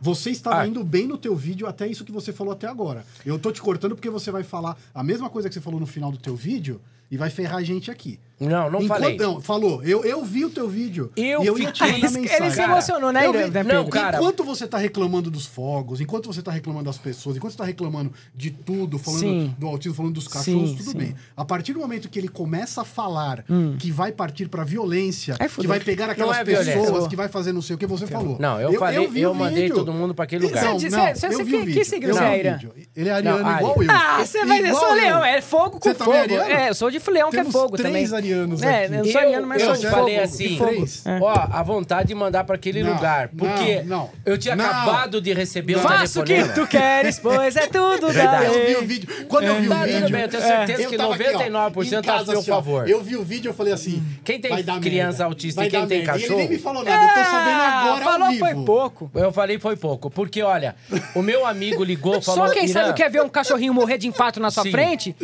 Você estava Ah. indo bem no teu vídeo até isso que você falou até agora. Eu tô te cortando porque você vai falar a mesma coisa que você falou no final do teu vídeo e vai ferrar a gente aqui. Não, não Enquanto- falei. Não, falou. Eu, eu vi o teu vídeo. Eu e eu ia te mandar Ele- Ele mensagem. se emocionou, né, eu vi- né, Não, cara. Enquanto você tá reclamando dos fogos, enquanto você tá reclamando das pessoas, enquanto você tá reclamando de tudo, falando Sim. do autismo, falando dos cachorros, Sim, tudo sim. bem. A partir do momento que ele começa a falar que vai partir pra violência, Ai, que vai pegar aquelas é violência. pessoas, que vai fazer não sei o que você falou. Não, eu falei, eu, o mandei todo mundo pra aquele lugar. Não, Você- não, você- eu vi que- o que vídeo. signo eu você é, vídeo. Ele é ariano Não, igual eu. Ah, você vai eu sou eu. leão, é fogo com Você fogo. é? É, eu sou de leão que é fogo também. Arianos É, aqui. eu não sou ariano, mas eu sou de falei fogo. assim, de fogo. Três. É. ó, a vontade de mandar pra aquele Não, lugar. Porque não, não. eu tinha Não. acabado de receber um Faça o que tu queres, pois é tudo da Verdade. Eu vi o vídeo. Quando eu vi Tá, o tudo vídeo. bem, eu tenho certeza eu que tava aqui, ó, 99% em tá a ó, favor. Eu vi o vídeo eu falei assim. Quem tem criança autista e quem tem cachorro? Ele nem me falou nada, eu tô sabendo agora Ah, falou ao vivo. foi pouco. Eu falei foi pouco. Porque, olha, o meu amigo ligou falou... Só quem "Irã, sabe quer ver um cachorrinho morrer de infarto na sua frente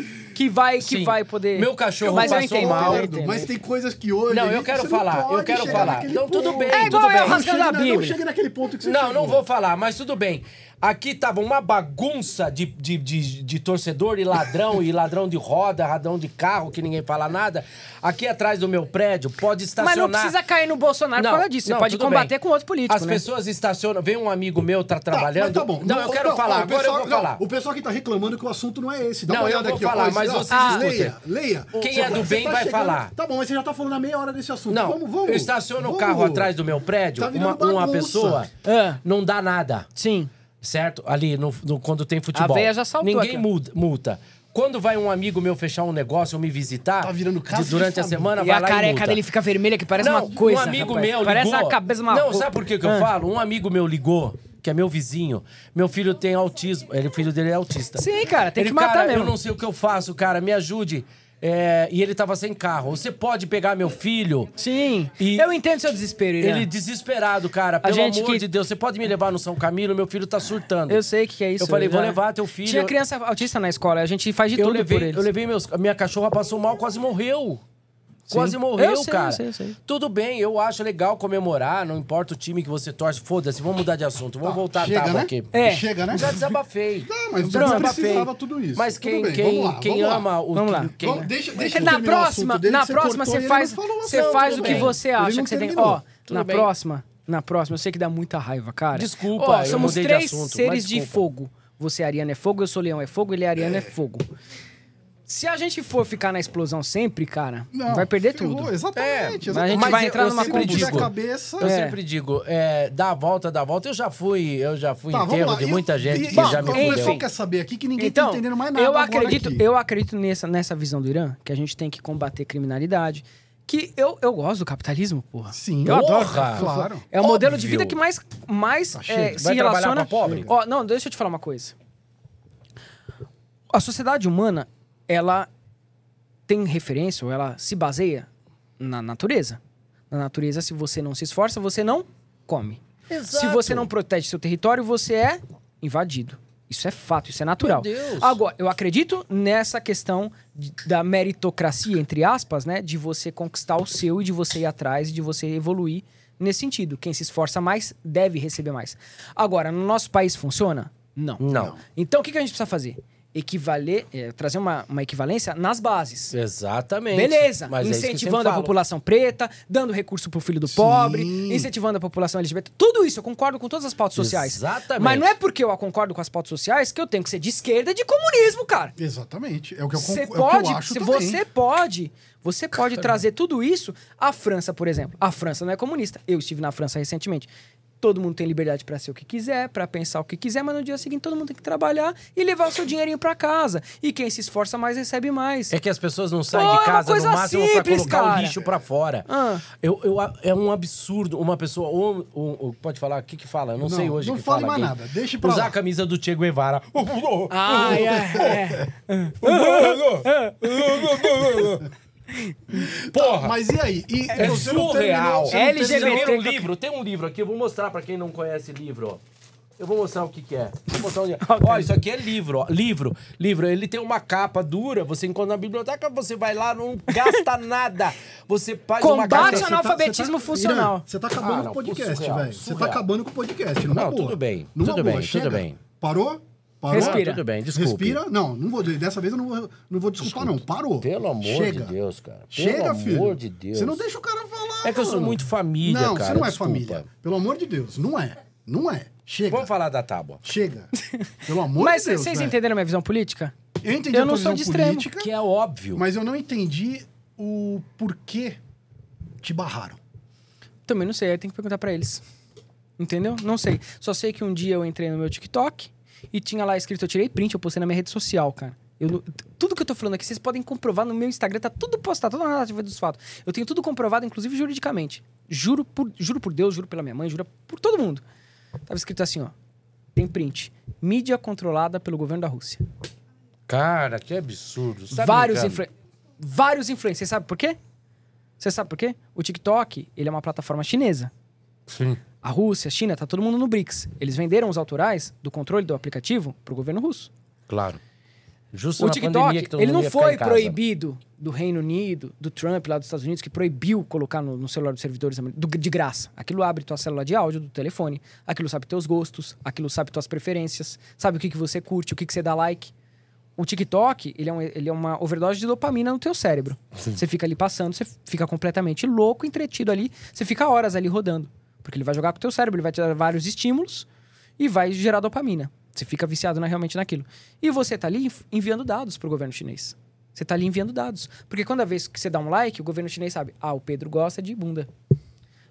que vai, que Sim. vai poder. Meu cachorro Mas passou entendo, mal. entendo. Mas tem coisas que hoje. Não, eu quero falar, não eu quero falar. Então, tudo bem, É igual tudo eu bem. Bíblia. Não chega naquele ponto que você Não, chegou. não vou falar, mas tudo bem. Aqui tava uma bagunça de, de, de, de torcedor e ladrão, e ladrão de roda, ladrão de carro, que ninguém fala nada. Aqui atrás do meu prédio pode Mas estacionar. não precisa cair no Bolsonaro por causa disso. Você não, pode combater bem. com outro político, As né? pessoas estacionam. Vem um amigo meu, tá Tá, trabalhando. mas tá bom. Não, eu quero falar, ó, o agora pessoal- eu vou não, falar. O pessoal que tá reclamando que o assunto não é esse. Dá Não, uma eu olhada vou aqui, falar, Ó, mas ó, vocês ah. Leia, leia. Quem Você é do tá- bem tá vai chegando- falar. Tá bom, mas você já tá falando há meia hora desse assunto. Não, vamos, vamos. eu estaciono o carro atrás do meu prédio, Tá uma, pessoa Ah. não dá nada. Sim. Certo? Ali no, no- quando tem futebol. A véia já saltou Ninguém aqui. multa. Quando vai um amigo meu fechar um negócio ou me visitar, Tá virando de- de durante a família. semana, E vai a lá e careca multa. dele fica vermelha que parece não, uma coisa. um amigo rapaz. meu Parece ligou. a cabeça de uma Não, sabe por que, que eu Ah. falo? Um amigo meu ligou, que é meu vizinho. Meu filho tem autismo. Ele, o filho dele é autista. Sim, cara, tem ele, que matar cara, mesmo. Eu não sei o que eu faço, cara. Me ajude. É, e ele tava sem carro. Você pode pegar meu filho? Sim. E- Eu entendo seu desespero, Irã. Ele desesperado, cara. Pelo gente amor que- de Deus, você pode me levar no São Camilo? Meu filho tá surtando. Eu sei que, que é isso. Eu falei, vou já- levar teu filho. Tinha criança autista na escola, a gente faz de eu tudo levei, por eles. eu levei meus. Minha cachorra passou mal, quase morreu. Quase morreu, Eu sei, cara. eu sei, eu sei. Tudo bem, eu acho legal comemorar, não importa o time que você torce. Foda-se, vamos mudar de assunto. Vamos voltar chega, a tábua né? aqui. É. Chega, né? Já desabafei. Não, mas Já não desabafei. precisava tudo isso. Mas quem, bem, quem, vamos lá, quem vamos lá. ama o. Vamos lá. Quem, Vamos- deixa, deixa na próxima, dele, na que próxima você faz, você faz o que bem. você acha que você tem. Ó, na próxima, na próxima, eu sei que dá muita raiva, cara. Desculpa, somos três seres de fogo. Você, Ariana, é fogo, eu sou leão, é fogo, ele, Ariana, é fogo. Se a gente for ficar na explosão sempre, cara, Não, vai perder ferrou, tudo. Exatamente. É, exatamente. mas a gente Mas vai eu- entrar eu numa sempre combustão. digo- cabeça. Eu É. sempre digo, é, dá a volta, dá a volta. Eu já fui, eu já fui Tá, enterro de E- muita gente e- que bom, já me O pessoal fudeu. quer saber aqui que ninguém Então, tá entendendo mais nada eu agora acredito, aqui. eu acredito nessa, nessa visão do Irã, que a gente tem que combater criminalidade. Que eu, eu gosto do capitalismo, porra. Sim. Eu adoro. Porra! Claro. É o modelo de Óbvio. vida que mais, mais Tá, é, se relaciona. pobre? Ó, não, deixa eu te falar uma coisa. A sociedade humana, ela tem referência, ou ela se baseia na natureza. Na natureza, se você não se esforça, você não come. Se Exato. você não protege seu território, você é invadido. Isso é fato, isso é natural. Meu Deus. Agora, eu acredito nessa questão de- da meritocracia, entre aspas, né? De você conquistar o seu e de você ir atrás e de você evoluir nesse sentido. Quem se esforça mais deve receber mais. Agora, no nosso país funciona? Não. Não. Então, o que, que a gente precisa fazer? Equivaler, é, trazer uma, uma equivalência nas bases. Exatamente. Beleza, Mas é eu incentivando sempre a população preta, dando recurso pro filho do Sim. pobre, incentivando a população LGBT. Tudo isso, eu concordo com todas as pautas sociais. Exatamente. Mas não é porque eu concordo com as pautas sociais que eu tenho que ser de esquerda e de comunismo, cara. Exatamente. É o que eu, Você concordo, é o que pode, eu acho se também. você pode, você pode trazer tudo isso. A França, por exemplo, a França não é comunista. Eu estive na França recentemente. Todo mundo tem liberdade pra ser o que quiser, pra pensar o que quiser, mas no dia seguinte todo mundo tem que trabalhar e levar o seu dinheirinho pra casa. E quem se esforça mais recebe mais. É que as pessoas não saem Pô, é de uma casa no máximo pra simples, colocar o cara. lixo pra fora. Ah. Eu, eu, é um absurdo uma pessoa. Ou, ou- ou- pode falar? O que que fala? Eu não, Não, sei hoje. não fale fala mais aqui. nada, deixa pra Usar lá. a camisa do Che Guevara. Ai, é, é. Porra! Mas e aí? E É surreal. terminou- não LGBT. Viram um livro? Tem um livro aqui, eu vou mostrar pra quem não conhece livro, ó. Eu vou mostrar o que que é. Vou mostrar onde é. Ó, isso aqui é livro, ó. Livro. Livro. Ele tem uma capa dura, você encontra na biblioteca, você vai lá, não gasta nada. Você faz uma Combate capa... a analfabetismo tá- funcional. Você tá acabando Ah, com não, o podcast, velho. Você tá acabando com o podcast, numa Não, boa. tudo bem, Numa tudo boa, bem, chega. tudo bem. Parou? Parou? Respira. Ah, tudo bem, desculpe. Respira? Não, não vou. Dessa vez eu não vou, não vou desculpar, não. Parou. Pelo amor Chega. de Deus, cara. Pelo Chega, amor filho. de Deus. Você não deixa o cara falar. É que eu sou mano. muito família, não, cara. você não é desculpa. família. Pelo amor de Deus. Não é. Não é. Chega. Vamos falar da tábua. Chega. Pelo amor Mas de Deus. vocês velho. entenderam a minha visão política? Eu entendi Eu a não sou de extremo, política, Que é óbvio. mas eu não entendi o porquê te barraram. Também não sei, aí tem que perguntar pra eles. Entendeu? Não sei. Só sei que um dia eu entrei no meu TikTok e tinha lá escrito, eu tirei print, eu postei na minha rede social, cara. Eu tudo que eu tô falando aqui, vocês podem comprovar no meu Instagram, tá tudo postado, toda a narrativa dos fatos. Eu tenho tudo comprovado, inclusive juridicamente. Juro por, juro por Deus, juro pela minha mãe, juro por todo mundo. Tava escrito assim, ó. Tem print. Mídia controlada pelo governo da Rússia. Cara, que absurdo. Tá vários, influ... vários influencers. Você sabe por quê? Você sabe por quê? O TikTok, ele é uma plataforma chinesa. Sim. A Rússia, a China, tá todo mundo no BRICS. Eles venderam os autorais do controle do aplicativo pro governo russo. Claro. Justo O TikTok, ele não foi proibido do Reino Unido, do Trump lá dos Estados Unidos, que proibiu colocar no, no celular dos servidores do- de graça. Aquilo abre tua célula de áudio do telefone, aquilo sabe teus gostos, aquilo sabe tuas preferências, sabe o que, que você curte, o que, que você dá like. O TikTok, ele é, um- ele é uma overdose de dopamina no teu cérebro. Você fica ali passando, você fica completamente louco, entretido ali, você fica horas ali rodando. Porque ele vai jogar com o teu cérebro, ele vai te dar vários estímulos e vai gerar dopamina. Você fica viciado na- realmente naquilo. E você tá ali enviando dados pro governo chinês. Você tá ali enviando dados. Porque cada vez que você dá um like, o governo chinês sabe, ah, o Pedro gosta de bunda.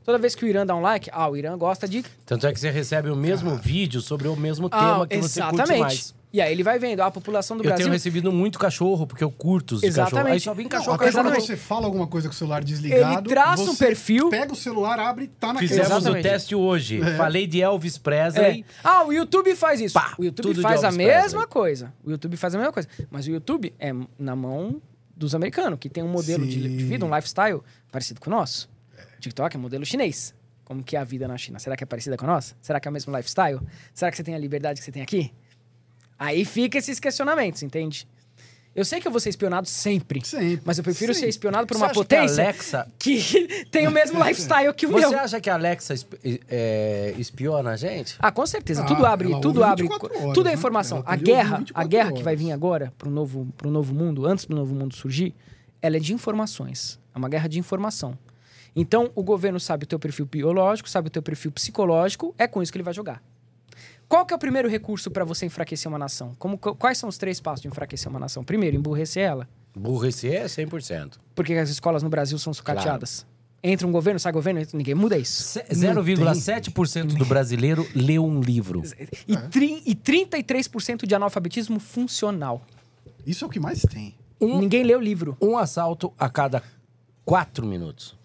Toda vez que o Irã dá um like, ah, o Irã gosta de Tanto é que você recebe o mesmo vídeo sobre o mesmo tema ah, que você curte exatamente. mais. E aí ele vai vendo, ah, a população do Eu Brasil tenho recebido muito cachorro, porque eu curto os Exatamente. cachorro. Aí só vem cachorro, Até quando exatamente. você fala alguma coisa com o celular desligado, Ele traça um perfil- pega o celular, abre, tá naquele Fizemos Exatamente. o teste hoje. É. Falei de Elvis É. Presley. Ah, o YouTube faz isso. Pá, o YouTube faz a mesma Presley. coisa. O YouTube faz a mesma coisa. Mas o YouTube é na mão dos americanos, que tem um modelo de, de vida, um lifestyle parecido com o nosso. O TikTok é modelo chinês. Como que é a vida na China? Será que é parecida com a nossa? Será que é o mesmo lifestyle? Será que você tem a liberdade que você tem aqui? Aí fica esses questionamentos, entende? Eu sei que eu vou ser espionado sempre. Sempre, Mas eu prefiro sempre. ser espionado por Você uma acha que a potência Alexa- que tem o mesmo lifestyle que o Você meu. acha que a Alexa esp- é, espiona a gente? Ah, com certeza. Ah, tudo abre, tudo abre. 24 horas, tudo é né? informação. Ela A guerra, a 24 guerra que vai horas. vir agora pro novo, pro novo mundo, antes do novo mundo surgir, ela é de informações. É uma guerra de informação. Então, o governo sabe o teu perfil biológico, sabe o teu perfil psicológico, é com isso que ele vai jogar. Qual que é o primeiro recurso para você enfraquecer uma nação? Como, quais são os três passos de enfraquecer uma nação? Primeiro, emburrecer ela. Burrecer é 100%. Porque as escolas no Brasil são sucateadas. Entra um governo, sai governo, ninguém muda isso. Se- 0,7% do brasileiro leu um livro. E, tri, e 33% de analfabetismo funcional. Isso é o que mais tem. Ninguém lê o livro. Um assalto a cada quatro minutos.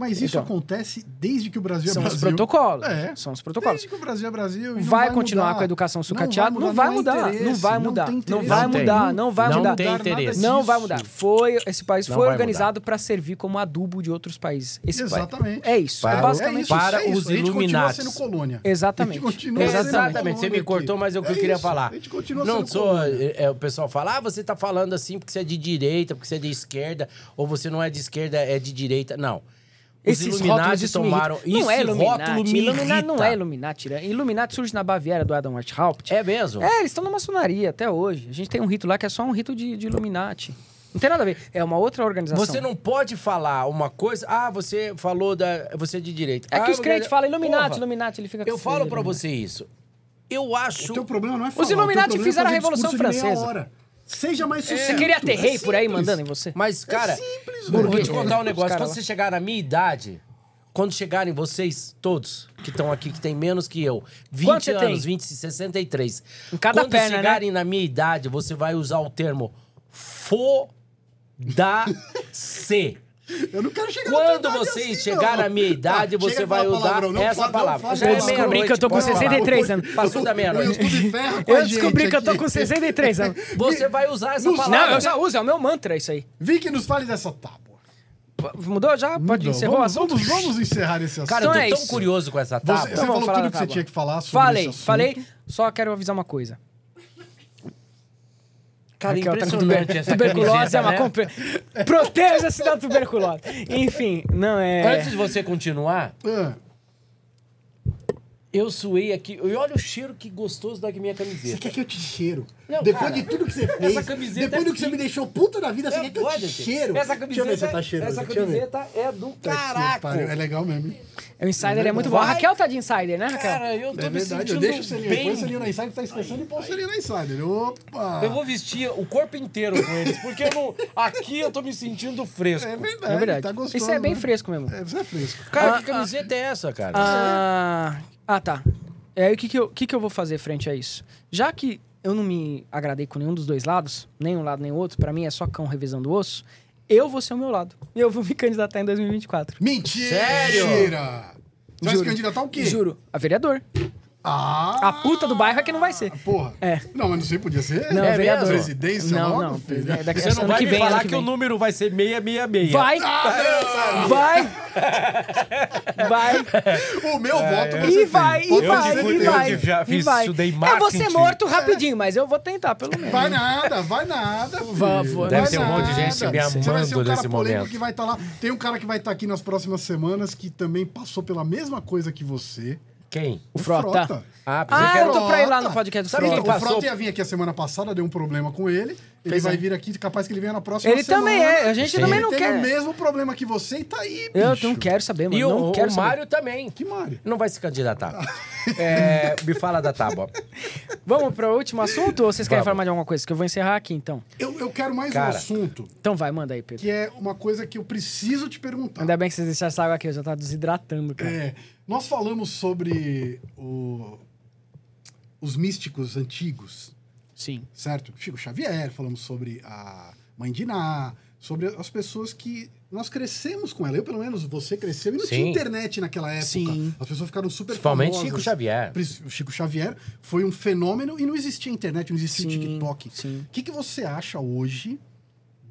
Mas isso Então. acontece desde que o Brasil São é os Brasil. protocolos. É. São os protocolos. Desde que o Brasil é Brasil. não Vai continuar mudar. com a educação sucateada? Não Não vai é mudar. Não vai mudar. tem Não interesse vai Não mudar. Não vai Não mudar. tem interesse. Não vai mudar. Foi, esse país Não foi vai organizado para servir como adubo de outros países. Esse país- Exatamente. é isso. Para é o- basicamente isso, para é isso. os A gente continua Illuminatis. sendo colônia. Exatamente. A gente continua Exatamente. você me cortou, mas é o que eu É queria isso, falar. A gente continua Não sou. colônia. É, o pessoal fala, ah, você tá falando assim porque você é de direita, porque você é de esquerda, ou você não é de esquerda, é de direita. Não. Esses Illuminati rótulos isso tomaram- irrita. Não é Illuminati. rótulo Illuminati não é Illuminati. né? Illuminati surge na Baviera do Adam Weishaupt. É mesmo? É, eles estão na maçonaria até hoje. A gente tem um rito lá que é só um rito de, de Illuminati. Não tem nada a ver. É uma outra organização. Você não pode falar uma coisa. Ah, você falou da. Você é de direita. É que ah, os crentes mas- falam Illuminati, Porra, Illuminati, ele fica com Eu falo pra Illuminati. você isso. Eu acho. O teu problema não é falar. Os Illuminati o teu problema é fizeram a Revolução discurso de meia Francesa. Seja mais sucinto. Você queria ter é rei por aí mandando em você? Mas, cara, simples, vou te contar um negócio. Quando lá. você chegar na minha idade, quando chegarem vocês todos que estão aqui, que tem menos que eu, 20 Quanto você anos, tem? 20, 63. Em cada quando perna, né? chegarem na minha idade, você vai usar o termo foda-se. Eu não quero chegar Quando idade vocês assim, chegar não. na minha idade, Tá, você vai usar palavrão, não essa não palavra. é Eu descobri que eu tô com pode falar. 63 anos. Passou da meia-noite. Eu descobri que eu tô com 63 anos. Você vai usar essa palavra. Não, eu já uso, é o meu mantra isso aí. Vicky, nos fale dessa tábua. Mudou já? Pode Mudou. encerrar o vamos, assunto? vamos, vamos encerrar esse assunto. Cara, Então eu tô é tão isso. curioso com essa você tábua. você Então falou tudo que você tinha que falar sobre Falei, esse assunto. falei. Só quero avisar uma coisa. Cara, tá com impressionante essa tuberculose camiseta, é uma né? compre... Proteja-se da tuberculose. Enfim, não é. Antes de você continuar, Ah, eu suei aqui. E olha o cheiro que gostoso da minha Você camiseta. quer que eu te cheiro? Não, depois cara, de tudo que você fez, essa camiseta depois do que aqui- você me deixou puta da vida, você É, quer que eu te cheiro? Essa Deixa eu ver camiseta, se você tá cheirando. essa camiseta é do Tá caraca. É legal mesmo. hein? O Insider é muito bom. A. Raquel tá de Insider, né, Raquel? Cara, eu tô É me verdade, sentindo eu deixo o selinho. bem... Põe o selinho na Insider, tá esquecendo e põe o selinho na Insider. Opa! Eu vou vestir o corpo inteiro com eles, porque eu não... aqui eu tô me sentindo fresco. É verdade, É verdade. tá gostoso. Isso é bem né? fresco mesmo. É, isso é fresco. Cara, Ah, que camiseta é essa, cara? Ah, ah, tá. E aí, o que, que, eu, o que, que eu vou fazer frente a isso? Já que eu não me agradei com nenhum dos dois lados, nem um lado nem o outro, pra mim é só cão revezando osso, eu vou ser o meu lado. E eu vou me candidatar em 2024. Mentira! Sério? Você vai se candidatar ao quê? Juro. A vereador. Ah! A puta do bairro é que não vai ser. Porra. É. Não, mas não sei, podia ser. Não, É vereador. Presidência Não, não. filho. É daqui- Você não ano vai que me vem, falar que, que o número vai ser 666. Vai! Ah, Vai! Vai! O meu voto E você vai, tem. e vai, dizer e vai. eu já e fiz- vai. estudei Eu vou ser marketing. morto rapidinho, mas eu vou tentar, pelo menos. Vai nada, vai nada. filho. Vai, vai. Deve Vai ter um monte de gente me Você vai ser um amando cara nesse polêmico momento. que vai estar lá. Tem um cara que vai estar aqui nas próximas semanas que também passou pela mesma coisa que você. Quem? O Frota. Ah, pensei Ah, que eu tô pra ir lá no Frota. podcast do Sabe Frota. O Frota ia vir aqui a semana passada, deu um problema com ele. Ele Fez vai um- vir aqui, capaz que ele venha na próxima Ele semana. também é, a gente Sim. também Ele não teve quer. o mesmo problema que você e tá aí, Eu bicho. não quero saber, mano. E não o, quero o saber. Mário também. Que Mário? Não vai se candidatar. É, me fala da tábua. Vamos pro último assunto ou vocês querem Vamos. falar mais de alguma coisa? Que eu vou encerrar aqui, então. Eu, eu quero mais um Cara. assunto, Então vai, manda aí, Pedro. que é uma coisa que eu preciso te perguntar. Ainda bem que vocês deixaram essa água aqui, eu já tava desidratando, cara. É, nós falamos sobre o- os místicos antigos, Sim. certo? Chico Xavier, falamos sobre a Mãe de Ná, sobre as pessoas que nós crescemos com ela. Eu, pelo menos, você cresceu e não tinha Sim. internet naquela época. Sim. As pessoas ficaram super Principalmente famosas. Chico Xavier. O Chico Xavier foi um fenômeno e não existia internet, não existia Sim, TikTok. sim. O que, que você acha hoje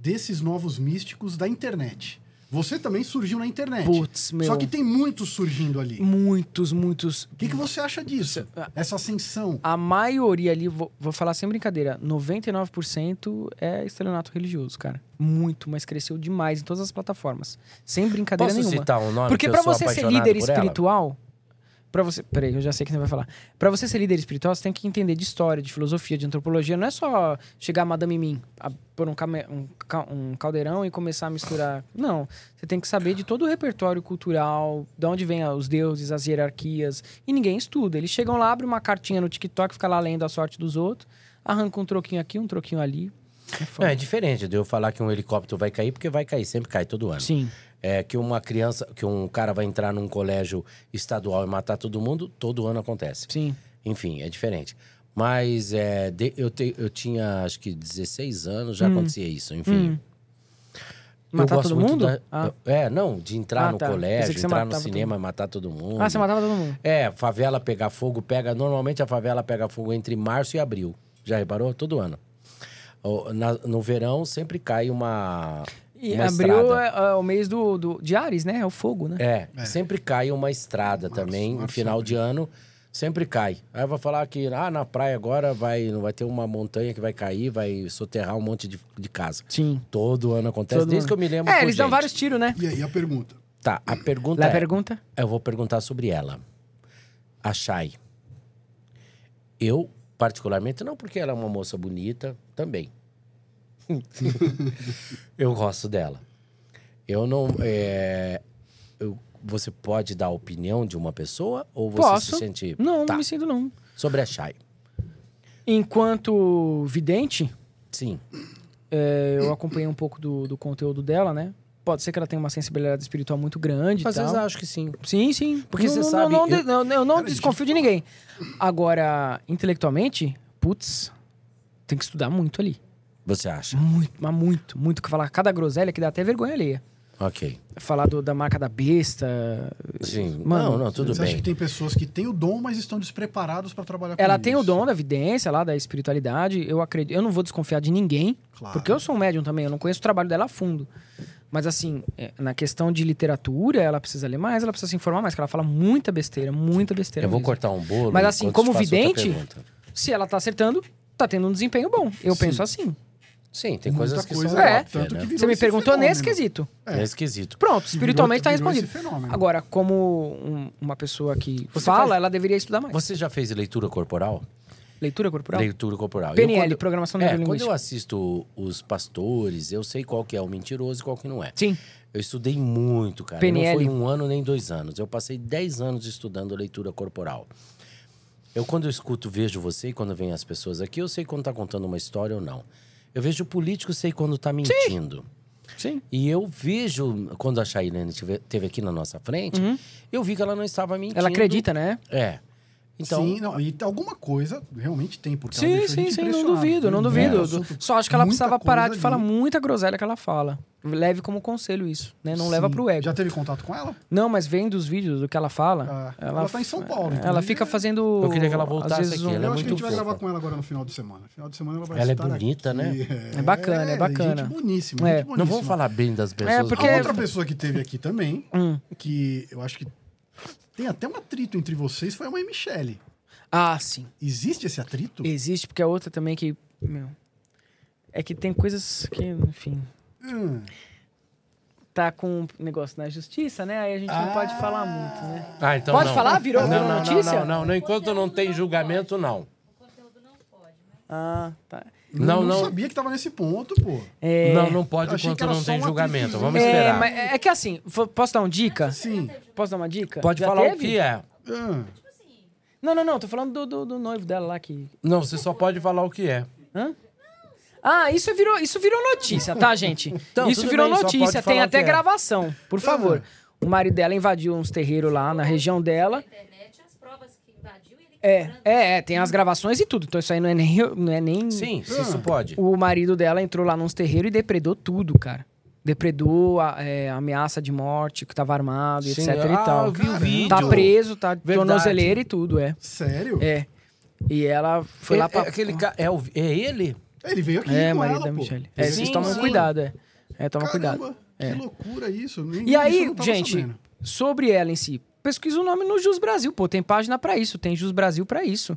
desses novos místicos da internet? Você também surgiu na internet. Putz, meu. Só que tem muitos surgindo ali. Muitos, muitos. O que, que você acha disso? Essa ascensão. A maioria ali, vou, vou falar sem brincadeira, 99% é estelionato religioso, cara. Muito, mas cresceu demais em todas as plataformas. Sem brincadeira Posso nenhuma. citar um nome Porque que eu pra sou você ser líder espiritual, para você, peraí, eu já sei que você vai falar. Pra você ser líder espiritual, você tem que entender de história, de filosofia, de antropologia. Não é só chegar a Madame Mim, a, pôr um, came- um um caldeirão e começar a misturar. Não, você tem que saber de todo o repertório cultural, de onde vêm os deuses, as hierarquias. E ninguém estuda. Eles chegam lá, abrem uma cartinha no TikTok, fica lá lendo a sorte dos outros, arranca um troquinho aqui, um troquinho ali. É é diferente de eu falar que um helicóptero vai cair, porque vai cair, sempre cai todo ano. Sim. É que uma criança, que um cara vai entrar num colégio estadual e matar todo mundo, todo ano acontece. Sim. Enfim, é diferente. Mas é, de- eu, te- eu tinha, acho que 16 anos, já acontecia isso, enfim. Hum. Eu Matar gosto todo muito mundo? da- Ah. É, não, de entrar Ah, no tá. Colégio, entrar no cinema e matar todo mundo. Ah, você matava todo mundo. É, favela pegar fogo, pega. Normalmente a favela pega fogo entre março e abril. Já reparou? Todo ano. O- na- no verão sempre cai uma. E uma abril é, é o mês do, do, de Ares, né? É o fogo, né? É, sempre cai uma estrada também, no março, final abril. de ano, sempre cai. Aí vai falar que ah, na praia agora vai, vai ter uma montanha que vai cair, vai soterrar um monte de, de casa. Sim. Todo ano acontece, Todo desde ano. que eu me lembro. É, eles dão gente. vários tiros, né? E aí a pergunta: Tá, a pergunta La é... pergunta? Eu vou perguntar sobre ela. A Shai. Eu, particularmente, não porque ela é uma moça bonita, também. eu gosto dela. Eu não. é, eu- você pode dar a opinião de uma pessoa ou você Posso. se sente. Não, Tá, não me sinto não. Sobre a Shai. Enquanto vidente, Sim. é, eu acompanhei um pouco do, do conteúdo dela, né? Pode ser que ela tenha uma sensibilidade espiritual muito grande Às e tal. vezes acho que sim. Sim, sim. Porque Não- você não- sabe, Não, eu- não, eu não desconfio de ninguém. Agora, intelectualmente, putz, tem que estudar muito ali. Você acha? Muito, mas muito, muito. Que falar cada groselha que dá até vergonha alheia. Ok. Falar do- da marca da besta. Sim. Mano, não, não, tudo Você acha bem. que tem pessoas que têm o dom, mas estão despreparados para trabalhar com Ela isso? tem o dom da vidência lá, da espiritualidade. Eu acredito. Eu não vou desconfiar de ninguém. Claro. Porque eu sou um médium também, eu não conheço o trabalho dela a fundo. Mas assim, é, na questão de literatura, ela precisa ler mais, ela precisa se informar mais, porque ela fala muita besteira, muita besteira. Eu vou mesmo. cortar um bolo. Mas assim, como vidente. Se ela tá acertando, tá tendo um desempenho bom. Eu Sim. penso assim. Sim, tem Muita coisas que coisa, são é, tanto né? que Você me perguntou nesse fenômeno. quesito. É esquisito. Pronto, Que espiritualmente tá virou- virou respondido. Agora, como um- uma pessoa que Você fala, faz- ela deveria estudar mais. Você já fez leitura corporal? Leitura corporal? Leitura corporal. PNL, Eu, quando- Programação É, quando Neurolinguística. eu assisto os pastores, eu sei qual que é o mentiroso e qual que não é. Sim. Eu estudei muito, cara. PNL. Não foi um ano nem dois anos. Eu passei dez anos estudando leitura corporal. Eu, quando eu escuto, vejo você, e quando vem as pessoas aqui, eu sei quando tá contando uma história ou não. Eu vejo o político, sei quando tá mentindo. Sim. E eu vejo, quando a Shailene esteve aqui na nossa frente, eu vi que ela não estava mentindo. Uhum. Ela acredita, né? É. Então, Sim, não, e alguma coisa realmente tem, porque ela Sim, sim, sim, não duvido, não viu? duvido. É, Só acho que ela precisava parar de falar ali. muita groselha que ela fala. Leve como conselho isso, né? Não leva Sim. pro ego. Já teve contato com ela? Não, mas vem dos vídeos do que ela fala. Ah, ela tá em São Paulo, então Ela fica é- fazendo. Eu queria que ela voltasse vezes, aqui, um- ela é eu acho que a gente vai fofa. gravar com ela agora no final de semana. Final de semana ela vai Ela é estar bonita, aqui. né? É bacana, é bacana. Gente boníssima, É. gente não vamos boníssima. falar bem das pessoas. É, porque- A outra pessoa que teve aqui também, Hum. que eu acho que tem até um atrito entre vocês, foi a mãe Michele. Ah, sim. Existe esse atrito? Existe, porque a outra também que. Meu. É que tem coisas que, enfim. Hum. Tá com um negócio na justiça, né? Aí a gente não pode falar muito, né? Ah, então Pode não. falar? Virou- não, virou não, notícia? Não, não, não. Enquanto não tem julgamento, não. Ah, tá. Não, Eu não. sabia que tava nesse ponto, pô. É, Não, não pode Eu achei que enquanto não tem julgamento. atritozinho. Vamos é, esperar. mas é que assim, posso dar uma dica? Sim. Posso dar uma dica? Pode Já falar teve? o que é. Ah, Não, não, não. Tô falando do, do, do noivo dela lá que. Não, você só pode falar o que é. Hã? Ah, isso virou, isso virou notícia, tá, gente? Então, isso virou bem, notícia, tem até é. gravação. Por favor. O marido dela invadiu uns terreiros lá na região dela. internet as provas que invadiu e ele É, é, é, tem as gravações e tudo. Então isso aí não é nem. Não é nem... Sim, se isso pode. O marido dela entrou lá nos terreiros e depredou tudo, cara. Depredou a é, ameaça de morte, que tava armado, Sim, etc e ah, tal. eu vi o vídeo. Tá preso, tá de Verdade. tornozeleira e tudo, é. sério? É. E ela foi É- lá pra. é aquele ca... é, o... é ele? Ele veio aqui É, com marido ela, da pô. Michelle. É, Sim, vocês tomam sim. cuidado, é. É, toma Caramba, cuidado. Que É. loucura isso. Nem- E aí, gente, sabendo. sobre ela em si, pesquisa o nome no Jus Brasil, pô. Tem página pra isso, tem Jus Brasil pra isso.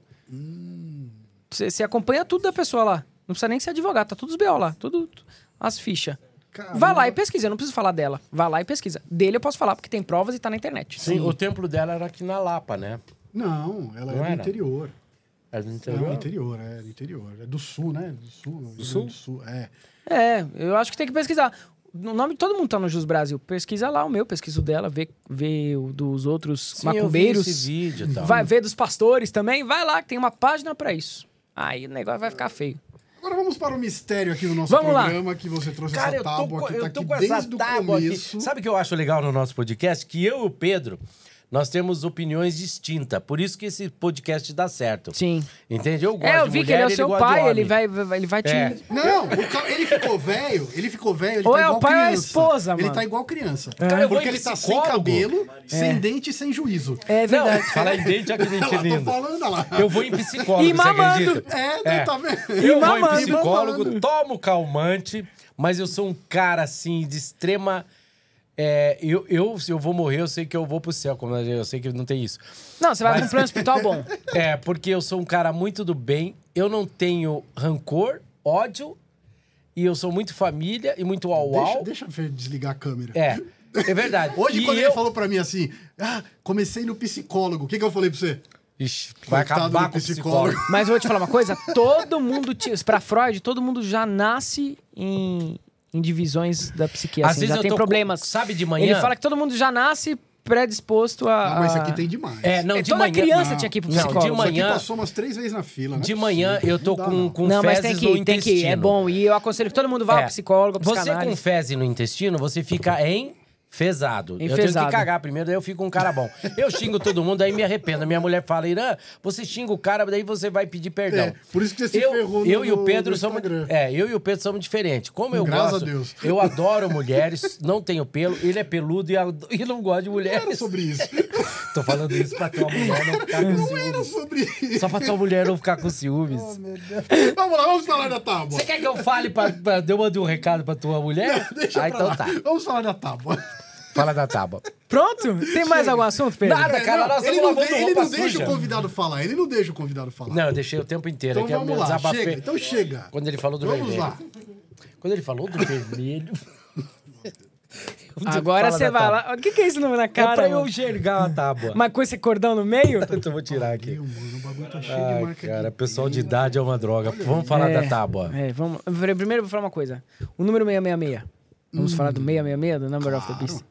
Você acompanha tudo da pessoa lá. Não precisa nem ser advogado, tá tudo os BO lá, tudo as fichas. Caramba. Vai lá e pesquisa, eu não preciso falar dela. Vai lá e pesquisa. Dele eu posso falar, porque tem provas e tá na internet. Sim, o templo dela era aqui na Lapa, né? Não, ela Não é do era? interior. Era do É do interior. interior, é do interior. É do sul, né? Do sul. Grande sul? Do sul, é. É, eu acho que tem que pesquisar. O nome de todo mundo tá no Jus Brasil. Pesquisa lá o meu, pesquisa o dela, vê, vê o dos outros Sim, eu vi macumbeiros. esse vídeo e tal. Vai ver dos pastores também. Vai lá, que tem uma página pra isso. Aí o negócio vai ficar feio. Agora vamos para o mistério aqui no nosso Vamos lá. programa, que você trouxe Cara, essa eu tô, tábua com, que eu tá tô aqui com essa desde o tábua aqui. começo. Sabe o que eu acho legal no nosso podcast? Que eu e o Pedro, nós temos opiniões distintas. Por isso que esse podcast dá certo. Sim. Entende? Eu gosto É, eu de vi mulher, que ele é o seu de pai, ele vai, ele vai te. É. Não, o ca- ele ficou velho, ele ficou velho, ele Ou tá é o igual pai ou é a criança. esposa, Ele mano. tá igual criança. Cara, eu vou Porque ele tá sem cabelo, sem dente e sem juízo. É Não, verdade. fala em dente, que dente lindo. falando lá. Eu vou em psicólogo, E você mamando. acredita? É, É. tá vendo? Eu vou em psicólogo, tomo calmante, mas eu sou um cara, assim, de extrema... é, eu, eu, se eu vou morrer, eu sei que eu vou pro céu, como eu sei que não tem isso. Não, você vai pra um plano espiritual bom. É, porque eu sou um cara muito do bem, eu não tenho rancor, ódio, e eu sou muito família e muito Deixa, au-au. deixa eu ver- desligar a câmera. É, É verdade. Hoje, E quando eu... ele falou pra mim assim, ah, comecei no psicólogo, o que, que eu falei pra você? Ixi, vai acabar com o psicólogo. psicólogo. Mas eu vou te falar uma coisa: todo mundo, pra Freud, todo mundo já nasce em, em divisões da psique. Às Assim, vezes já eu tem tô com- problemas. sabe, de manhã? Ele fala que todo mundo já nasce predisposto a. Ah, mas a- aqui tem demais. É, não, É, de toda manhã... criança Não, tinha que ir pro não, de psicólogo. Isso aqui manhã- passou umas três vezes na fila. não é De possível, manhã eu tô não com, não. com Não, mas tem que no ir, tem que ir. É bom. E eu aconselho que todo mundo vá É. ao psicólogo, Você com fezes no intestino, você fica enfesado. Eu tenho que cagar primeiro, daí eu fico um cara bom. Eu xingo todo mundo, aí me arrependo. Minha mulher fala, Irã, você xinga o cara, daí você vai pedir perdão. É, por isso que você se eu, ferrou eu no- e o Pedro no somos. É, eu e o Pedro somos diferentes. Como eu Graças gosto. a Deus. Eu adoro mulheres, não tenho pelo, ele é peludo e, e não gosta de Não era mulheres. sobre isso. Tô falando isso pra tua mulher não ficar com Não era ciúmes. sobre isso. Só pra tua mulher não ficar com ciúmes. Vamos lá, vamos falar da tábua. Você quer que eu fale pra, pra. Eu mande um recado pra tua mulher? Deixa ah, então lá. tá. Vamos falar da tábua. Fala da tábua. Pronto? Tem mais algum assunto, Pedro? Nada, cara, nós ele não, de- ele não deixa suja. o convidado falar. Ele não deixa o convidado falar. Não, eu deixei o tempo inteiro. então é vamos meu lá, chega. Então chega. Quando ele falou do Vamos vermelho. lá. Quando ele falou do vermelho. Agora você vai tábua. lá. O que, que é isso no- na É cara? pra eu enxergar a tábua. Mas com esse cordão no meio? Então eu vou tirar aqui. Meu, mano, o bagulho tá cheio de Ai, marca cara, aqui. pessoal de idade é uma droga. Vamos falar É, da tábua. É, vamos. Primeiro eu vou falar uma coisa. O número 666. Vamos falar do 666, do Number of the claro. Beast.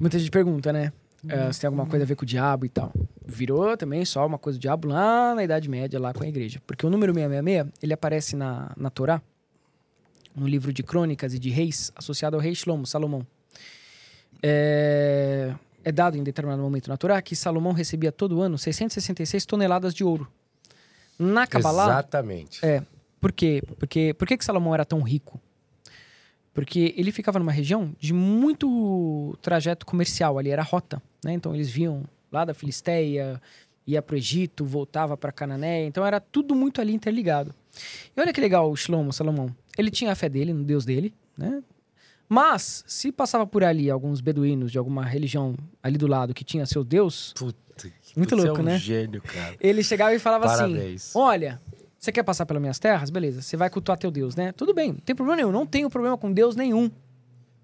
Muita gente pergunta, né? eh, se tem alguma coisa a ver com o diabo e tal. Virou também só uma coisa do diabo lá na Idade Média, lá com a igreja. Porque o número 666, ele aparece na, na Torá, no livro de Crônicas e de Reis, associado ao rei Shlomo, Salomão. É, é dado em determinado momento na Torá que Salomão recebia todo ano 666 toneladas de ouro. Na Kabbalah, Exatamente. é. Por quê? Porque, por que, que Salomão era tão rico? Porque ele ficava numa região de muito trajeto comercial, ali era rota, né? Então eles vinham lá da Filisteia, ia para o Egito, voltava para Canané, então era tudo muito ali interligado. E olha que legal o Shlomo, Salomão. Ele tinha a fé dele, no Deus dele, né? Mas, se passava por ali alguns beduínos de alguma religião ali do lado que tinha seu Deus, Puta que Muito você louco, é um né? gênio, cara. ele chegava e falava Parabéns. assim: Olha, você quer passar pelas minhas terras? Beleza, você vai cultuar teu Deus, né? Tudo bem, não tem problema nenhum, não tenho problema com Deus nenhum.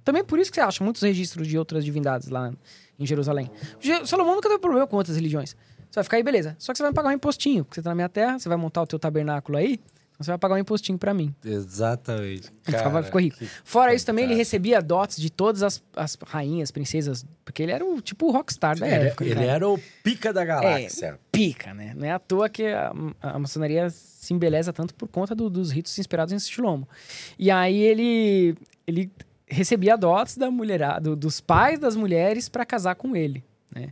Também por isso que você acha muitos registros de outras divindades lá em Jerusalém. Je- Salomão nunca teve problema com outras religiões. Você vai ficar aí, beleza. Só que você vai me pagar um impostinho, porque você tá na minha terra, você vai montar o teu tabernáculo aí, então você vai pagar um impostinho pra mim. Exatamente. Ele ficava- ficou rico. Fora isso, também ele recebia dotes de todas as, as rainhas, princesas, porque ele era o tipo o rockstar da Ele, época. ele cara. era o pica da galáxia. É, pica, né? Não é à toa que a, a maçonaria se embeleza tanto por conta do- dos ritos inspirados em Shlomo. E aí ele, ele recebia dotes da mulherada, do- dos pais das mulheres para casar com ele, né?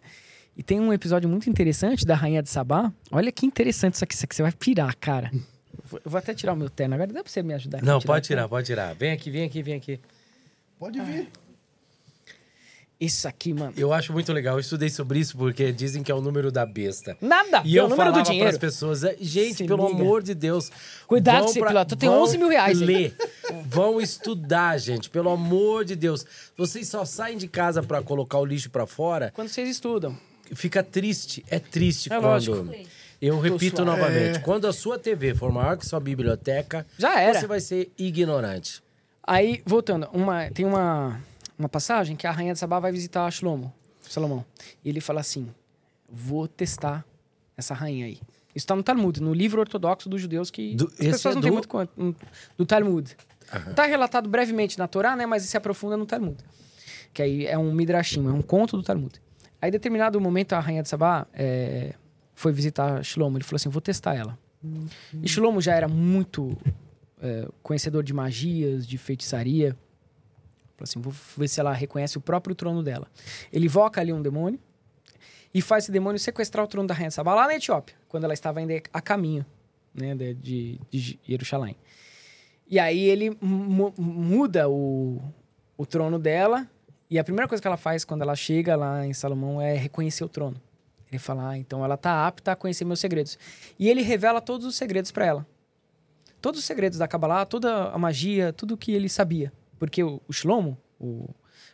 E tem um episódio muito interessante da Rainha de Sabá. Olha que interessante isso aqui, isso aqui você vai pirar, cara. Eu vou- Eu até tirar o meu terno agora. Dá pra você me ajudar? aqui Não, pode tirar, pode tirar. Vem aqui, vem aqui, vem aqui. Pode vir. Isso aqui, mano. Eu acho muito legal. Eu estudei sobre isso porque dizem que é o número da besta. Nada! E é eu o número falava do dinheiro. pras pessoas, é, gente, Se pelo liga. amor de Deus. Cuidado, pra- piloto, tem vão 11 mil reais. Ler, vão estudar, gente, pelo amor de Deus. Vocês só saem de casa pra colocar o lixo pra fora, Quando vocês estudam. fica triste. É triste É quando... lógico. Eu repito suave. novamente, É. quando a sua TV for maior que sua biblioteca, Já era. você vai ser ignorante. Aí, voltando, uma, tem uma, uma passagem que a rainha de Sabá vai visitar Shlomo, Salomão. E ele fala assim: Vou testar essa rainha aí. Isso está no Talmud, no livro ortodoxo dos judeus que Do- as pessoas é não têm do- muito conta. hum, Do Talmud. Está relatado brevemente na Torá, né? Mas se aprofunda no Talmud. Que aí é um midrashim, é um conto do Talmud. Aí, em determinado momento, a rainha de Sabá é, foi visitar Shlomo. Ele falou assim: Vou testar ela. E Shlomo já era muito é, conhecedor de magias, de feitiçaria. Falou assim, vou ver se ela reconhece o próprio trono dela. Ele invoca ali um demônio e faz esse demônio sequestrar o trono da rainha de Sabá lá na Etiópia, quando ela estava ainda a caminho né, de, de, Jerusalém. E aí ele mu- muda o, o trono dela e a primeira coisa que ela faz quando ela chega lá em Salomão é reconhecer o trono. Ele fala, ah, então ela tá apta a conhecer meus segredos. E ele revela todos os segredos para ela todos os segredos da Kabbalah, toda a magia, tudo que ele sabia. Porque o, Shlomo, o-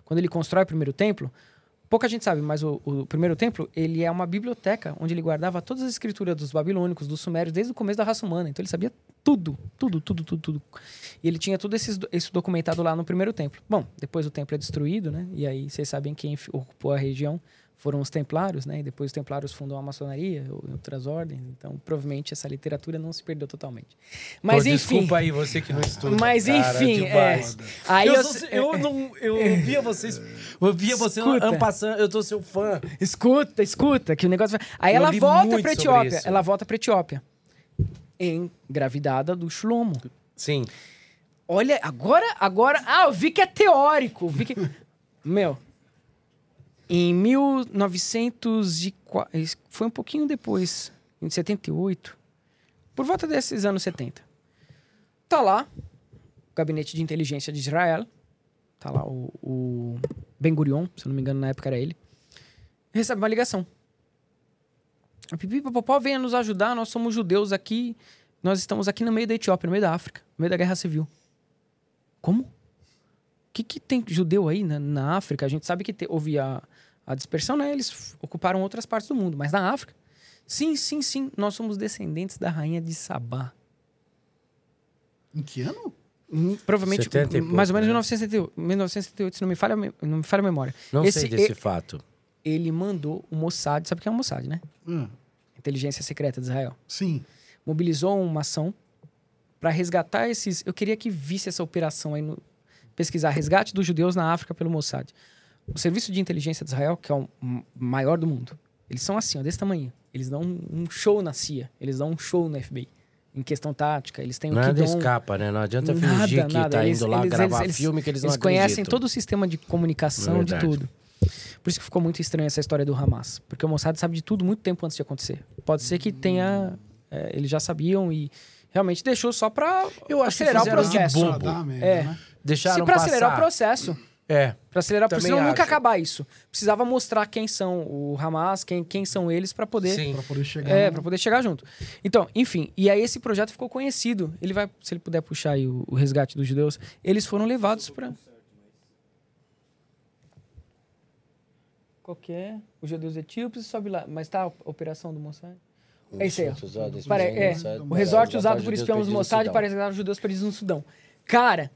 quando ele constrói o primeiro templo, pouca gente sabe, mas o, o primeiro templo, ele é uma biblioteca onde ele guardava todas as escrituras dos babilônicos, dos sumérios, desde o começo da raça humana. Então ele sabia tudo, tudo, tudo, tudo, tudo. E ele tinha tudo isso documentado lá no primeiro templo. Bom, depois o templo é destruído, né? E aí vocês sabem quem ocupou a região foram os templários, né? E depois os templários fundam a maçonaria ou outras ordens. Então, provavelmente essa literatura não se perdeu totalmente. Mas Pô, enfim, Desculpa aí, você que não estuda. mas cara, enfim, é. Aí eu, eu, sou- eu não. Eu via vocês. Eu via você passando. Eu tô seu fã. Escuta, escuta, que o negócio vai. Aí Eu ela volta sobre Etiópia. isso. Ela volta pra Etiópia. Engravidada do Shlomo. Sim. Olha, agora, agora. Ah, eu vi que é teórico. Vi que. Meu. Em 1904. Foi um pouquinho depois. Em 78. Por volta desses anos 70. Tá lá. O gabinete de inteligência de Israel. Tá lá o, o Ben Gurion, se não me engano, na época era ele. Recebe uma ligação. A Pipi Popopó venha nos ajudar, nós somos judeus aqui. Nós estamos aqui no meio da Etiópia, no meio da África, no meio da Guerra Civil. Como? O que, que tem judeu aí na, na África? A gente sabe que te- houve a, a dispersão, né? Eles ocuparam outras partes do mundo, mas na África? Sim, sim, sim. Nós somos descendentes da rainha de Sabá. Em que ano? Hum, Provavelmente, 70 e mais ou pouco, menos né? 1978, 1978, se não me falha, não me falha a memória. Não Esse- sei desse fato. Ele mandou o Mossad, sabe o que é o Mossad, né? Ah, Inteligência Secreta de Israel. sim. mobilizou uma ação para resgatar esses. Eu queria que visse essa operação aí no pesquisar resgate dos judeus na África pelo Mossad. O serviço de inteligência de Israel, que é o maior do mundo, eles são assim, ó, desse tamanho. Eles dão um, show na CIA, eles dão um show no FBI. Em questão tática, eles têm o que Nada dão... escapa, né? Não adianta Nada, fingir que nada. tá Eles- indo lá eles- gravar eles- filme que eles, Eles não conhecem acreditam. todo o sistema de comunicação, É de tudo. Por isso que ficou muito estranha essa história do Hamas. Porque o Mossad sabe de tudo muito tempo antes de acontecer. Pode ser que tenha... é, eles já sabiam e realmente deixou só pra Eu acho que acelerar o fizeram de processo. bobo. Merda, É. né? Deixaram Se pra acelerar o passar. processo. É. Pra acelerar, porque senão nunca acabar isso. Precisava mostrar quem são o Hamas, quem, quem são eles pra poder... Sim. Pra poder chegar. É, no- pra poder chegar junto. Então, enfim, e aí esse projeto ficou conhecido. Ele vai, se ele puder puxar aí o, o resgate dos judeus, eles foram levados pra. Qual que é? Os judeus etíopes sobe lá. Mas tá a operação do Mossad? É isso aí, ó. Pare- é, o resort usado por espiões do Mossad para resgatar os judeus perdidos no Sudão. Cara,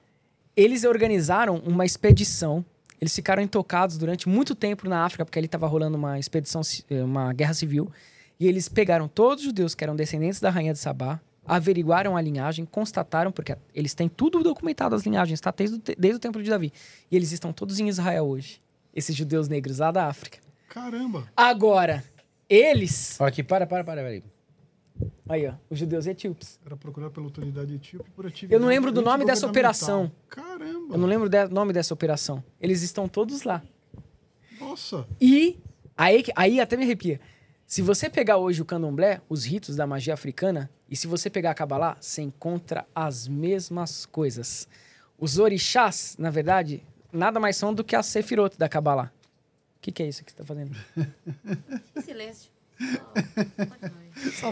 eles organizaram uma expedição. Eles ficaram intocados durante muito tempo na África, porque ali estava rolando uma expedição, eh, uma guerra civil. E eles pegaram todos os judeus que eram descendentes da rainha de Sabá, averiguaram a linhagem, constataram, porque eles têm tudo documentado, as linhagens, tá? Desde desde o Templo de Davi. E eles estão todos em Israel hoje. Esses judeus negros lá da África. Caramba. Agora, eles. Ó, aqui, para, para, para, para aí. Ó, os judeus etíopes. Era procurado pela autoridade etíope por atividade Eu não lembro do nome dessa operação. Caramba. Eu não lembro o nome dessa operação. Eles estão todos lá. Nossa. E aí, aí até me arrepia. Se você pegar hoje o candomblé, os ritos da magia africana, e se você pegar a Kabbalah, você encontra as mesmas coisas. Os orixás, na verdade, nada mais são do que a Sefirot da Kabbalah. O que, que é isso que você está fazendo? Silêncio.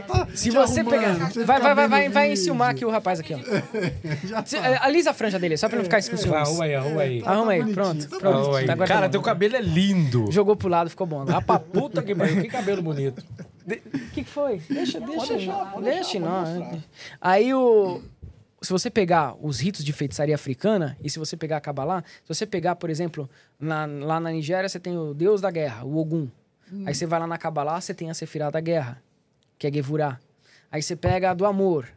Tá Se você arrumando, pegar. você Vai, ficar vai, vai, vai, vai enciumar aqui o rapaz aqui, ó. Já Cê- tá. é, Alisa a franja dele, só pra não ficar com ciúmes. Arruma aí, arruma aí. Arruma aí, bonitinho, pronto. tá pronto. Aí. Tá Cara, tá teu cabelo é lindo. Jogou pro lado, ficou bom. Ah, pra puta que pariu. Que cabelo bonito. O que, que foi? Deixa, deixa. deixa, não. Aí o. Se você pegar os ritos de feitiçaria africana, e se você pegar a Kabbalah, se você pegar, por exemplo, na- lá na Nigéria, você tem o deus da guerra, o Ogum. Aí você vai lá na Kabbalah, você tem a Sefirah da guerra, que é Gevurah. Aí você pega a do amor,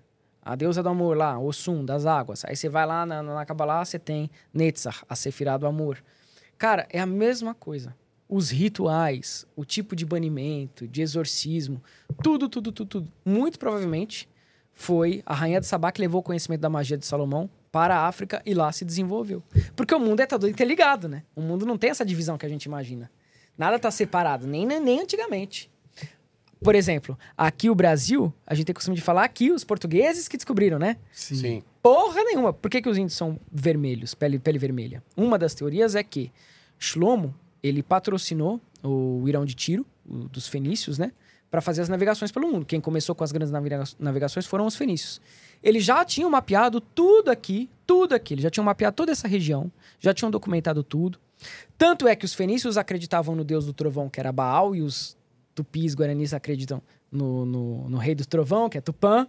a deusa do amor lá, Ossum, das águas. Aí você vai lá na, na Kabbalah, você tem Netzach, a Sefirah do amor. Cara, é a mesma coisa. Os rituais, o tipo de banimento, de exorcismo, tudo, tudo, tudo, tudo. Muito provavelmente foi a rainha de Sabá que levou o conhecimento da magia de Salomão para a África e lá se desenvolveu. Porque o mundo é todo interligado, né? O mundo não tem essa divisão que a gente imagina. Nada tá separado, nem, nem antigamente. Por exemplo, aqui o Brasil, a gente tem costume de falar aqui os portugueses que descobriram, né? Sim. Sim. Porra nenhuma. Por que, que os índios são vermelhos, pele, pele vermelha? Uma das teorias é que Shlomo, ele patrocinou o Irão de Tiro, o- dos fenícios, né? Para fazer as navegações pelo mundo. Quem começou com as grandes navega- navegações foram os fenícios. Eles já tinham mapeado tudo aqui, tudo aqui. Eles já tinham mapeado toda essa região, já tinham documentado tudo. Tanto é que os fenícios acreditavam no deus do trovão, que era Baal, e os tupis guaranis acreditam no, no, no rei do trovão, que é Tupã.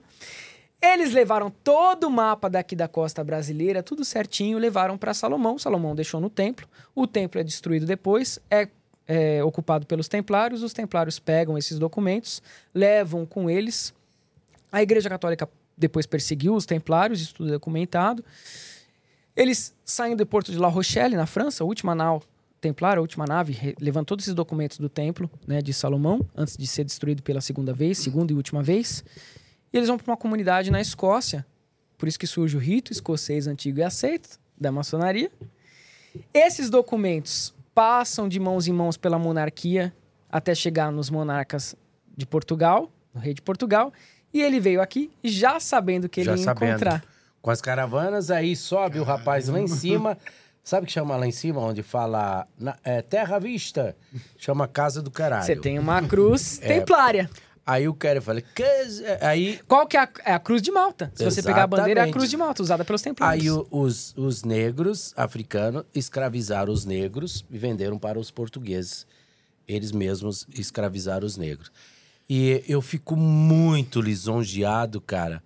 Eles levaram todo o mapa daqui da costa brasileira, tudo certinho, levaram para Salomão. Salomão deixou no templo. O templo é destruído depois, é, é ocupado pelos templários. Os templários pegam esses documentos, levam com eles. A Igreja Católica depois perseguiu os templários, isso tudo é documentado. Eles saem do porto de La Rochelle, na França, a última nau templar, a última nave, levantou todos esses documentos do templo né, de Salomão, antes de ser destruído pela segunda vez, segunda e última vez. E eles vão para uma comunidade na Escócia, por isso que surge o rito escocês antigo e aceito da maçonaria. Esses documentos passam de mãos em mãos pela monarquia até chegar nos monarcas de Portugal, no rei de Portugal, e ele veio aqui já sabendo que ele Já ia sabendo. encontrar. Com as caravanas, aí sobe o rapaz lá em cima. Sabe o que chama lá em cima, onde fala na- é, Terra Vista? Chama Casa do Caralho. Você tem uma cruz É. templária. Aí o cara fala, aí, Qual que é a, é a cruz de Malta? Se você pegar a bandeira, é a Exatamente. cruz de Malta, usada pelos templários. aí o- os, os negros africanos escravizaram os negros e venderam para os portugueses. Eles mesmos escravizaram os negros. E eu fico muito lisonjeado, cara,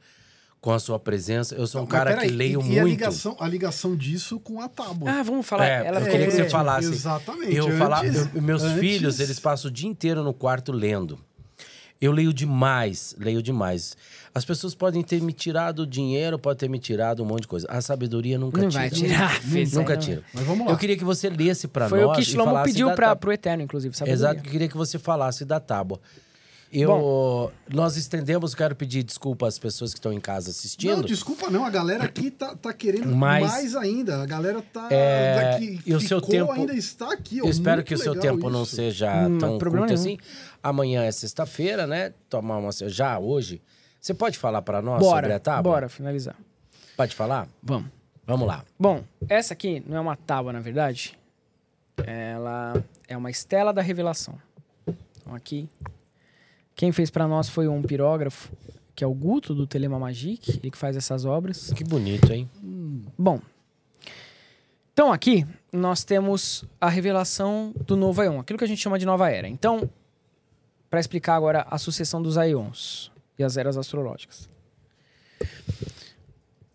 com a sua presença. Eu sou um Mas cara peraí, que leio e, muito. E a ligação, a ligação disso com a tábua. Ah, vamos falar. É, ela eu queria que você falasse. Exatamente, Eu falar, antes- eu- meus antes- filhos, eles passam o dia inteiro no quarto lendo. Eu leio demais, leio demais. As pessoas podem ter me tirado dinheiro, podem ter me tirado um monte de coisa. A sabedoria nunca Não tira. vai tirar, fez Nunca aí, tira. Mas vamos lá. Eu queria que você lesse pra Foi nós o que Shlomo pediu pra, tábua. pro Eterno, inclusive, sabe? Exato, eu queria que você falasse da tábua. Eu, nós estendemos, quero pedir desculpa às pessoas que estão em casa assistindo. Não, desculpa não, a galera aqui tá, tá querendo Mas- mais ainda. A galera tá É, daqui, e o seu tempo- ainda está aqui. ó, Eu espero que o seu tempo não isso. seja Hum, tão problema curto assim. Amanhã é sexta-feira, né? Tomar uma já hoje. Você pode falar pra nós Bora, sobre a tábua? bora finalizar. Pode falar? Vamos. Vamos lá. Bom, essa aqui não é uma tábua, na verdade. Ela é uma estela da revelação. Então aqui, quem fez pra nós foi um pirógrafo, que é o Guto, do Telema Magic, ele que faz essas obras. Que bonito, hein? Bom, então aqui nós temos a revelação do novo Aion, aquilo que a gente chama de nova era. Então, para explicar agora a sucessão dos Aions e as eras astrológicas.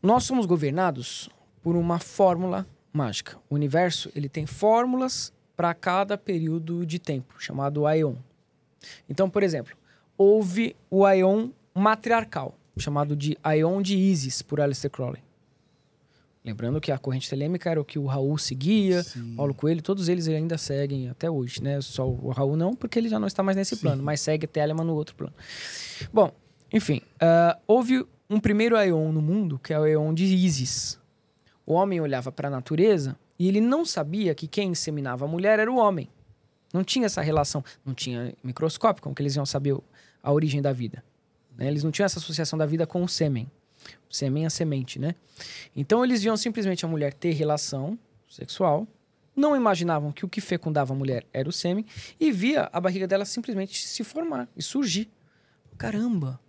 Nós somos governados por uma fórmula mágica. O universo ele tem fórmulas para cada período de tempo, chamado Aion. Então, por exemplo, houve o Aion matriarcal, chamado de Aion de Isis, por Aleister Crowley. Lembrando que a corrente telêmica era o que o Raul seguia, Paulo Coelho, todos eles ainda seguem até hoje, né? Só o Raul não, porque ele já não está mais nesse plano, mas segue Telemann no outro plano. Bom, enfim, ah, houve um primeiro Aeon no mundo, que é o Aeon de Isis. O homem olhava para a natureza e ele não sabia que quem inseminava a mulher era o homem. Não tinha essa relação, não tinha microscópio, como que eles iam saber o- a origem da vida. né? Eles não tinham essa associação da vida com o sêmen. O sêmen é semente, né? Então eles viam simplesmente a mulher ter relação sexual, não imaginavam que o que fecundava a mulher era o sêmen e via a barriga dela simplesmente se formar e surgir. Caramba!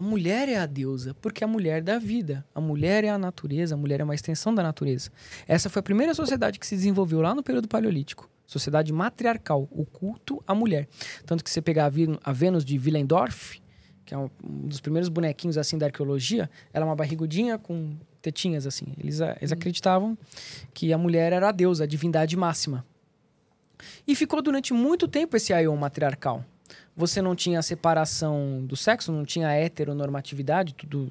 A mulher é a deusa, porque a mulher dá vida. A mulher é a natureza, a mulher é uma extensão da natureza. Essa foi a primeira sociedade que se desenvolveu lá no período paleolítico. Sociedade matriarcal, o culto à mulher. Tanto que você pegar a, Vê- a Vênus de Willendorf, que é um, dos primeiros bonequinhos assim da arqueologia, ela é uma barrigudinha com tetinhas assim. Eles, eles acreditavam que a mulher era a deusa, a divindade máxima. E ficou durante muito tempo esse aion matriarcal. Você não tinha a separação do sexo, não tinha a heteronormatividade, tudo.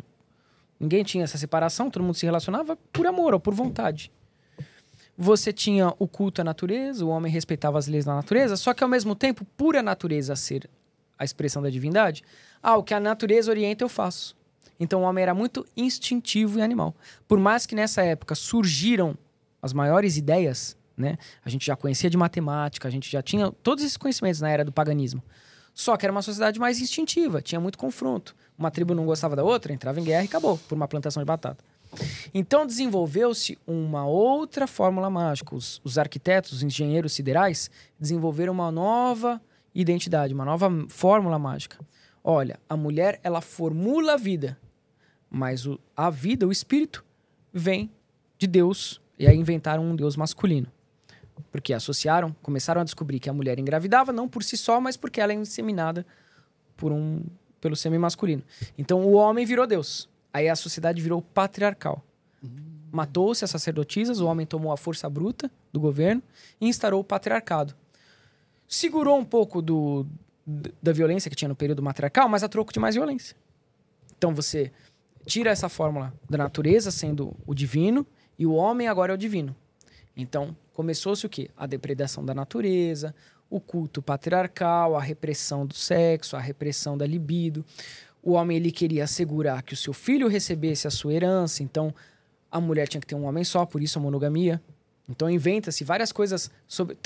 Ninguém tinha essa separação, todo mundo se relacionava por amor ou por vontade. Você tinha o culto à natureza, o homem respeitava as leis da natureza, só que ao mesmo tempo, por a natureza ser a expressão da divindade, ah, o que a natureza orienta eu faço. Então o homem era muito instintivo e animal. Por mais que nessa época surgiram as maiores ideias, né? A gente já conhecia de matemática, a gente já tinha todos esses conhecimentos na era do paganismo. Só que era uma sociedade mais instintiva, tinha muito confronto. Uma tribo não gostava da outra, entrava em guerra e acabou, por uma plantação de batata. Então desenvolveu-se uma outra fórmula mágica. Os, os arquitetos, os engenheiros siderais desenvolveram uma nova identidade, uma nova fórmula mágica. Olha, a mulher ela formula a vida, mas o- a vida, o espírito, vem de Deus e aí inventaram um Deus masculino. Porque associaram, começaram a descobrir que a mulher engravidava não por si só, mas porque ela é inseminada por um pelo sêmen masculino. Então o homem virou Deus. Aí a sociedade virou patriarcal. Matou-se as sacerdotisas, o homem tomou a força bruta do governo e instaurou o patriarcado. Segurou um pouco do, da violência que tinha no período matriarcal, mas a troco de mais violência. Então você tira essa fórmula da natureza sendo o divino e o homem agora é o divino. Então começou-se o quê? A depredação da natureza, o culto patriarcal, a repressão do sexo, a repressão da libido. O homem ele queria assegurar que o seu filho recebesse a sua herança, então a mulher tinha que ter um homem só, por isso a monogamia. Então inventa-se várias coisas sobre.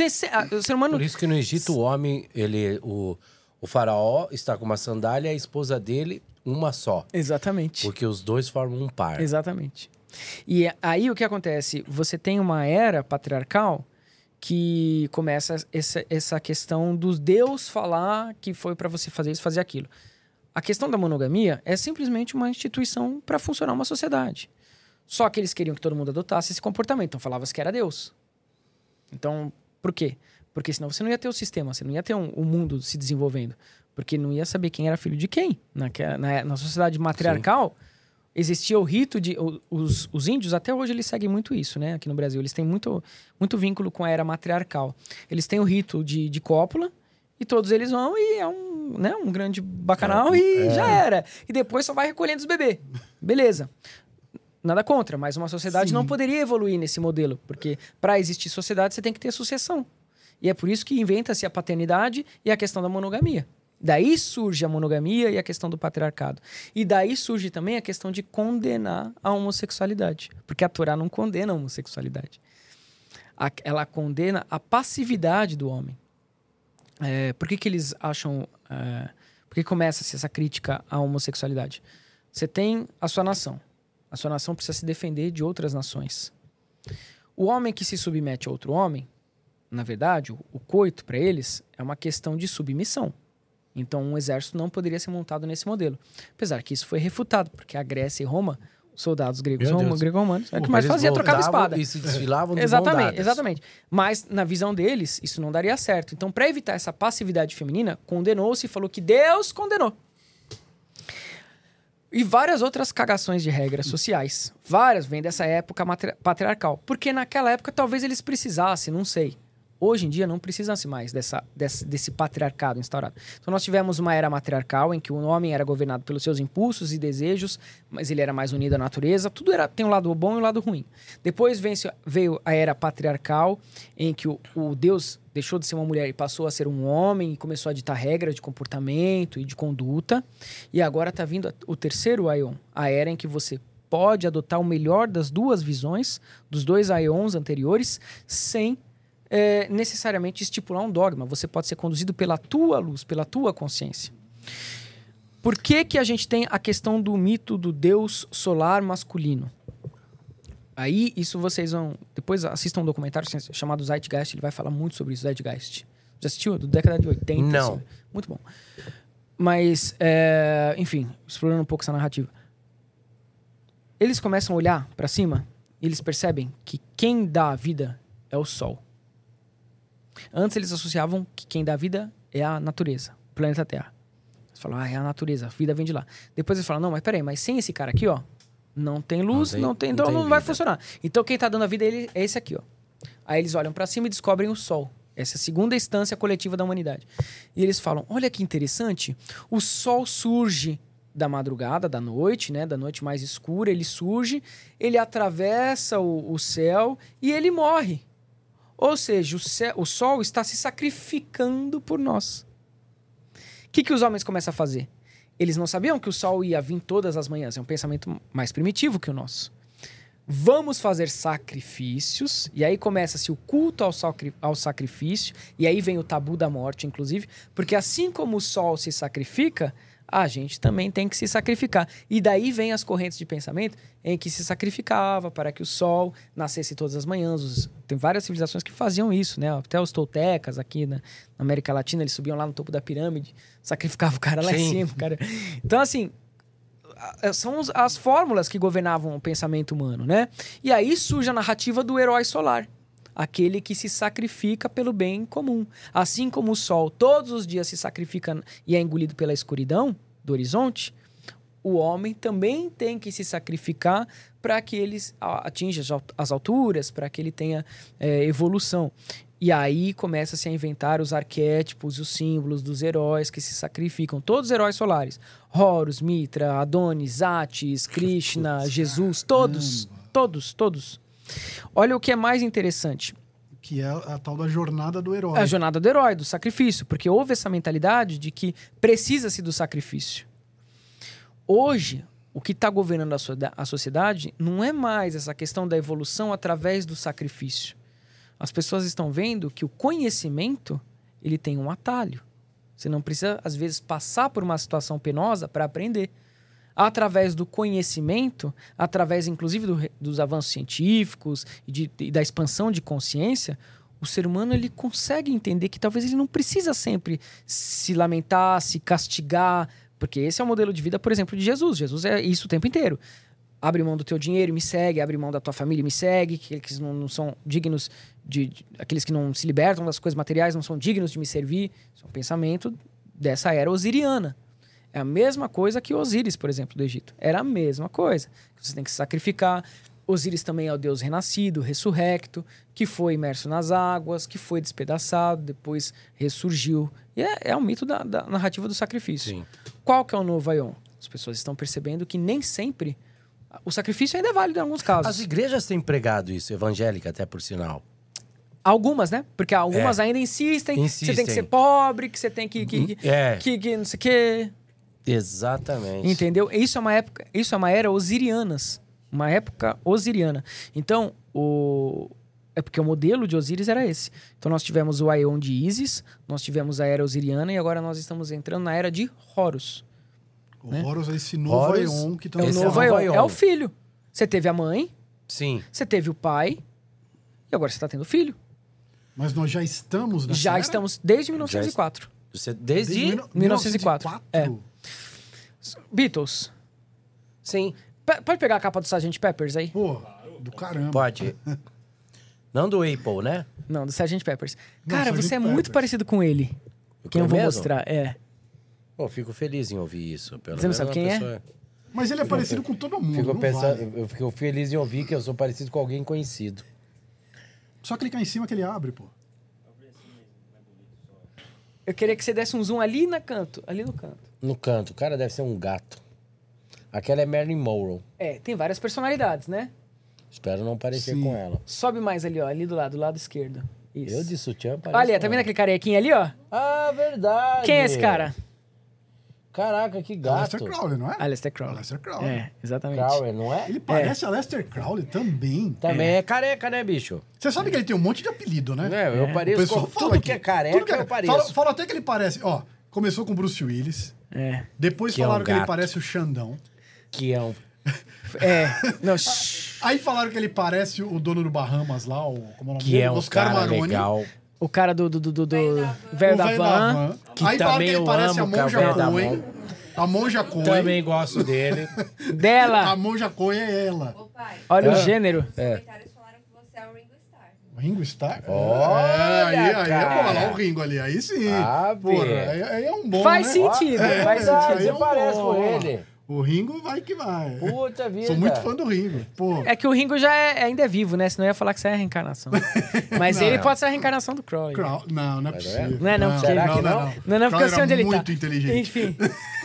O ser humano. Por isso que no Egito o homem, ele, o, o faraó está com uma sandália e a esposa dele uma só. Exatamente. Porque os dois formam um par. Exatamente. E aí o que acontece? Você tem uma era patriarcal que começa essa, essa questão dos Deus falar que foi para você fazer isso, fazer aquilo. A questão da monogamia é simplesmente uma instituição para funcionar uma sociedade. Só que eles queriam que todo mundo adotasse esse comportamento, então falava que era Deus. Então, por quê? Porque senão você não ia ter o sistema, você não ia ter um, o mundo se desenvolvendo. Porque não ia saber quem era filho de quem. Naquela- Na, na sociedade matriarcal, existia o rito de. o- Os, os índios, até hoje, eles seguem muito isso, né? Aqui no Brasil. Eles têm muito, muito vínculo com a era matriarcal. Eles têm o rito de, de cópula, e todos eles vão e é um, né, um grande bacanal e já era. E depois só vai recolhendo os bebês. Beleza. Nada contra, mas uma sociedade Sim. não poderia evoluir nesse modelo, porque para existir sociedade você tem que ter sucessão. E é por isso que inventa-se a paternidade e a questão da monogamia. Daí surge a monogamia e a questão do patriarcado. E daí surge também a questão de condenar a homossexualidade. Porque a Torá não condena a homossexualidade. Ela condena a passividade do homem. É, por que, que eles acham. é, por que começa-se essa crítica à homossexualidade? Você tem a sua nação. A sua nação precisa se defender de outras nações. O homem que se submete a outro homem, na verdade, o, o coito para eles é uma questão de submissão. Então, um exército não poderia ser montado nesse modelo. Apesar que isso foi refutado, porque a Grécia e Roma, soldados gregos, Deus. grego-romanos, é o que mais fazia, trocava espada. E se desfilavam Exatamente, exatamente. Mas na visão deles, isso não daria certo. Então, para evitar essa passividade feminina, condenou-se e falou que Deus condenou. E várias outras cagações de regras sociais. Várias vêm dessa época matri- patriarcal. Porque naquela época talvez eles precisassem, não sei. Hoje em dia não precisasse mais dessa, desse, desse patriarcado instaurado. Então nós tivemos uma era matriarcal em que o homem era governado pelos seus impulsos e desejos, mas ele era mais unido à natureza. Tudo era, tem um lado bom e um lado ruim. Depois veio a era patriarcal, em que o, o Deus deixou de ser uma mulher e passou a ser um homem e começou a ditar regras de comportamento e de conduta. E agora está vindo o terceiro Aion, a era em que você pode adotar o melhor das duas visões, dos dois Aions anteriores, sem é, necessariamente estipular um dogma. Você pode ser conduzido pela tua luz, pela tua consciência. Por que, que a gente tem a questão do mito do Deus solar masculino? Aí, isso vocês vão. Depois assistam um documentário chamado Zeitgeist, ele vai falar muito sobre isso, Zeitgeist. Já assistiu? Do década de 80. Não. assim. Muito bom. Mas, é, enfim, explorando um pouco essa narrativa. Eles começam a olhar para cima e eles percebem que quem dá a vida é o Sol. Antes eles associavam que quem dá vida é a natureza, o planeta Terra. Eles falam, ah, é a natureza, a vida vem de lá. Depois eles falam, não, mas peraí, mas sem esse cara aqui, ó, não tem luz, tem- não tem, não então tem não vai vida. funcionar. Então quem tá dando a vida ele, é esse aqui, ó. Aí eles olham para cima e descobrem o Sol. Essa é a segunda instância coletiva da humanidade. E eles falam, olha que interessante, o Sol surge da madrugada, da noite, né, da noite mais escura, ele surge, ele atravessa o, o céu e ele morre. Ou seja, o, céu- o sol está se sacrificando por nós. O que, que os homens começam a fazer? Eles não sabiam que o sol ia vir todas as manhãs. É um pensamento mais primitivo que o nosso. Vamos fazer sacrifícios, e aí começa-se o culto ao, sacri- ao sacrifício, e aí vem o tabu da morte, inclusive, porque assim como o sol se sacrifica, a gente também tem que se sacrificar. E daí vem as correntes de pensamento em que se sacrificava para que o sol nascesse todas as manhãs. Tem várias civilizações que faziam isso, né? Até os toltecas aqui na, América Latina, eles subiam lá no topo da pirâmide, sacrificavam o cara lá em Sim. cima, cara. Então, assim, são as fórmulas que governavam o pensamento humano, né? E aí surge a narrativa do herói solar. Aquele que se sacrifica pelo bem comum. Assim como o sol todos os dias se sacrifica e é engolido pela escuridão do horizonte, o homem também tem que se sacrificar para que ele atinja as alturas, para que ele tenha é, evolução. E aí começa-se a inventar os arquétipos, os símbolos dos heróis que se sacrificam. Todos os heróis solares. Horus, Mitra, Adonis, Atis, Krishna, Jesus, todos, todos, todos. Olha o que é mais interessante. Que é a tal da jornada do herói. É a jornada do herói, do sacrifício, porque houve essa mentalidade de que precisa-se do sacrifício. Hoje, o que está governando a, soda- a sociedade não é mais essa questão da evolução através do sacrifício. As pessoas estão vendo que o conhecimento ele tem um atalho. Você não precisa, às vezes, passar por uma situação penosa para aprender. Através do conhecimento, através, inclusive, do dos avanços científicos e, de- e da expansão de consciência, o ser humano ele consegue entender que talvez ele não precisa sempre se lamentar, se castigar, porque esse é o modelo de vida, por exemplo, de Jesus. Jesus é isso o tempo inteiro. Abre mão do teu dinheiro e me segue, abre mão da tua família e me segue, aqueles que não, não são dignos de, de- aqueles que não se libertam das coisas materiais não são dignos de me servir. Isso é um pensamento dessa era osiriana. É a mesma coisa que Osíris, por exemplo, do Egito. Era a mesma coisa. Você tem que se sacrificar. Osíris também é o deus renascido, ressurrecto, que foi imerso nas águas, que foi despedaçado, depois ressurgiu. E é, é o mito da, da narrativa do sacrifício. Sim. Qual que é o novo Aion? As pessoas estão percebendo que nem sempre o sacrifício ainda é válido em alguns casos. As igrejas têm pregado isso, evangélica até por sinal. Algumas, né? Porque algumas ainda insistem, que você tem que Insistem. ser pobre, que você tem que, que, que, É. que, que não sei o quê. Exatamente. Entendeu? Isso é uma época, isso é uma era osirianas, uma época osiriana. Então, o é porque o modelo de Osíris era esse. Então nós tivemos o Aeon de Ísis, nós tivemos a era osiriana e agora nós estamos entrando na era de Horus. O Horus é esse novo Horus Aeon que É o também Esse é novo o Aeon. Aeon. É o filho. Você teve a mãe, Sim. você teve o pai e agora você está tendo filho. Mas nós já estamos nessa Já era? estamos desde 1904. Você, desde. Desde mil- 1904. É. 1904? Beatles. Sim. Pe- pode pegar a capa do Sgt. Peppers aí? Pô, do caramba. Pode. Não do Apple, né? Não, do Sgt. Peppers. Não, Cara, Sgt. você é muito parecido com ele. Quem eu vou mesmo? mostrar, é. Pô, fico feliz em ouvir isso. Pelo Você não menos sabe uma quem é? pessoa- Mas ele é parecido com todo mundo, Fico não pensando, vale. eu fico feliz em ouvir que eu sou parecido com alguém conhecido. Só clicar em cima que ele abre, pô. Eu queria que você desse um zoom ali na canto, ali no canto. No canto, o cara deve ser um gato. Aquela é Marilyn Monroe. É, tem várias personalidades, né? Espero não parecer Sim. com ela. Sobe mais ali, ó, ali do lado, do lado esquerdo. Isso. Eu de sutiã pareço Olha, tá vendo aquele carequinha ali, ó? Ah, verdade. Quem é esse cara? Caraca, que gato. Crowley, não é? Aleister Crowley. Aleister Crowley. É, exatamente. Crowley, não é? Ele parece Aleister Crowley também. Também é. careca, né, bicho? Você sabe que ele tem um monte de apelido, né? É, eu O pareço pessoal com fala tudo que é aqui. careca, Tudo que é- eu pareço. Fala, fala até que ele parece... Ó, começou com Bruce Willis. É. Depois Que é um falaram que ele parece o Xandão. Que é um... É. Não. Aí falaram que ele parece o dono do Bahamas lá, o, como é o nome Que é um Oscar cara Maroni. legal. o cara do, do, do, do, do velho da van. Que Aí falaram que também ele parece a amo, é Monja Coen. A Monja Coen. Também gosto dele. Dela. A Monja Coen é ela. Ô, pai, Olha o gênero. os comentários falaram que você é o Ringo Starr. O Ringo Starr? Olha, é, aí, aí, pô, olha lá o Ringo ali. Aí sim. Ah, Porra, aí, aí é um bom, Faz né? sentido, É, faz aí sentido. Você é um parece bom, com ele. O Ringo vai que vai. Puta vida. Sou muito fã do Ringo. Pô, É que o Ringo já é- ainda é vivo, né? Senão eu ia falar que você é a reencarnação. Mas Não, ele é. pode ser a reencarnação do Crowley. Crow- não, não é não possível. Não é não, porque- Será que não? Não, não, porque eu sei onde ele tá. muito inteligente. Enfim.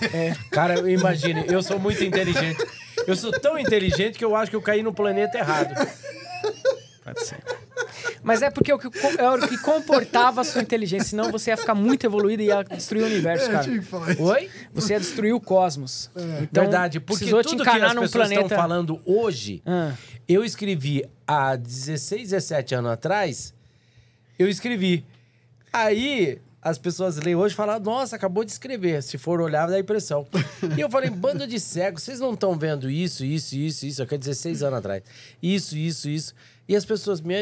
Cara, imagine, eu sou muito inteligente. Eu sou tão inteligente que eu acho que eu caí no planeta errado. Pode ser. Mas é porque é o que, é o que comportava a sua inteligência. Senão você ia ficar muito evoluído e ia destruir o universo, É, cara. tinha que falar isso. Oi? Você ia destruir o cosmos. Então, Verdade, porque precisou tudo te que encarnar as num pessoas planeta... estão falando hoje, Ah, eu escrevi há 16, 17 anos atrás, eu escrevi. Aí as pessoas leem hoje e falam, nossa, acabou de escrever. Se for olhar, dá impressão. e eu falei, bando de cegos, vocês não estão vendo isso, isso, isso, isso, aqui é 16 anos atrás. Isso, isso, isso. E as pessoas me...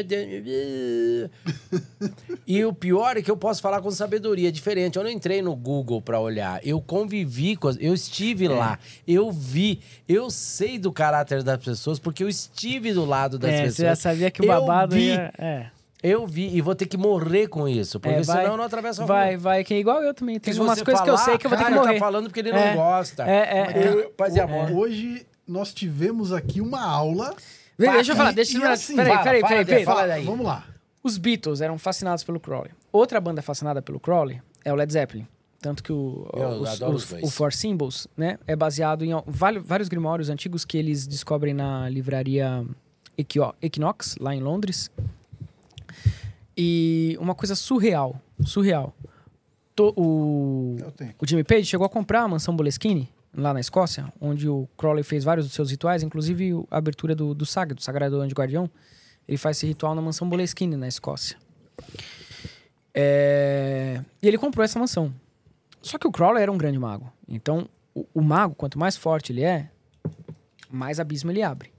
E o pior é que eu posso falar com sabedoria é diferente. Eu não entrei no Google pra olhar. Eu convivi com as... Eu estive lá. Eu vi. Eu sei do caráter das pessoas porque eu estive do lado das é, pessoas. você já sabia que o Eu babado vi. ia... É. Eu vi e vou ter que morrer com isso, porque É, vai- senão eu não atravesso a Vai, rua. vai, que é igual eu também. Tem umas coisas que eu falar, sei que eu vou ter que cara, morrer. tá falando porque ele É, não gosta. É, é, é. Paz e amor. Hoje nós tivemos aqui uma aula. Deixa eu falar, deixa eu falar. assim, peraí, fala, peraí, peraí, peraí. fala daí. Vamos lá. Os Beatles eram fascinados pelo Crowley. Outra banda fascinada pelo Crowley é o Led Zeppelin. Tanto que o, Eu os- adoro os- o Four Symbols né, é baseado em vários, vários grimórios antigos que eles descobrem na livraria Equinox, lá em Londres. E uma coisa surreal, surreal. To- o, o Jimmy Page chegou a comprar a mansão Boleskine, lá na Escócia, onde o Crowley fez vários dos seus rituais, inclusive a abertura do, do SAG, do Sagrado Anjo Guardião. Ele faz esse ritual na mansão Boleskine, na Escócia. É, E ele comprou essa mansão. Só que o Crowley era um grande mago. Então, o, o mago, quanto mais forte ele é, mais abismo ele abre.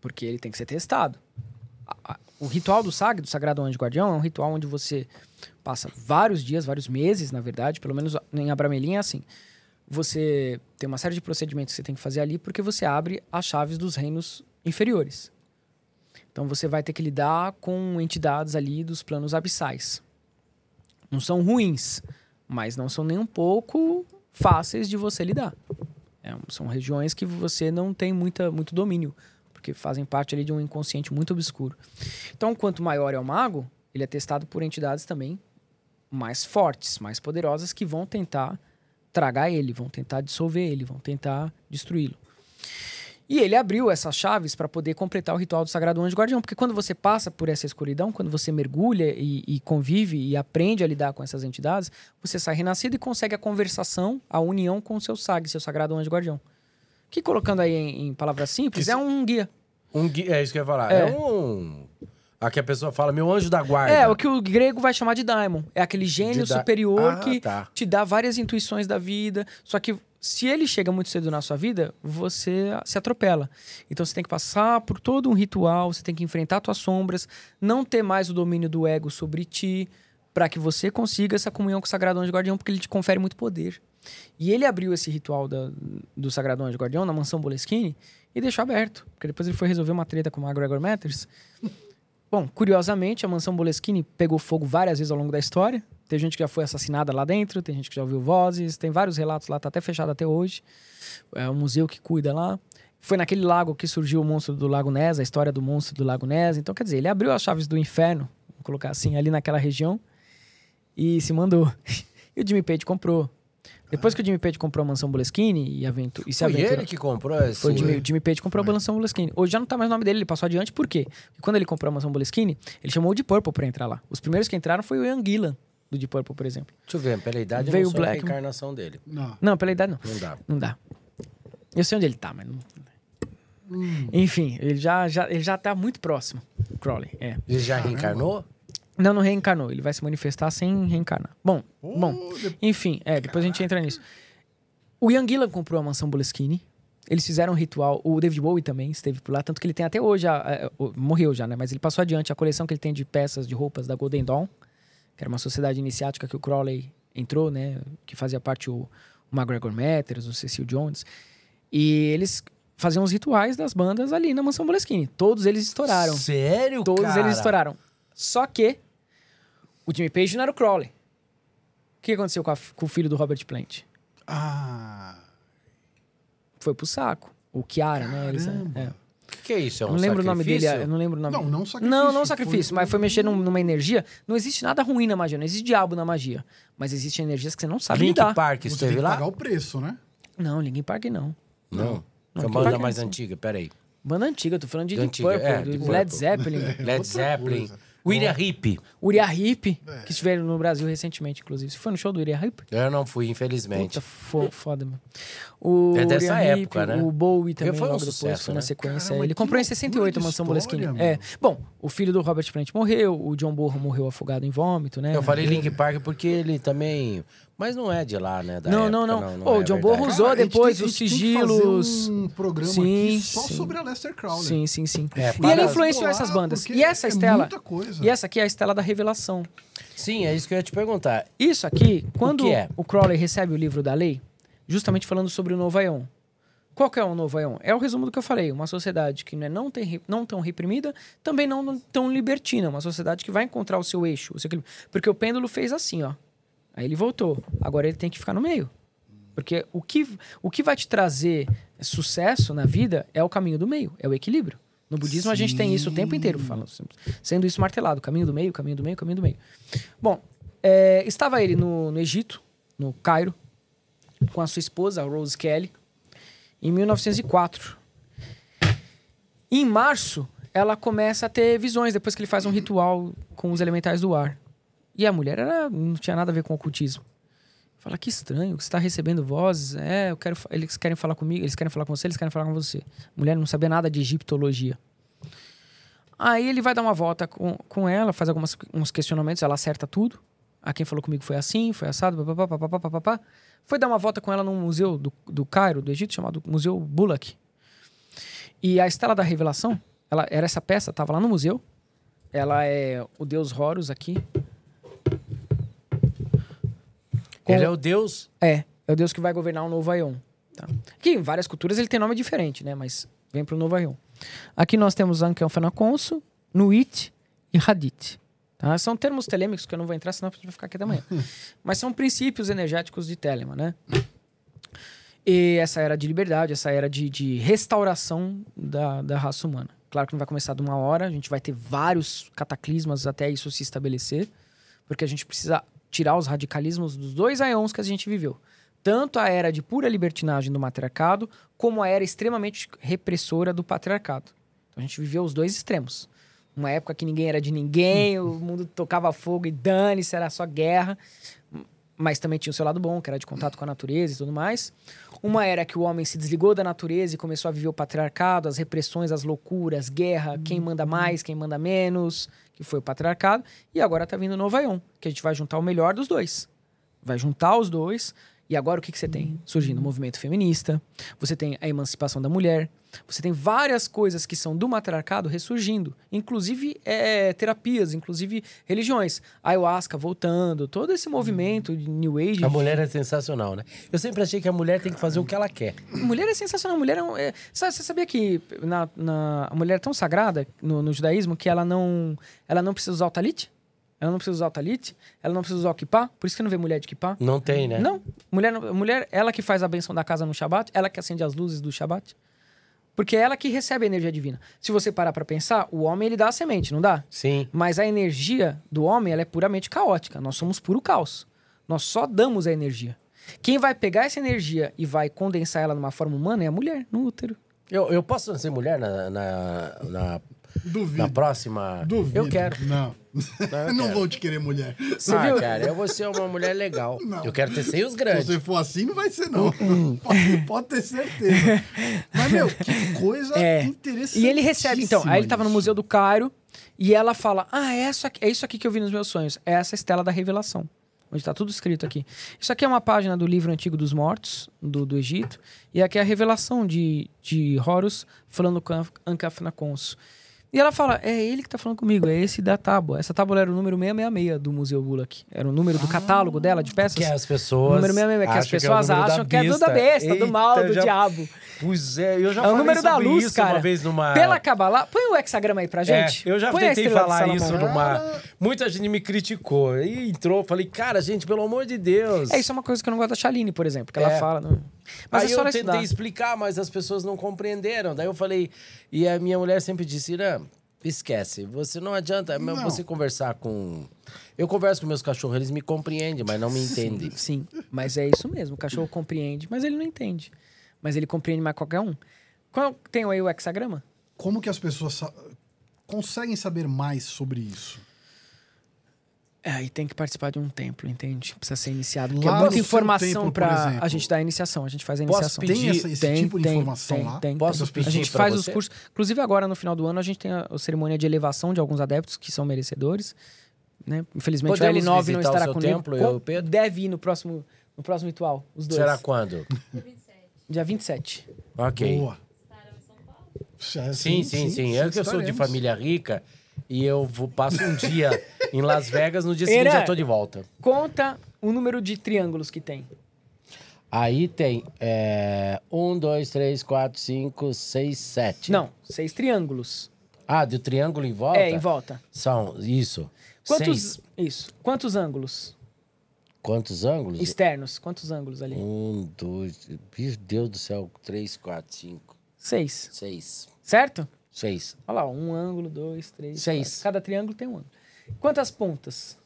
Porque ele tem que ser testado. A- a- O ritual do SAG, do Sagrado Anjo Guardião, é um ritual onde você passa vários dias, vários meses, na verdade, pelo menos em Abramelin é assim. Você tem uma série de procedimentos que você tem que fazer ali porque você abre as chaves dos reinos inferiores. Então você vai ter que lidar com entidades ali dos planos abissais. Não são ruins, mas não são nem um pouco fáceis de você lidar. É, são regiões que você não tem muita, muito domínio, porque fazem parte ali de um inconsciente muito obscuro. Então, quanto maior é o mago, ele é testado por entidades também mais fortes, mais poderosas, que vão tentar tragar ele, vão tentar dissolver ele, vão tentar destruí-lo. E ele abriu essas chaves para poder completar o ritual do Sagrado Anjo Guardião, porque quando você passa por essa escuridão, quando você mergulha e, e convive e aprende a lidar com essas entidades, você sai renascido e consegue a conversação, a união com o seu SAG, seu Sagrado Anjo Guardião. Que colocando aí em, em palavras simples, Que é um guia. Um gui- É isso que eu ia falar. É. É, um. Aqui a pessoa fala, meu anjo da guarda. É, o que o grego vai chamar de daimon. É aquele gênio da- superior Ah, que tá. te dá várias intuições da vida. Só que se ele chega muito cedo na sua vida, você se atropela. Então você tem que passar por todo um ritual, você tem que enfrentar suas sombras, não ter mais o domínio do ego sobre ti, para que você consiga essa comunhão com o Sagrado Anjo Guardião, porque ele te confere muito poder. E ele abriu esse ritual da- do Sagrado Anjo Guardião na mansão Boleskine e deixou aberto, porque depois ele foi resolver uma treta com o McGregor Matters. Bom, curiosamente, a mansão Boleskine pegou fogo várias vezes ao longo da história. Tem gente que já foi assassinada lá dentro, tem gente que já ouviu vozes, tem vários relatos lá, tá até fechado até hoje. É um museu que cuida lá. Foi naquele lago que surgiu o monstro do Lago Ness, a história do monstro do Lago Ness. Então, quer dizer, ele abriu as chaves do inferno, vamos colocar assim, ali naquela região e se mandou. e o Jimmy Page comprou. Depois que o Jimmy Page comprou a mansão Boleskine e, aventu e se Foi aventurou... ele que comprou esse... Foi o Jimmy, Jimmy Page comprou a mansão Boleskine. Hoje já não tá mais o nome dele, ele passou adiante. Por quê? Porque quando ele comprou a mansão Boleskine, ele chamou o Deep Purple pra entrar lá. Os primeiros que entraram foi o Ian Gillan, do Deep Purple, por exemplo. Deixa eu ver, pela idade Veio não sou a Blackman. reencarnação dele. Não. Não, pela idade não. Não dá. Não dá. Eu sei onde ele tá, mas não... Enfim, ele já, já, ele já tá muito próximo, Crowley. É. Ele já reencarnou? Não, não reencarnou. Ele vai se manifestar sem reencarnar. Bom, bom. de- Enfim, é, depois a gente entra nisso. O Ian Gillan comprou a mansão Boleskine. Eles fizeram um ritual. O David Bowie também esteve por lá. Tanto que ele tem até hoje. a- a- o- morreu já, né? Mas ele passou adiante a coleção que ele tem de peças de roupas da Golden Dawn, que era uma sociedade iniciática que o Crowley entrou, né? Que fazia parte o, o McGregor Matters, o Cecil Jones. E eles faziam os rituais das bandas ali na mansão Boleskine. Todos eles estouraram. Sério, Todos cara? eles estouraram. Só que o Jimmy Page não era o Crowley. O que aconteceu com, a- com o filho do Robert Plant? Ah. Foi pro saco. O Kiara, né? Eles, é. O que, que é isso? É um não lembro o nome dele. sacrifício? Eu não lembro o nome Não, não sacrifício. Não, não foi- sacrifício, mas foi mexer num- numa energia. Não existe nada ruim na magia, não existe diabo na magia. Mas existem energias que você não sabe Link lidar. Park Você tem esteve que lá? pagar o preço, né? Não, Linkin Park não. Não. Não, Foi a banda é mais assim. antiga, peraí. Banda antiga, eu tô falando de Da Deep antiga, Purple, é, do Deep Led Purple. Zeppelin, Led Zeppelin. Coisa. William Hip. Uriah Heep, É. que estiveram no Brasil recentemente, inclusive. Você foi no show do Uriah Heep? Eu não fui, infelizmente. Puta, fo foda, mano. O É dessa Uriah Heep, época, né? O Bowie também, foi um logo depois, sucesso, foi na né? sequência. Caramba, ele comprou em loucura 68 a Mansão Boleskine. É. Bom, o filho do Robert Plant morreu, o John Bonham morreu afogado em vômito, né? Eu falei Link Park porque ele também... Mas não é de lá, né? da Não, época, não, não. não é o John verdade. Bonham usou Cara, depois tem- os gente tem que fazer sigilos. um programa Sim, aqui só sim. sobre a Lester Crowley. Sim, sim, sim. É, e ele influenciou essas bandas. E essa é estela. muita coisa. E essa aqui é a estela da revelação. Sim, é isso que eu ia te perguntar. Isso aqui, quando que é? o Crowley recebe o livro da lei, justamente falando sobre o Novo Aion, Qual que é o novo Aion? É o resumo do que eu falei. Uma sociedade que não é não, tem, não tão reprimida, também não, tão libertina. Uma sociedade que vai encontrar o seu eixo. O seu equilíbrio. Porque o pêndulo fez assim, ó. Aí ele voltou. Agora ele tem que ficar no meio. Porque o que, o que vai te trazer sucesso na vida é o caminho do meio, é o equilíbrio. No budismo a gente tem isso o tempo inteiro, falando, sendo isso martelado. Caminho do meio, caminho do meio, caminho do meio. Bom, é, estava ele no, no Egito, no Cairo, com a sua esposa, Rose Kelly, em 1904. E em março, ela começa a ter visões, depois que ele faz um ritual com os elementais do ar. E a mulher era, não tinha nada a ver com ocultismo. Fala, que estranho, você está recebendo vozes. É, eu quero, eles querem falar comigo, eles querem falar com você, eles querem falar com você. A mulher não sabia nada de egiptologia. Aí ele vai dar uma volta com, com ela, faz alguns uns questionamentos, ela acerta tudo. A quem falou comigo foi assim, foi assado, papapá, papapá, papapá. Foi dar uma volta com ela num museu do, do Cairo, do Egito, chamado Museu Bullock. E a Estela da Revelação, ela era essa peça, estava lá no museu. Ela é o deus Horus aqui. Com- Ele é o Deus. É, é o deus que vai governar o novo Aion. Tá? Que em várias culturas ele tem nome diferente, né? Mas vem pro novo Aion. Aqui nós temos Ankel Fenaconso, Nuit e Hadith. Tá? São termos telêmicos que eu não vou entrar, senão a gente vai ficar aqui até amanhã. Mas são princípios energéticos de Telema, né? E essa era de liberdade, essa era de, de restauração da, da raça humana. Claro que não vai começar de uma hora, a gente vai ter vários cataclismas até isso se estabelecer, porque a gente precisa tirar os radicalismos dos dois aeons que a gente viveu. Tanto a era de pura libertinagem do matriarcado, como a era extremamente repressora do patriarcado. Então a gente viveu os dois extremos. Uma época que ninguém era de ninguém, o mundo tocava fogo e dane-se, era só guerra. Mas também tinha o seu lado bom, que era de contato com a natureza e tudo mais. Uma era que o homem se desligou da natureza e começou a viver o patriarcado, as repressões, as loucuras, guerra, quem manda mais, quem manda menos, que foi o patriarcado. E agora tá vindo o Novo Aion, que a gente vai juntar o melhor dos dois. Vai juntar os dois. E agora o que, que você tem? Surgindo o movimento feminista, você tem a emancipação da mulher, você tem várias coisas que são do matriarcado ressurgindo, inclusive é, terapias, inclusive religiões. Ayahuasca voltando, todo esse movimento de New Age. A mulher é sensacional, né? Eu sempre achei que a mulher tem que fazer o que ela quer. Mulher é sensacional. Mulher é, um- é- sabe, você sabia que na, na- a mulher é tão sagrada no, no judaísmo que ela não, ela não precisa usar o talit? Ela não precisa usar o talit? Ela não precisa usar o kippah? Por isso que não vê mulher de kippah? Não tem, né? Não. Mulher, mulher, ela que faz a benção da casa no Shabat, ela que acende as luzes do Shabat. Porque é ela que recebe a energia divina. Se você parar pra pensar, o homem ele dá a semente, não dá? Sim. Mas a energia do homem ela é puramente caótica. Nós somos puro caos. Nós só damos a energia. Quem vai pegar essa energia e vai condensar ela numa forma humana é a mulher, no útero. Eu, eu posso nascer mulher na, na, na, Duvido. na próxima? Duvido. Eu quero. Não. eu não vão te querer mulher. Você ah, viu? cara, eu vou ser uma mulher legal. Eu quero ter seios Se grandes. você for assim, não vai ser, não. pode, pode ter certeza. Mas, meu, que coisa É. interessante. E ele recebe, então. Aí ele tava no Museu do Cairo e ela fala: Ah, é isso aqui, é isso aqui que eu vi nos meus sonhos. É essa estela da revelação. Onde tá tudo escrito aqui. Isso aqui é uma página do livro Antigo dos Mortos, do, do Egito. E aqui é a revelação de, de Horus falando com An- Ankh-Nakhonso. E ela fala, é ele que tá falando comigo, é esse da tábua. Essa tábua era o número 666 do Museu Bullock. Era o número do catálogo dela, de peças. Que as pessoas. número 666, que as acham que é pessoas acham que é do da besta, do mal, Eita, do já- diabo. Pois é, eu já É o número da luz, isso cara. uma vez numa. Pela Kabbalah, põe o hexagrama aí pra É, gente. eu já Põe tentei falar isso numa. Muita gente me criticou. E entrou, falei, cara, gente, pelo amor de Deus. É, isso é uma coisa que eu não gosto da Chaline, por exemplo, que ela É. fala. Não... Mas Aí é só eu tentei estudar. explicar, mas as pessoas não compreenderam. Daí eu falei, e a minha mulher sempre disse, Irã, esquece, você não adianta mas Não. você conversar com... Eu converso com meus cachorros, eles me compreendem, mas não me entendem. Sim, mas é isso mesmo. O cachorro compreende, mas ele não entende. Mas ele compreende mais qualquer um. Qual, tem aí o hexagrama? Como que as pessoas sa- conseguem saber mais sobre isso? É, aí tem que participar de um templo, entende? Precisa ser iniciado. Porque Lá é muita informação exemplo, a gente dar a iniciação. A gente faz a posso iniciação. pedir- Tem essa- esse tipo de informação tem, lá? Tem, Posso tem. pedir A gente faz os você? cursos. Inclusive, agora, no final do ano, a gente tem a, a cerimônia de elevação de alguns adeptos que são merecedores. Né? Infelizmente, Podemos o L9 não estará comigo. templo, eu e Pedro? Deve ir no próximo, no próximo ritual, os dois. Será quando? Dia 27. Ok. Boa. Já- Sim, sim, sim. É que eu sou de família rica e eu vou, passo um dia em Las Vegas, no dia seguinte Era- já tô de volta. Conta o número de triângulos que tem. Aí tem é, um, dois, três, quatro, cinco, seis, sete. Não, seis triângulos. Ah, do triângulo em volta? É, em volta. São, isso. Quantos. Seis. Isso. Quantos ângulos? Quantos ângulos? Externos. Quantos ângulos ali? Um, dois, meu Deus do céu, três, quatro, cinco, Seis. seis. Certo? Seis. Olha lá, um ângulo, dois, três. Seis. quatro. Cada triângulo tem um ângulo. Quantas pontas?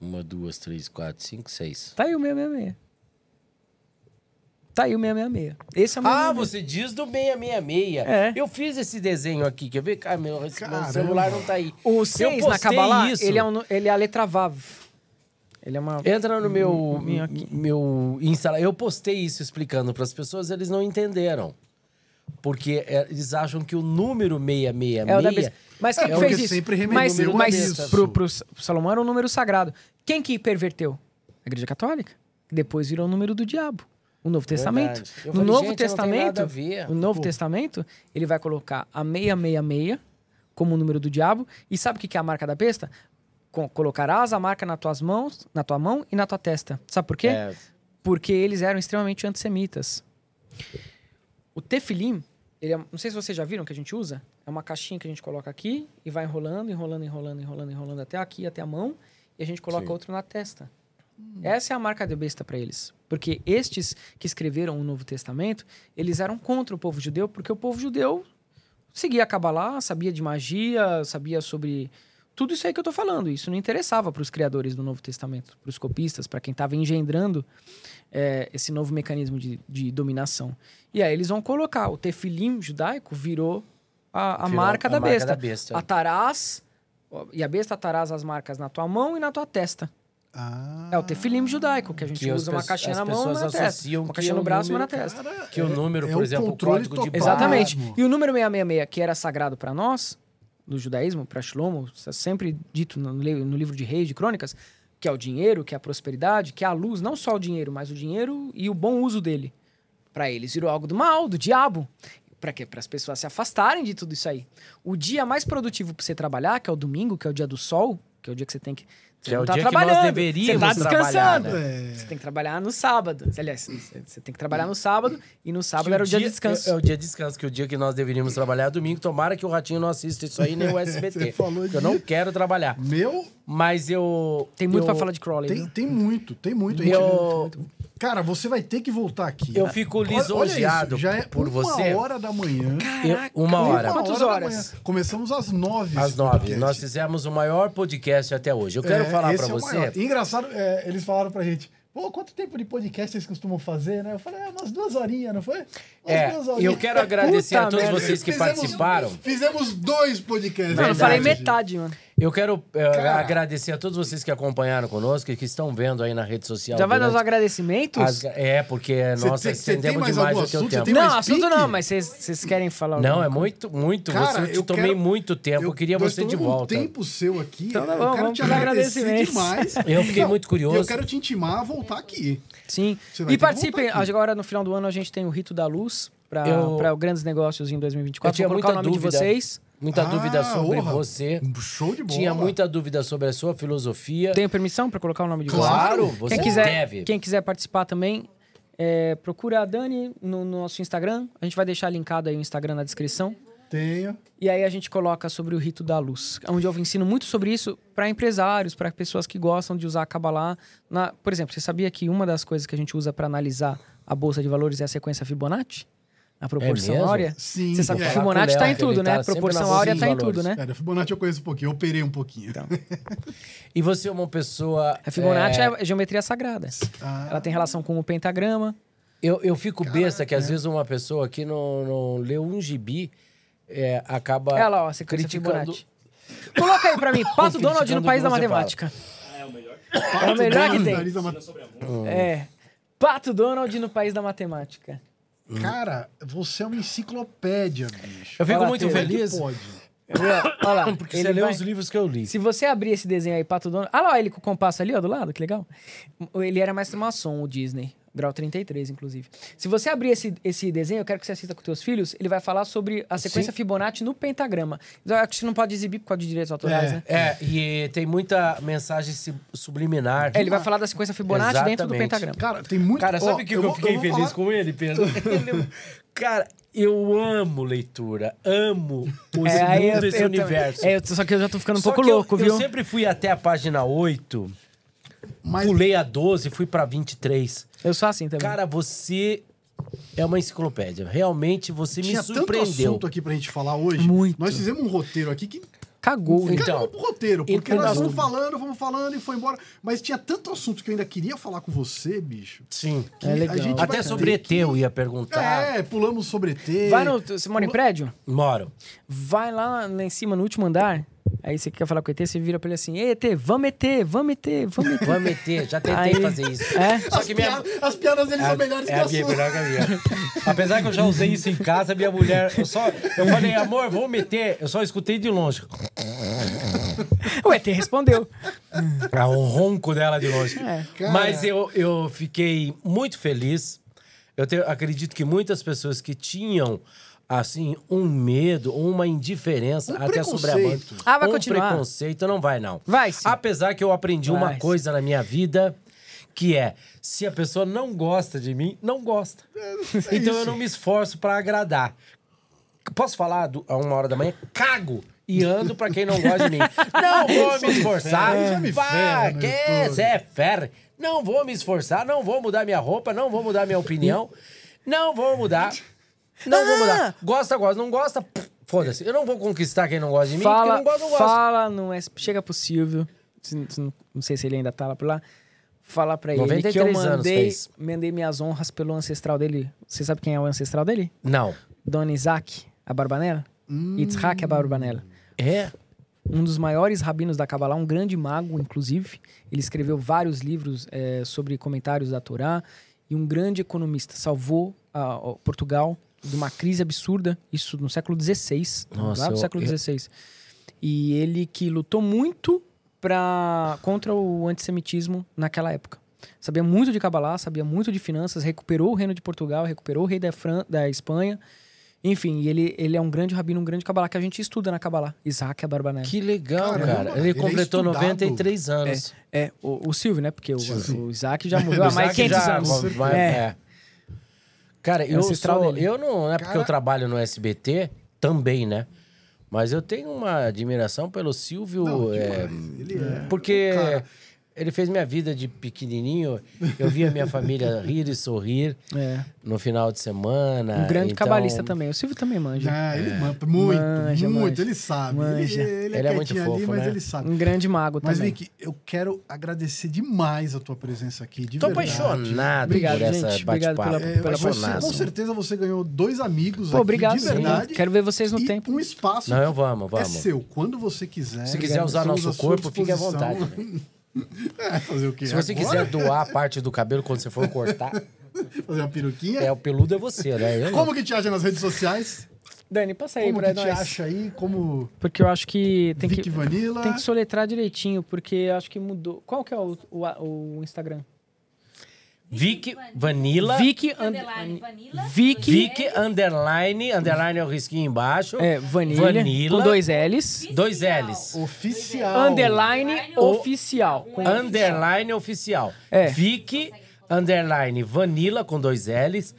Uma, duas, três, quatro, cinco, seis. Tá aí o 666. Tá aí o 666. Esse é o Ah, 666. você diz do 666. É. Eu fiz esse desenho aqui, quer ver? Ah, meu, meu celular não tá aí. O 6 na Kabbalah, isso. ele é, um, ele é a letra Vav. Ele é uma... Entra no meu, meu Insta. Eu postei isso explicando para as pessoas, eles não entenderam. Porque é, eles acham que o número 666 É o da besta. Mas quem É que fez isso? sempre mas o número mas pro, pro Salomão era um número sagrado. Quem que perverteu? A Igreja Católica. Depois virou o número do diabo. O Novo Testamento. Verdade. Eu No falei, Novo Testamento, o Novo Testamento, ele vai colocar a 666 como o número do diabo. E sabe o que é a marca da besta? Co- Colocarás a marca nas tuas mãos, na tua mão e na tua testa. Sabe por quê? É, porque eles eram extremamente antissemitas. O tefilim, ele é- não sei se vocês já viram que a gente usa, é uma caixinha que a gente coloca aqui e vai enrolando, enrolando, enrolando, enrolando, enrolando até aqui, até a mão, e a gente coloca Sim. outro na testa. Essa é a marca de besta para eles. Porque estes que escreveram o Novo Testamento, eles eram contra o povo judeu, porque o povo judeu seguia a Kabbalah, sabia de magia, sabia sobre tudo isso aí que eu tô falando. Isso não interessava para os criadores do Novo Testamento, para os copistas, para quem estava engendrando é, esse novo mecanismo de, de dominação. E aí eles vão colocar o tefilim judaico virou a, a Virou marca, a da, marca besta. da besta. Atarás, e a besta atarás as marcas na tua mão e na tua testa. Ah, É o tefilim judaico, que a gente Que usa uma caixinha na mão e na testa. Uma caixinha é no braço e uma na testa. Que o número, é por o exemplo, o código de. Exatamente. E o número 666, que era sagrado para nós, do judaísmo, para Shlomo, está sempre dito no, no livro de Reis, de Crônicas, que é o dinheiro, que é a prosperidade, que é a luz, não só o dinheiro, mas o dinheiro e o bom uso dele. Para eles virou algo do mal, do diabo. Para quê? Para as pessoas se afastarem de tudo isso aí. O dia mais produtivo para você trabalhar, que é o domingo, que é o dia do sol, que é o dia que você tem que. Você Que é o tá dia que nós trabalhando, deveríamos Você tá trabalhar, descansando. né? Você tem que trabalhar no sábado. Aliás, você tem que trabalhar no sábado e no sábado Que era o dia de descanso. É, é o dia de descanso, que o dia que nós deveríamos trabalhar é domingo. Tomara que o Ratinho não assista isso aí, nem o SBT. Você falou porque eu de- não quero trabalhar. Meu, Mas eu... Tem muito eu, pra falar de Crowley, tem, viu? tem muito, tem muito. A gente- Eu, Cara, você vai ter que voltar aqui. eu fico Olha- olha lisonjeado isso, já é por uma você. hora da manhã. Eu- uma hora. Quantas da horas? Começamos às nove. Às nove. podcast. Nós fizemos o maior podcast até hoje. Eu quero É, falar pra é você... maior. Engraçado, é, eles falaram pra gente, pô, quanto tempo de podcast vocês costumam fazer, né? Eu falei, é, umas duas horinhas, não foi? É, e eu quero agradecer a Puta todos merda. vocês que Fizemos- participaram. Fizemos dois podcasts. Não, eu falei metade, mano. Eu quero eh, agradecer a todos vocês que acompanharam conosco e que estão vendo aí na rede social. Já vai nos agradecimentos? as- É, porque Cê nós tem- cê tem estendemos mais demais algum o teu assunto? Cê tempo. tem não, mais assunto pique? não, mas vocês- vocês querem falar Não, alguma é muito, muito. Cara, você, eu te eu tomei quero- muito tempo. Eu, queria nós você de tomamos volta. um tempo seu aqui. Então tá eu bom, quero vamos te pros agradecer agradecimentos. demais. Eu fiquei Não, muito curioso. Eu quero te intimar a voltar aqui. Sim. E participem. Agora, no final do ano, a gente tem o Rito da Luz para Eu- grandes negócios em 2024. Eu tinha Vou colocar muita o nome dúvida. de vocês. Muita Ah, dúvida sobre orra. você. Show de bola. Tinha muita dúvida sobre a sua filosofia. Tenho permissão para colocar o nome de Claro, vocês? você Quem quiser, deve. quem quiser participar também, é, procura a Dani no, no nosso Instagram. A gente vai deixar linkado aí o Instagram na descrição. Tenho. E aí a gente coloca sobre o rito da luz, onde eu ensino muito sobre isso para empresários, para pessoas que gostam de usar a Kabbalah. Na... Por exemplo, você sabia que uma das coisas que a gente usa para analisar a bolsa de valores é a sequência Fibonacci? A proporção mesmo? áurea? Sim. Você sabe é. que Falar Fibonacci o tá Léo, em que ele tudo, né? tá sempre Proporção áurea tá de em tudo, né? Cara, Fibonacci eu conheço um pouquinho. Eu operei um pouquinho. E você é uma pessoa. A Fibonacci é, é, geometria sagrada. Ah. Ela tem relação com o pentagrama. Eu, eu fico besta que às vezes uma pessoa que não, não leu um gibi é, acaba. Olha lá, ó, a criticando- Fibonacci. Coloca aí pra mim, Pato Donald no País da Matemática. É o melhor. É o melhor que tem. Ama- É. Pato Donald no País da Matemática. Cara, você é uma enciclopédia, bicho. Eu fico muito feliz. Que pode. Olha lá. Porque ele você leu vai- os livros que eu li. Se você abrir esse desenho aí, Pato Donald. Ah lá, ele com o compasso ali, ó, do lado, que legal. Ele era mestre maçom, o Disney. Grau 33, inclusive. Se você abrir esse, esse desenho, eu quero que você assista com teus filhos, ele vai falar sobre a sequência Sim. Fibonacci no pentagrama. Eu acho que você não pode exibir por causa de direitos autorais, É. né? É, e tem muita mensagem subliminar. É, ele vai falar da sequência Fibonacci dentro do Exatamente. pentagrama. Cara, tem muito... Cara, sabe o que, que eu, vou- fiquei vou feliz falar- com ele, Pedro? Ele- Cara, eu amo leitura, amo os É, aí mundo, eu- esse eu universo. também- É, eu- só que eu já tô ficando um Só pouco que eu- louco, eu, viu? sempre fui até a página 8, Mas pulei a 12, fui pra 23. Eu sou assim também. Cara, você é uma enciclopédia. Realmente você tinha me tanto surpreendeu. assunto aqui pra gente falar hoje. Muito. Nós fizemos um roteiro aqui que Cagou? Então, Cagamos pro roteiro, porque então- nós fomos falando, fomos falando e foi embora. Mas tinha tanto assunto que eu ainda queria falar com você, bicho. Sim. que É legal. a gente Até sobre ET que- eu ia perguntar. É, pulamos sobre ET. Vai no. Você mora em prédio? Moro. Vai lá, lá em cima, no último andar. Aí você quer falar com o ET, você vira pra ele assim: Ei, ET, vamos ET, vamos ET, vamos ET. Vamos meter, já tentei Aí- fazer isso. É? Só As, que minha, piadas, as piadas deles são melhores é que a as minha, suas. melhor que a minha. Apesar que eu já usei isso em casa, minha mulher. Eu só. Eu falei, amor, vou meter. Eu só escutei de longe. O ET respondeu. É um ronco dela de longe. É. Mas eu, eu fiquei muito feliz. Eu tenho- acredito que muitas pessoas que tinham assim um medo, uma indiferença Um até sobre a banda. Ah, vai um continuar. preconceito não vai não. Vai sim. Apesar que eu aprendi uma Vai sim. coisa na minha vida que é se a pessoa não gosta de mim, não gosta. então eu não me esforço pra agradar. Posso falar do- a uma hora da manhã? Cago e ando pra quem não gosta de mim. Não vou me esforçar. Isso me quer, YouTube. Zé é ferro. Não vou me esforçar, não vou mudar minha roupa, não vou mudar minha opinião. Não vou mudar. Não vou Ah! mudar. Gosta, gosta, não gosta. Foda-se. Eu não vou conquistar quem não gosta de mim, Fala, quem não gosta, não gosta. fala no S- chega pro Silvio, não sei se ele ainda tá lá por lá. Fala pra ele que eu 93 anos mandei, mandei minhas honras pelo ancestral dele. Você sabe quem é o ancestral dele? Não. Dona Isaac, a Barbanela? Yitzhak, a Barbanela. É? um dos maiores rabinos da Kabbalah, um grande mago, inclusive. Ele escreveu vários livros eh, sobre comentários da Torá e um grande economista. Salvou ah, ó, Portugal de uma crise absurda, isso no século XVI, Nossa, lá do eu- século XVI. E ele que lutou muito pra, contra o antissemitismo naquela época. Sabia muito de Kabbalah, sabia muito de finanças, recuperou o reino de Portugal, recuperou o rei da, Fran da Espanha. Enfim, ele, ele é um grande rabino, um grande Kabbalah que a gente estuda na Kabbalah. Isaac Abarbanel. Que legal, Caramba, cara. Ele, ele é completou estudado. 93 anos. É, o, o Silvio, né? Porque o, o Isaac já morreu há mais de Isaac 500 já- anos. mas- É. é. Cara, eu, ancestral sou, dele. eu não, não é porque Cara- eu trabalho no SBT, também, né? Mas eu tenho uma admiração pelo Silvio. Não, é. Ele é porque cara- ele fez minha vida de pequenininho. Eu via minha família rir e sorrir É. no final de semana. Um grande então, cabalista também. O Silvio também manja. Ah, ele manja muito, Manja, muito, manja. ele sabe. Manja. Ele, ele é Ele é muito quietinho ali, fofo, mas né? ele sabe. Um grande mago Mas, também. Vicky, eu quero agradecer demais a tua presença aqui, de Tô verdade. apaixonado Obrigado, por essa gente. Obrigado bate-papo. pela- É, pela você, com certeza você ganhou dois amigos Pô, aqui, obrigado, de sim. verdade. Quero ver vocês no e tempo. um espaço Não, eu vamos, é vamos. seu, quando você quiser. Se quiser usar nosso corpo, fique à vontade. É, fazer o quê? Se você Agora? quiser doar a parte do cabelo quando você for cortar, Fazer uma peruquinha. é o peludo é você, né? Eu não. Como que te acha nas redes sociais? Dani, passa aí Como pra que te nós. acha aí? Como Porque eu acho que tem Vicky que, Vanilla? tem que soletrar direitinho, porque eu acho que mudou. Qual que é o, o, o Instagram? Vic Vanilla. Vicky and- Underline Vanilla. Vicky- Vic underline, underline é o risquinho embaixo. É, Vanilla, Vanilla. com dois L's. Dois L's. Oficial. Underline oficial. Underline oficial. É. Vic underline vanilla com dois L's.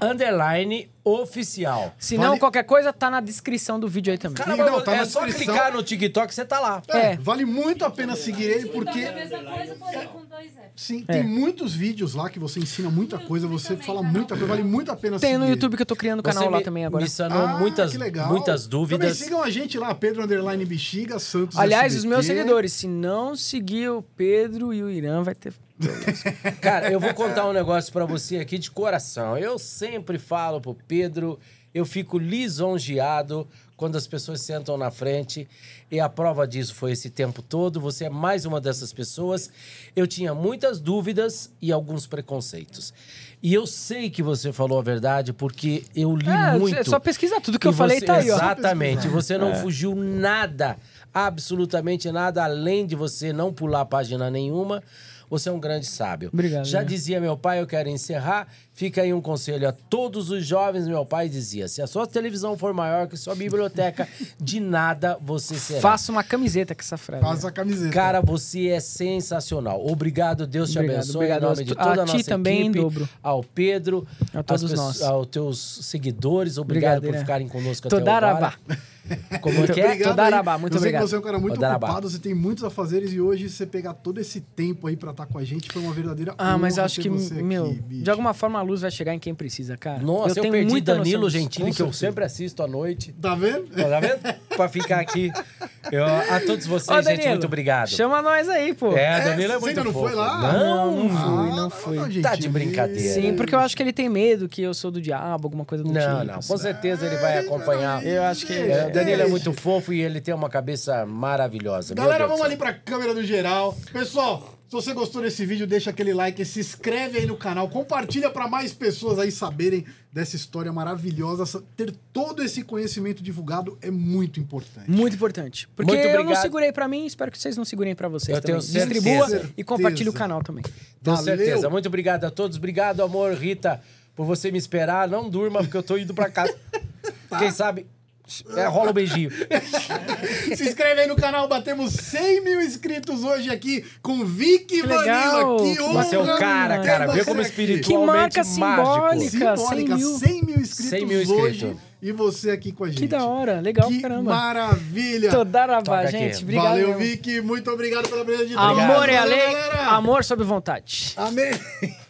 Underline oficial. Se não, Vale- qualquer coisa tá na descrição do vídeo aí também. Cara, Não, tá é na só descrição. clicar no TikTok você tá lá. É, É. vale muito a pena seguir ele, porque É a mesma coisa, porém com dois F. sim, É. tem muitos vídeos lá que você ensina muita coisa, você fala muita coisa, vale muito a pena Tem seguir. no YouTube que eu tô criando o canal Você lá me- também agora. Me sanou Ah, muitas, que legal. muitas Também dúvidas. sigam a gente lá, Pedro Underline Bexiga, Santos Aliás, os SBT. meus seguidores, se não seguir o Pedro e o Irã, vai ter. Cara, eu vou contar um negócio pra você aqui de coração. Eu sempre falo pro Pedro, eu fico lisonjeado quando as pessoas sentam na frente. E a prova disso foi esse tempo todo. Você é mais uma dessas pessoas. Eu tinha muitas dúvidas e alguns preconceitos. E eu sei que você falou a verdade porque eu li É, muito. é só pesquisar tudo que E eu falei você- tá aí, ó. Exatamente. Você É. não fugiu nada, absolutamente nada, além de você não pular página nenhuma. Você é um grande sábio. Obrigado, Já né? dizia meu pai, eu quero encerrar. Fica aí um conselho a todos os jovens. Meu pai dizia: se a sua televisão for maior que sua biblioteca, de nada você será. Faça uma camiseta com essa frase. Faz a camiseta. Cara, você é sensacional. Obrigado, Deus te Obrigado, abençoe. obrigado. Em nome de A toda a, ti nossa também, em equipe, dobro. ao Pedro, A todos nós. aos teus seguidores. Obrigado por Brincadeira. ficarem conosco até Todarabá. agora. Como é que é? Obrigado Todarabá, muito eu sei obrigado. que você é um cara muito Todarabá. ocupado, você tem muitos afazeres e hoje você pegar todo esse tempo aí pra estar com a gente foi uma verdadeira Ah, mas honra eu acho que, você aqui, meu, bicho. de alguma forma a luz vai chegar em quem precisa, cara. Nossa, eu, tenho perdi muita Danilo noção. Gentili, que eu sempre assisto à noite. Tá vendo? Tá vendo? pra ficar aqui. Eu- a todos vocês, gente, Danilo, muito obrigado. Chama nós aí, pô. É, Danilo é, você muito ainda não fofo. foi lá? Não, Não, não fui, Ah, não fui. Tá de brincadeira. Sim, porque eu acho que ele tem medo que eu sou do diabo, alguma coisa do Não, tipo. não, assim. com certeza ele vai acompanhar. Eu acho que É, Danilo é muito fofo e ele tem uma cabeça maravilhosa. Galera, vamos ali pra câmera do geral. Pessoal, se você gostou desse vídeo, deixa aquele like, se inscreve aí no canal, compartilha pra mais pessoas aí saberem dessa história maravilhosa. Ter todo esse conhecimento divulgado é muito importante. Muito importante. Porque Muito eu não segurei pra mim, espero que vocês não segurem pra vocês Eu também. tenho certeza. Distribua Certeza. e compartilhe o canal também. Valeu. certeza. Muito obrigado a todos. Obrigado, amor, Rita, por você me esperar. Não durma, porque eu tô indo pra casa. Tá. Quem sabe... É, rola um beijinho. Se inscreve aí no canal, batemos 100 mil inscritos hoje aqui com Vicky Que legal. Vanilla. Que honra! Você é o cara, cara. Vê como espiritualmente Que marca mágico. simbólica. Simbólica, 100 mil. 100 mil inscritos 100 mil hoje inscritos. e você aqui com a gente. Que da hora, legal Que pra caramba. maravilha! Todarabá, Toca aqui. gente. Obrigado. Valeu, mesmo. Vicky. Muito obrigado pela presença de Amor é a lei, galera. amor sob vontade. Amém.